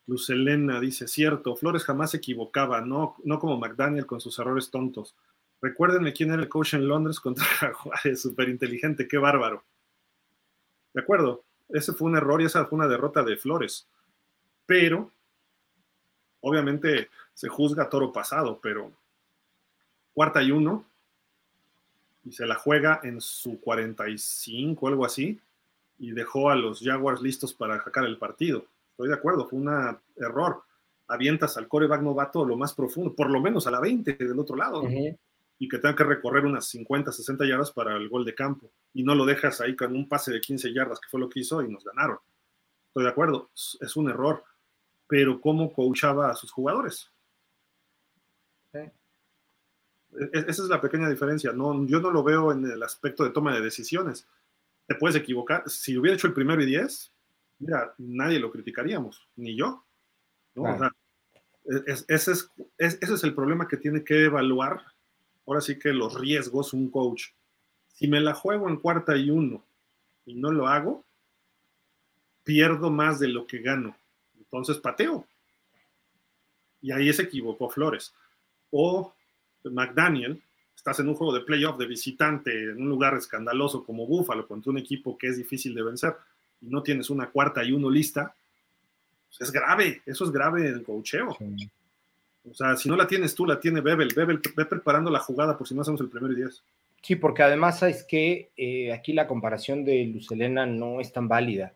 Luz Elena dice, cierto, Flores jamás se equivocaba, no, no como McDaniel con sus errores tontos. Recuérdenme quién era el coach en Londres contra Juárez, súper inteligente, qué bárbaro. De acuerdo, ese fue un error y esa fue una derrota de Flores. Pero, obviamente, se juzga toro pasado, pero cuarta y uno, y se la juega en su 45 o algo así, y dejó a los Jaguars listos para sacar el partido. Estoy de acuerdo, fue un error. Avientas al coreback novato lo más profundo, por lo menos a la 20 del otro lado y que tenga que recorrer unas 50, 60 yardas para el gol de campo y no lo dejas ahí con un pase de 15 yardas, que fue lo que hizo y nos ganaron. Estoy de acuerdo, es un error, pero ¿cómo coachaba a sus jugadores? E, e, esa es la pequeña diferencia. No, yo no lo veo en el aspecto de toma de decisiones. Te puedes equivocar. Si hubiera hecho el primero y diez, mira, nadie lo criticaríamos, ni yo. E, ese, es, ese es el problema que tiene que evaluar ahora sí que los riesgos un coach. Si me la juego en cuarta y uno y no lo hago, pierdo más de lo que gano. Entonces pateo. Y ahí se equivocó Flores. O McDaniel, estás en un juego de playoff de visitante en un lugar escandaloso como Búfalo contra un equipo que es difícil de vencer y no tienes una cuarta y uno lista, pues es grave, eso es grave en el coacheo. O sea, si no la tienes tú, la tiene Bebel. Bebel, ve preparando la jugada por si no hacemos el primero y diez. Sí, porque además es que eh, aquí la comparación de Lucelena no es tan válida.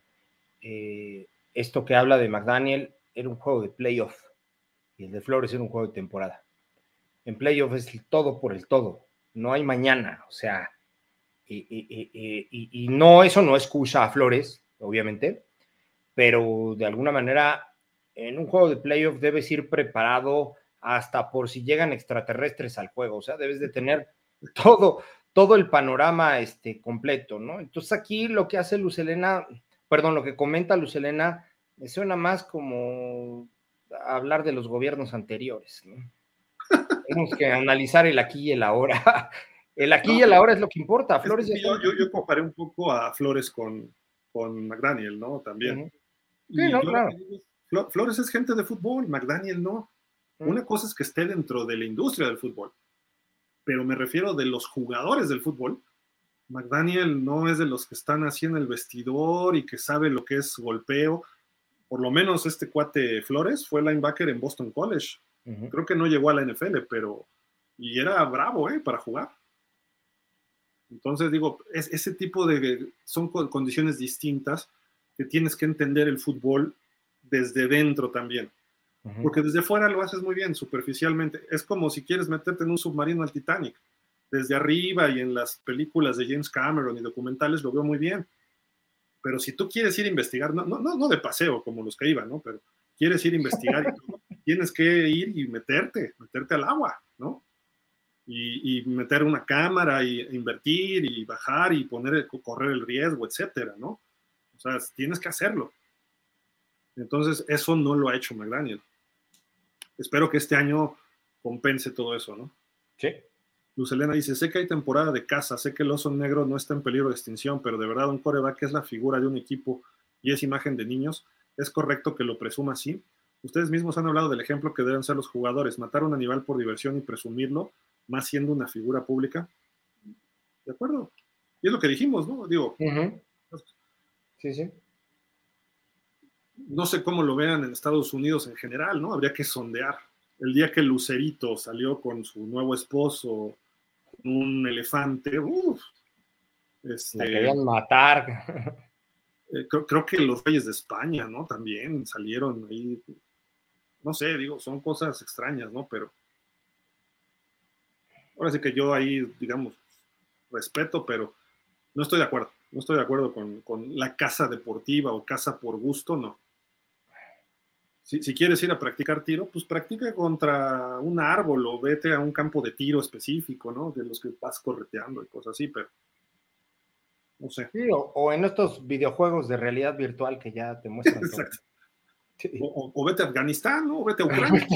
Eh, esto que habla de McDaniel era un juego de playoff y el de Flores era un juego de temporada. En playoff es el todo por el todo, no hay mañana, o sea, y, no, eso no excusa a Flores, obviamente, pero de alguna manera en un juego de playoff debes ir preparado hasta por si llegan extraterrestres al juego, o sea, debes de tener todo, todo el panorama este, completo, ¿no? Entonces aquí lo que hace Lucelena, perdón, lo que comenta Lucelena, me suena más como hablar de los gobiernos anteriores, ¿no? Tenemos que analizar el aquí y el ahora. El aquí y el ahora es lo que importa. Flores yo, yo, comparé un poco a Flores con, con McDaniel, ¿no? También. Sí, no, claro. Flores es gente de fútbol, McDaniel no. Una cosa es que esté dentro de la industria del fútbol, pero me refiero de los jugadores del fútbol. McDaniel no es de los que están así en el vestidor y que sabe lo que es golpeo. Por lo menos este cuate Flores fue linebacker en Boston College. Creo que no llegó a la NFL, pero. Y era bravo, ¿eh? Para jugar. Entonces, digo, es, ese tipo de. Son condiciones distintas que tienes que entender el fútbol desde dentro también. Porque desde fuera lo haces muy bien, superficialmente. Es como si quieres meterte en un submarino al Titanic. Desde arriba y en las películas de James Cameron y documentales lo veo muy bien. Pero si tú quieres ir a investigar, no, no, no de paseo como los que iban, ¿no? Pero quieres ir a investigar tienes que ir y meterte, meterte al agua, ¿no? Y, meter una cámara y invertir y bajar y poner, correr el riesgo, etcétera, ¿no? O sea, tienes que hacerlo. Entonces, eso no lo ha hecho McDaniel espero que este año compense todo eso, ¿no? Sí. Luz Elena dice, sé que hay temporada de caza, sé que el oso negro no está en peligro de extinción, pero de verdad un coreback es la figura de un equipo y es imagen de niños. ¿Es correcto que lo presuma así? Ustedes mismos han hablado del ejemplo que deben ser los jugadores, matar a un animal por diversión y presumirlo, más siendo una figura pública. De acuerdo. Y es lo que dijimos, ¿no? Digo, sí, sí. No sé cómo lo vean en Estados Unidos en general, ¿no? Habría que sondear. El día que Lucerito salió con su nuevo esposo, un elefante, uff. Este, querían matar. Eh, creo, que los reyes de España, ¿no? También salieron ahí. No sé, digo, son cosas extrañas, ¿no? Pero ahora sí que yo ahí, digamos, respeto, pero no estoy de acuerdo. No estoy de acuerdo con, la casa deportiva o casa por gusto, no. Si, si, quieres ir a practicar tiro, pues practica contra un árbol o vete a un campo de tiro específico, ¿no? De los que vas correteando y cosas así, pero no sé. o, en estos videojuegos de realidad virtual que ya te muestran. Exacto. O, vete a Afganistán, ¿no? O vete a Ucrania.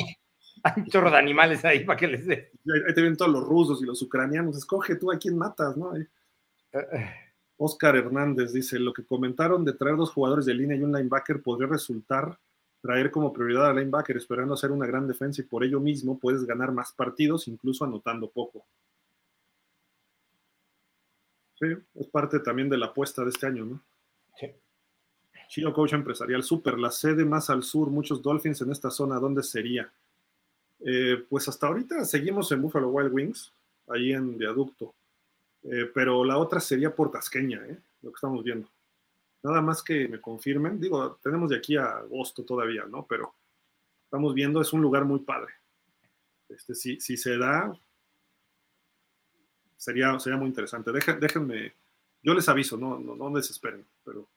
Hay un chorro de animales ahí para que les dé. Ahí te ven todos los rusos y los ucranianos. Escoge tú a quién matas, ¿no? Eh, eh. Oscar Hernández dice: Lo que comentaron de traer dos jugadores de línea y un linebacker podría resultar traer como prioridad al linebacker, esperando hacer una gran defensa y por ello mismo puedes ganar más partidos, incluso anotando poco. Sí, es parte también de la apuesta de este año, ¿no? Sí. Chino Coach Empresarial Super, la sede más al sur, muchos Dolphins en esta zona, ¿dónde sería? Eh, pues hasta ahorita seguimos en Buffalo Wild Wings, ahí en Viaducto, eh, pero la otra sería por Tasqueña, ¿eh? lo que estamos viendo. Nada más que me confirmen, digo, tenemos de aquí a agosto todavía, ¿no? Pero estamos viendo, es un lugar muy padre. Este, si, si se da, sería, sería muy interesante. déjenme, yo les aviso, no, no, no desesperen, pero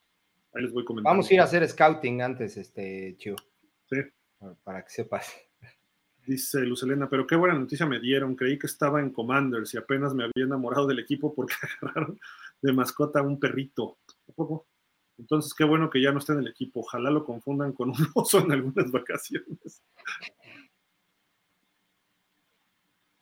ahí les voy comentando. Vamos a ir a hacer scouting antes, este, Chio. Sí. Para que sepas. Dice Lucelena, pero qué buena noticia me dieron. Creí que estaba en Commanders y apenas me había enamorado del equipo porque agarraron de mascota a un perrito. Entonces, qué bueno que ya no esté en el equipo. Ojalá lo confundan con un oso en algunas vacaciones.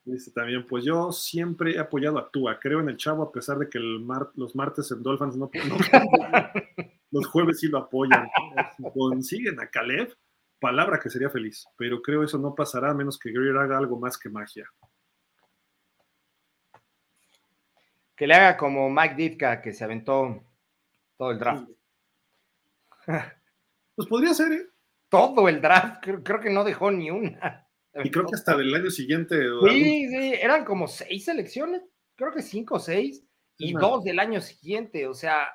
Dice también, pues yo siempre he apoyado a Tua, creo en el chavo a pesar de que los martes en Dolphins no, no los jueves sí lo apoyan. Si consiguen a Caleb, palabra que sería feliz, pero creo eso no pasará a menos que Greer haga algo más que magia. Que le haga como Mike Ditka, que se aventó todo el draft. Pues podría ser, ¿eh? Todo el draft, creo que no dejó ni una. Y creo que hasta del año siguiente. Sí, sí, eran como seis selecciones, creo que cinco o seis, y dos del año siguiente. O sea,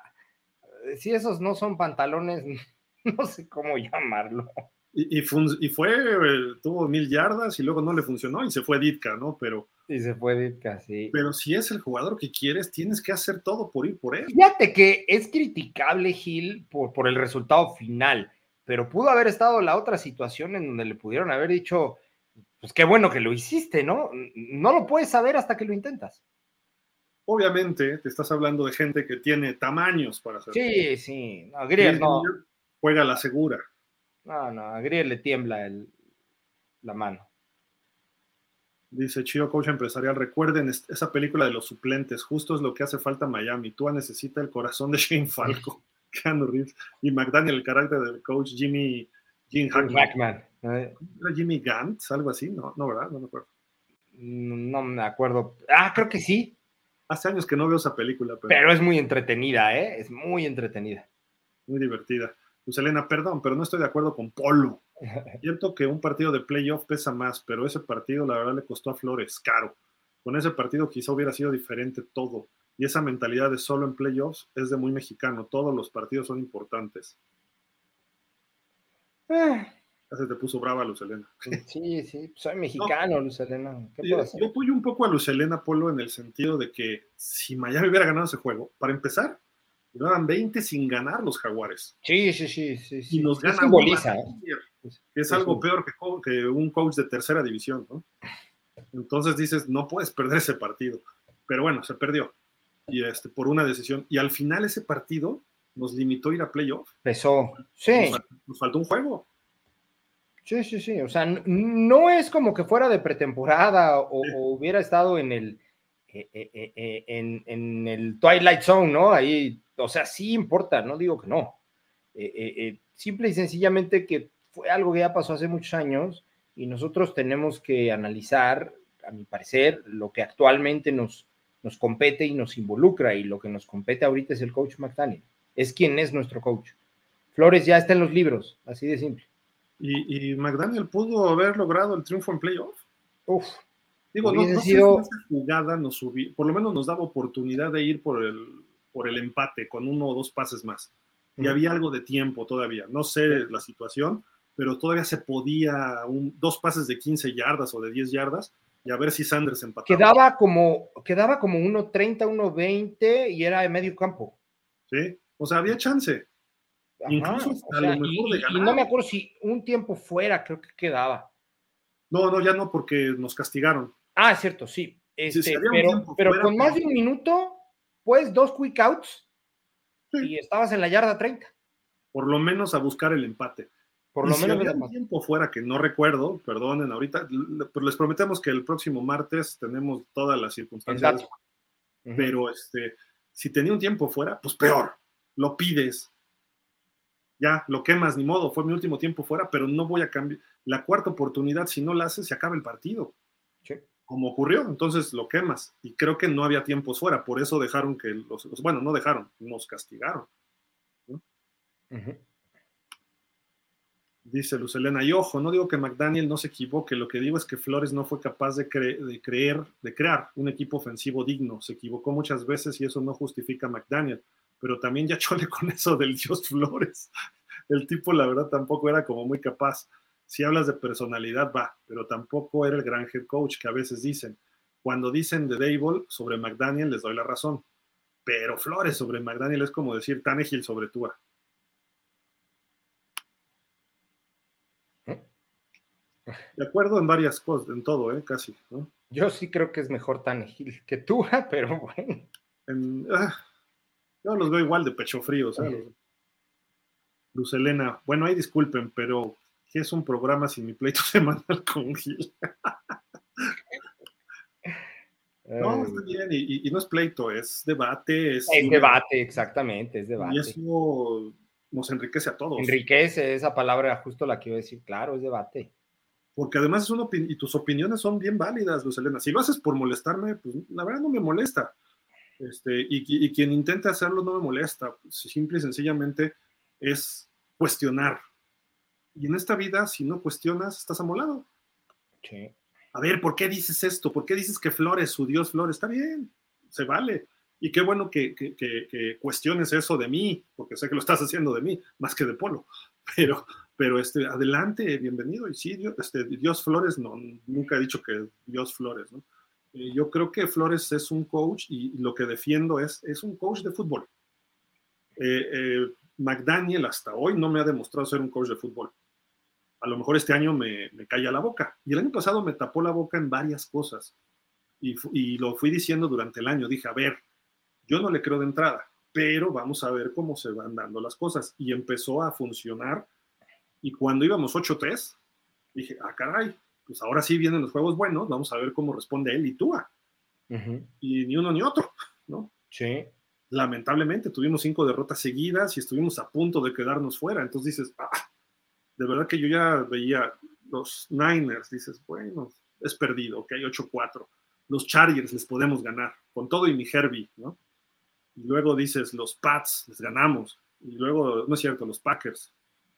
eh, si esos no son pantalones, no sé cómo llamarlo. Y, y, fue, eh, tuvo mil yardas y luego no le funcionó y se fue Ditka, ¿no? Pero. Y se fue Ditka, sí. Pero si es el jugador que quieres, tienes que hacer todo por ir por él. Fíjate que es criticable Gil por, por el resultado final, pero pudo haber estado la otra situación en donde le pudieron haber dicho, pues qué bueno que lo hiciste, ¿no? No lo puedes saber hasta que lo intentas. Obviamente, te estás hablando de gente que tiene tamaños para hacerlo. Sí, sí. No, Grier no. Juega la segura. No, no, a Grier le tiembla el, la mano. Dice Chio Coach Empresarial, recuerden esa película de los suplentes, justo es lo que hace falta Miami. Tua necesita el corazón de Shane Falco, Keanu Reeves y McDaniel, el carácter del coach Jimmy Jim Hackman. ¿Era Jimmy Gantz, algo así? No, no, ¿verdad? No me acuerdo. No me acuerdo. Ah, creo que sí. Hace años que no veo esa película. Pero, es muy entretenida, ¿eh? Es muy entretenida. Muy divertida. Pues Elena, perdón, pero no estoy de acuerdo con Polo. Siento que un partido de playoff pesa más, pero ese partido la verdad le costó a Flores caro. Con ese partido quizá hubiera sido diferente todo. Y esa mentalidad de solo en playoffs es de muy mexicano. Todos los partidos son importantes. Eh, se te puso brava Lucelena. Sí, sí, soy mexicano, Lucelena. yo, apoyo un poco a Lucelena Polo en el sentido de que si Miami hubiera ganado ese juego, para empezar, llevaban 20 sin ganar los Jaguares. Sí, sí, sí. sí, Y nos ganan. ¿eh? Es algo peor que, que, un coach de tercera división, ¿no? Entonces dices, no puedes perder ese partido. Pero bueno, se perdió. Y este, por una decisión. Y al final ese partido nos limitó a ir a playoff. Pesó. Sí. nos faltó un juego. Sí, sí, sí. O sea, no es como que fuera de pretemporada o, hubiera estado en el, eh, eh, eh, en, el Twilight Zone, ¿no? Ahí, o sea, sí importa, no digo que no. simple y sencillamente que fue algo que ya pasó hace muchos años y nosotros tenemos que analizar, a mi parecer, lo que actualmente nos, nos compete y nos involucra y lo que nos compete ahorita es el coach McDaniel. Es quien es nuestro coach. Flores ya está en los libros, así de simple. ¿Y, McDaniel pudo haber logrado el triunfo en playoff? Uf. Digo, no, no sido... esa jugada nos subí, por lo menos nos daba oportunidad de ir por el, por el empate con uno o dos pases más. Y había algo de tiempo todavía. No sé la situación, pero todavía se podía un, dos pases de 15 yardas o de 10 yardas y a ver si Sanders empataba. Quedaba como, quedaba como 1.30, 1.20 y era de medio campo. Sí, o sea, había chance. Incluso hasta lo mejor y, de ganar. Y no me acuerdo si un tiempo fuera, creo que quedaba. No, no, ya no, porque nos castigaron. Ah, es cierto, sí. Este, pero pero con más de un minuto, pues dos quick outs y estabas en la yarda 30. Por lo menos a buscar el empate. Por lo menos. Había un tiempo fuera que no recuerdo, perdonen ahorita, pero les prometemos que el próximo martes tenemos todas las circunstancias. Pero este, si tenía un tiempo fuera, pues peor, lo pides. Ya, lo quemas, ni modo, fue mi último tiempo fuera, pero no voy a cambiar. La cuarta oportunidad, si no la haces, se acaba el partido. Como ocurrió, entonces lo quemas. Y creo que no había tiempos fuera, por eso dejaron que los, bueno, no dejaron, nos castigaron. Dice Lucelena, y ojo, no digo que McDaniel no se equivoque, lo que digo es que Flores no fue capaz de, de, creer, de crear un equipo ofensivo digno. Se equivocó muchas veces y eso no justifica a McDaniel, pero también ya chole con eso del Dios Flores. El tipo, la verdad, tampoco era como muy capaz. Si hablas de personalidad, va, pero tampoco era el gran head coach que a veces dicen. Cuando dicen de Dable sobre McDaniel, les doy la razón. Pero Flores sobre McDaniel es como decir Tannehill sobre Tua. De acuerdo en varias cosas, en todo, ¿eh? casi. ¿no? Yo sí creo que es mejor Tannehill que tú, pero bueno. Ah, yo los veo igual de pecho frío, ¿sabes? Luz Elena, bueno, ahí disculpen, pero ¿qué es un programa sin mi pleito semanal con Gil? no, está bien, y, no es pleito, es debate. Es, es debate, exactamente, es debate. Y eso nos enriquece a todos. Enriquece, esa palabra justo la que iba a decir, claro, es debate porque además es una y tus opiniones son bien válidas, Luz Elena. Si lo haces por molestarme, pues la verdad no me molesta. Este, y, y quien intente hacerlo no me molesta. Simple y sencillamente es cuestionar. Y en esta vida, si no cuestionas, estás amolado. Sí. A ver, ¿por qué dices esto? ¿Por qué dices que Flores, su Dios Flores? Está bien, se vale. Y qué bueno que, que, que cuestiones eso de mí, porque sé que lo estás haciendo de mí, más que de Polo. Pero, pero este, adelante, bienvenido. Y sí, Dios, este, Dios Flores, no, nunca he dicho que Dios Flores, ¿no? Eh, yo creo que Flores es un coach y lo que defiendo es, es un coach de fútbol. Eh, eh, McDaniel hasta hoy no me ha demostrado ser un coach de fútbol. A lo mejor este año me, me calla la boca. Y el año pasado me tapó la boca en varias cosas. Y, y lo fui diciendo durante el año. Dije, a ver, yo no le creo de entrada, pero vamos a ver cómo se van dando las cosas. Y empezó a funcionar y cuando íbamos 8-3, dije, ah, caray, pues ahora sí vienen los juegos buenos, vamos a ver cómo responde él y Túa. Y ni uno ni otro, ¿no? Sí. Lamentablemente tuvimos cinco derrotas seguidas y estuvimos a punto de quedarnos fuera. Entonces dices, ah, de verdad que yo ya veía los Niners, dices, bueno, es perdido, ok, 8-4. Los Chargers les podemos ganar, con todo y mi Herbie, ¿no? Y luego dices, los Pats les ganamos. Y luego, no es cierto, los Packers,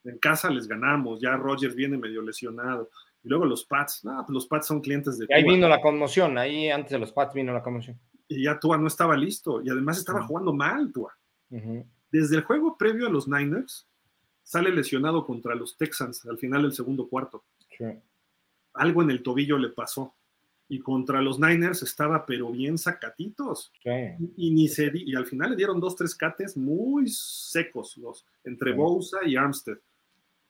en casa les ganamos, ya Rogers viene medio lesionado. Y luego los Pats, no, pues los Pats son clientes de. ahí vino la conmoción, ahí antes de los Pats vino la conmoción. Y ya Tua no estaba listo, y además estaba jugando mal Tua. Desde el juego previo a los Niners, sale lesionado contra los Texans al final del segundo cuarto. Algo en el tobillo le pasó. Y contra los Niners estaba, pero bien sacatitos. Y, ni se y al final le dieron dos, tres cates muy secos, los, entre Bosa y Armstead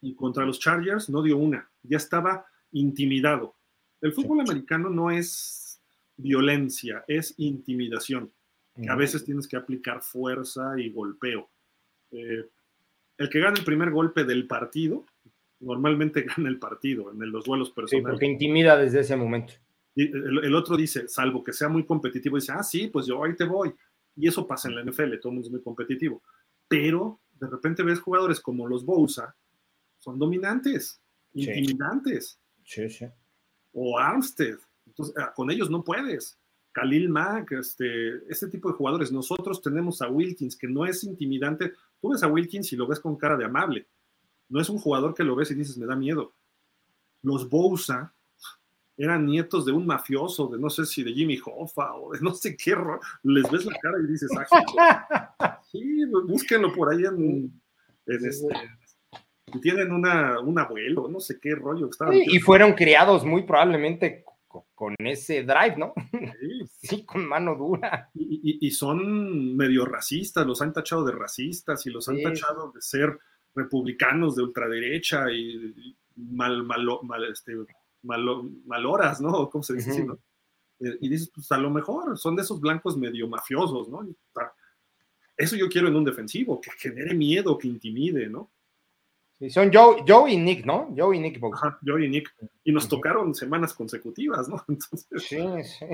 y contra los Chargers no dio una, ya estaba intimidado. El fútbol americano no es violencia, es intimidación. a veces tienes que aplicar fuerza y golpeo. Eh, el que gana el primer golpe del partido, normalmente gana el partido en los duelos personales. Sí, porque intimida desde ese momento. el, otro dice, salvo que sea muy competitivo, dice, ah, sí, pues yo ahí te voy. Y eso pasa en la NFL, todo el mundo es muy competitivo. Pero de repente ves jugadores como los Bousa, son dominantes, intimidantes. Sí, sí. O Armstead. Entonces, ah, con ellos no puedes. Khalil Mack, este, este tipo de jugadores. Nosotros tenemos a Wilkins, que no es intimidante. Tú ves a Wilkins y lo ves con cara de amable. No es un jugador que lo ves y dices, me da miedo. Los Bousa eran nietos de un mafioso, de no sé si de Jimmy Hoffa o de no sé qué. Les ves la cara y dices, ah, sí, búsquenlo por ahí en, este, tienen una, un abuelo, no sé qué rollo. y fueron criados muy probablemente con ese drive, ¿no? Sí, con mano dura. Y, son medio racistas, los han tachado de racistas y los han tachado de ser republicanos de ultraderecha y, mal, mal, mal, este, maloras, ¿no? ¿Cómo se dice así, no? Eh, y dices, pues a lo mejor son de esos blancos medio mafiosos, ¿no? Eso yo quiero en un defensivo, que genere miedo, que intimide, ¿no? Sí, son Joe, Joe y Nick, ¿no? Joe y Nick. Ajá, Joe y Nick. Y nos tocaron semanas consecutivas, ¿no? Entonces, sí, sí.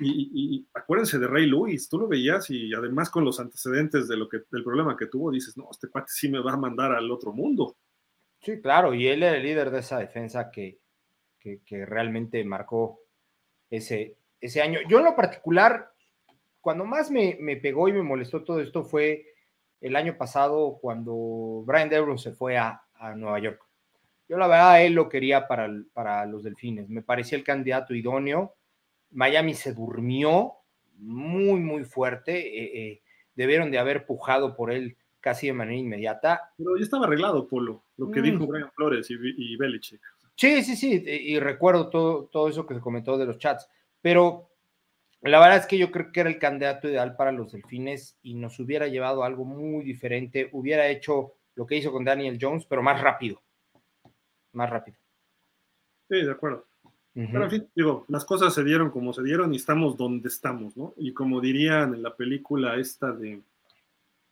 Y, acuérdense de Ray Lewis, tú lo veías y además con los antecedentes de lo que, del problema que tuvo, dices, no, este pate sí me va a mandar al otro mundo. Sí, claro, y él era el líder de esa defensa que, que, que realmente marcó ese, ese año. Yo en lo particular, cuando más me, me pegó y me molestó todo esto fue el año pasado cuando Brian Debron se fue a, a Nueva York. Yo la verdad él lo quería para, para los delfines, me parecía el candidato idóneo. Miami se durmió muy, muy fuerte. Eh, eh, debieron de haber pujado por él casi de manera inmediata. Pero ya estaba arreglado, Polo, lo que mm. dijo Brian Flores y, y Belichick. Sí, sí, sí, y recuerdo todo, todo eso que se comentó de los chats, pero la verdad es que yo creo que era el candidato ideal para los delfines y nos hubiera llevado a algo muy diferente, hubiera hecho lo que hizo con Daniel Jones, pero más rápido. Más rápido. Sí, de acuerdo. Pero en fin, digo, las cosas se dieron como se dieron y estamos donde estamos, ¿no? Y como dirían en la película esta de,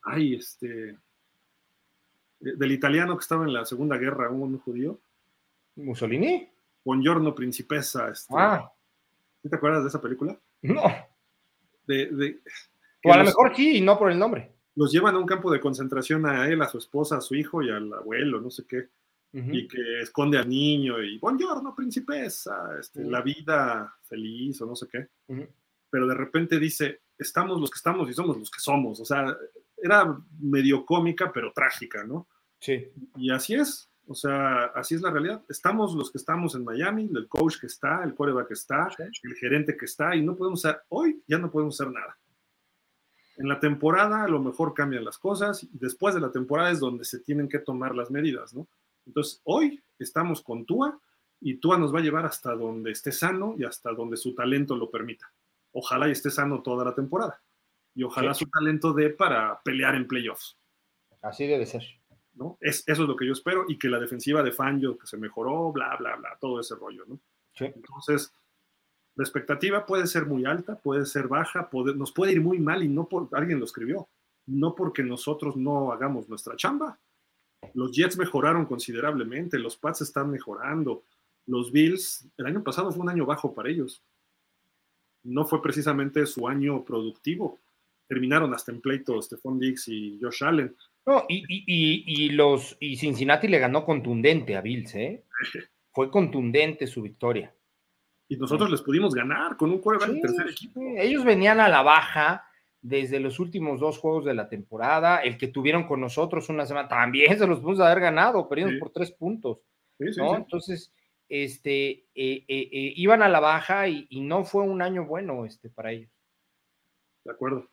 ay, este, del italiano que estaba en la Segunda Guerra, un judío. ¿Mussolini? Buongiorno Principessa. Este, ah. ¿Te acuerdas de esa película? No. De, o a lo mejor sí, y no por el nombre los llevan a un campo de concentración a él, a su esposa, a su hijo y al abuelo, no sé qué, y que esconde al niño y buongiorno, principesa, este, la vida feliz o no sé qué. Pero de repente dice, estamos los que estamos y somos los que somos. O sea, era medio cómica, pero trágica, ¿no? Sí. Y así es. O sea, así es la realidad. Estamos los que estamos en Miami, el coach que está, el coreback que está, el gerente que está, y no podemos hacer, hoy ya no podemos hacer nada. En la temporada a lo mejor cambian las cosas, después de la temporada es donde se tienen que tomar las medidas, ¿no? Entonces, hoy estamos con Tua y Tua nos va a llevar hasta donde esté sano y hasta donde su talento lo permita. Ojalá y esté sano toda la temporada. Y ojalá su talento dé para pelear en playoffs. Así debe ser. ¿no? Es, eso es lo que yo espero y que la defensiva de Fangio que se mejoró, bla, bla, bla, todo ese rollo, ¿no? Sí. Entonces, la expectativa puede ser muy alta, puede ser baja, nos puede ir muy mal y no por alguien lo escribió, no porque nosotros no hagamos nuestra chamba. Los Jets mejoraron considerablemente, los Pats están mejorando, los Bills, el año pasado fue un año bajo para ellos. No fue precisamente su año productivo. Terminaron hasta en pleito Stephon Diggs y Josh Allen. No, y, y, los, y Cincinnati le ganó contundente a Bills, ¿eh? Fue contundente su victoria y nosotros les pudimos ganar con un quarterback tercer equipo. Ellos venían a la baja desde los últimos dos juegos de la temporada, el que tuvieron con nosotros una semana, también se los pudimos haber ganado, perdimos por tres puntos. Entonces, este, eh, eh, eh, iban a la baja y, no fue un año bueno este, para ellos. De acuerdo.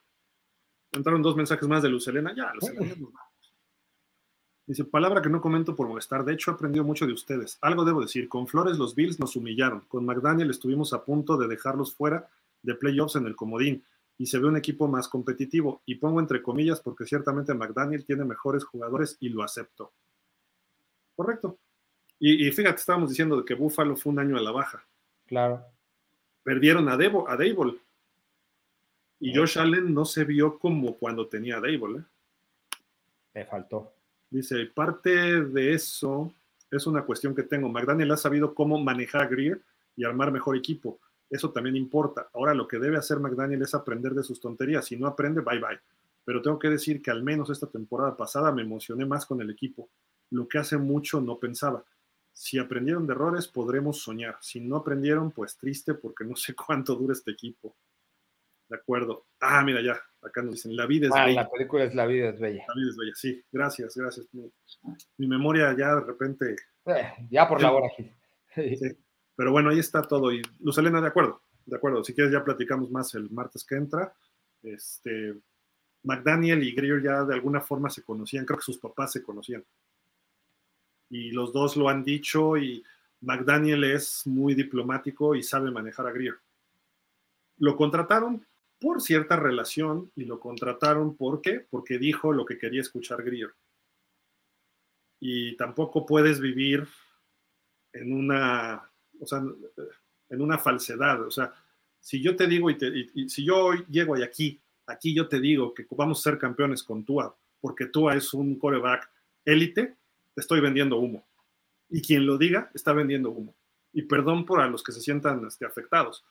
Entraron dos mensajes más de Lucelena, ya, Lucelena Dice, palabra que no comento por molestar, de hecho he aprendido mucho de ustedes. Algo debo decir, con Flores los Bills nos humillaron, con McDaniel estuvimos a punto de dejarlos fuera de playoffs en el comodín y se ve un equipo más competitivo. Y pongo entre comillas porque ciertamente McDaniel tiene mejores jugadores y lo acepto. Correcto. Y, fíjate, estábamos diciendo que Buffalo fue un año a la baja. Claro. Perdieron a, Devo, a Dable. Y Josh Allen no se vio como cuando tenía a Dable. ¿eh? Le faltó. Dice, parte de eso es una cuestión que tengo. McDaniel ha sabido cómo manejar a Greer y armar mejor equipo. Eso también importa. Ahora lo que debe hacer McDaniel es aprender de sus tonterías. Si no aprende, bye bye. Pero tengo que decir que al menos esta temporada pasada me emocioné más con el equipo. Lo que hace mucho no pensaba. Si aprendieron de errores, podremos soñar. Si no aprendieron, pues triste porque no sé cuánto dura este equipo. De acuerdo. Ah, mira, ya, acá nos dicen, la vida es Ah, bella. la película es La vida es bella. La vida es bella, sí. Gracias, gracias. Mi, mi memoria ya de repente. Eh, ya por la hora, Gil. Sí. Pero bueno, ahí está todo. Y Luz Elena, de acuerdo, de acuerdo. Si quieres, ya platicamos más el martes que entra. Este, McDaniel y Greer ya de alguna forma se conocían, creo que sus papás se conocían. Y los dos lo han dicho y McDaniel es muy diplomático y sabe manejar a Greer. Lo contrataron por cierta relación y lo contrataron ¿por? Porque dijo lo que quería escuchar Greer. Y tampoco puedes vivir en una, o sea, en una falsedad. O sea, si yo te digo y, si yo hoy llego aquí, aquí yo te digo que vamos a ser campeones con Tua, porque Tua es un coreback élite, te estoy vendiendo humo. Y quien lo diga está vendiendo humo. Y perdón por a los que se sientan este, afectados.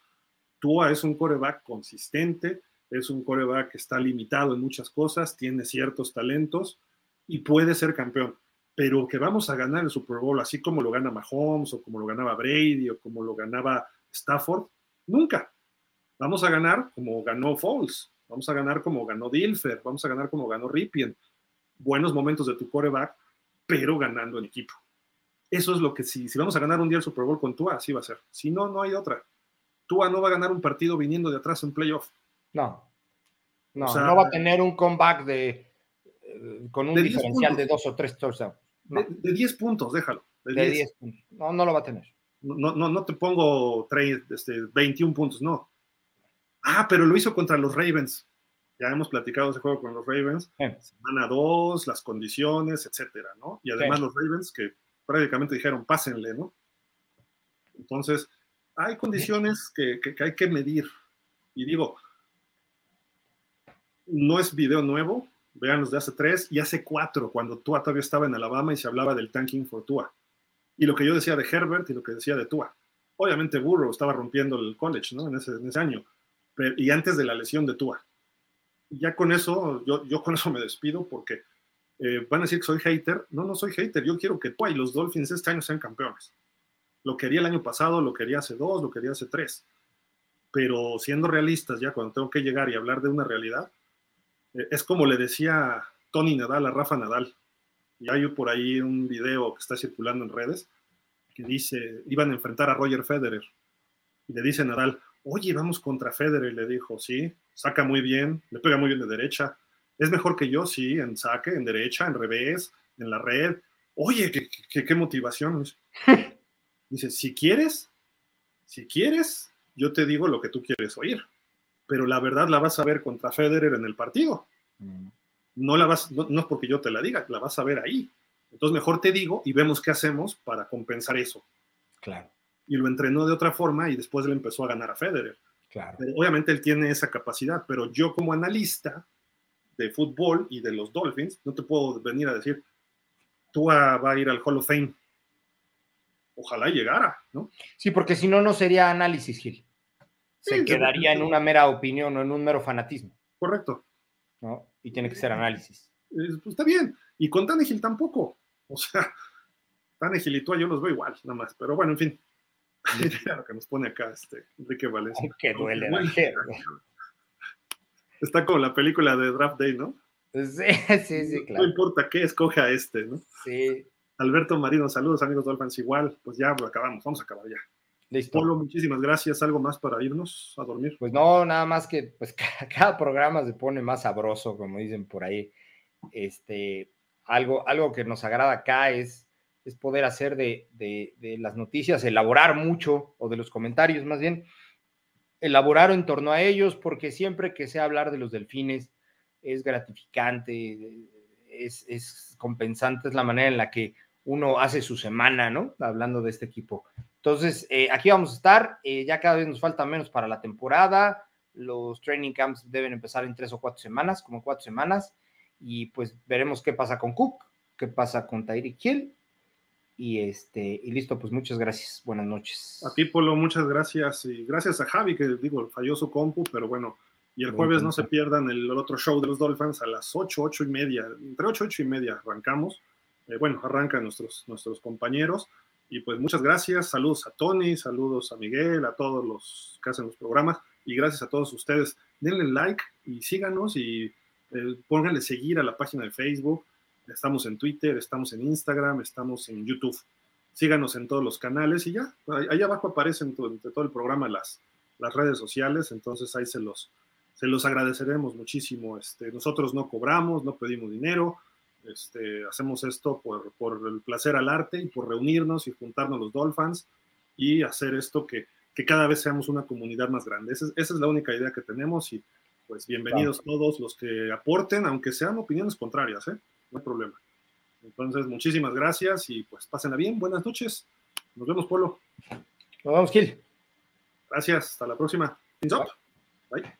Tua es un coreback consistente, es un coreback que está limitado en muchas cosas, tiene ciertos talentos y puede ser campeón. Pero que vamos a ganar el Super Bowl así como lo gana Mahomes o como lo ganaba Brady o como lo ganaba Stafford, nunca. Vamos a ganar como ganó Foles, vamos a ganar como ganó Dilfer, vamos a ganar como ganó Ripien. Buenos momentos de tu coreback, pero ganando en equipo. Eso es lo que si, si vamos a ganar un día el Super Bowl con Tua, así va a ser. Si no, no hay otra. Tua no va a ganar un partido viniendo de atrás en playoff. No. No, o sea, no va a tener un comeback de eh, con un de diferencial de dos o tres touchdowns. No. De, de, 10 puntos, déjalo. De, de 10. 10 puntos. No, no lo va a tener. No, no, no te pongo 3, este, 21 puntos, no. Ah, pero lo hizo contra los Ravens. Ya hemos platicado ese juego con los Ravens. Sí. Semana 2, las condiciones, etcétera, ¿no? Y además sí. los Ravens que prácticamente dijeron, pásenle, ¿no? Entonces, hay condiciones que, que, que, hay que medir. Y digo, no es video nuevo, vean los de hace tres y hace cuatro, cuando Tua todavía estaba en Alabama y se hablaba del tanking for Tua. Y lo que yo decía de Herbert y lo que decía de Tua. Obviamente Burrow estaba rompiendo el college, ¿no? En ese, en ese año. Pero, y antes de la lesión de Tua. Ya con eso, yo, yo con eso me despido porque eh, van a decir que soy hater. No, no soy hater. Yo quiero que Tua y los Dolphins este año sean campeones. Lo quería el año pasado, lo quería hace dos, lo quería hace tres. Pero siendo realistas, ya cuando tengo que llegar y hablar de una realidad, es como le decía Tony Nadal a Rafa Nadal. Y hay por ahí un video que está circulando en redes que dice, iban a enfrentar a Roger Federer. Y le dice Nadal, oye, vamos contra Federer. Y le dijo, sí, saca muy bien, le pega muy bien de derecha. Es mejor que yo, sí, en saque, en derecha, en revés, en la red. Oye, qué, qué, qué motivación. Dice, si quieres, si quieres, yo te digo lo que tú quieres oír. Pero la verdad la vas a ver contra Federer en el partido. Mm. No, la vas, no, no es porque yo te la diga, la vas a ver ahí. Entonces mejor te digo y vemos qué hacemos para compensar eso. Claro. Y lo entrenó de otra forma y después le empezó a ganar a Federer. Claro. Pero obviamente él tiene esa capacidad, pero yo como analista de fútbol y de los Dolphins, no te puedo venir a decir, tú va a ir al Hall of Fame. Ojalá llegara, ¿no? Sí, porque si no, no sería análisis, Gil. Se sí, quedaría en una mera opinión o en un mero fanatismo. Correcto. ¿no? Y tiene que ser análisis. Pues está bien. Y con Tanegil tampoco. O sea, Tanegil y tú yo los veo igual, nada más. Pero bueno, en fin. lo que nos pone acá este Enrique Valencia. que duele, duele. Está como la película de Draft Day, ¿no? Sí, sí, sí, claro. No importa qué, escoja este, ¿no? Sí. Alberto Marino, saludos amigos Dolphins, igual, pues ya lo acabamos, vamos a acabar ya. Listo. Polo, muchísimas gracias. ¿Algo más para irnos a dormir? Pues no, nada más que pues cada programa se pone más sabroso, como dicen por ahí. Este, algo, algo que nos agrada acá es, es poder hacer de, de, de, las noticias, elaborar mucho, o de los comentarios más bien, elaborar en torno a ellos, porque siempre que sea hablar de los delfines es gratificante, es, es compensante, es la manera en la que uno hace su semana, ¿no? Hablando de este equipo. Entonces, eh, aquí vamos a estar. Eh, ya cada vez nos falta menos para la temporada. Los training camps deben empezar en tres o cuatro semanas, como cuatro semanas. Y pues veremos qué pasa con Cook, qué pasa con Tyreek Hill. Y, este, y listo, pues muchas gracias. Buenas noches. A ti, Polo, muchas gracias. Y gracias a Javi, que digo, falló su compu, pero bueno. Y el jueves no se pierdan el otro show de los Dolphins a las ocho, ocho y media. Entre ocho, ocho y media arrancamos. Eh, bueno, arrancan nuestros, nuestros compañeros. Y pues muchas gracias, saludos a Tony, saludos a Miguel, a todos los que hacen los programas y gracias a todos ustedes. Denle like y síganos y eh, pónganle seguir a la página de Facebook. Estamos en Twitter, estamos en Instagram, estamos en YouTube. Síganos en todos los canales y ya, ahí abajo aparecen todo, todo el programa las, las redes sociales, entonces ahí se los, se los agradeceremos muchísimo. Este, nosotros no cobramos, no pedimos dinero, este, hacemos esto por, por, el placer al arte y por reunirnos y juntarnos los Dolphins y hacer esto que, que cada vez seamos una comunidad más grande. Esa, esa, es la única idea que tenemos y pues bienvenidos todos los que aporten, aunque sean opiniones contrarias, ¿eh? no hay problema. Entonces, muchísimas gracias y pues pásenla bien. Buenas noches. Nos vemos, Polo. Nos vemos, Gil. Gracias. Hasta la próxima. Bye.